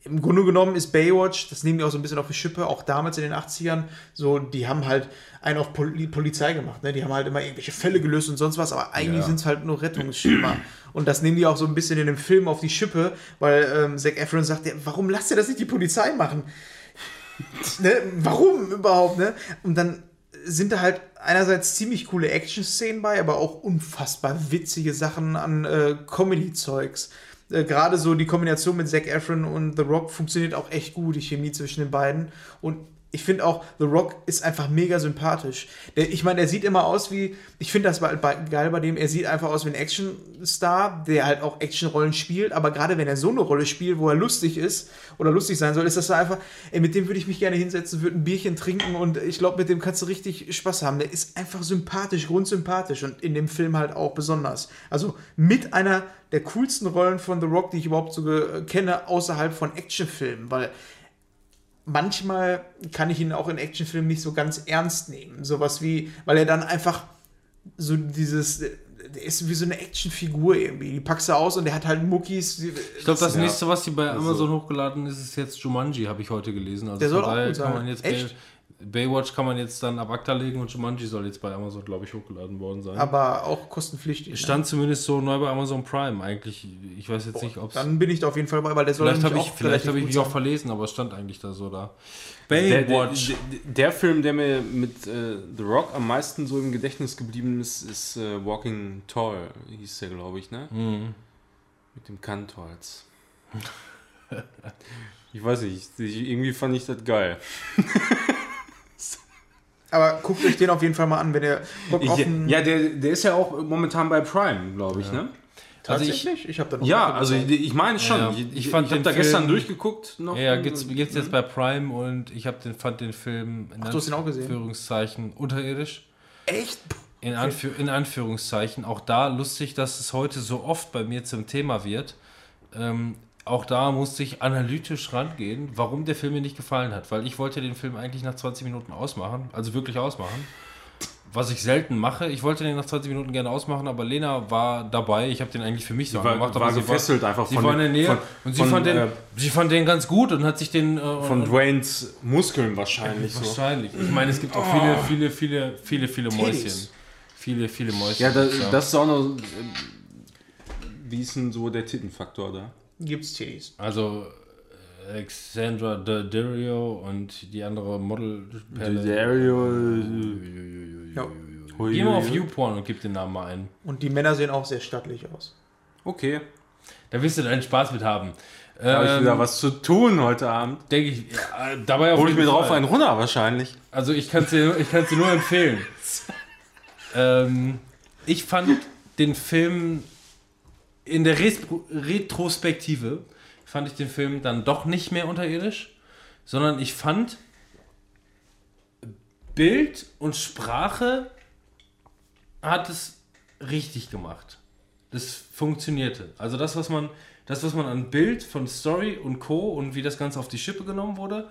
im Grunde genommen ist Baywatch, das nehmen die auch so ein bisschen auf die Schippe, auch damals in den 80ern, so, die haben halt einen auf Poli Polizei gemacht, ne? Die haben halt immer irgendwelche Fälle gelöst und sonst was, aber eigentlich Ja. sind es halt nur Rettungsschimmer. und das nehmen die auch so ein bisschen in dem Film auf die Schippe, weil ähm, Zac Efron sagt, ja, warum lasst ihr das nicht die Polizei machen? ne? Warum überhaupt, ne? Und dann sind da halt einerseits ziemlich coole Action-Szenen bei, aber auch unfassbar witzige Sachen an äh, Comedy-Zeugs. Äh, Gerade so die Kombination mit Zac Efron und The Rock funktioniert auch echt gut, die Chemie zwischen den beiden. Und ich finde auch, The Rock ist einfach mega sympathisch. Der, ich meine, der sieht immer aus wie, ich finde das bei, bei, geil bei dem, er sieht einfach aus wie ein Actionstar, der halt auch Actionrollen spielt, aber gerade wenn er so eine Rolle spielt, wo er lustig ist oder lustig sein soll, ist das einfach, ey, mit dem würde ich mich gerne hinsetzen, würde ein Bierchen trinken und ich glaube, mit dem kannst du richtig Spaß haben. Der ist einfach sympathisch, grundsympathisch und in dem Film halt auch besonders. Also mit einer der coolsten Rollen von The Rock, die ich überhaupt so ge- kenne, außerhalb von Actionfilmen, weil manchmal kann ich ihn auch in Actionfilmen nicht so ganz ernst nehmen. Sowas wie, weil er dann einfach so dieses, der ist wie so eine Actionfigur irgendwie. Die packst du aus und der hat halt Muckis. Ich glaube, das Ja. nächste, was die bei Also- Amazon hochgeladen ist, ist jetzt Jumanji, habe ich heute gelesen. Also Der soll auch gut kann sein. man jetzt Bay, Echt? Baywatch kann man jetzt dann ab ACTA legen und Jumanji soll jetzt bei Amazon, glaube ich, hochgeladen worden sein. aber auch kostenpflichtig. ne? Stand zumindest so neu bei Amazon Prime eigentlich. Ich weiß jetzt nicht, ob es. Dann bin ich da auf jeden Fall bei, weil der soll Vielleicht habe nämlich ich, auch vielleicht relativ hab ich mich auch sein. verlesen, aber es stand eigentlich da so da. Der, der, Baywatch. der, der Film, der mir mit äh, The Rock am meisten so im Gedächtnis geblieben ist, ist äh, Walking Tall, hieß der, glaube ich, ne? Mhm. Mit dem Kantholz. ich weiß nicht, ich, irgendwie fand ich das geil. Aber guckt euch den auf jeden Fall mal an, wenn ihr Bock auf ja, der, der ist ja auch momentan bei Prime, glaube ich, ne? Also ich, tatsächlich? Ich, habe da noch Ja, also ich, ich meine schon. Ja, ja. Ich, Ich fand ich habe da gestern Film- durchgeguckt noch. ja, gibt's, gibt's jetzt bei Prime und ich hab den, fand den Film in Ach, du hast ihn auch gesehen? Anführungszeichen unterirdisch. echt? In, Anführ in Anführungszeichen. Auch da lustig, dass es heute so oft bei mir zum Thema wird. Ähm, auch da musste ich analytisch rangehen, warum der Film mir nicht gefallen hat. Weil ich wollte den Film eigentlich nach 20 Minuten ausmachen, also wirklich ausmachen. Was ich selten mache. Ich wollte den nach 20 Minuten gerne ausmachen, aber Lena war dabei. Ich habe den eigentlich für mich so war- gemacht. war aber sie gefesselt einfach sie von war in der Nähe von- und sie, von, fand den, äh, sie fand den ganz gut und hat sich den... Äh, Von Dwaynes Muskeln wahrscheinlich so. Wahrscheinlich. Ich meine, es gibt auch viele, viele, viele, viele, viele Mäuschen. Titties. Viele, viele Mäuschen. Ja, da, das ist auch noch. äh, Wie ist denn so der Tittenfaktor da? Gibt's Titties. Also äh, Alexandra Daddario und die andere Model. Ja. Geh mal auf YouPorn und gib den Namen mal ein. Und die Männer sehen auch sehr stattlich aus. Okay. Da wirst du deinen Spaß mit haben. Da habe ich Ähm, wieder was zu tun heute Abend. Denke ich. Ja, dabei Hol ich mir drauf einen runter wahrscheinlich. Also ich kann es dir, ich dir nur empfehlen. ähm, ich fand den Film in der Retro Retrospektive fand ich den Film dann doch nicht mehr unterirdisch, sondern ich fand Bild und Sprache hat es richtig gemacht. Das funktionierte. Also das, was man, das, was man an Bild von Story und Co. und wie das Ganze auf die Schippe genommen wurde,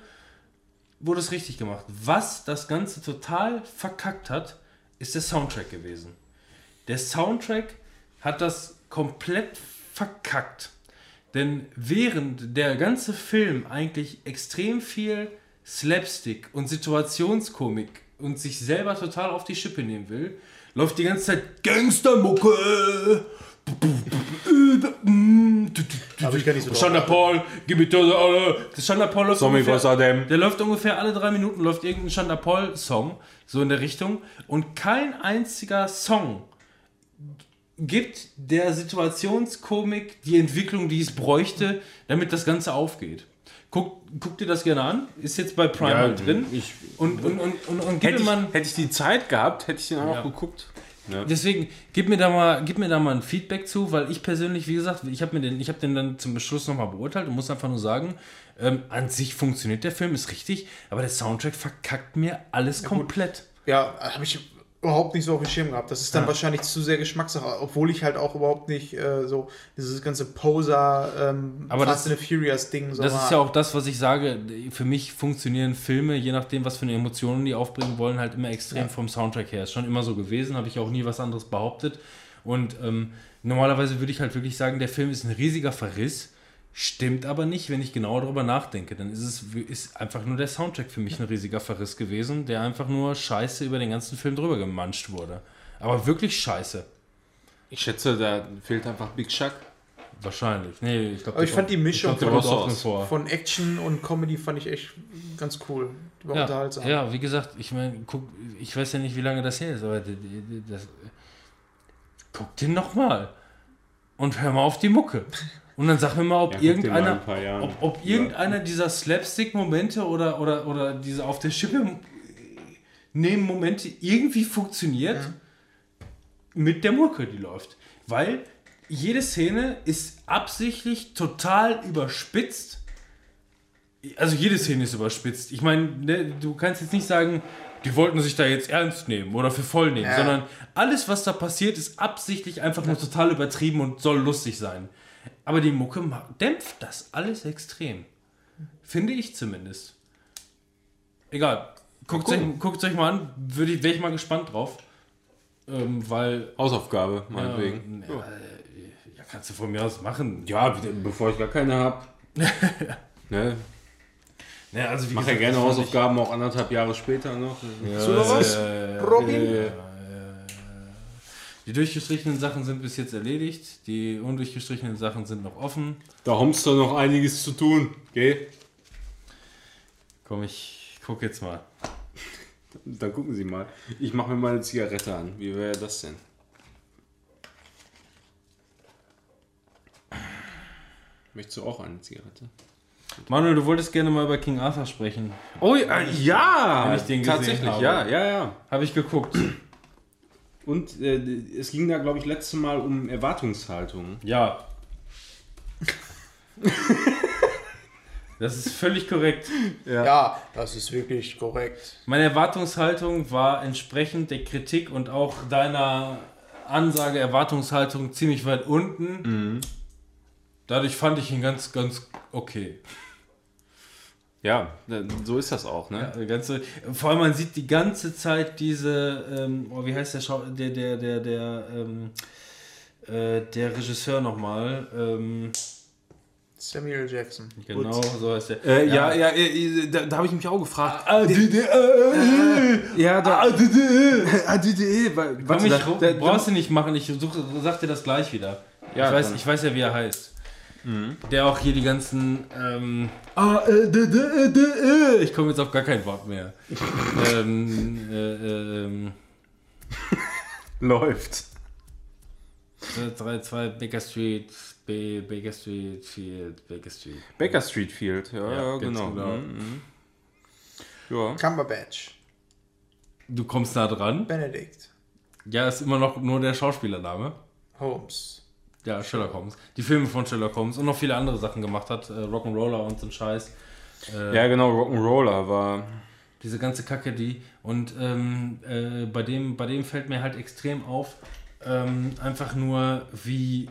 wurde es richtig gemacht. Was das Ganze total verkackt hat, ist der Soundtrack gewesen. Der Soundtrack hat das komplett verkackt. Denn während der ganze Film eigentlich extrem viel Slapstick und Situationskomik und sich selber total auf die Schippe nehmen will, läuft die ganze Zeit Gangstermucke. Habe ich gar nicht so drauf. Shanda Paul, gib mir das alle. Shanda Paul läuft Zombie ungefähr- der läuft ungefähr alle drei Minuten, läuft irgendein Shanda Paul-Song, so in der Richtung. Und kein einziger Song gibt der Situationskomik die Entwicklung, die es bräuchte, damit das Ganze aufgeht. Guck, guck dir das gerne an. Ist jetzt bei Prime Ja, drin. ich- und, und, und, und, und Hätte ich, hätte ich die Zeit gehabt, hätte ich den auch Ja. noch geguckt. Ja. Deswegen, gib mir, da mal, gib mir da mal ein Feedback zu, weil ich persönlich, wie gesagt, ich habe den, ich hab den dann zum Beschluss nochmal beurteilt und muss einfach nur sagen, ähm, an sich funktioniert der Film, ist richtig, aber der Soundtrack verkackt mir alles komplett. Ja, habe ich überhaupt nicht so auf dem Schirm gehabt. Das ist dann Ja. wahrscheinlich zu sehr Geschmackssache, obwohl ich halt auch überhaupt nicht äh, so dieses ganze Poser, ähm, Aber Fast das- and Furious Ding so Das mag. ist ja auch das, was ich sage. Für mich funktionieren Filme, je nachdem, was für eine Emotionen die aufbringen wollen, halt immer extrem Ja. vom Soundtrack her. Ist schon immer so gewesen, habe ich auch nie was anderes behauptet. Und ähm, normalerweise würde ich halt wirklich sagen, der Film ist ein riesiger Verriss, Stimmt aber nicht, wenn ich genauer darüber nachdenke. Dann ist es ist einfach nur der Soundtrack für mich ein riesiger Verriss gewesen, der einfach nur scheiße über den ganzen Film drüber gemanscht wurde. Aber wirklich scheiße. Ich schätze, da fehlt einfach Big Chuck. Wahrscheinlich. Nee, ich glaube, Aber ich fand die Mischung der von, von Action und Comedy fand ich echt ganz cool. Die war Ja, unterhaltsam. ja, wie gesagt, ich meine, guck, ich weiß ja nicht, wie lange das her ist, aber das, guck den nochmal und hör mal auf die Mucke. Und dann sag mir mal, ob Ja, irgendeiner, ob, ob irgendeiner dieser Slapstick-Momente oder, oder, oder diese auf der Schippe nehmen Momente irgendwie funktioniert mit der Mucke, die läuft. Weil jede Szene ist absichtlich total überspitzt. Also jede Szene ist überspitzt. Ich meine, ne, du kannst jetzt nicht sagen, die wollten sich da jetzt ernst nehmen oder für voll nehmen, Ja. sondern alles, was da passiert, ist absichtlich einfach nur total übertrieben und soll lustig sein. Aber die Mucke dämpft das alles extrem. Finde ich zumindest. Egal. Guckt euch, euch mal an, würde ich, wäre ich mal gespannt drauf. Ähm, weil. Hausaufgabe, meinetwegen. Ja, ja, kannst du von mir aus machen. Ja, bevor ich gar keine habe. ne? Ja, also wie Mach ja gerne Hausaufgaben auch anderthalb Jahre später noch. Hast du noch was? Robin? Die durchgestrichenen Sachen sind bis jetzt erledigt. Die undurchgestrichenen Sachen sind noch offen. Da hast du noch einiges zu tun, gell? Komm, ich guck jetzt mal. Dann gucken Sie mal. Ich mache mir mal eine Zigarette an. Wie wäre das denn? Möchtest du auch eine Zigarette? Manuel, du wolltest gerne mal über King Arthur sprechen. Oh ja, ja Wenn ich den gesehen tatsächlich, habe. ja, ja, ja. Habe ich geguckt. Und äh, es ging da, glaube ich, letztes Mal um Erwartungshaltung. Ja. Das ist völlig korrekt. Ja, das ist wirklich korrekt. Meine Erwartungshaltung war entsprechend der Kritik und auch deiner Ansage Erwartungshaltung ziemlich weit unten. Dadurch fand ich ihn ganz, ganz okay. Ja, äh, so ist das auch, ne? Ja, die ganze, vor allem man sieht die ganze Zeit diese, ähm, oh, wie heißt der Schau der, der, der, der, ähm, äh, der Regisseur nochmal? Ähm, Samuel Jackson. genau, so heißt der. Äh, ja, ja, äh, da, da habe ich mich auch gefragt. Ah, die, die, äh, Ja, da. ah, die. Ah, Komm, ich, da- brauchst du nicht machen, ich such, sag dir das gleich wieder. Ja, ich, weiß, ich weiß ja, wie er heißt. Der auch hier die ganzen. Ähm, ah, äh, d, d, äh, d, äh. Ich komme jetzt auf gar kein Wort mehr. ähm, äh, äh, ähm, läuft. 3, 2, Baker Street, B, Baker Street, Field, Baker Street. Baker Street Field, ja, Ja, ja, genau. genau. Mhm, mhm. Ja. Cumberbatch. Du kommst nah dran. Benedict. Ja, ist immer noch nur der Schauspielername. Holmes. Ja, Sherlock Holmes. Die Filme von Sherlock Holmes und noch viele andere Sachen gemacht hat. Äh, Rock'n'Roller und so ein Scheiß. Äh, ja, genau, Rock'n'Roller war. Diese ganze Kacke, die. Und ähm, äh, bei, dem, bei dem fällt mir halt extrem auf, ähm, einfach nur wie.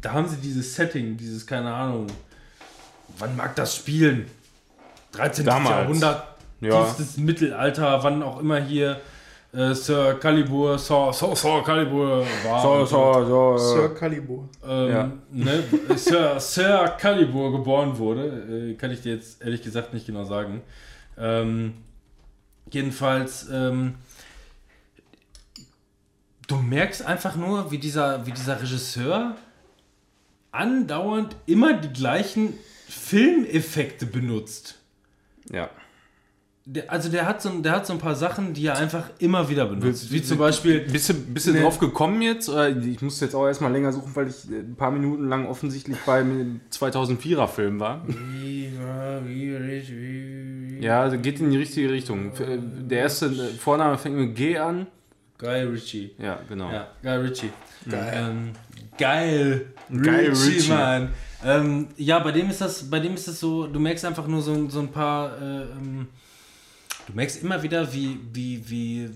Da haben sie dieses Setting, dieses, keine Ahnung. Wann mag das spielen? 13. Damals. Jahrhundert, Ja. tiefstes Mittelalter, wann auch immer hier äh, Sir Calibur, Sir, Sir, Sir Calibur war. So, so, so. Sir äh, Calibur. ähm, Ja. ne, Sir, Sir Calibur geboren wurde, äh, kann ich dir jetzt ehrlich gesagt nicht genau sagen. Ähm, jedenfalls, ähm, du merkst einfach nur, wie dieser, wie dieser Regisseur andauernd immer die gleichen Filmeffekte benutzt. Ja. Der, also der hat, so, ein- der hat so ein paar Sachen, die er einfach immer wieder benutzt. Wie zum Beispiel Bist du, bist du Nee. drauf gekommen jetzt? Ich musste jetzt auch erstmal länger suchen, weil ich äh, ein paar Minuten lang offensichtlich beim 2004er Film war. Ja, also geht in die richtige Richtung. Äh, Der erste äh, Vorname fängt mit G an. Guy Ritchie. Ja, genau. Ja, Guy Ritchie. Geil. Ähm, geil. Guy Ritchie. Mann. Ähm, ja, bei dem ist das, bei dem ist das so, du merkst einfach nur so, so ein paar, äh, ähm, du merkst immer wieder, wie, wie, wie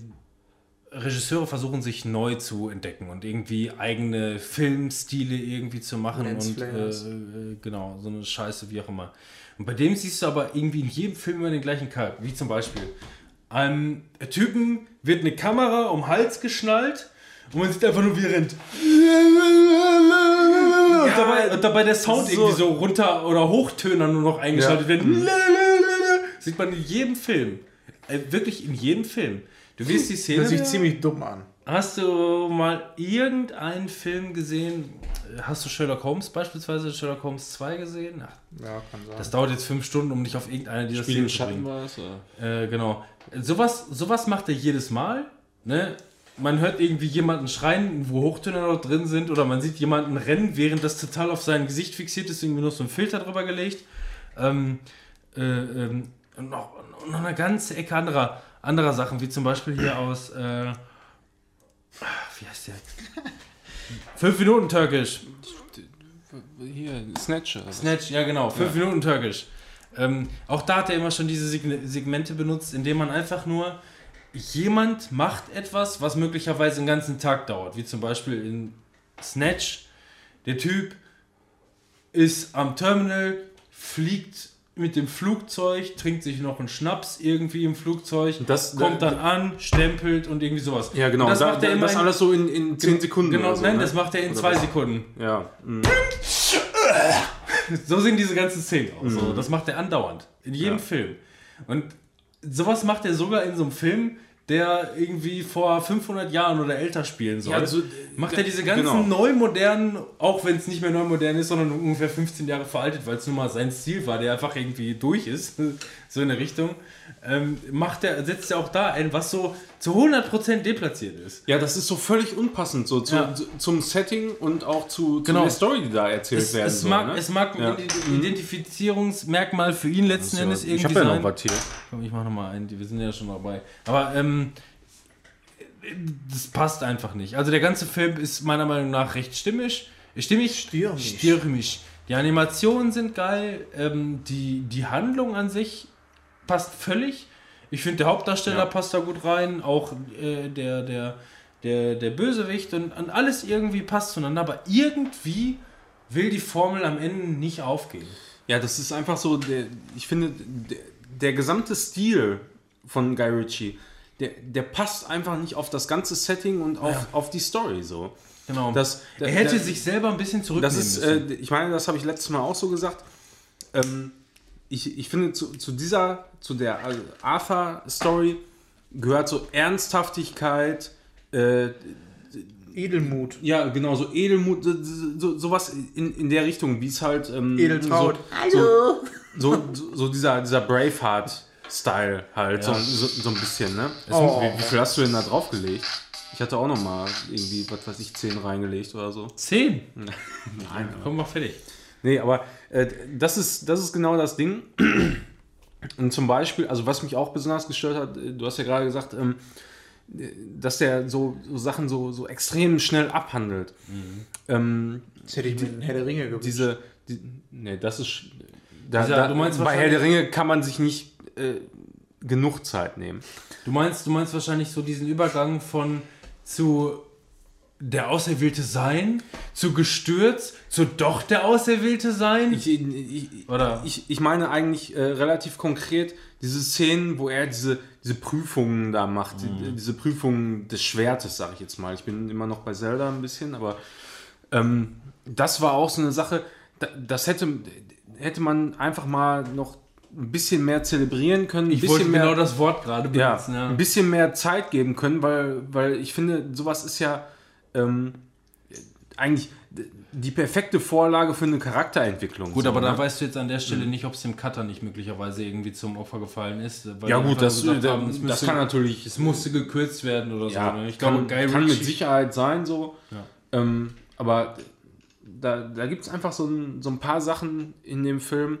Regisseure versuchen, sich neu zu entdecken und irgendwie eigene Filmstile irgendwie zu machen Lens und äh, äh, genau, so eine Scheiße, wie auch immer. Und bei dem siehst du aber irgendwie in jedem Film immer den gleichen Kalb, wie zum Beispiel einem Typen wird eine Kamera um den Hals geschnallt und man sieht einfach nur, wie er rennt. und, dabei, und dabei der Sound so- irgendwie so runter oder Hochtöner nur noch eingeschaltet Ja. werden. Lalalala. Sieht man in jedem Film. Äh, wirklich in jedem Film. Du wirst die Szene. Das sieht ziemlich dumm an. Hast du mal irgendeinen Film gesehen? Hast du Sherlock Holmes beispielsweise Sherlock Holmes 2 gesehen? Ach, Ja, kann sein. das dauert jetzt fünf Stunden, um dich auf irgendeine dieser Szenen zu bringen. War es? Äh, genau. Sowas, sowas macht er jedes Mal. Ne? Man hört irgendwie jemanden schreien, wo Hochtöner noch drin sind, oder man sieht jemanden rennen, während das total auf sein Gesicht fixiert ist, irgendwie nur so ein Filter drüber gelegt. Ähm, äh, ähm, und noch, noch eine ganze Ecke anderer, anderer Sachen, wie zum Beispiel hier aus. Äh, wie heißt der? Fünf Minuten Türkisch. Hier, Snatcher. Snatch, ja genau, fünf Minuten Türkisch. Ähm, auch da hat er immer schon diese Segmente benutzt, indem man einfach nur jemand macht etwas, was möglicherweise einen ganzen Tag dauert. Wie zum Beispiel in Snatch. Der Typ ist am Terminal, fliegt mit dem Flugzeug, trinkt sich noch einen Schnaps irgendwie im Flugzeug, Das- kommt dann an, stempelt und irgendwie sowas. Ja, genau. Und das da, macht er immer das in- alles so in, in 10 Sekunden. Genau, so, nein, ne? das macht er in Oder zwei was? Sekunden. Ja. mhm. So sehen diese ganzen Szenen aus. So, das macht er andauernd. In jedem Mhm. Ja. Film. Und sowas macht er sogar in so einem Film, der irgendwie vor 500 Jahren oder älter spielen soll. Ja, so- macht er diese ganzen genau. neu modernen, auch wenn es nicht mehr neu modern ist, sondern ungefähr 15 Jahre veraltet, weil es nun mal sein Stil war, der einfach irgendwie durch ist, so in der Richtung, ähm, macht er, setzt er auch da ein, was so zu 100% deplatziert ist. Ja, das ist so völlig unpassend so zu, Ja. zu, zum Setting und auch zu, zu Genau. der Story, die da erzählt Es, werden es, soll. mag, ne? es mag ein Ja. Ident- Identifizierungsmerkmal für ihn letzten So, Endes ich irgendwie habe ja noch sein. was hier. Komm, ich mach noch mal einen, wir sind ja schon dabei. Aber ähm, das passt einfach nicht. Also der ganze Film ist meiner Meinung nach recht stimmig. Stimmig? Stürmisch. Stürmisch. Die Animationen sind geil. Ähm, die, die Handlung an sich passt völlig. Ich finde, der Hauptdarsteller Ja. passt da gut rein. Auch äh, der, der, der, der Bösewicht und, und alles irgendwie passt zueinander. Aber irgendwie will die Formel am Ende nicht aufgehen. Ja, das ist einfach so, der, ich finde, der, der gesamte Stil von Guy Ritchie, der, der passt einfach nicht auf das ganze Setting und auf, Ja. auf die Story so. Genau. Das, er hätte der- sich selber ein bisschen zurücknehmen Das ist, müssen. äh, ich meine, das habe ich letztes Mal auch so gesagt. Ähm, ich, ich finde, zu, zu dieser, zu der äh, Arthur-Story gehört so Ernsthaftigkeit, äh, Edelmut. ja, genau, so Edelmut, so, so, sowas in, in der Richtung, wie es halt. Ähm, Edeltraut. So, so, so, so dieser, dieser Braveheart-Style halt, so, so, so ein bisschen, ne? Oh. Wie, wie viel hast du denn da draufgelegt? Ich hatte auch noch mal irgendwie, was weiß ich, 10 reingelegt oder so. Zehn. Nein, Komm mal fertig. Nee, aber das, ist, das ist genau das Ding. Und zum Beispiel, also was mich auch besonders gestört hat, äh, du hast ja gerade gesagt, ähm, äh, dass der so, so Sachen so, so extrem schnell abhandelt. Ähm, Das hätte ich mir in Herr der Ringe gewünscht. diese, die, nee, das ist, da, Dieser- da, du meinst bei Herr der Ringe kann man sich nicht äh, genug Zeit nehmen. Du meinst, du meinst wahrscheinlich so diesen Übergang von zu der Auserwählte sein, zu gestürzt, zu doch der Auserwählte sein. Ich, ich, Oder? ich, ich meine eigentlich äh, relativ konkret diese Szenen, wo er diese, diese Prüfungen da macht, die, diese Prüfungen des Schwertes, sage ich jetzt mal. Ich bin immer noch bei Zelda ein bisschen, aber ähm, das war auch so eine Sache, da, das hätte, hätte man einfach mal noch ein bisschen mehr zelebrieren können. ein ich bisschen wollte mehr, genau das Wort gerade ja, benutzen. Ja, ein bisschen mehr Zeit geben können, weil, weil ich finde, sowas ist ja ähm, eigentlich die perfekte Vorlage für eine Charakterentwicklung. Gut, so, aber ne? da weißt du jetzt an der Stelle nicht, ob es dem Cutter nicht möglicherweise irgendwie zum Opfer gefallen ist. Ja gut, das, das, haben, das müsste- kann natürlich, Es musste gekürzt werden oder ja, so. Ne? Ich kann, glaube, Guy kann mit Sicherheit sein so. Ja. Ähm, aber da, da gibt es einfach so ein, so ein paar Sachen in dem Film,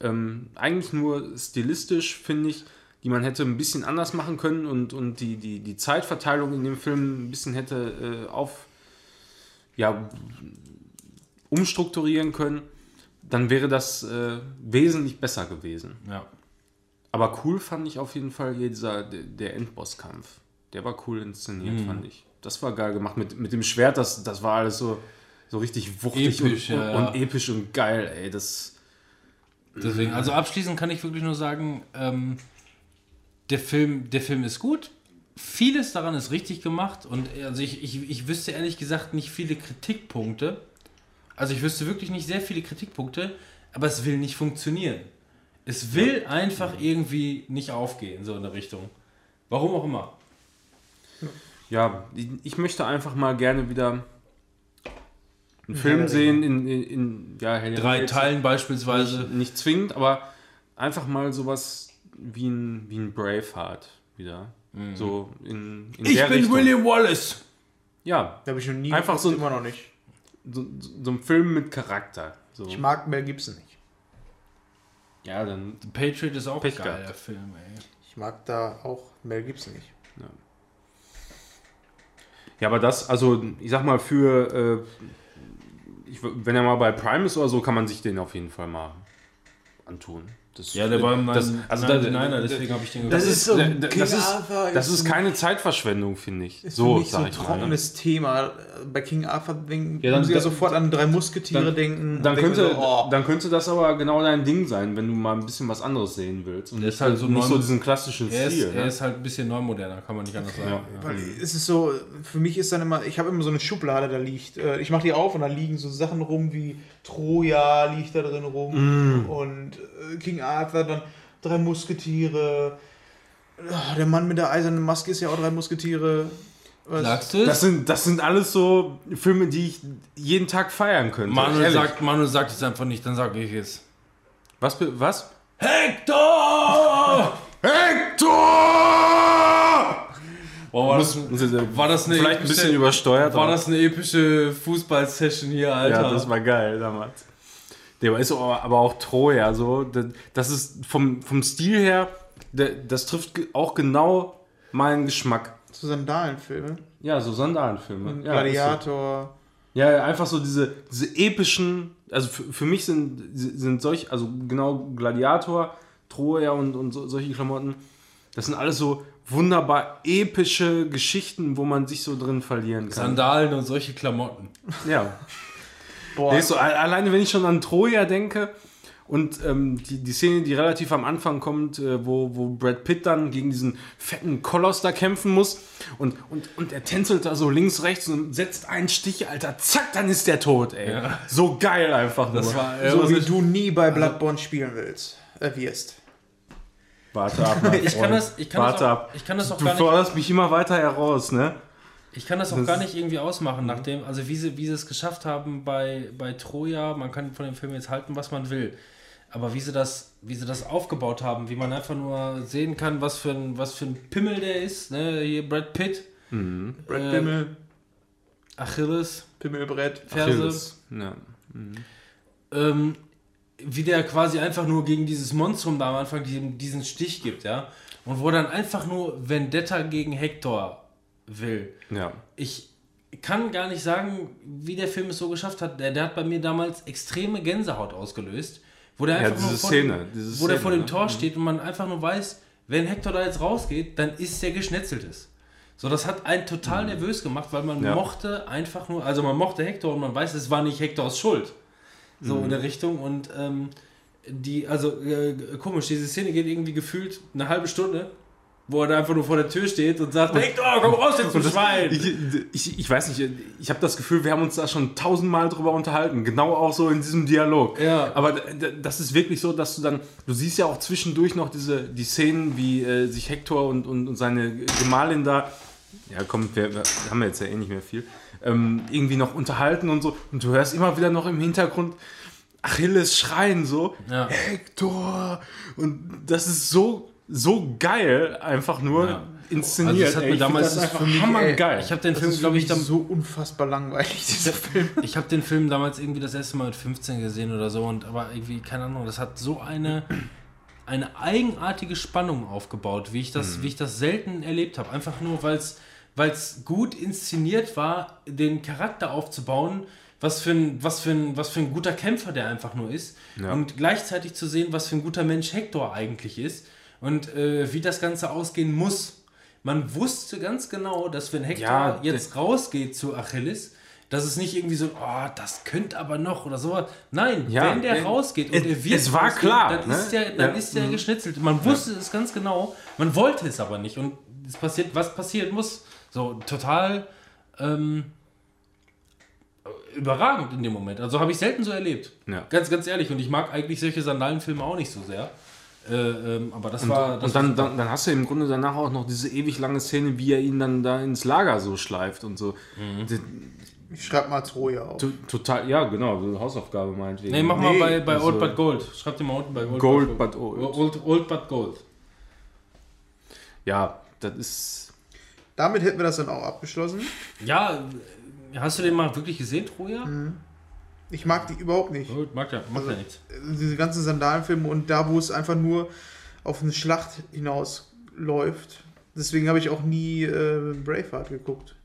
ähm, eigentlich nur stilistisch, finde ich, die man hätte ein bisschen anders machen können und, und die, die, die Zeitverteilung in dem Film ein bisschen hätte äh, auf ja, umstrukturieren können, dann wäre das äh, wesentlich besser gewesen. Ja. Aber cool fand ich auf jeden Fall hier dieser, der, Endbosskampf. Der war cool inszeniert, Mhm. fand ich. Das war geil gemacht. Mit, mit dem Schwert, das, das war alles so, so richtig wuchtig Episch, und, ja. und episch und geil, ey. Das, Deswegen, also abschließend kann ich wirklich nur sagen, ähm, der, Film, der Film ist gut. Vieles daran ist richtig gemacht und also ich, ich, ich wüsste ehrlich gesagt nicht viele Kritikpunkte. Also ich wüsste wirklich nicht sehr viele Kritikpunkte, aber es will nicht funktionieren. Es will einfach irgendwie nicht aufgehen, so in der Richtung. Warum auch immer. Ja, ich möchte einfach mal gerne wieder einen Film der sehen in, in, in ja, Drei Teilen Nicht, beispielsweise. nicht zwingend, aber einfach mal sowas wie ein, wie ein Braveheart wieder. So in, in Ich der bin Richtung. William Wallace. Ja, Da habe ich noch nie Einfach so- immer noch nicht. so, so, so ein Film mit Charakter. So. Ich mag Mel Gibson nicht. Ja, dann The Patriot ist auch Pech ein geiler gehabt. Film, ey. Ich mag da auch Mel Gibson nicht. Ja, aber das, also ich sag mal, für, äh, ich, wenn er mal bei Prime ist oder so, kann man sich den auf jeden Fall mal antun. Das, Ja, der war im das, also da, nein, nein, deswegen habe ich den das ist, so- das, ist, das ist ist ein- keine Zeitverschwendung, finde ich. Ist so, für mich so ein ich mal. ne? trockenes Thema. Bei King Arthur denken, Ja, dann- muss ich ja sofort an drei Musketiere dann- denken. Dann könnte, so, oh, dann könnte das aber genau dein Ding sein, wenn du mal ein bisschen was anderes sehen willst. Und Der ist halt so nicht neu- so diesen klassischen Er ist, Stil. er ne? ist halt ein bisschen neumoderner, kann man nicht anders sagen. Ja. Ja. Weil es ist so, für mich ist dann immer, ich habe immer so eine Schublade, da liegt, äh, ich mache die auf und da liegen so Sachen rum wie Troja liegt da drin rum und äh, King Arthur, dann drei Musketiere. Ah, Der Mann mit der eisernen Maske ist ja auch drei Musketiere. Was? Sagst du Das es? sind, das sind alles so Filme, die ich jeden Tag feiern könnte. Manuel Ehrlich. sagt, Manuel sagt es einfach nicht, dann sage ich es. Was? Was? Hector! Hector! Boah, war, das, war das eine Vielleicht ein epische- bisschen übersteuert. war das eine epische Fußball-Session hier, Alter? Ja, das war geil damals. Der ist aber auch Troja, so. Das- Das ist vom, vom Stil her, das trifft auch genau meinen Geschmack. So Sandalenfilme. Ja, so Sandalenfilme. Ja, ist so. Gladiator. Ja, einfach so diese, diese epischen, also für, für mich sind, sind solch, also genau Gladiator, Troja und, und so, solche Klamotten, das sind alles so wunderbar epische Geschichten, wo man sich so drin verlieren kann. Sandalen und solche Klamotten. ja. Boah, Nee, so, alleine wenn ich schon an Troja denke und ähm, die, die Szene, die relativ am Anfang kommt, äh, wo, wo Brad Pitt dann gegen diesen fetten Koloss da kämpfen muss und, und, und er tänzelt da so links, rechts und setzt einen Stich, Alter, zack, dann ist der tot, ey. Ja. So geil einfach Das nur. war, äh, so wie du nie bei Bloodborne spielen willst. Äh, wirst. Warte ab, mein ich kann das, ich kann das Warte auch, ab. ich kann das auch Du gar nicht, forderst mich immer weiter heraus, ne? ich kann das auch Das- gar nicht irgendwie ausmachen, nachdem, also wie sie, wie sie es geschafft haben bei, bei Troja, man kann von dem Film jetzt halten, was man will. Aber wie sie das, wie sie das aufgebaut haben, wie man einfach nur sehen kann, was für ein, was für ein Pimmel der ist, ne? Hier Brad Pitt, Brad Äh, Pimmel, Achilles, Pimmelbrett. Ferse. Achilles. Ja. ähm, wie der quasi einfach nur gegen dieses Monstrum da am Anfang diesen, diesen Stich gibt, ja. Und wo dann einfach nur Vendetta gegen Hector will. ja. Ich kann gar nicht sagen, wie der Film es so geschafft hat. Der, der hat bei mir damals extreme Gänsehaut ausgelöst. Wo der Ja, einfach diese nur vor, Szene, dem, diese wo der Szene, vor dem ne? Tor steht und man einfach nur weiß, wenn Hector da jetzt rausgeht, dann ist der geschnetzeltes. So, das hat einen total nervös gemacht, weil man Mhm. Ja. mochte einfach nur, also man mochte Hector und man weiß, es war nicht Hectors Schuld. So Mhm. in der Richtung und ähm, die, also äh, komisch, diese Szene geht irgendwie gefühlt eine halbe Stunde, wo er da einfach nur vor der Tür steht und sagt, Hector, komm raus jetzt, du Schwein! Ich, ich, ich weiß nicht, ich habe das Gefühl, wir haben uns da schon tausendmal drüber unterhalten. Genau auch so in diesem Dialog. Ja. Aber das ist wirklich so, dass du dann, du siehst ja auch zwischendurch noch diese, die Szenen, wie äh, sich Hector und, und, und seine Gemahlin da, ja komm, wir, wir haben jetzt ja eh nicht mehr viel, ähm, irgendwie noch unterhalten und so. Und du hörst immer wieder noch im Hintergrund Achilles schreien so, Ja. Hector! Und das ist so, so geil, einfach nur Ja. inszeniert. Also das hat ey. mir Ich find damals das einfach für mich, hammergeil. Ich habe den Das Film, ist glaube ich, dann, so unfassbar langweilig, dieser Film. ich habe den Film damals irgendwie das erste Mal mit 15 gesehen oder so und aber irgendwie keine Ahnung, das hat so eine eine eigenartige Spannung aufgebaut, wie ich das wie ich das selten erlebt habe, einfach nur weil es weil es gut inszeniert war, den Charakter aufzubauen, was für ein was für ein was für ein guter Kämpfer der einfach nur ist Ja. und gleichzeitig zu sehen, was für ein guter Mensch Hector eigentlich ist und äh, wie das Ganze ausgehen muss. Man wusste ganz genau, dass wenn Hector Ja, jetzt rausgeht zu Achilles, dass es nicht irgendwie so, oh, das könnte aber noch oder sowas. Nein, Ja, wenn der denn rausgeht und es- er wird es war rausgehen, klar, dann ne? ist der, dann Ja. Mhm. ist der geschnitzelt. Man wusste es ganz genau, man wollte es aber nicht und es passiert, was passieren muss. So total ähm, überragend in dem Moment. Also habe ich selten so erlebt. Ja. Ganz, ganz ehrlich. Und ich mag eigentlich solche Sandalenfilme auch nicht so sehr. Äh, ähm, aber das war. Das und dann, dann, dann hast du im Grunde danach auch noch diese ewig lange Szene, wie er ihn dann da ins Lager so schleift und so. Die- Ich schreibe mal Troja auf. to- Total, ja, genau, so Hausaufgabe meinetwegen. nee, mach mal Nee, bei, bei also- Old But Gold. Schreib dir mal unten bei Old Gold But But Old. Old, Old But Gold. Ja, das ist. Damit hätten wir das dann auch abgeschlossen. Ja, hast du den mal wirklich gesehen, Troja? Ich mag die überhaupt nicht. Gut, mag ja, mag ja nichts. Diese ganzen Sandalenfilme und da, wo es einfach nur auf eine Schlacht hinausläuft. Deswegen habe ich auch nie äh, Braveheart geguckt.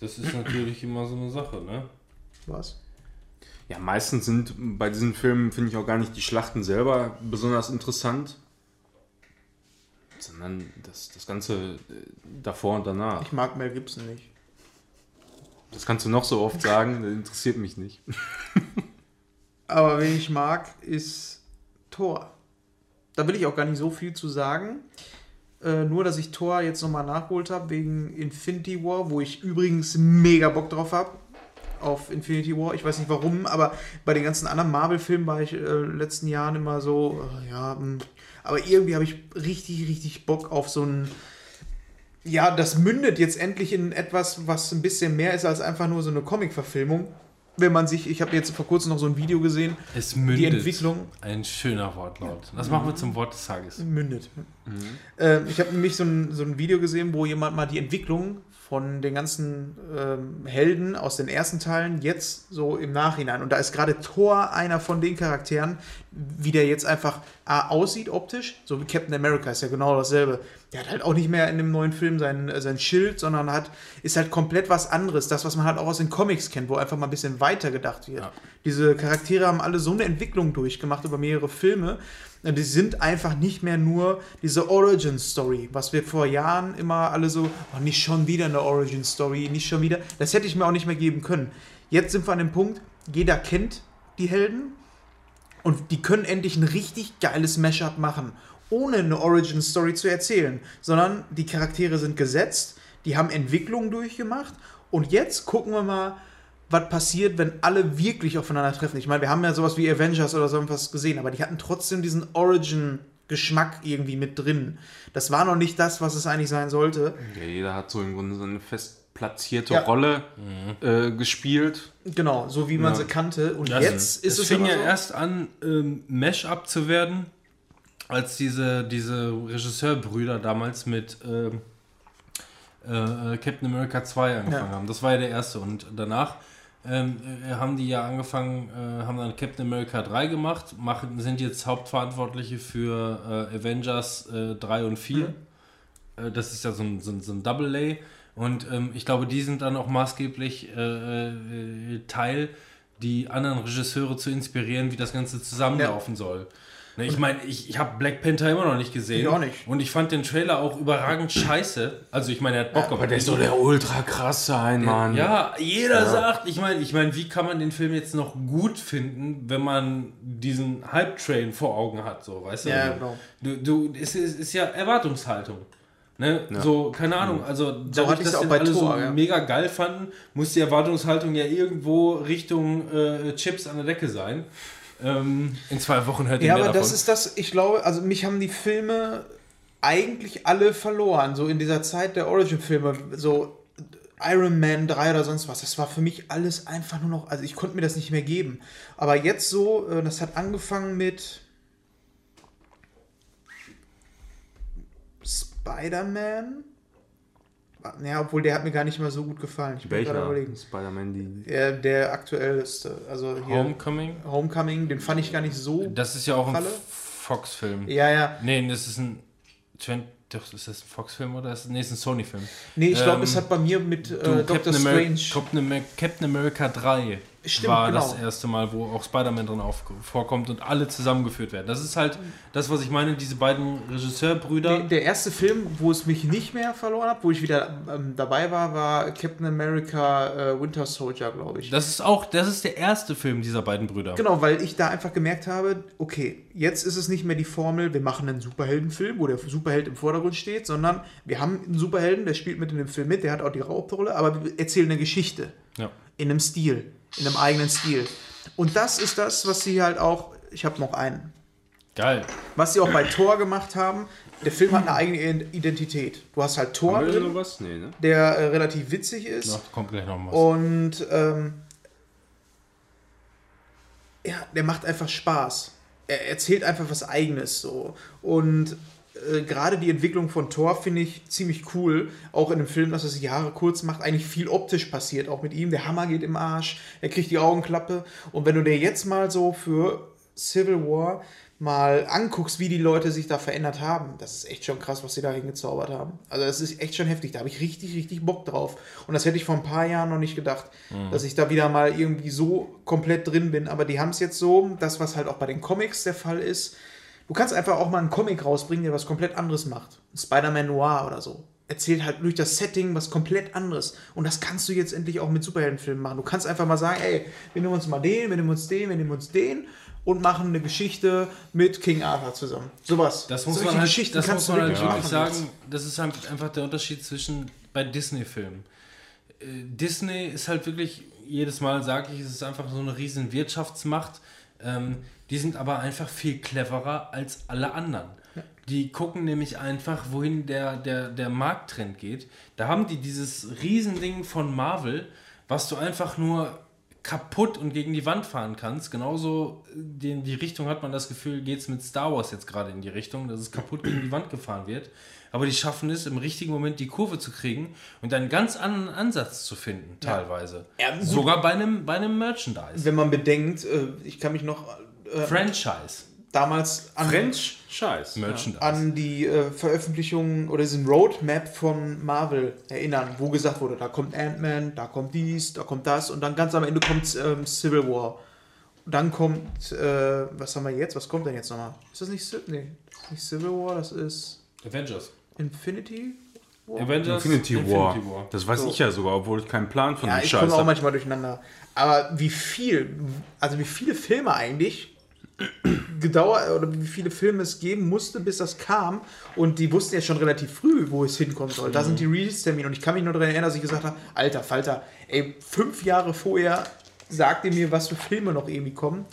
Das ist natürlich immer so eine Sache, ne? Was? Ja, meistens sind bei diesen Filmen, finde ich auch gar nicht die Schlachten selber besonders interessant, sondern das, das Ganze äh, davor und danach. Ich mag Mel Gibson nicht. Das kannst du noch so oft sagen, das interessiert mich nicht. Aber wen ich mag, ist Thor. Da will ich auch gar nicht so viel zu sagen. Äh, nur, dass ich Thor jetzt nochmal nachgeholt habe wegen Infinity War, wo ich übrigens mega Bock drauf habe. Auf Infinity War. Ich weiß nicht warum, aber bei den ganzen anderen Marvel-Filmen war ich äh, in den letzten Jahren immer so, äh, ja, mh. aber irgendwie habe ich richtig, richtig Bock auf so ein. Ja, das mündet jetzt endlich in etwas, was ein bisschen mehr ist als einfach nur so eine Comic-Verfilmung. Wenn man sich, ich habe jetzt vor kurzem noch so ein Video gesehen, Es mündet. die Entwicklung Ein schöner Wortlaut. Das machen wir zum Wort des Tages. mündet. Ähm, ich habe nämlich so ein, so ein Video gesehen, wo jemand mal die Entwicklung von den ganzen ähm, Helden aus den ersten Teilen jetzt so im Nachhinein. Und da ist gerade Thor einer von den Charakteren, wie der jetzt einfach A, aussieht optisch, so wie Captain America ist ja genau dasselbe. Der hat halt auch nicht mehr in dem neuen Film sein, äh, sein Schild, sondern hat, ist halt komplett was anderes. Das, was man halt auch aus den Comics kennt, wo einfach mal ein bisschen weiter gedacht wird. Ja. Diese Charaktere haben alle so eine Entwicklung durchgemacht über mehrere Filme. Die sind einfach nicht mehr nur diese Origin Story, was wir vor Jahren immer alle so, oh, nicht schon wieder eine Origin Story, nicht schon wieder. Das hätte ich mir auch nicht mehr geben können. Jetzt sind wir an dem Punkt, jeder kennt die Helden und die können endlich ein richtig geiles Mashup machen, ohne eine Origin Story zu erzählen, sondern die Charaktere sind gesetzt, die haben Entwicklungen durchgemacht und jetzt gucken wir mal, was passiert, wenn alle wirklich aufeinander treffen. Ich meine, wir haben ja sowas wie Avengers oder so irgendwas gesehen, aber die hatten trotzdem diesen Origin-Geschmack irgendwie mit drin. Das war noch nicht das, was es eigentlich sein sollte. Ja, jeder hat so im Grunde so eine fest platzierte Ja. Rolle äh, gespielt. Genau, so wie man Ja. sie kannte. Und Das- jetzt ist es fing aber ja so, erst an, ähm, Mash-up zu werden, als diese, diese Regisseurbrüder damals mit ähm, äh, Captain America 2 angefangen Ja. haben. Das war ja der erste. Und danach ähm, äh, haben die ja angefangen, äh, haben dann Captain America 3 gemacht, machen, sind jetzt Hauptverantwortliche für äh, Avengers äh, 3 und 4. Äh, das ist ja so ein, so ein, so ein Double-A. Und ähm, ich glaube, die sind dann auch maßgeblich äh, äh, Teil, die anderen Regisseure zu inspirieren, wie das Ganze zusammenlaufen soll. Ne, ich meine, ich, ich habe Black Panther immer noch nicht gesehen. Ich auch nicht. Und ich fand den Trailer auch überragend scheiße. Also ich meine, er hat Bock Aber der doch der ultra krass sein, Mann. ja, jeder sagt, ich meine, ich meine, wie kann man den Film jetzt noch gut finden, wenn man diesen Hype-Train vor Augen hat, so, weißt du? Ja, du, genau. du, du es ist, ist ja Erwartungshaltung. Ne? So, keine Ahnung, also dadurch, hatte ich's dass auch bei alle Thor, so ja. mega geil fanden, muss die Erwartungshaltung ja irgendwo Richtung äh, Chips an der Decke sein. Ähm, in zwei Wochen hört ihr Ja, aber davon. das ist das, ich glaube, also mich haben die Filme eigentlich alle verloren, so in dieser Zeit der Origin-Filme, so Iron Man 3 oder sonst was, das war für mich alles einfach nur noch, also ich konnte mir das nicht mehr geben. Aber jetzt so, äh, das hat angefangen mit Spider-Man. Ja, obwohl der hat mir gar nicht mal so gut gefallen. Ich bin gerade Welcher überlegen. Spider-Man, die. Der, der aktuellste, also hier Homecoming? Homecoming, den fand ich gar nicht so. Das ist ja auch ein Falle? Fox-Film. Ja, ja. Nee, das ist ein. Doch, ist das ein Fox-Film oder ist das, nee, ist ein Sony-Film? Nee, ich glaube, Ähm, es hat bei mir mit äh, Du, Doctor Captain, Strange. Captain, Amer Captain America 3 Stimmt, war genau. das erste Mal, wo auch Spider-Man drin auf, vorkommt und alle zusammengeführt werden. Das ist halt das, was ich meine, diese beiden Regisseurbrüder. Der, der erste Film, wo es mich nicht mehr verloren hat, wo ich wieder ähm, dabei war, war Captain America äh, Winter Soldier, glaube ich. Das ist auch, das ist der erste Film dieser beiden Brüder. Genau, weil ich da einfach gemerkt habe, okay, jetzt ist es nicht mehr die Formel, wir machen einen Superheldenfilm, wo der Superheld im Vordergrund steht, sondern wir haben einen Superhelden, der spielt mit in dem Film mit, der hat auch die Hauptrolle, aber wir erzählen eine Geschichte. Ja. In einem Stil. In einem eigenen Stil. Und das ist das, was sie halt auch. Ich habe noch einen. Geil. Was sie auch bei Thor gemacht haben. Der Film hat eine eigene Identität. Du hast halt Thor Haben wir drin? Nee, ne? der äh, relativ witzig ist. Noch, kommt gleich noch was. Und ähm, ja, der macht einfach Spaß. Er erzählt einfach was Eigenes so. Und äh, gerade die Entwicklung von Thor finde ich ziemlich cool. Auch in dem Film, dass es Jahre kurz macht, eigentlich viel optisch passiert. Auch mit ihm. Der Hammer geht im Arsch. Er kriegt die Augenklappe. Und wenn du dir jetzt mal so für Civil War mal anguckst, wie die Leute sich da verändert haben, das ist echt schon krass, was sie da hingezaubert haben. Also das ist echt schon heftig. Da habe ich richtig, richtig Bock drauf. Und das hätte ich vor ein paar Jahren noch nicht gedacht, dass ich da wieder mal irgendwie so komplett drin bin. Aber die haben es jetzt so, das, was halt auch bei den Comics der Fall ist, Du kannst einfach auch mal einen Comic rausbringen, der was komplett anderes macht. Spider-Man Noir oder so. Erzählt halt durch das Setting was komplett anderes. Und das kannst du jetzt endlich auch mit Superheldenfilmen machen. Du kannst einfach mal sagen, ey, wir nehmen uns mal den, wir nehmen uns den, wir nehmen uns den und machen eine Geschichte mit King Arthur zusammen. Sowas. Das muss Solche man halt, Geschichten das kannst muss man du halt wirklich wirklich sagen, das ist halt einfach der Unterschied zwischen bei Disney-Filmen. Äh, Disney ist halt wirklich, jedes Mal sage ich, es ist einfach so eine riesen Wirtschaftsmacht. Ähm, die sind aber einfach viel cleverer als alle anderen. Die gucken nämlich einfach, wohin der, der, der Markttrend geht. Da haben die dieses Riesending von Marvel, was du einfach nur kaputt und gegen die Wand fahren kannst. Genauso äh, in die Richtung hat man das Gefühl, geht es mit Star Wars jetzt gerade in die Richtung, dass es kaputt gegen die Wand gefahren wird. Aber die schaffen es, im richtigen Moment die Kurve zu kriegen und einen ganz anderen Ansatz zu finden, teilweise. Ja, gut. Sogar bei einem, bei einem Merchandise. Wenn man bedenkt, äh, ich kann mich noch äh, Franchise. damals an, French Scheiß. Merchandise. an die äh, Veröffentlichung oder diesen Roadmap von Marvel erinnern, wo gesagt wurde, da kommt Ant-Man, da kommt dies, da kommt das und dann ganz am Ende kommt ähm, Civil War. Und dann kommt, äh, was haben wir jetzt? Was kommt denn jetzt nochmal? Ist das nicht, nee, das ist nicht Civil War, das ist Avengers. Infinity War? Avengers Infinity, War. Das weiß So. ich ja sogar, obwohl ich keinen Plan von Ja, dem ich Scheiß komme auch habe. manchmal durcheinander. Aber wie viel, also wie viele Filme eigentlich gedauert oder wie viele Filme es geben musste, bis das kam. Und die wussten ja schon relativ früh, wo es hinkommen soll. Da sind die Release-Termine. Und ich kann mich nur daran erinnern, dass ich gesagt habe: Alter Falter, ey, fünf Jahre vorher sagt ihr mir, was für Filme noch irgendwie kommen.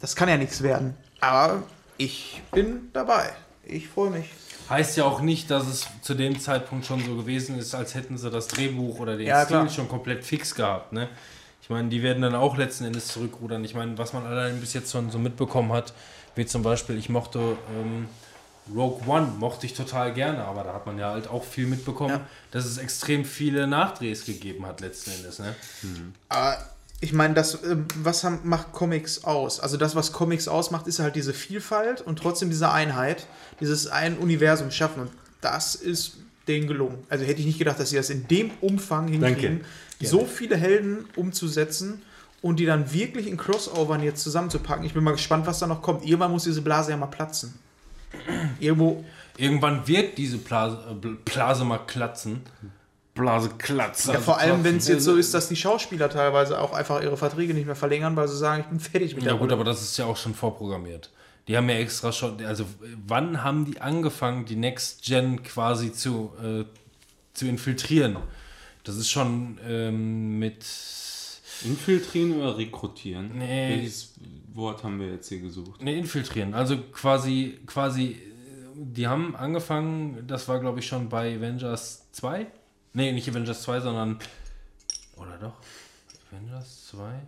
Das kann ja nichts werden. Aber ich bin dabei. Ich freue mich. Heißt ja auch nicht, dass es zu dem Zeitpunkt schon so gewesen ist, als hätten sie das Drehbuch oder den Ja, Stil klar. schon komplett fix gehabt. Ne? Ich meine, die werden dann auch letzten Endes zurückrudern. Ich meine, was man allein bis jetzt schon so mitbekommen hat, wie zum Beispiel, ich mochte ähm, Rogue One, mochte ich total gerne, aber da hat man ja halt auch viel mitbekommen, Ja. dass es extrem viele Nachdrehs gegeben hat letzten Endes. Ne? Aber ich meine, das, ähm, was haben, macht Comics aus? Also das, was Comics ausmacht, ist halt diese Vielfalt und trotzdem diese Einheit, dieses ein Universum schaffen. Und das ist denen gelungen. Also hätte ich nicht gedacht, dass sie das in dem Umfang hinkriegen, so viele Helden umzusetzen und die dann wirklich in Crossovern jetzt zusammenzupacken. Ich bin mal gespannt, was da noch kommt. Irgendwann muss diese Blase ja mal platzen. Irgendwo Irgendwann wird diese Blase, Bl- Blase mal klatzen. Blase Klatz. Ja, vor allem, wenn es jetzt so ist, dass die Schauspieler teilweise auch einfach ihre Verträge nicht mehr verlängern, weil sie sagen, ich bin fertig mit Ja der gut, Rolle. aber das ist ja auch schon vorprogrammiert. Die haben ja extra schon, also wann haben die angefangen, die Next Gen quasi zu, äh, zu infiltrieren? Das ist schon ähm, mit, Infiltrieren oder rekrutieren? Nee. Welches Wort haben wir jetzt hier gesucht? ne, infiltrieren. Also quasi, quasi, die haben angefangen, das war glaube ich schon bei Avengers 2. Nee, nicht Avengers 2, sondern, oder doch? Avengers 2?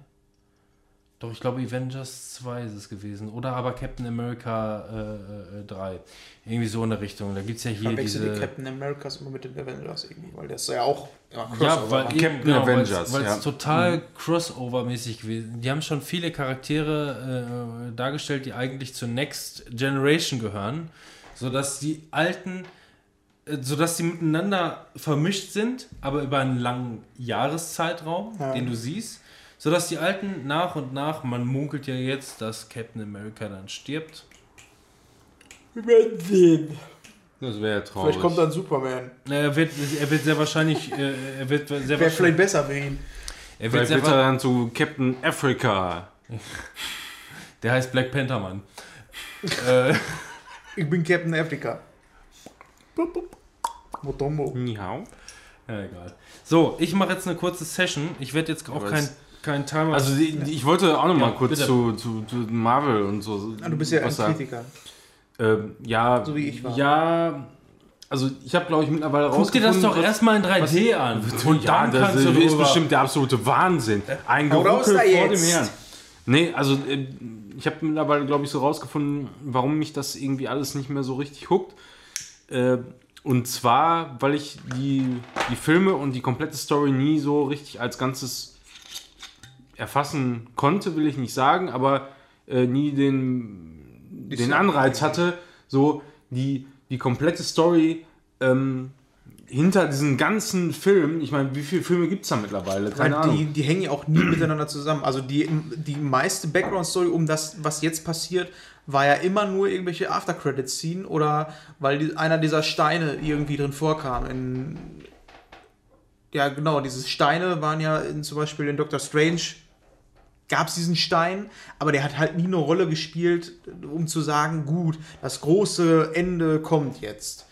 Doch, ich glaube Avengers 2 ist es gewesen. Oder aber Captain America äh, äh, 3. Irgendwie so in der Richtung. Da gibt es ja hier verwechsel diese... die Captain Americas immer mit den Avengers irgendwie, weil das ja auch immer Ja, Crossover weil eben, Captain genau, Avengers, Weil es ja. total Crossover-mäßig gewesen Die haben schon viele Charaktere äh, dargestellt, die eigentlich zur Next Generation gehören, sodass die alten, äh, sodass die miteinander vermischt sind, aber über einen langen Jahreszeitraum, Ja. den du siehst, sodass die alten nach und nach, man munkelt ja jetzt, dass Captain America dann stirbt. Wir werden sehen. Das wäre traurig. Vielleicht kommt dann Superman. Er wird, er wird sehr wahrscheinlich, äh, er wird sehr Wäre wahrscheinlich, vielleicht besser für ihn. er wird Vielleicht sehr wird er dann zu Captain Africa. Der heißt Black Panther, Mann. äh, Ich bin Captain Africa. Motombo. Miau. Ja, egal. So, ich mache jetzt eine kurze Session. Ich werde jetzt auch Aber kein, es- kein Timer. Also die, die, ich wollte auch noch mal Ja, kurz zu, zu, zu Marvel und so. Ah, du bist ja ein was sagen. Kritiker. Ähm, ja, So wie ich war. Ja, also ich habe glaube ich mittlerweile Guck dir das doch was- erstmal in 3D an. Und ja, dann das kannst du ist bestimmt der absolute Wahnsinn. Ein Hau raus Geruckel da vor dem jetzt. Herrn. Nee, also äh, ich habe mittlerweile, glaube ich, so rausgefunden, warum mich das irgendwie alles nicht mehr so richtig huckt. Äh, und zwar, weil ich die, die Filme und die komplette Story nie so richtig als Ganzes erfassen konnte, will ich nicht sagen, aber äh, nie den, den Anreiz hatte, so die, die komplette Story ähm, hinter diesen ganzen Filmen, ich meine, wie viele Filme gibt es da mittlerweile? Keine Weil Ahnung. die, die hängen ja auch nie miteinander zusammen. Also die, die meiste Background-Story um das, was jetzt passiert, war ja immer nur irgendwelche After-Credits-Scene oder weil die, einer dieser Steine irgendwie drin vorkam. In, ja, genau, diese Steine waren ja in, zum Beispiel in Doctor Strange gab es diesen Stein, aber der hat halt nie eine Rolle gespielt, um zu sagen, gut, das große Ende kommt jetzt.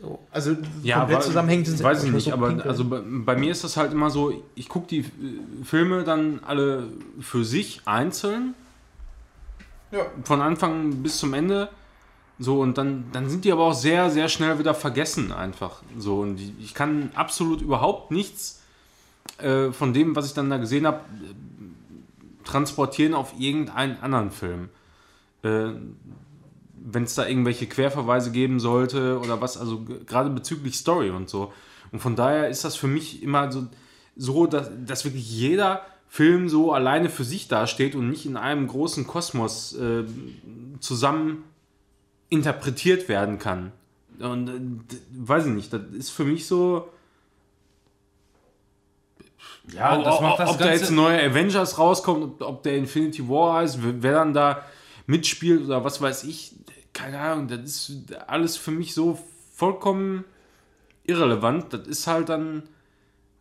So, also komplett wa- zusammenhängt sind Weiß ich nicht, so aber also bei, bei mir ist das halt immer so, ich gucke die äh, Filme dann alle für sich einzeln, Ja. von Anfang bis zum Ende. So, und dann, dann sind die aber auch sehr, sehr schnell wieder vergessen einfach. So, und ich kann absolut überhaupt nichts äh, von dem, was ich dann da gesehen habe, transportieren auf irgendeinen anderen Film. Äh, wenn es da irgendwelche Querverweise geben sollte oder was, also gerade bezüglich Story und so. Und von daher ist das für mich immer so, so dass, dass wirklich jeder Film so alleine für sich dasteht und nicht in einem großen Kosmos äh, zusammen interpretiert werden kann. Und äh, weiß ich nicht, das ist für mich so. Ja, ob, das macht das ob da Ganze- jetzt ein neuer Avengers rauskommt, ob, ob der Infinity War heißt, wer dann da mitspielt oder was weiß ich, keine Ahnung, das ist alles für mich so vollkommen irrelevant. Das ist halt dann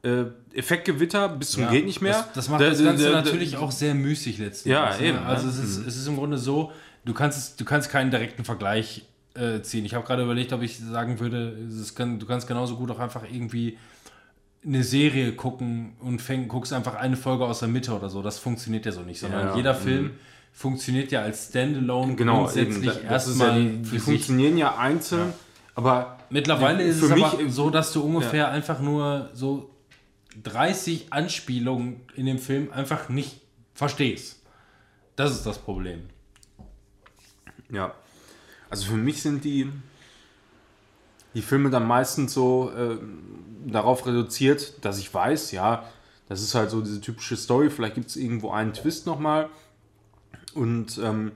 äh, Effektgewitter bis zum Ja, geht nicht mehr. Das, das macht Da- das Ganze da- da- natürlich auch sehr müßig letztendlich. Ja, ne? eben, Also ne? es ist, es ist im Grunde so, du kannst, es- du kannst keinen direkten Vergleich äh, ziehen. Ich habe gerade überlegt, ob ich sagen würde, kann, du kannst genauso gut auch einfach irgendwie eine Serie gucken und fäng, guckst einfach eine Folge aus der Mitte oder so. Das funktioniert ja so nicht, sondern Ja, ja. jeder Film funktioniert ja als Standalone Genau, grundsätzlich ist ja, erstmal die, die funktionieren ja einzeln, aber Mittlerweile Die- ist für es mich- aber so, dass du ungefähr einfach nur so 30 Anspielungen in dem Film einfach nicht verstehst. Das ist das Problem. Ja. Also für mich sind die, die Filme dann meistens so äh, darauf reduziert, dass ich weiß, ja, das ist halt so diese typische Story, vielleicht gibt es irgendwo einen Twist nochmal. Und ähm,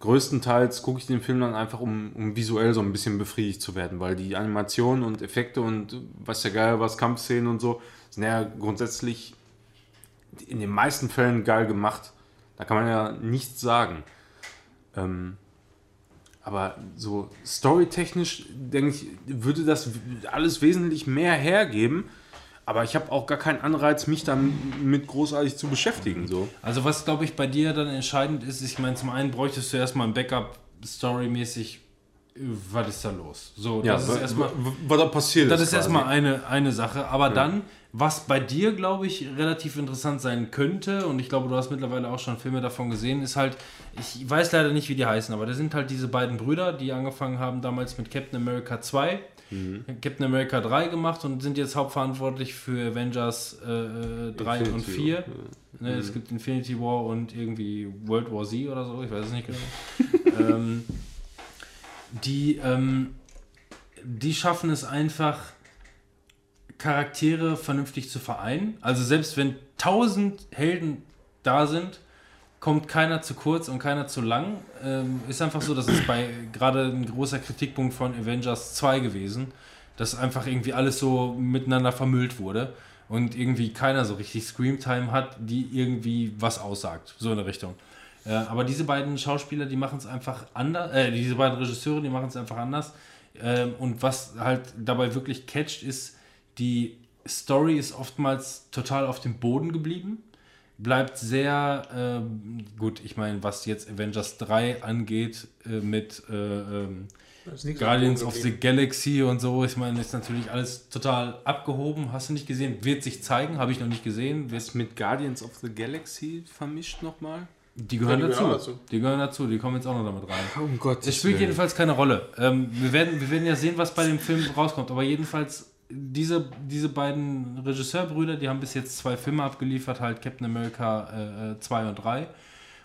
größtenteils gucke ich den Film dann einfach, um, um visuell so ein bisschen befriedigt zu werden, weil die Animationen und Effekte und was ja geil was, Kampfszenen und so, sind ja grundsätzlich in den meisten Fällen geil gemacht. Da kann man ja nichts sagen. Ähm, aber so storytechnisch, denke ich, würde das alles wesentlich mehr hergeben. Aber ich habe auch gar keinen Anreiz, mich damit großartig zu beschäftigen. So. Also was, glaube ich, bei dir dann entscheidend ist, ich meine, zum einen bräuchtest du erstmal ein Backup storymäßig, was ist da los? So, das ist erstmal... was da passiert Das ist erstmal eine, eine Sache. Aber dann, was bei dir, glaube ich, relativ interessant sein könnte, und ich glaube, du hast mittlerweile auch schon Filme davon gesehen, ist halt, ich weiß leider nicht, wie die heißen, aber das sind halt diese beiden Brüder, die angefangen haben damals mit Captain America 2, Captain America 3 gemacht und sind jetzt hauptverantwortlich für Avengers äh, 3 und Infinity 4. War, Ne, Es gibt Infinity War und irgendwie World War Z oder so, ich weiß es nicht genau. ähm, die, ähm, die schaffen es einfach, Charaktere vernünftig zu vereinen. Also selbst wenn tausend Helden da sind, kommt keiner zu kurz und keiner zu lang. Ähm, ist einfach so, das ist bei gerade ein großer Kritikpunkt von Avengers 2 gewesen, dass einfach irgendwie alles so miteinander vermüllt wurde und irgendwie keiner so richtig Screamtime hat, die irgendwie was aussagt, so in der Richtung. Äh, aber diese beiden Schauspieler, die machen es einfach anders, äh, diese beiden Regisseure, die machen es einfach anders. Ähm, und was halt dabei wirklich catcht, ist, die Story ist oftmals total auf dem Boden geblieben. Bleibt sehr ähm, gut, ich meine, was jetzt Avengers 3 angeht, äh, mit äh, ähm, Guardians of the Galaxy und so, ich meine, ist natürlich alles total abgehoben. Hast du nicht gesehen? Wird sich zeigen, habe ich noch nicht gesehen. Wird Ist mit Guardians of the Galaxy vermischt nochmal? die gehören Ja, die dazu. dazu. Die gehören dazu, die kommen jetzt auch noch damit rein. Um Gottes Es spielt jedenfalls keine Rolle. Ähm, wir, werden, wir werden ja sehen, was bei dem Film rauskommt. Aber jedenfalls, diese, diese beiden Regisseurbrüder, die haben bis jetzt zwei Filme abgeliefert, halt Captain America 2 und 3.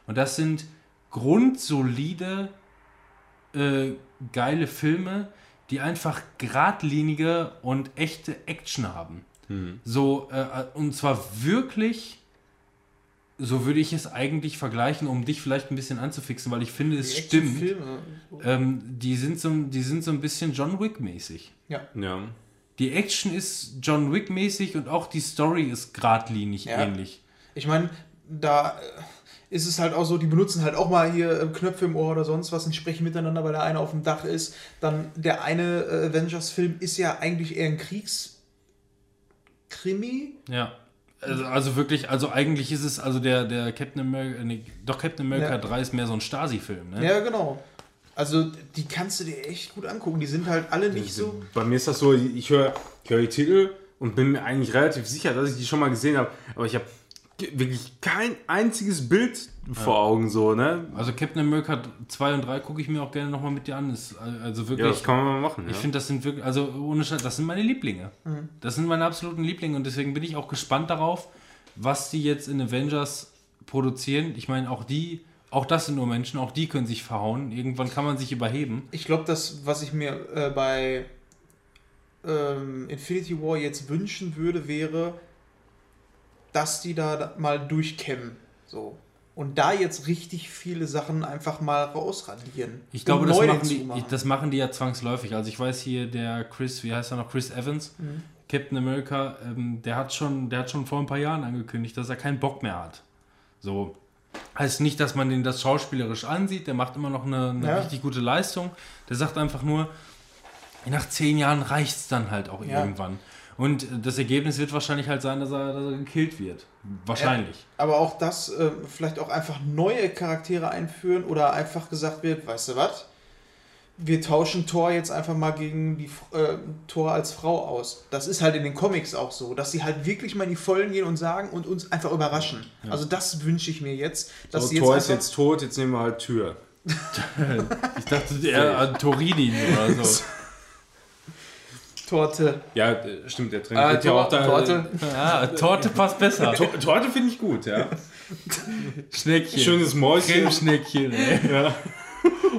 Und das sind grundsolide, äh, geile Filme, die einfach geradlinige und echte Action haben. So, äh, und zwar wirklich, so würde ich es eigentlich vergleichen, um dich vielleicht ein bisschen anzufixen, weil ich finde, es stimmt. Filme. Ähm, die, sind so, die sind so ein bisschen John Wick-mäßig. Ja. Ja. Die Action ist John Wick-mäßig und auch die Story ist geradlinig Ja. ähnlich. Ich meine, da äh, ist es halt auch so, die benutzen halt auch mal hier äh, Knöpfe im Ohr oder sonst was und sprechen miteinander, weil der eine auf dem Dach ist. Dann der eine äh, Avengers-Film ist ja eigentlich eher ein Kriegskrimi. Ja. Also, also wirklich, also eigentlich ist es, also der, der Captain America, nee, doch Captain America Ja. 3 ist mehr so ein Stasi-Film, ne? Ja, genau. Also die kannst du dir echt gut angucken. Die sind halt alle nicht so. Bei mir ist das so, ich höre ich hör die Titel und bin mir eigentlich relativ sicher, dass ich die schon mal gesehen habe. Aber ich habe wirklich kein einziges Bild vor Augen so, ne? Also Captain America 2 und 3 gucke ich mir auch gerne nochmal mit dir an. Ist, also Ja, wirklich, das kann man mal machen. ich ja. finde, das sind wirklich, also ohne Scheiß, das sind meine Lieblinge. Das sind meine absoluten Lieblinge und deswegen bin ich auch gespannt darauf, was die jetzt in Avengers produzieren. Ich meine, auch die, auch das sind nur Menschen, auch die können sich verhauen. Irgendwann kann man sich überheben. Ich glaube, das, was ich mir äh, bei ähm, Infinity War jetzt wünschen würde, wäre, dass die da mal durchkämmen. So. Und da jetzt richtig viele Sachen einfach mal rausradieren. Ich glaube, das machen, die, das machen die ja zwangsläufig. Also ich weiß hier, der Chris, wie heißt er noch, Chris Evans, Captain America, ähm, der, hat schon, der hat schon vor ein paar Jahren angekündigt, dass er keinen Bock mehr hat. So. Heißt nicht, dass man den das schauspielerisch ansieht, der macht immer noch eine, eine Ja. richtig gute Leistung. Der sagt einfach nur, nach zehn Jahren reicht es dann halt auch Ja. irgendwann. Und äh, das Ergebnis wird wahrscheinlich halt sein, dass er, dass er gekillt wird. Wahrscheinlich. Aber auch das, äh, vielleicht auch einfach neue Charaktere einführen oder einfach gesagt wird, weißt du was? Wir tauschen Thor jetzt einfach mal gegen die äh, Thor als Frau aus. Das ist halt in den Comics auch so, dass sie halt wirklich mal in die Vollen gehen und sagen und uns einfach überraschen. Also das wünsche ich mir jetzt, dass so, sie jetzt Thor ist jetzt tot, jetzt nehmen wir halt Tür. Ich dachte, er an Torini oder so. Torte. Ja, äh, stimmt, der Äh, trinkt ja auch da. Torte. Ja, Torte passt besser. Tor- Torte finde ich gut, ja. Schneckchen. Schönes Mäuschen. Cremeschneckchen, ey.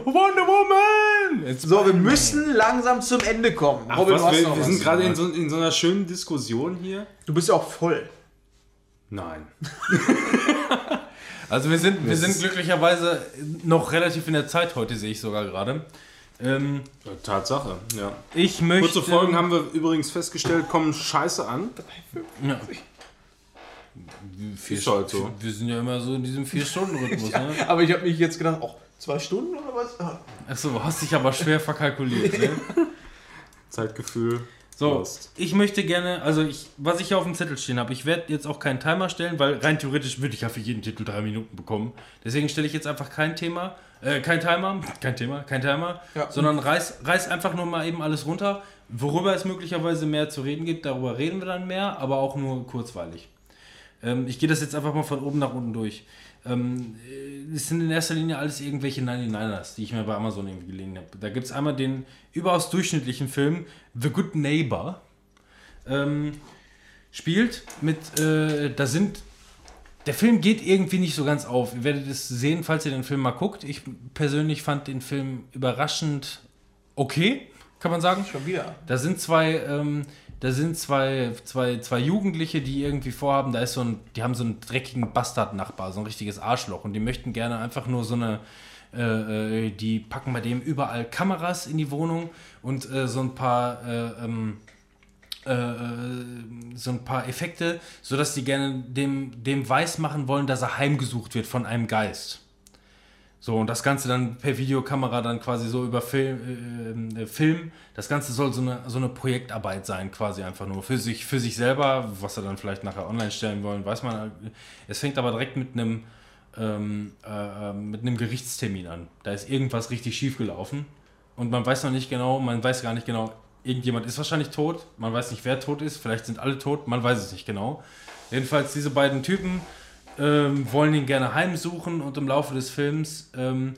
Wonder Woman! Jetzt So, wir müssen langsam zum Ende kommen. Ach, Robin, was, wir, wir was. sind gerade in so, in so einer schönen Diskussion hier. Du bist ja auch voll. Nein. Also wir sind, wir sind glücklicherweise noch relativ in der Zeit heute, sehe ich sogar gerade. Ähm, Tatsache, ja. ich möchte... Kurze Folgen haben wir übrigens festgestellt, kommen scheiße an. Ja. Vier, Ist halt so. Wir sind ja immer so in diesem Vier-Stunden-Rhythmus, ne? Aber ich habe mich jetzt gedacht, auch zwei Stunden oder was? Ah. Achso, hast dich aber schwer verkalkuliert, ne? Zeitgefühl. So, Lost. ich möchte gerne, also ich, was ich hier auf dem Zettel stehen habe, ich werde jetzt auch keinen Timer stellen, weil rein theoretisch würde ich ja für jeden Titel drei Minuten bekommen. Deswegen stelle ich jetzt einfach kein Thema, äh, kein Timer, kein Thema, kein Timer, Ja. sondern reiß, reiß einfach nur mal eben alles runter. Worüber es möglicherweise mehr zu reden gibt, darüber reden wir dann mehr, aber auch nur kurzweilig. Ähm, ich gehe das jetzt einfach mal von oben nach unten durch. Ähm, äh, es sind in erster Linie alles irgendwelche 99ers, die ich mir bei Amazon irgendwie geliehen habe. Da gibt es einmal den überaus durchschnittlichen Film The Good Neighbor. Ähm, spielt mit, äh, da sind, der Film geht irgendwie nicht so ganz auf. Ihr werdet es sehen, falls ihr den Film mal guckt. Ich persönlich fand den Film überraschend okay, kann man sagen. Schon wieder. Da sind zwei, ähm, da sind zwei, zwei, zwei Jugendliche, die irgendwie vorhaben, da ist so ein, die haben so einen dreckigen Bastard-Nachbar, so ein richtiges Arschloch und die möchten gerne einfach nur so eine, äh, äh, die packen bei dem überall Kameras in die Wohnung und äh, so ein paar, äh, ähm, äh, äh, so ein paar Effekte, sodass die gerne dem, dem weiß machen wollen, dass er heimgesucht wird von einem Geist. So, und das Ganze dann per Videokamera dann quasi so über Film, äh, äh, Film. Das Ganze soll so eine, so eine Projektarbeit sein, quasi einfach nur für sich, für sich selber, was sie dann vielleicht nachher online stellen wollen, weiß man. Es fängt aber direkt mit einem, ähm, äh, äh, mit einem Gerichtstermin an. Da ist irgendwas richtig schief gelaufen. und man weiß noch nicht genau, man weiß gar nicht genau, irgendjemand ist wahrscheinlich tot, man weiß nicht, wer tot ist, vielleicht sind alle tot, man weiß es nicht genau. Jedenfalls diese beiden Typen ähm, wollen ihn gerne heimsuchen und im Laufe des Films ähm,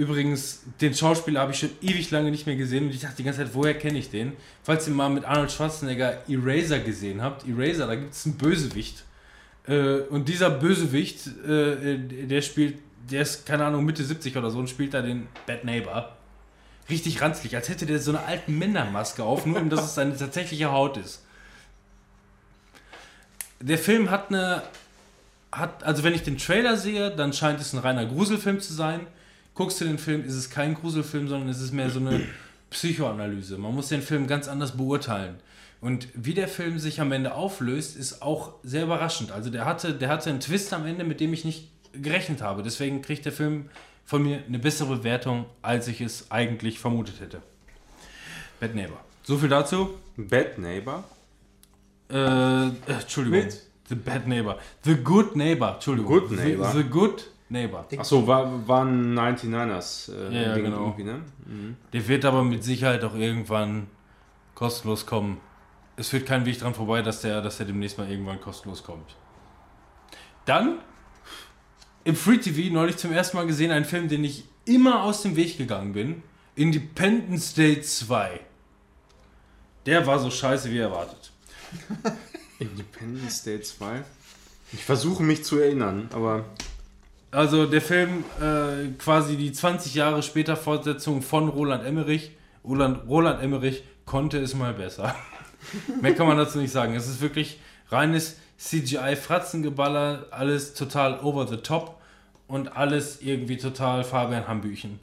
Übrigens, den Schauspieler habe ich schon ewig lange nicht mehr gesehen und ich dachte die ganze Zeit, woher kenne ich den? Falls ihr mal mit Arnold Schwarzenegger Eraser gesehen habt, Eraser, da gibt es einen Bösewicht. Äh, und dieser Bösewicht, äh, der spielt, der ist, keine Ahnung, Mitte 70 oder so und spielt da den Bad Neighbor. Richtig ranzlig, als hätte der so eine alte Männermaske auf, nur dass es seine tatsächliche Haut ist. Der Film hat eine, hat, also wenn ich den Trailer sehe, dann scheint es ein reiner Gruselfilm zu sein guckst du den Film, ist es kein Gruselfilm, sondern es ist mehr so eine Psychoanalyse. Man muss den Film ganz anders beurteilen. Und wie der Film sich am Ende auflöst, ist auch sehr überraschend. Also der hatte, der hatte einen Twist am Ende, mit dem ich nicht gerechnet habe. Deswegen kriegt der Film von mir eine bessere Bewertung, als ich es eigentlich vermutet hätte. Bad Neighbor. So viel dazu. Bad Neighbor? Äh, Entschuldigung. Mit? The Bad Neighbor. The Good Neighbor. Entschuldigung. Good Neighbor. The, the Good Neighbor. Achso, war, waren 99ers. Äh, ja, ja genau. Ne? Mhm. Der wird aber mit Sicherheit auch irgendwann kostenlos kommen. Es führt kein Weg dran vorbei, dass der, dass der demnächst mal irgendwann kostenlos kommt. Dann im Free TV neulich zum ersten Mal gesehen einen Film, den ich immer aus dem Weg gegangen bin. Independence Day 2. Der war so scheiße wie erwartet. Independence Day 2? Ich versuche mich zu erinnern, aber also der Film äh, quasi die 20 Jahre später Fortsetzung von Roland Emmerich. Roland, Roland Emmerich konnte es mal besser. Mehr kann man dazu nicht sagen. Es ist wirklich reines CGI-Fratzengeballer, alles total over the top und alles irgendwie total Fabian Hambüchen.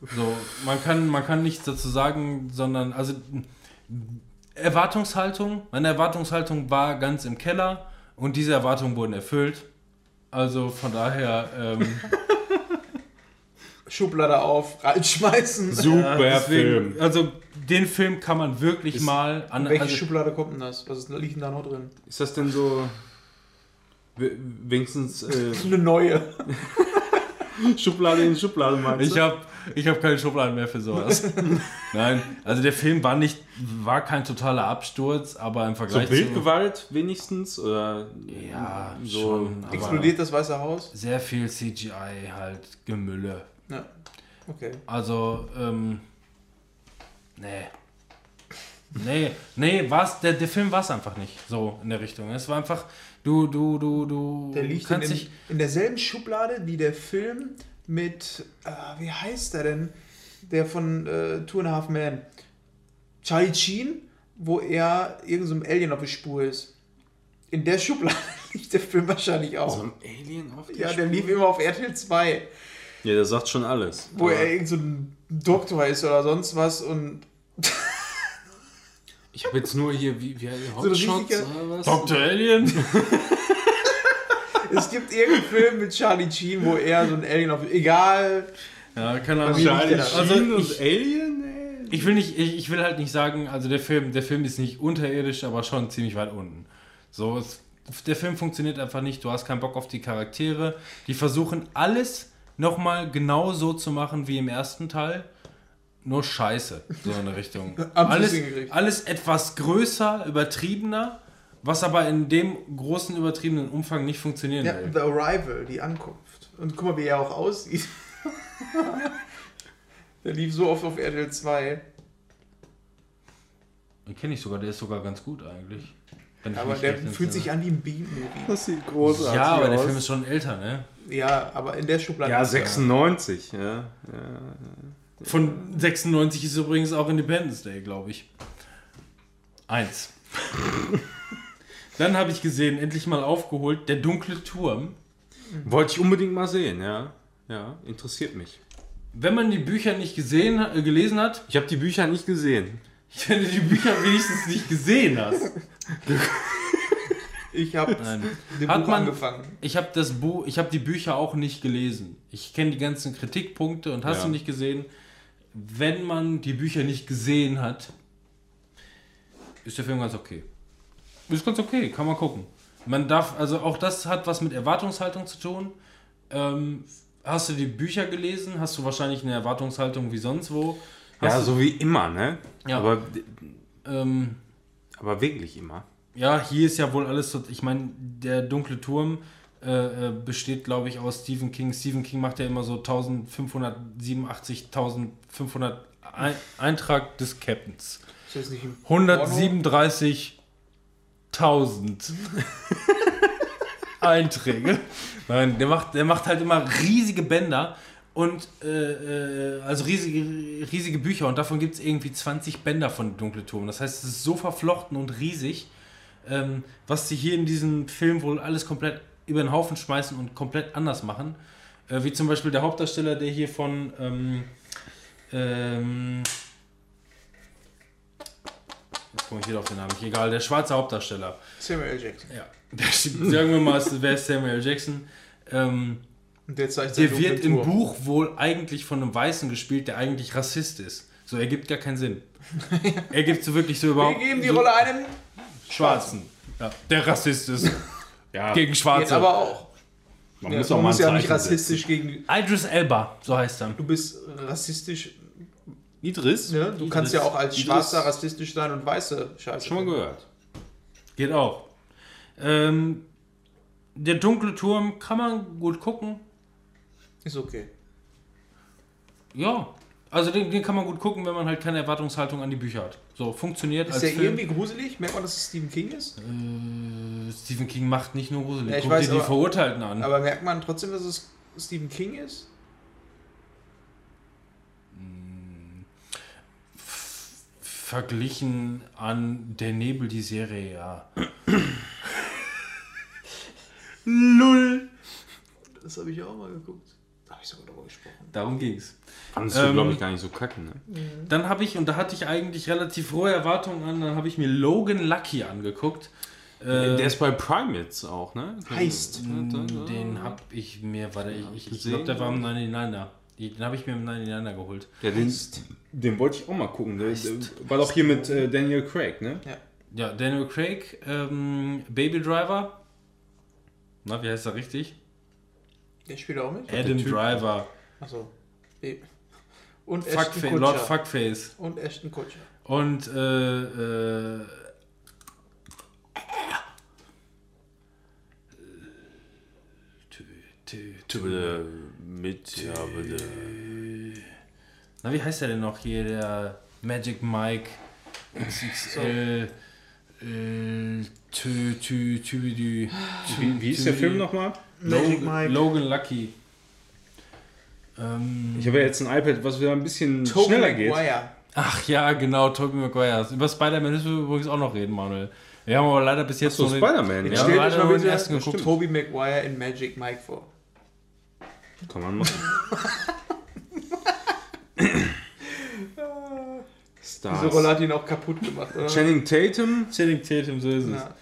So, man kann, man kann nichts dazu sagen, sondern also Erwartungshaltung, meine Erwartungshaltung war ganz im Keller und diese Erwartungen wurden erfüllt. Also von daher. Ähm, Schublade auf, reinschmeißen. Super ja, deswegen, Film. Also den Film kann man wirklich ist, mal an. Welche also, Schublade kommt denn das? Was ist, liegt denn da noch drin? Ist das denn so wenigstens äh, eine neue? Schublade in Schublade meinst du? Ich habe ich hab keine Schubladen mehr für sowas. Nein, also der Film war nicht, war kein totaler Absturz, aber im Vergleich so Bildgewalt zu, wenigstens oder ja so schon, explodiert das Weiße Haus? Sehr viel CGI halt Gemülle. Ja. Okay. Also ähm, nee. Nee, nee, war's, der, der Film war es einfach nicht so in der Richtung. Es war einfach, du, du, du, du. Der liegt kannst in, dich in derselben Schublade wie der Film mit, äh, wie heißt der denn? Der von äh, Two and a Half Men. Charlie Sheen, wo er irgendeinem so Alien auf der Spur ist. In der Schublade liegt der Film wahrscheinlich auch. So ein Alien auf der Ja, der lief immer auf RTL 2. Ja, der sagt schon alles. Wo er irgend so ein Doktor ist oder sonst was und. ich habe jetzt nur hier, wie, wie Hotshots so oder was? Dr. Alien? es gibt irgendeinen Film mit Charlie Sheen, wo er so ein Alien auf. Egal. Ja, keine Ahnung. Charlie also Sheen und Alien? Ich will, nicht, ich, ich, will halt nicht sagen, also der Film, der Film ist nicht unterirdisch, aber schon ziemlich weit unten. So, es, der Film funktioniert einfach nicht, du hast keinen Bock auf die Charaktere. Die versuchen alles nochmal genau so zu machen wie im ersten Teil. Nur Scheiße, so in der Richtung. alles, alles etwas größer, übertriebener was aber in dem großen übertriebenen Umfang nicht funktionieren ja, will. The Arrival, die Ankunft. Und guck mal, wie er auch aussieht. der lief so oft auf RTL 2. Den kenne ich sogar, der ist sogar ganz gut eigentlich. aber der fühlt sich an wie ein B-Movie. Das sieht großartig aus. Ja, aber aus. der Film ist schon älter, ne? Ja, aber in der Schublade. Ja, 96, ja. ja. Von 96 ist übrigens auch Independence Day, glaube ich. Eins. Dann habe ich gesehen, endlich mal aufgeholt, der dunkle Turm. Wollte ich unbedingt mal sehen, ja. Ja, interessiert mich. Wenn man die Bücher nicht gesehen, äh, gelesen hat. Ich habe die Bücher nicht gesehen. Wenn du die Bücher wenigstens nicht gesehen hast. ich habe hat man angefangen. Ich habe das Buch, ich habe die Bücher auch nicht gelesen. Ich kenne die ganzen Kritikpunkte und hast ja. du nicht gesehen. Wenn man die Bücher nicht gesehen hat, ist der Film ganz okay. Ist ganz okay, kann man gucken. Man darf, also auch das hat was mit Erwartungshaltung zu tun. Ähm, hast du die Bücher gelesen? Hast du wahrscheinlich eine Erwartungshaltung wie sonst wo? Ja, Hast du- so wie immer, ne? Ja. Aber, Ähm, aber wirklich immer. ja, hier ist ja wohl alles so. Ich meine, der dunkle Turm äh, äh, besteht, glaube ich, aus Stephen King. Stephen King macht ja immer so 1587, 1500 Ein Eintrag des Captains. Ist das nicht im 137.000 Einträge. Nein, der macht, der macht halt immer riesige Bänder und äh, äh, also riesige, riesige Bücher und davon gibt es irgendwie 20 Bänder von Dunkle Turm. Das heißt, es ist so verflochten und riesig, ähm, was sie hier in diesem Film wohl alles komplett über den Haufen schmeißen und komplett anders machen. Äh, wie zum Beispiel der Hauptdarsteller, der hier von ähm, ähm, Jetzt komme ich wieder auf den Namen. nicht Egal, der schwarze Hauptdarsteller. Samuel L. Jackson. Ja. Der, sagen wir mal, wer ist Samuel L. Jackson? Ähm, der der wird im Buch wohl eigentlich von einem Weißen gespielt, der eigentlich Rassist ist. So ergibt gar keinen Sinn. Ergibt so wirklich so überhaupt. Wir geben die so Rolle einem, Schwarzen. Ja, der Rassist ist. Ja, Gegen jetzt Schwarze. aber auch. man Ja, muss auch ein ja nicht rassistisch gegen. Idris Elba, so heißt er. Du bist rassistisch. Idris? Ne? Du kannst ja auch als Idris- Schwarzer rassistisch sein und Weiße Scheiße. Schon mal gehört. Geht auch. Ähm, der dunkle Turm kann man gut gucken. Ist okay. Ja. Also den, den kann man gut gucken, wenn man halt keine Erwartungshaltung an die Bücher hat. So, funktioniert Ist als der Film. irgendwie gruselig? Merkt man, dass es Stephen King ist? Äh, Stephen King macht nicht nur gruselig. Ja, ich Guck weiß, dir die aber- Verurteilten an. Aber merkt man trotzdem, dass es Stephen King ist? Verglichen an Der Nebel, die Serie, ja. Lull. Das habe ich auch mal geguckt. Da habe ich sogar darüber gesprochen. Darum ging's. Fandest du, Ähm, glaube ich, gar nicht so kacke, ne? Dann habe ich, und da hatte ich eigentlich relativ hohe Erwartungen an, dann habe ich mir Logan Lucky angeguckt. Äh, Der ist bei Primates auch, ne? Heißt. den habe ich mir, warte, ich, ich, ich glaube, der war im 99er. Den habe ich mir im 99er geholt. Ja, den, den wollte ich auch mal gucken. Der, der war doch hier mit äh, Daniel Craig, ne? Ja. Ja, Daniel Craig, ähm, Baby Driver. Na, wie heißt er richtig? Der spielt auch mit? Adam. Driver. Achso. Und Ashton Fuckfa Kutscher. Lord Fuckface. Und Ashton Kutscher. Und äh, äh, Tü- tü- tü- Bitte mit, ja, bitte. Na, wie heißt der denn noch hier? Der Magic Mike XXL. Äh, tü, tü, tü, tü, Wie, wie ist der Film nochmal? Magic Logan, Mike. Logan Lucky. Ähm, Ich habe ja jetzt ein iPad, was wieder ein bisschen Tobey schneller geht. Maguire. ach ja, genau, Tobey Maguire. Über Spider-Man müssen wir übrigens auch noch reden, Manuel. Wir haben aber leider bis jetzt So, noch Spider-Man, Ja, euch leider mal den ersten geguckt. Tobey Maguire in Magic Mike vor. Kann man machen. Stars. Diese Rolle hat ihn auch kaputt gemacht, oder? Channing Tatum. Channing Tatum, so ist es. Ja.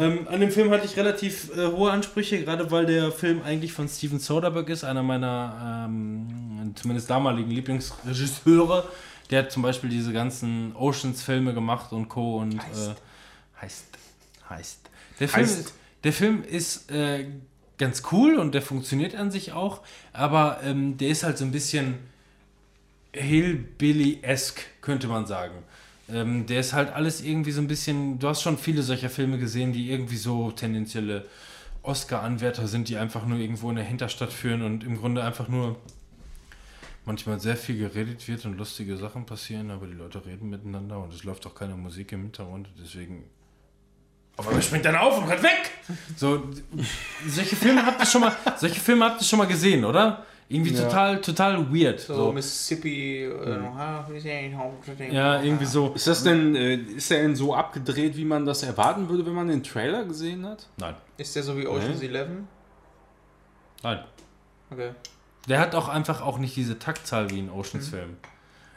Ähm, an dem Film hatte ich relativ äh, hohe Ansprüche, gerade weil der Film eigentlich von Steven Soderbergh ist, einer meiner ähm, zumindest damaligen Lieblingsregisseure. Der hat zum Beispiel diese ganzen Oceans-Filme gemacht und Co. und Heißt. Äh, heißt. Heißt. Der Film Heißt. ist, der Film ist äh, ganz cool und der funktioniert an sich auch, aber ähm, der ist halt so ein bisschen Hillbilly-esque, könnte man sagen. Ähm, der ist halt alles irgendwie so ein bisschen. Du hast schon viele solcher Filme gesehen, die irgendwie so tendenzielle Oscar-Anwärter sind, die einfach nur irgendwo in der Hinterstadt führen und im Grunde einfach nur manchmal sehr viel geredet wird und lustige Sachen passieren, aber die Leute reden miteinander und es läuft auch keine Musik im Hintergrund, deswegen. Aber er springt dann auf und rennt weg! So, solche Filme habt ihr schon mal, solche Filme habt ihr schon mal gesehen, oder? Irgendwie Ja. total, total weird. So, So. Mississippi. Äh, Ja, irgendwie so. Ist das denn, äh, ist der denn so abgedreht, wie man das erwarten würde, wenn man den Trailer gesehen hat? Nein, Ist der so wie Ocean's Nee. Eleven? nein. Okay. Der hat auch einfach auch nicht diese Taktzahl wie ein Oceans-Film.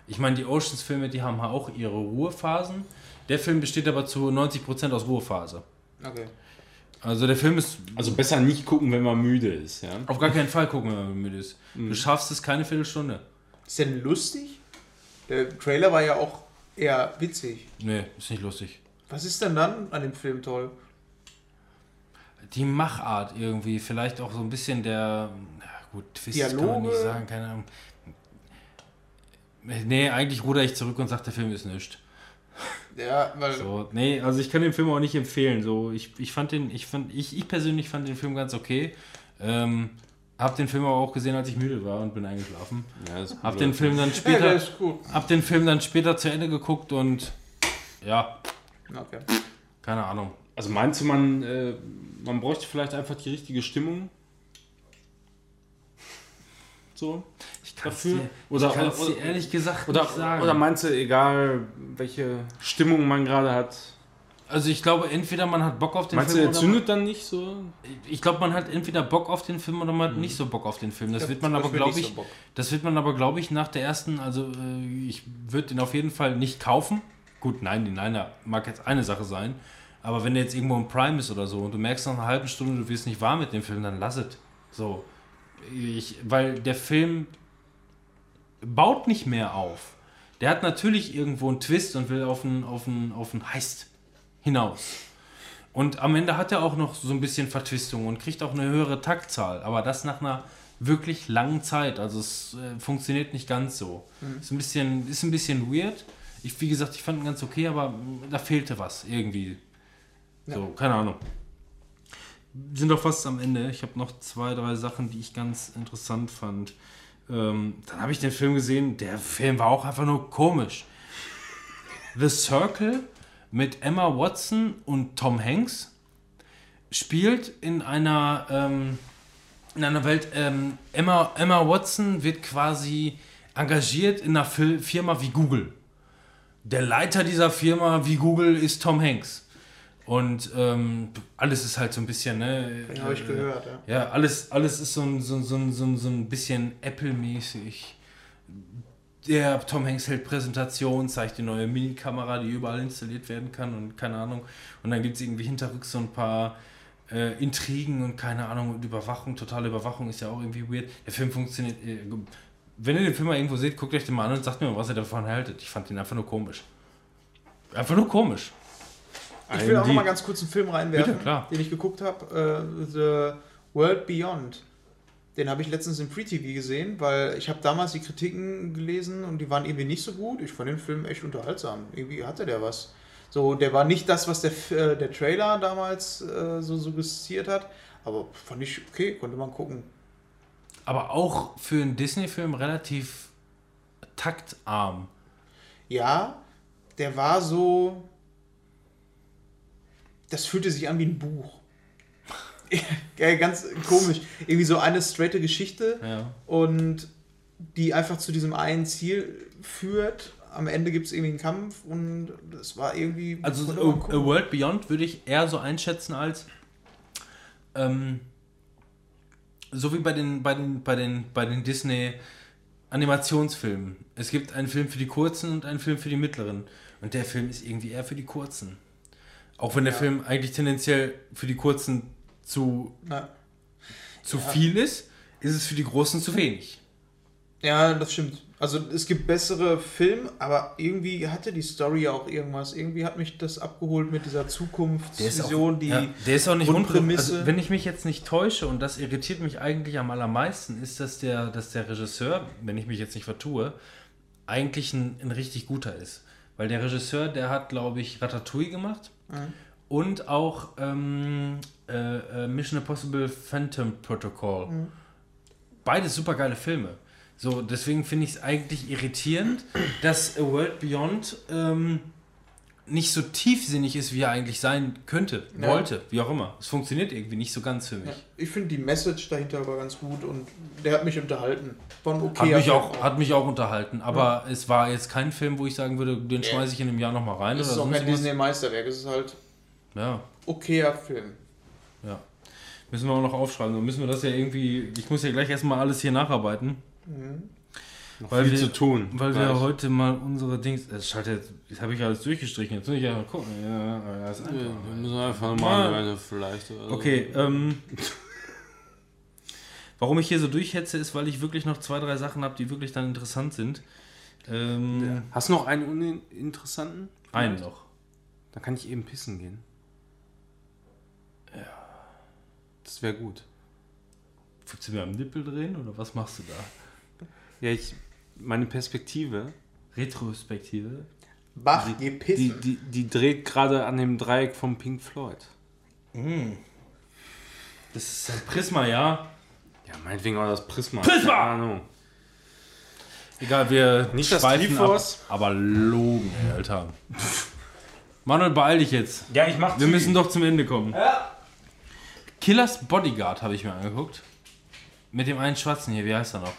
Ich meine, die Oceans-Filme, die haben auch ihre Ruhephasen. Der Film besteht aber zu 90% aus Ruhephase. Okay. Also der Film ist Also besser nicht gucken, wenn man müde ist, ja? auf gar keinen Fall gucken, wenn man müde ist. Du schaffst es keine Viertelstunde. Ist denn lustig? Der Trailer war ja auch eher witzig. Nee, ist nicht lustig. Was ist denn dann an dem Film toll? Die Machart irgendwie, vielleicht auch so ein bisschen der, na gut, Twist kann man Dialoge? nicht sagen, keine Ahnung. Nee, eigentlich ruder ich zurück und sage, der Film ist nichts. Ja, weil. So, nee, also ich kann den Film auch nicht empfehlen. So, ich, ich fand den, ich fand, ich, ich persönlich fand den Film ganz okay. Ähm, hab den Film aber auch gesehen, als ich müde war und bin eingeschlafen. Ja, ist Hab den Film dann Ja, später, gut. hab den Film dann später zu Ende geguckt und ja, Okay. keine Ahnung. Also meinst du, man, äh, man bräuchte vielleicht einfach die richtige Stimmung? So? Ich kann's Dafür? dir, Oder- ich oder- dir ehrlich gesagt Oder, nicht sagen. oder meinst du, egal welche Stimmung man gerade hat, also ich glaube, entweder man hat Bock auf den meinst du, Film er oder zündet dann nicht so? man, ich glaube, man hat entweder Bock auf den Film oder man hat nicht so Bock auf den Film. Das wird man aber, nicht ich, so das wird man aber, glaube ich, nach der ersten, also äh, ich würde den auf jeden Fall nicht kaufen. Gut, nein, die Niner mag jetzt eine Sache sein. Aber wenn der jetzt irgendwo im Prime ist oder so und du merkst nach einer halben Stunde, du wirst nicht warm mit dem Film, dann lass es. So. Ich, weil der Film baut nicht mehr auf. Der hat natürlich irgendwo einen Twist und will auf einen, auf einen, auf einen Heist hinaus. Und am Ende hat er auch noch so ein bisschen Vertwistung und kriegt auch eine höhere Taktzahl. Aber das nach einer wirklich langen Zeit. Also es äh, funktioniert nicht ganz so. Ist, ein bisschen, ist ein bisschen weird. Ich, wie gesagt, ich fand ihn ganz okay, aber mm, da fehlte was irgendwie. So, keine Ahnung. Sind doch fast am Ende. Ich habe noch zwei, drei Sachen, die ich ganz interessant fand. Ähm, dann habe ich den Film gesehen. Der Film war auch einfach nur komisch. The Circle mit Emma Watson und Tom Hanks spielt in einer, ähm, in einer Welt. Ähm, Emma, Emma Watson wird quasi engagiert in einer Firma wie Google. Der Leiter dieser Firma wie Google ist Tom Hanks. Und ähm, alles ist halt so ein bisschen, ne? Den habe ich äh, gehört, ja. ja, alles, alles ist so ein, so, so, so, so ein bisschen Apple-mäßig. Der Tom Hanks hält Präsentation, zeigt die neue Minikamera, die überall installiert werden kann und keine Ahnung. Und dann gibt es irgendwie hinterrücks so ein paar äh, Intrigen und keine Ahnung und Überwachung. Totale Überwachung ist ja auch irgendwie weird. Der Film funktioniert. Äh, wenn ihr den Film mal irgendwo seht, guckt euch den mal an und sagt mir mal, was ihr davon haltet. Ich fand den einfach nur komisch. Einfach nur komisch. Ich will auch noch mal ganz kurz einen Film reinwerfen, Bitte, den ich geguckt habe. Äh, The World Beyond. Den habe ich letztens im Free TV gesehen, weil ich habe damals die Kritiken gelesen und die waren irgendwie nicht so gut. Ich fand den Film echt unterhaltsam. Irgendwie hatte der was. So, der war nicht das, was der, äh, der Trailer damals äh, so suggestiert hat, aber fand ich okay, konnte man gucken. Aber auch für einen Disney-Film relativ taktarm. Ja, der war so. Das fühlte sich an wie ein Buch. ja, ganz komisch. Irgendwie so eine straighte Geschichte Ja. und die einfach zu diesem einen Ziel führt. Am Ende gibt es irgendwie einen Kampf und das war irgendwie. Also A, gucken. A World Beyond würde ich eher so einschätzen als ähm, so wie bei den, bei den, bei den, bei den Disney Animationsfilmen. Es gibt einen Film für die kurzen und einen Film für die mittleren. Und der Film ist irgendwie eher für die kurzen. Auch wenn der Ja. Film eigentlich tendenziell für die kurzen zu, Na, zu viel ist, ist es für die großen zu wenig. ja, das stimmt. Also es gibt bessere Filme, aber irgendwie hatte die Story ja auch irgendwas. Irgendwie hat mich das abgeholt mit dieser Zukunftsvision, die. ja, der ist auch nicht Grundprämisse. Also, wenn ich mich jetzt nicht täusche, und das irritiert mich eigentlich am allermeisten, ist, dass der, dass der Regisseur, wenn ich mich jetzt nicht vertue, eigentlich ein, ein richtig guter ist. Weil der Regisseur, der hat, glaube ich, Ratatouille gemacht Mhm. und auch ähm, äh, äh, Mission Impossible Phantom Protocol. Mhm. Beides super geile Filme. So, deswegen finde ich es eigentlich irritierend, dass A World Beyond ähm, nicht so tiefsinnig ist, wie er eigentlich sein könnte, Ja. wollte, wie auch immer. Es funktioniert irgendwie nicht so ganz für mich. Ja, ich finde die Message dahinter war ganz gut und der hat mich unterhalten. War ein Hat, okayer mich Film auch, hat mich auch unterhalten, aber es war jetzt kein Film, wo ich sagen würde, den Ja. schmeiße ich in einem Jahr nochmal rein. Es ist auch kein. Disney-Meisterwerk, es ist halt Ja, okayer Film. ja. Müssen wir auch noch aufschreiben. Dann müssen wir das ja irgendwie. Ich muss ja gleich erstmal alles hier nacharbeiten. Noch Weil viel wir- zu tun. Weil wir Gleich. heute mal unsere Dings. Das schaltet. Jetzt habe ich alles durchgestrichen. Jetzt muss ich ja mal gucken. Ja, ja, das ist Ja, einfach. wir müssen einfach nochmal eine vielleicht. oder so. Okay, ähm. Warum ich hier so durchhetze, ist, weil ich wirklich noch zwei, drei Sachen habe, die wirklich dann interessant sind. Ähm, Hast du noch einen uninteressanten? Einen noch. Dann kann ich eben pissen gehen. Ja. Das wäre gut. Willst du mir am Nippel drehen oder was machst du da? Ja, ich, meine Perspektive, Retrospektive. Bach, die, pissen. die, die dreht gerade an dem Dreieck vom Pink Floyd. Das ist ein Prisma, ja. Ja, meinetwegen auch das Prisma. Prisma! Keine Ahnung. Egal, wir Nicht das ab, aber logen, Alter. Manuel, beeil dich jetzt. Ja, ich mach Wir müssen doch zum Ende kommen. Killers Bodyguard habe ich mir angeguckt. Mit dem einen Schwarzen hier, wie heißt er noch?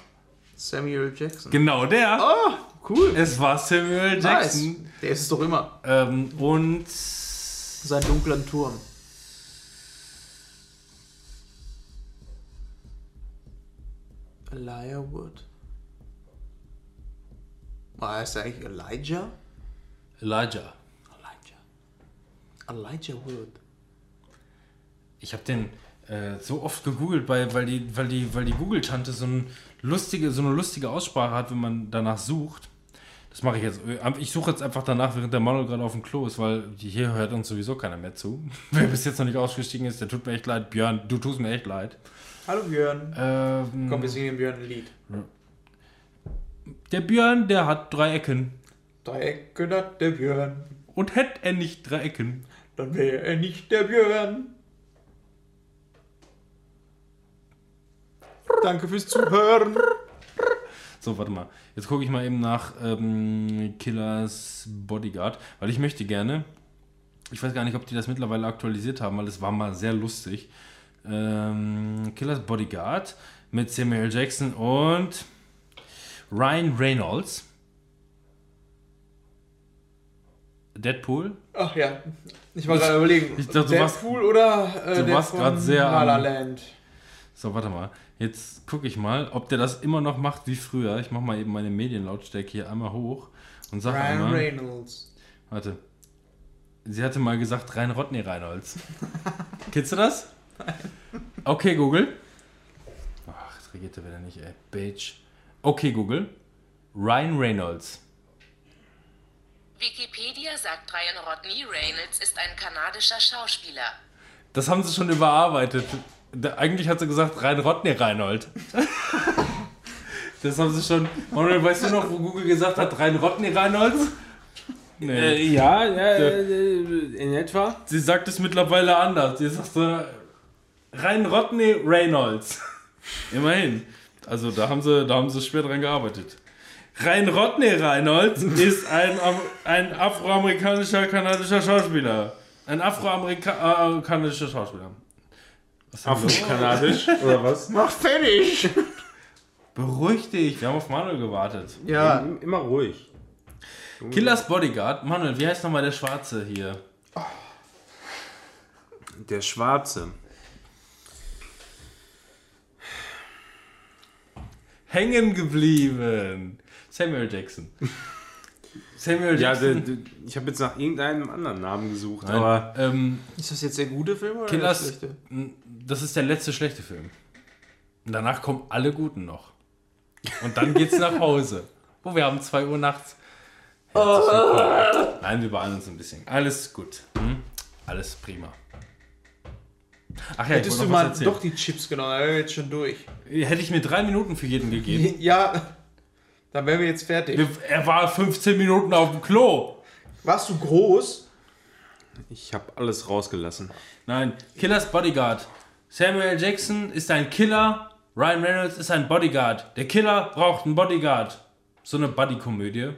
Samuel Jackson. Genau der. Oh, cool. Es war Samuel Jackson. Nice. Der ist es doch immer. Ähm, und Sein dunklen Turm. Elijah Wood. Heißt er eigentlich Elijah? Elijah. Elijah. Elijah Wood. Ich habe den äh, so oft gegoogelt, weil, weil die, weil die, weil die Google-Tante so, ein lustige, so eine lustige Aussprache hat, wenn man danach sucht. Das mache ich jetzt. Ich suche jetzt einfach danach, während der Manuel gerade auf dem Klo ist, weil hier hört uns sowieso keiner mehr zu. Wer bis jetzt noch nicht ausgestiegen ist, der tut mir echt leid. Björn, du tust mir echt leid. Hallo Björn. Ähm, Komm, wir singen Björn ein Lied. der Björn, der hat drei Ecken. Drei Ecken hat der Björn. Und hätte er nicht drei Ecken. Dann wäre er nicht der Björn. Danke fürs Zuhören. So, warte mal. Jetzt gucke ich mal eben nach ähm, Killers Bodyguard, weil ich möchte gerne. Ich weiß gar nicht, ob die das mittlerweile aktualisiert haben, weil es war mal sehr lustig. Ähm, Killers Bodyguard mit Samuel Jackson und Ryan Reynolds. Deadpool. Ach ja, ich war gerade überlegen. ich dachte, du warst- Deadpool oder äh, du warst grad sehr La La Land. So, warte mal. Jetzt gucke ich mal, ob der das immer noch macht wie früher. Ich mache mal eben meine Medienlautstärke hier einmal hoch und sage Ryan einmal. Reynolds. Warte. Sie hatte mal gesagt, Rein Rodney Reinholz. Kennst du das? Okay, Google. Ach, das regiert er wieder nicht, ey. Beige. Okay, Google. Ryan Reynolds. Wikipedia sagt, Ryan Rodney Reynolds ist ein kanadischer Schauspieler. Das haben sie schon überarbeitet. Da, eigentlich hat sie gesagt, Rein Rodney Reinhold. das haben sie schon. Manuel, weißt du noch, wo Google gesagt hat, Rein Rodney Reinholds? Nee. Äh, ja, ja, äh, in etwa. Sie sagt es mittlerweile anders. Sie sagt so, rein Rodney Reynolds. Immerhin. Also da haben sie, da haben sie schwer dran gearbeitet. Rein Rodney Reynolds ist ein, ein afroamerikanischer kanadischer Schauspieler. Ein afroamerikanischer Schauspieler. Was haben wir? Afro-kanadisch, oder was? Mach fertig! Beruhig dich, wir haben auf Manuel gewartet. Ja, Immer ruhig. Killers Bodyguard. Manuel, wie heißt nochmal der Schwarze hier? Der Schwarze. Hängen geblieben. Samuel Jackson. Samuel Ja, der, Jackson. der, ich habe jetzt nach irgendeinem anderen Namen gesucht, Nein, aber ähm, ist das jetzt der gute Film oder Killers, der schlechte? das ist der letzte schlechte Film. Und danach kommen alle guten noch. Und dann geht's nach Hause. Oh, wir haben 2 Uhr nachts. Willkommen. Nein, wir beeilen uns ein bisschen. Alles gut. Hm? Alles prima. Ach ja, Hättest du mal erzählen. doch die Chips genommen, dann wären wir jetzt schon durch. Hätte ich mir drei Minuten für jeden gegeben. Ja, dann wären wir jetzt fertig. Er war 15 Minuten auf dem Klo. Warst du groß? ich habe alles rausgelassen. Nein, Killers Bodyguard. Samuel Jackson ist ein Killer. Ryan Reynolds ist ein Bodyguard. Der Killer braucht einen Bodyguard. So eine Buddy-Komödie.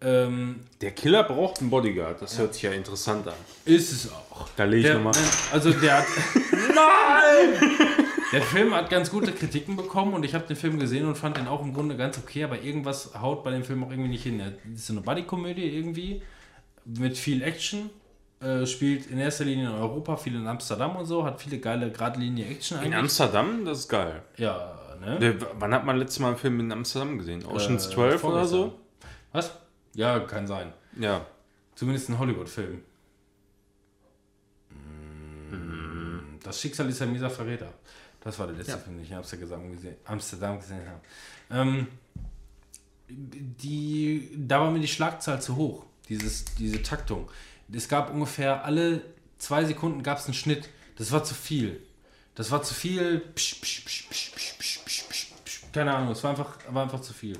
Ähm, Der Killer braucht einen Bodyguard. Das hört sich ja interessant an. ist es auch. Da lege ich nochmal. also der hat. Nein! Der Film hat ganz gute Kritiken bekommen und ich habe den Film gesehen und fand den auch im Grunde ganz okay, aber irgendwas haut bei dem Film auch irgendwie nicht hin. Er ist so eine Buddy-Komödie irgendwie mit viel Action. Äh, spielt in erster Linie in Europa, viel in Amsterdam und so, hat viele geile geradlinie Action In eigentlich. Amsterdam, das ist geil. Ja, ne? Der, wann hat man letztes Mal einen Film in Amsterdam gesehen? Oceans 12 oder so? Was? Ja, kann sein. Ja. Zumindest ein Hollywood-Film. Das Schicksal ist ein mieser Verräter. Das war der letzte ja. Film, den ich in Amsterdam gesehen, Amsterdam gesehen habe. Ähm, die, da war mir die Schlagzahl zu hoch, dieses, diese Taktung. Es gab ungefähr alle zwei Sekunden gab es einen Schnitt. Das war zu viel. Das war zu viel. Psch, psch, psch, Keine Ahnung, es war einfach, war einfach zu viel.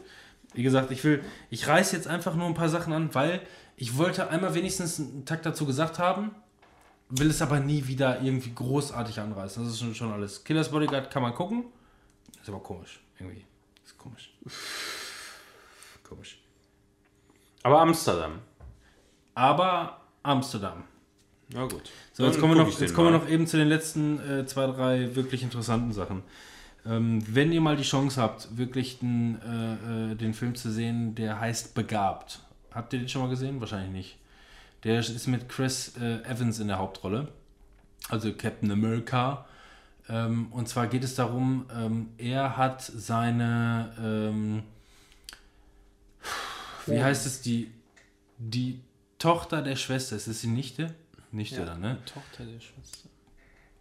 Wie gesagt, ich will, ich reiß jetzt einfach nur ein paar Sachen an, weil ich wollte einmal wenigstens einen Takt dazu gesagt haben, will es aber nie wieder irgendwie großartig anreißen. Das ist schon, schon alles. Killers Bodyguard kann man gucken, ist aber komisch, irgendwie. Ist komisch. Komisch. Aber Amsterdam. Aber Amsterdam. Ja, gut. So, jetzt kommen, wir noch, jetzt kommen wir noch eben zu den letzten äh, zwei, drei wirklich interessanten Sachen. Ähm, wenn ihr mal die Chance habt, wirklich den, äh, äh, den Film zu sehen, der heißt Begabt. Habt ihr den schon mal gesehen? Wahrscheinlich nicht. Der ist mit Chris äh, Evans in der Hauptrolle, also Captain America. Ähm, und zwar geht es darum, ähm, er hat seine, ähm, wie heißt es, die, die Tochter der Schwester, ist es die Nichte? Nichte dann, ne? Tochter der Schwester.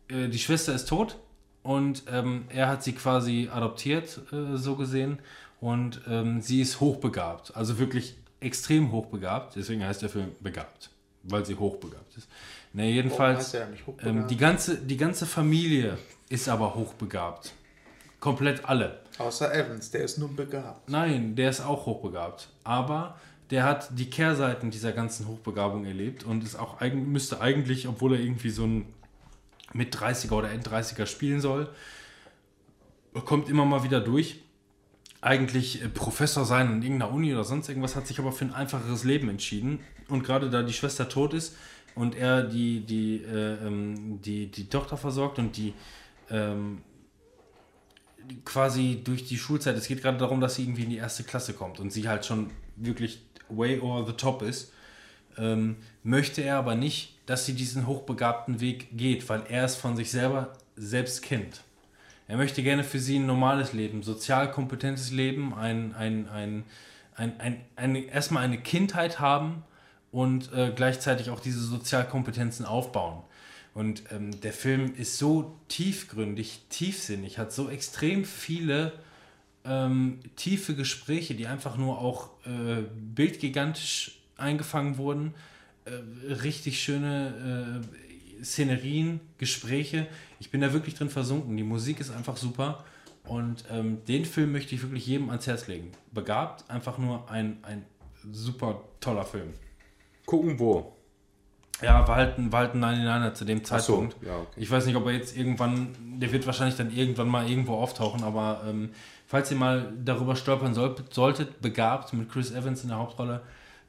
äh, die Schwester ist tot und ähm, er hat sie quasi adoptiert, äh, so gesehen. Und ähm, sie ist hochbegabt, also wirklich extrem hochbegabt. Deswegen heißt der Film begabt, weil sie hochbegabt ist. Warum jedenfalls, nicht hochbegabt? ähm, die, ganze, die ganze Familie ist aber hochbegabt. Komplett alle. Außer Evans, der ist nur begabt. Nein, der ist auch hochbegabt. Aber der hat die Kehrseiten dieser ganzen Hochbegabung erlebt und ist auch müsste eigentlich, obwohl er irgendwie so ein mit 30er oder End-30er spielen soll, kommt immer mal wieder durch. Eigentlich äh, Professor sein an irgendeiner Uni oder sonst irgendwas, hat sich aber für ein einfacheres Leben entschieden. Und gerade da die Schwester tot ist und er die, die, äh, ähm, die, die Tochter versorgt und die ähm, quasi durch die Schulzeit, es geht gerade darum, dass sie irgendwie in die erste Klasse kommt und sie halt schon wirklich way over the top ist, ähm, möchte er aber nicht, dass sie diesen hochbegabten Weg geht, weil er es von sich selber selbst kennt. Er möchte gerne für sie ein normales Leben, sozial kompetentes Leben, ein, ein, ein, ein, ein, eine, erstmal eine Kindheit haben und äh, gleichzeitig auch diese Sozialkompetenzen aufbauen. Und ähm, der Film ist so tiefgründig, tiefsinnig, hat so extrem viele ähm, tiefe Gespräche, die einfach nur auch äh, bildgigantisch eingefangen wurden. Äh, richtig schöne äh, Szenerien, Gespräche. Ich bin da wirklich drin versunken. Die Musik ist einfach super. Und ähm, den Film möchte ich wirklich jedem ans Herz legen. Begabt, einfach nur ein, ein super toller Film. Gucken wo? Ja, halt ein 99er zu dem so, Zeitpunkt. ja, okay. Ich weiß nicht, ob er jetzt irgendwann, der wird wahrscheinlich dann irgendwann mal irgendwo auftauchen, aber ähm, falls ihr mal darüber stolpern soll, solltet, begabt mit Chris Evans in der Hauptrolle,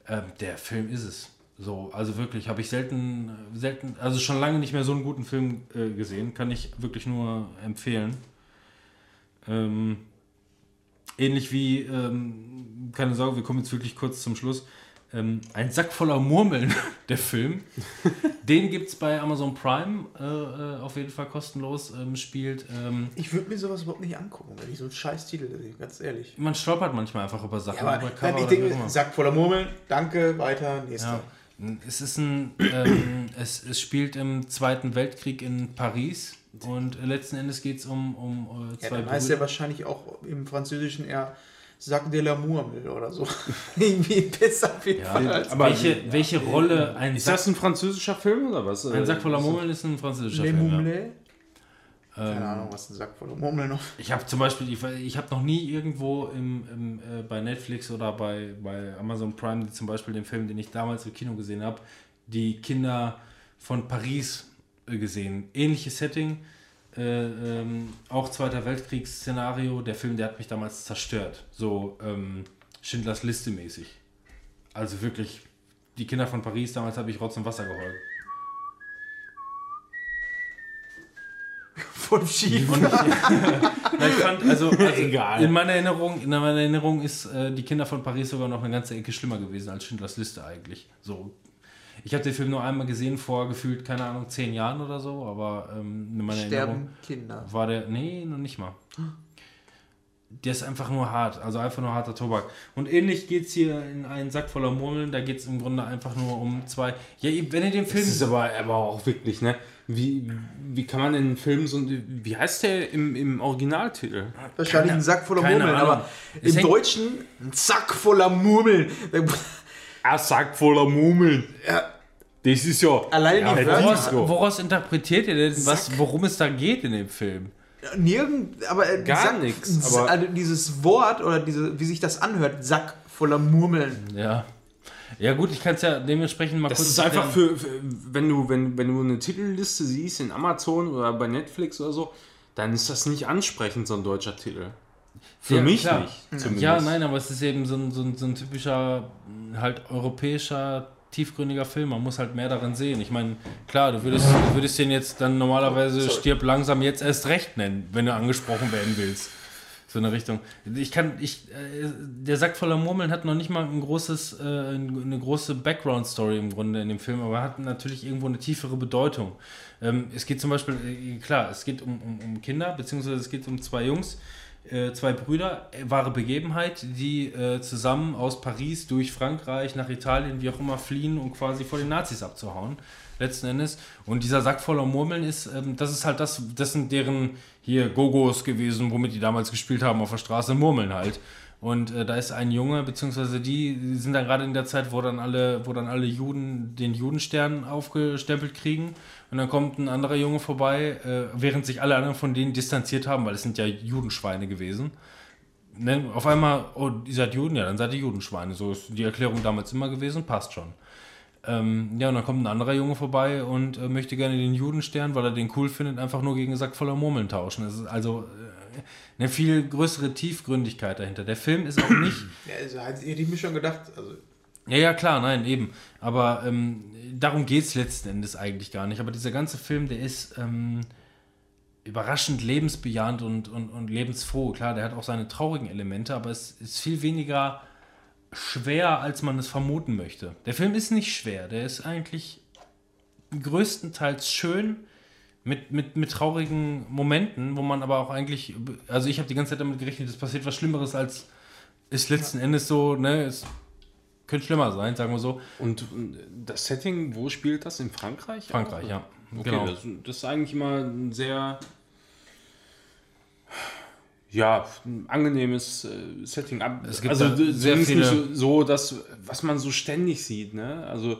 ähm, der Film ist es. So, also wirklich, habe ich selten, selten, also schon lange nicht mehr so einen guten Film äh, gesehen, kann ich wirklich nur empfehlen. Ähm, ähnlich wie, ähm, keine Sorge, wir kommen jetzt wirklich kurz zum Schluss. Ähm, ein Sack voller Murmeln, der Film. Den gibt es bei Amazon Prime äh, äh, auf jeden Fall kostenlos. Ähm, spielt. Ähm, Ich würde mir sowas überhaupt nicht angucken, wenn ich so einen scheiß Titel sehe, ganz ehrlich. man stolpert manchmal einfach über Sachen. Ja, aber über dann, ich denke. Sack voller Murmeln, danke, weiter, nächster. Ja. Es ist ein. Ähm, es, es spielt im Zweiten Weltkrieg in Paris. Und letzten Endes geht es um, um äh, Ja, zwei dann heißt Brüder- er wahrscheinlich auch im Französischen eher Sack de la Murmel oder so. Irgendwie besser auf jeden Fall als aber- welche, welche Rolle ein Ist Sack, das ein französischer Film oder was? ein Sack voller Murmeln ist ein französischer Le Film. Ja. Keine Ahnung, was ein Sack voller Murmel noch. Ich habe zum Beispiel, ich, ich habe noch nie irgendwo im, im, äh, bei Netflix oder bei, bei Amazon Prime zum Beispiel den Film, den ich damals im Kino gesehen habe, die Kinder von Paris äh, gesehen. Ähnliches Setting, äh, ähm, auch Zweiter Weltkriegsszenario. Der Film, der hat mich damals zerstört. So ähm, Schindlers Liste mäßig. Also wirklich, die Kinder von Paris, damals habe ich Rotz und Wasser geheult. Voll schief. Und ich, ich fand, also, also Egal. In meiner Erinnerung, in meiner Erinnerung ist äh, die Kinder von Paris sogar noch eine ganze Ecke schlimmer gewesen als Schindlers Liste eigentlich. So. Ich habe den Film nur einmal gesehen vor gefühlt, keine Ahnung, zehn Jahren oder so, aber ähm, in meiner Erinnerung Sterben Kinder. war der. Nee, noch nicht mal. Der ist einfach nur hart, also einfach nur harter Tobak. Und ähnlich geht es hier in einen Sack voller Murmeln, da geht es im Grunde einfach nur um zwei. Ja, wenn ihr den Film. Das ist aber, aber auch wirklich, ne? Wie, wie kann man in einem Film so. Wie heißt der im, im Originaltitel? Wahrscheinlich Keine- ein Sack voller Murmeln, Ahnung. aber Es im Deutschen ein Sack voller Murmeln. Ein Sack voller Murmeln. Ja, Das ist ja. Allein ja, die Wörter- Woraus, so. woraus interpretiert ihr denn, was, worum es da geht in dem Film? Nirgend, aber äh, Gar Sack- nix, S- aber- also dieses Wort oder diese, wie sich das anhört, Sack voller Murmeln. Ja. Ja gut, ich kann es ja dementsprechend mal Das kurz ist einfach für, für wenn du wenn, wenn du eine Titelliste siehst in Amazon oder bei Netflix oder so, dann ist das nicht ansprechend so ein deutscher Titel. Für Ja, mich klar. nicht. Zumindest. Ja, nein, aber es ist eben so ein, so ein, so ein typischer, mh, halt europäischer, tiefgründiger Film. Man muss halt mehr darin sehen. Ich meine, klar, du würdest, du würdest den jetzt dann normalerweise stirb langsam jetzt erst recht nennen, wenn du angesprochen werden willst. So eine Richtung. Ich kann, ich, äh, der Sack voller Murmeln hat noch nicht mal ein großes, äh, eine große Background-Story im Grunde in dem Film, aber hat natürlich irgendwo eine tiefere Bedeutung. Ähm, es geht zum Beispiel, äh, klar, es geht um, um, um Kinder, beziehungsweise es geht um zwei Jungs, äh, zwei Brüder, äh, wahre Begebenheit, die äh, zusammen aus Paris durch Frankreich nach Italien, wie auch immer, fliehen, um quasi vor den Nazis abzuhauen, letzten Endes. Und dieser Sack voller Murmeln ist, ähm, das ist halt das, das sind deren hier Gogos gewesen, womit die damals gespielt haben auf der Straße, Murmeln halt. Und äh, da ist ein Junge, beziehungsweise die, die sind dann gerade in der Zeit, wo dann alle, wo dann alle Juden den Judenstern aufgestempelt kriegen. Und dann kommt ein anderer Junge vorbei, äh, während sich alle anderen von denen distanziert haben, weil es sind ja Judenschweine gewesen. Ne? Auf einmal, oh, ihr seid Juden, ja, dann seid ihr Judenschweine. So ist die Erklärung damals immer gewesen, passt schon. Ähm, ja, und dann kommt ein anderer Junge vorbei und äh, möchte gerne den Judenstern, weil er den cool findet, einfach nur gegen einen Sack voller Murmeln tauschen. Das ist also äh, eine viel größere Tiefgründigkeit dahinter. Der Film ist auch nicht. Ja, also hätte ich mir schon gedacht. Also, Ja, ja, klar, nein, eben. Aber ähm, darum geht es letzten Endes eigentlich gar nicht. Aber dieser ganze Film, der ist ähm, überraschend lebensbejahend und, und, und lebensfroh. Klar, der hat auch seine traurigen Elemente, aber es ist viel weniger schwer, als man es vermuten möchte. Der Film ist nicht schwer, der ist eigentlich größtenteils schön. Mit, mit, mit traurigen Momenten, wo man aber auch eigentlich, also ich habe die ganze Zeit damit gerechnet, es passiert was Schlimmeres, als ist letzten Endes so, ne, es könnte schlimmer sein, sagen wir so. Und äh, das Setting, wo spielt das? In Frankreich? Frankreich, auch? ja. Okay, genau. das, das ist eigentlich immer ein sehr ja, ein angenehmes äh, Setting. Ab, Es gibt also sehr viele- nicht so, so das, was man so ständig sieht. Ne? Also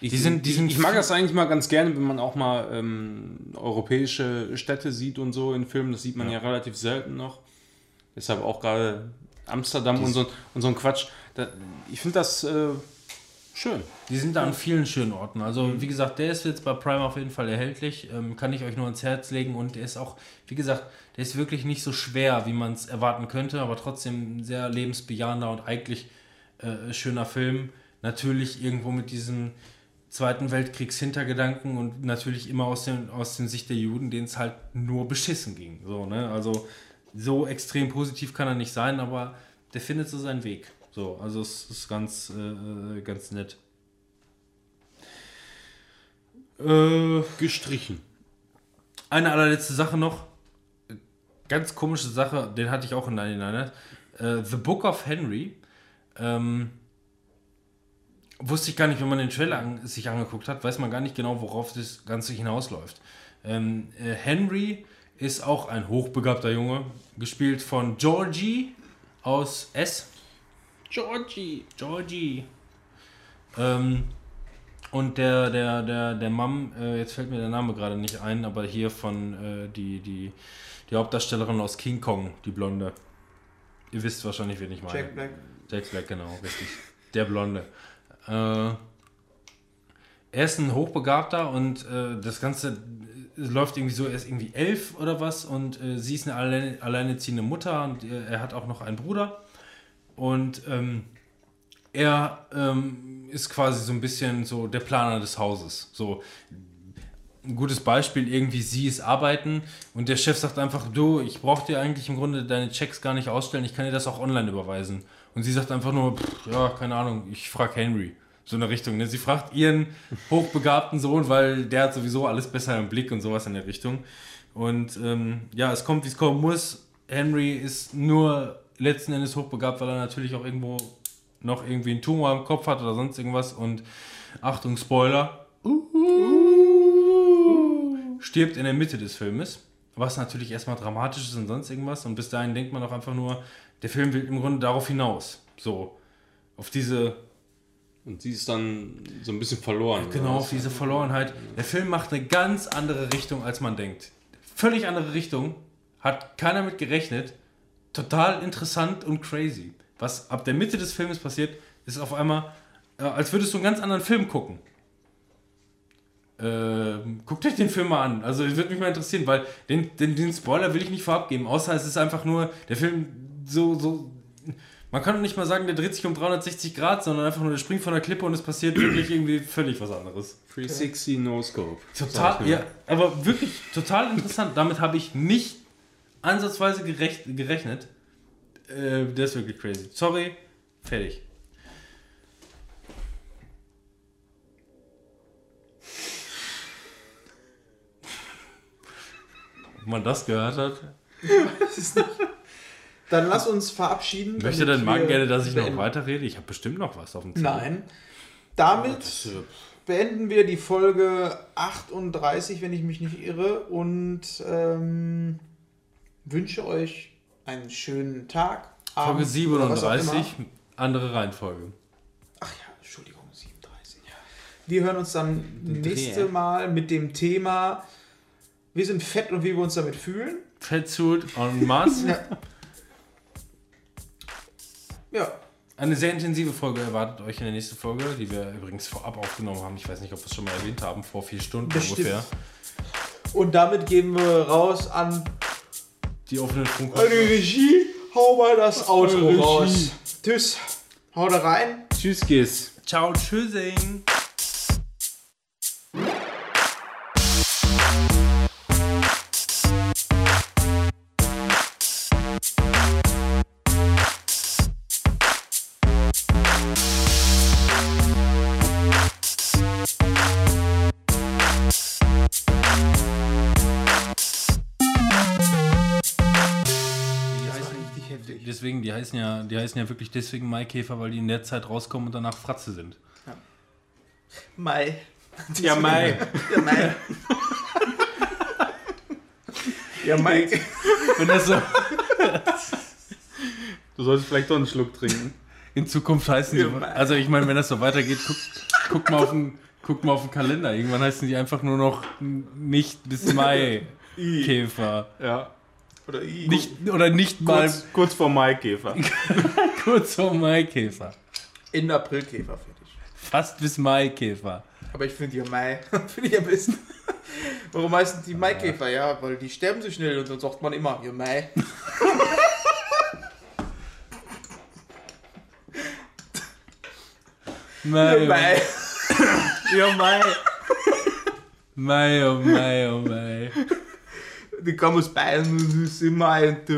ich, Die sind- die sind ich mag das eigentlich mal ganz gerne, wenn man auch mal ähm, europäische Städte sieht und so in Filmen. Das sieht man ja, relativ selten noch. Deshalb auch gerade Amsterdam und so, und so ein Quatsch. Da, ich finde das äh, schön. Die sind da an vielen schönen Orten. Also, wie gesagt, der ist jetzt bei Prime auf jeden Fall erhältlich. Ähm, kann ich euch nur ans Herz legen. Und der ist auch, wie gesagt, der ist wirklich nicht so schwer, wie man es erwarten könnte, aber trotzdem ein sehr lebensbejahender und eigentlich äh, schöner Film. Natürlich irgendwo mit diesem Zweiten Weltkriegshintergedanken und natürlich immer aus, dem, aus der Sicht der Juden, denen es halt nur beschissen ging. So, ne? Also so extrem positiv kann er nicht sein, aber der findet so seinen Weg. So, also es ist ganz, äh, ganz nett. Äh, Gestrichen. eine allerletzte Sache noch. Ganz komische Sache, den hatte ich auch in 99. Äh, The Book of Henry. Ähm, wusste ich gar nicht, wenn man den Trailer an, sich angeguckt hat, weiß man gar nicht genau, worauf das Ganze hinausläuft. Ähm, äh, Henry ist auch ein hochbegabter Junge, gespielt von Georgie aus S. Georgie. Georgie. Ähm, und der, der, der, der Mom, äh, jetzt fällt mir der Name gerade nicht ein, aber hier von äh, die, die, die Hauptdarstellerin aus King Kong, die Blonde. Ihr wisst wahrscheinlich, wen ich meine. Jack Black. Jack Black, genau, richtig. Der Blonde. Äh, er ist ein Hochbegabter und äh, das Ganze äh, läuft irgendwie so, er ist irgendwie elf oder was und äh, sie ist eine alleine, alleineziehende Mutter und er hat auch noch einen Bruder. Und ähm, er ähm, ist quasi so ein bisschen so der Planer des Hauses. So ein gutes Beispiel, irgendwie sie ist arbeiten und der Chef sagt einfach, du, ich brauche dir eigentlich im Grunde deine Checks gar nicht ausstellen, ich kann dir das auch online überweisen. Und sie sagt einfach nur, ja, keine Ahnung, ich frage Henry. So eine Richtung. Ne? Sie fragt ihren hochbegabten Sohn, weil der hat sowieso alles besser im Blick und sowas in der Richtung. Und ähm, ja, es kommt, wie es kommen muss. Henry ist nur letzten Endes hochbegabt, weil er natürlich auch irgendwo noch irgendwie einen Tumor im Kopf hat oder sonst irgendwas. Und Achtung, Spoiler. Stirbt in der Mitte des Filmes. Was natürlich erstmal dramatisch ist und sonst irgendwas. Und bis dahin denkt man auch einfach nur, der Film will im Grunde darauf hinaus. So. Auf diese Und sie ist dann so ein bisschen verloren. Genau, auf diese Verlorenheit. Der Film macht eine ganz andere Richtung, als man denkt. Völlig andere Richtung, Hat keiner mit gerechnet. Total interessant und crazy. Was ab der Mitte des Films passiert, ist auf einmal, äh, als würdest du einen ganz anderen Film gucken. Ähm, guckt euch den Film mal an. Also, es würde mich mal interessieren, weil den, den, den Spoiler will ich nicht vorab geben, außer es ist einfach nur, der Film so, so. Man kann doch nicht mal sagen, der dreht sich um 360 Grad, sondern einfach nur, der springt von der Klippe und es passiert wirklich irgendwie völlig was anderes. 360 No Scope. Total, ja, aber wirklich total interessant. Damit habe ich nicht ansatzweise gerecht, gerechnet. Äh, der ist wirklich crazy. Sorry, fertig. Ob man das gehört hat? Dann lass uns verabschieden. Möchte dein Magen wir gerne, dass ich noch beenden. weiterrede? Ich habe bestimmt noch was auf dem Zettel. Nein. Damit beenden wir die Folge 38, wenn ich mich nicht irre, und ähm, wünsche euch einen schönen Tag. Folge Abend immer. 37, andere Reihenfolge. Ach ja, Entschuldigung, 37. Wir hören uns dann nächste Dreh. Mal mit dem Thema Wir sind fett und wie wir uns damit fühlen. Fettsuit en masse. Ja. ja. Eine sehr intensive Folge erwartet euch in der nächsten Folge, die wir übrigens vorab aufgenommen haben. Ich weiß nicht, ob wir es schon mal erwähnt haben, vor vier Stunden Bestimmt. ungefähr. Und damit geben wir raus an Die offenen die Funkhäuser. Regie. Hau mal das Outro Regie. raus. Tschüss. Hau da rein. Tschüss, Kiss. Ciao, tschüssing. Die heißen ja, die heißen ja wirklich deswegen Maikäfer, weil die in der Zeit rauskommen und danach Fratze sind. Mai. Ja, Mai. Ja, Mai. ja, Mai. Wenn das so Du solltest vielleicht doch einen Schluck trinken. in Zukunft heißen die, also ich meine, wenn das so weitergeht, guck, guck mal auf den, guck mal auf den Kalender. Irgendwann heißen die einfach nur noch nicht bis Mai Käfer. Ja. Oder I. Nicht, oder nicht mal Kurz, kurz vor Maikäfer. kurz vor Maikäfer. In Aprilkäfer fertig. Fast bis Maikäfer. Aber ich finde ja Mai. finde ich am besten. Warum heißen die Maikäfer? Ja, weil die sterben so schnell und dann sagt man immer, ja Mai. Mai, Ja, Mai. Ja, Mai. Mai, oh Mai, oh Mai. Die kommen aus Bayern und das ist im Mai und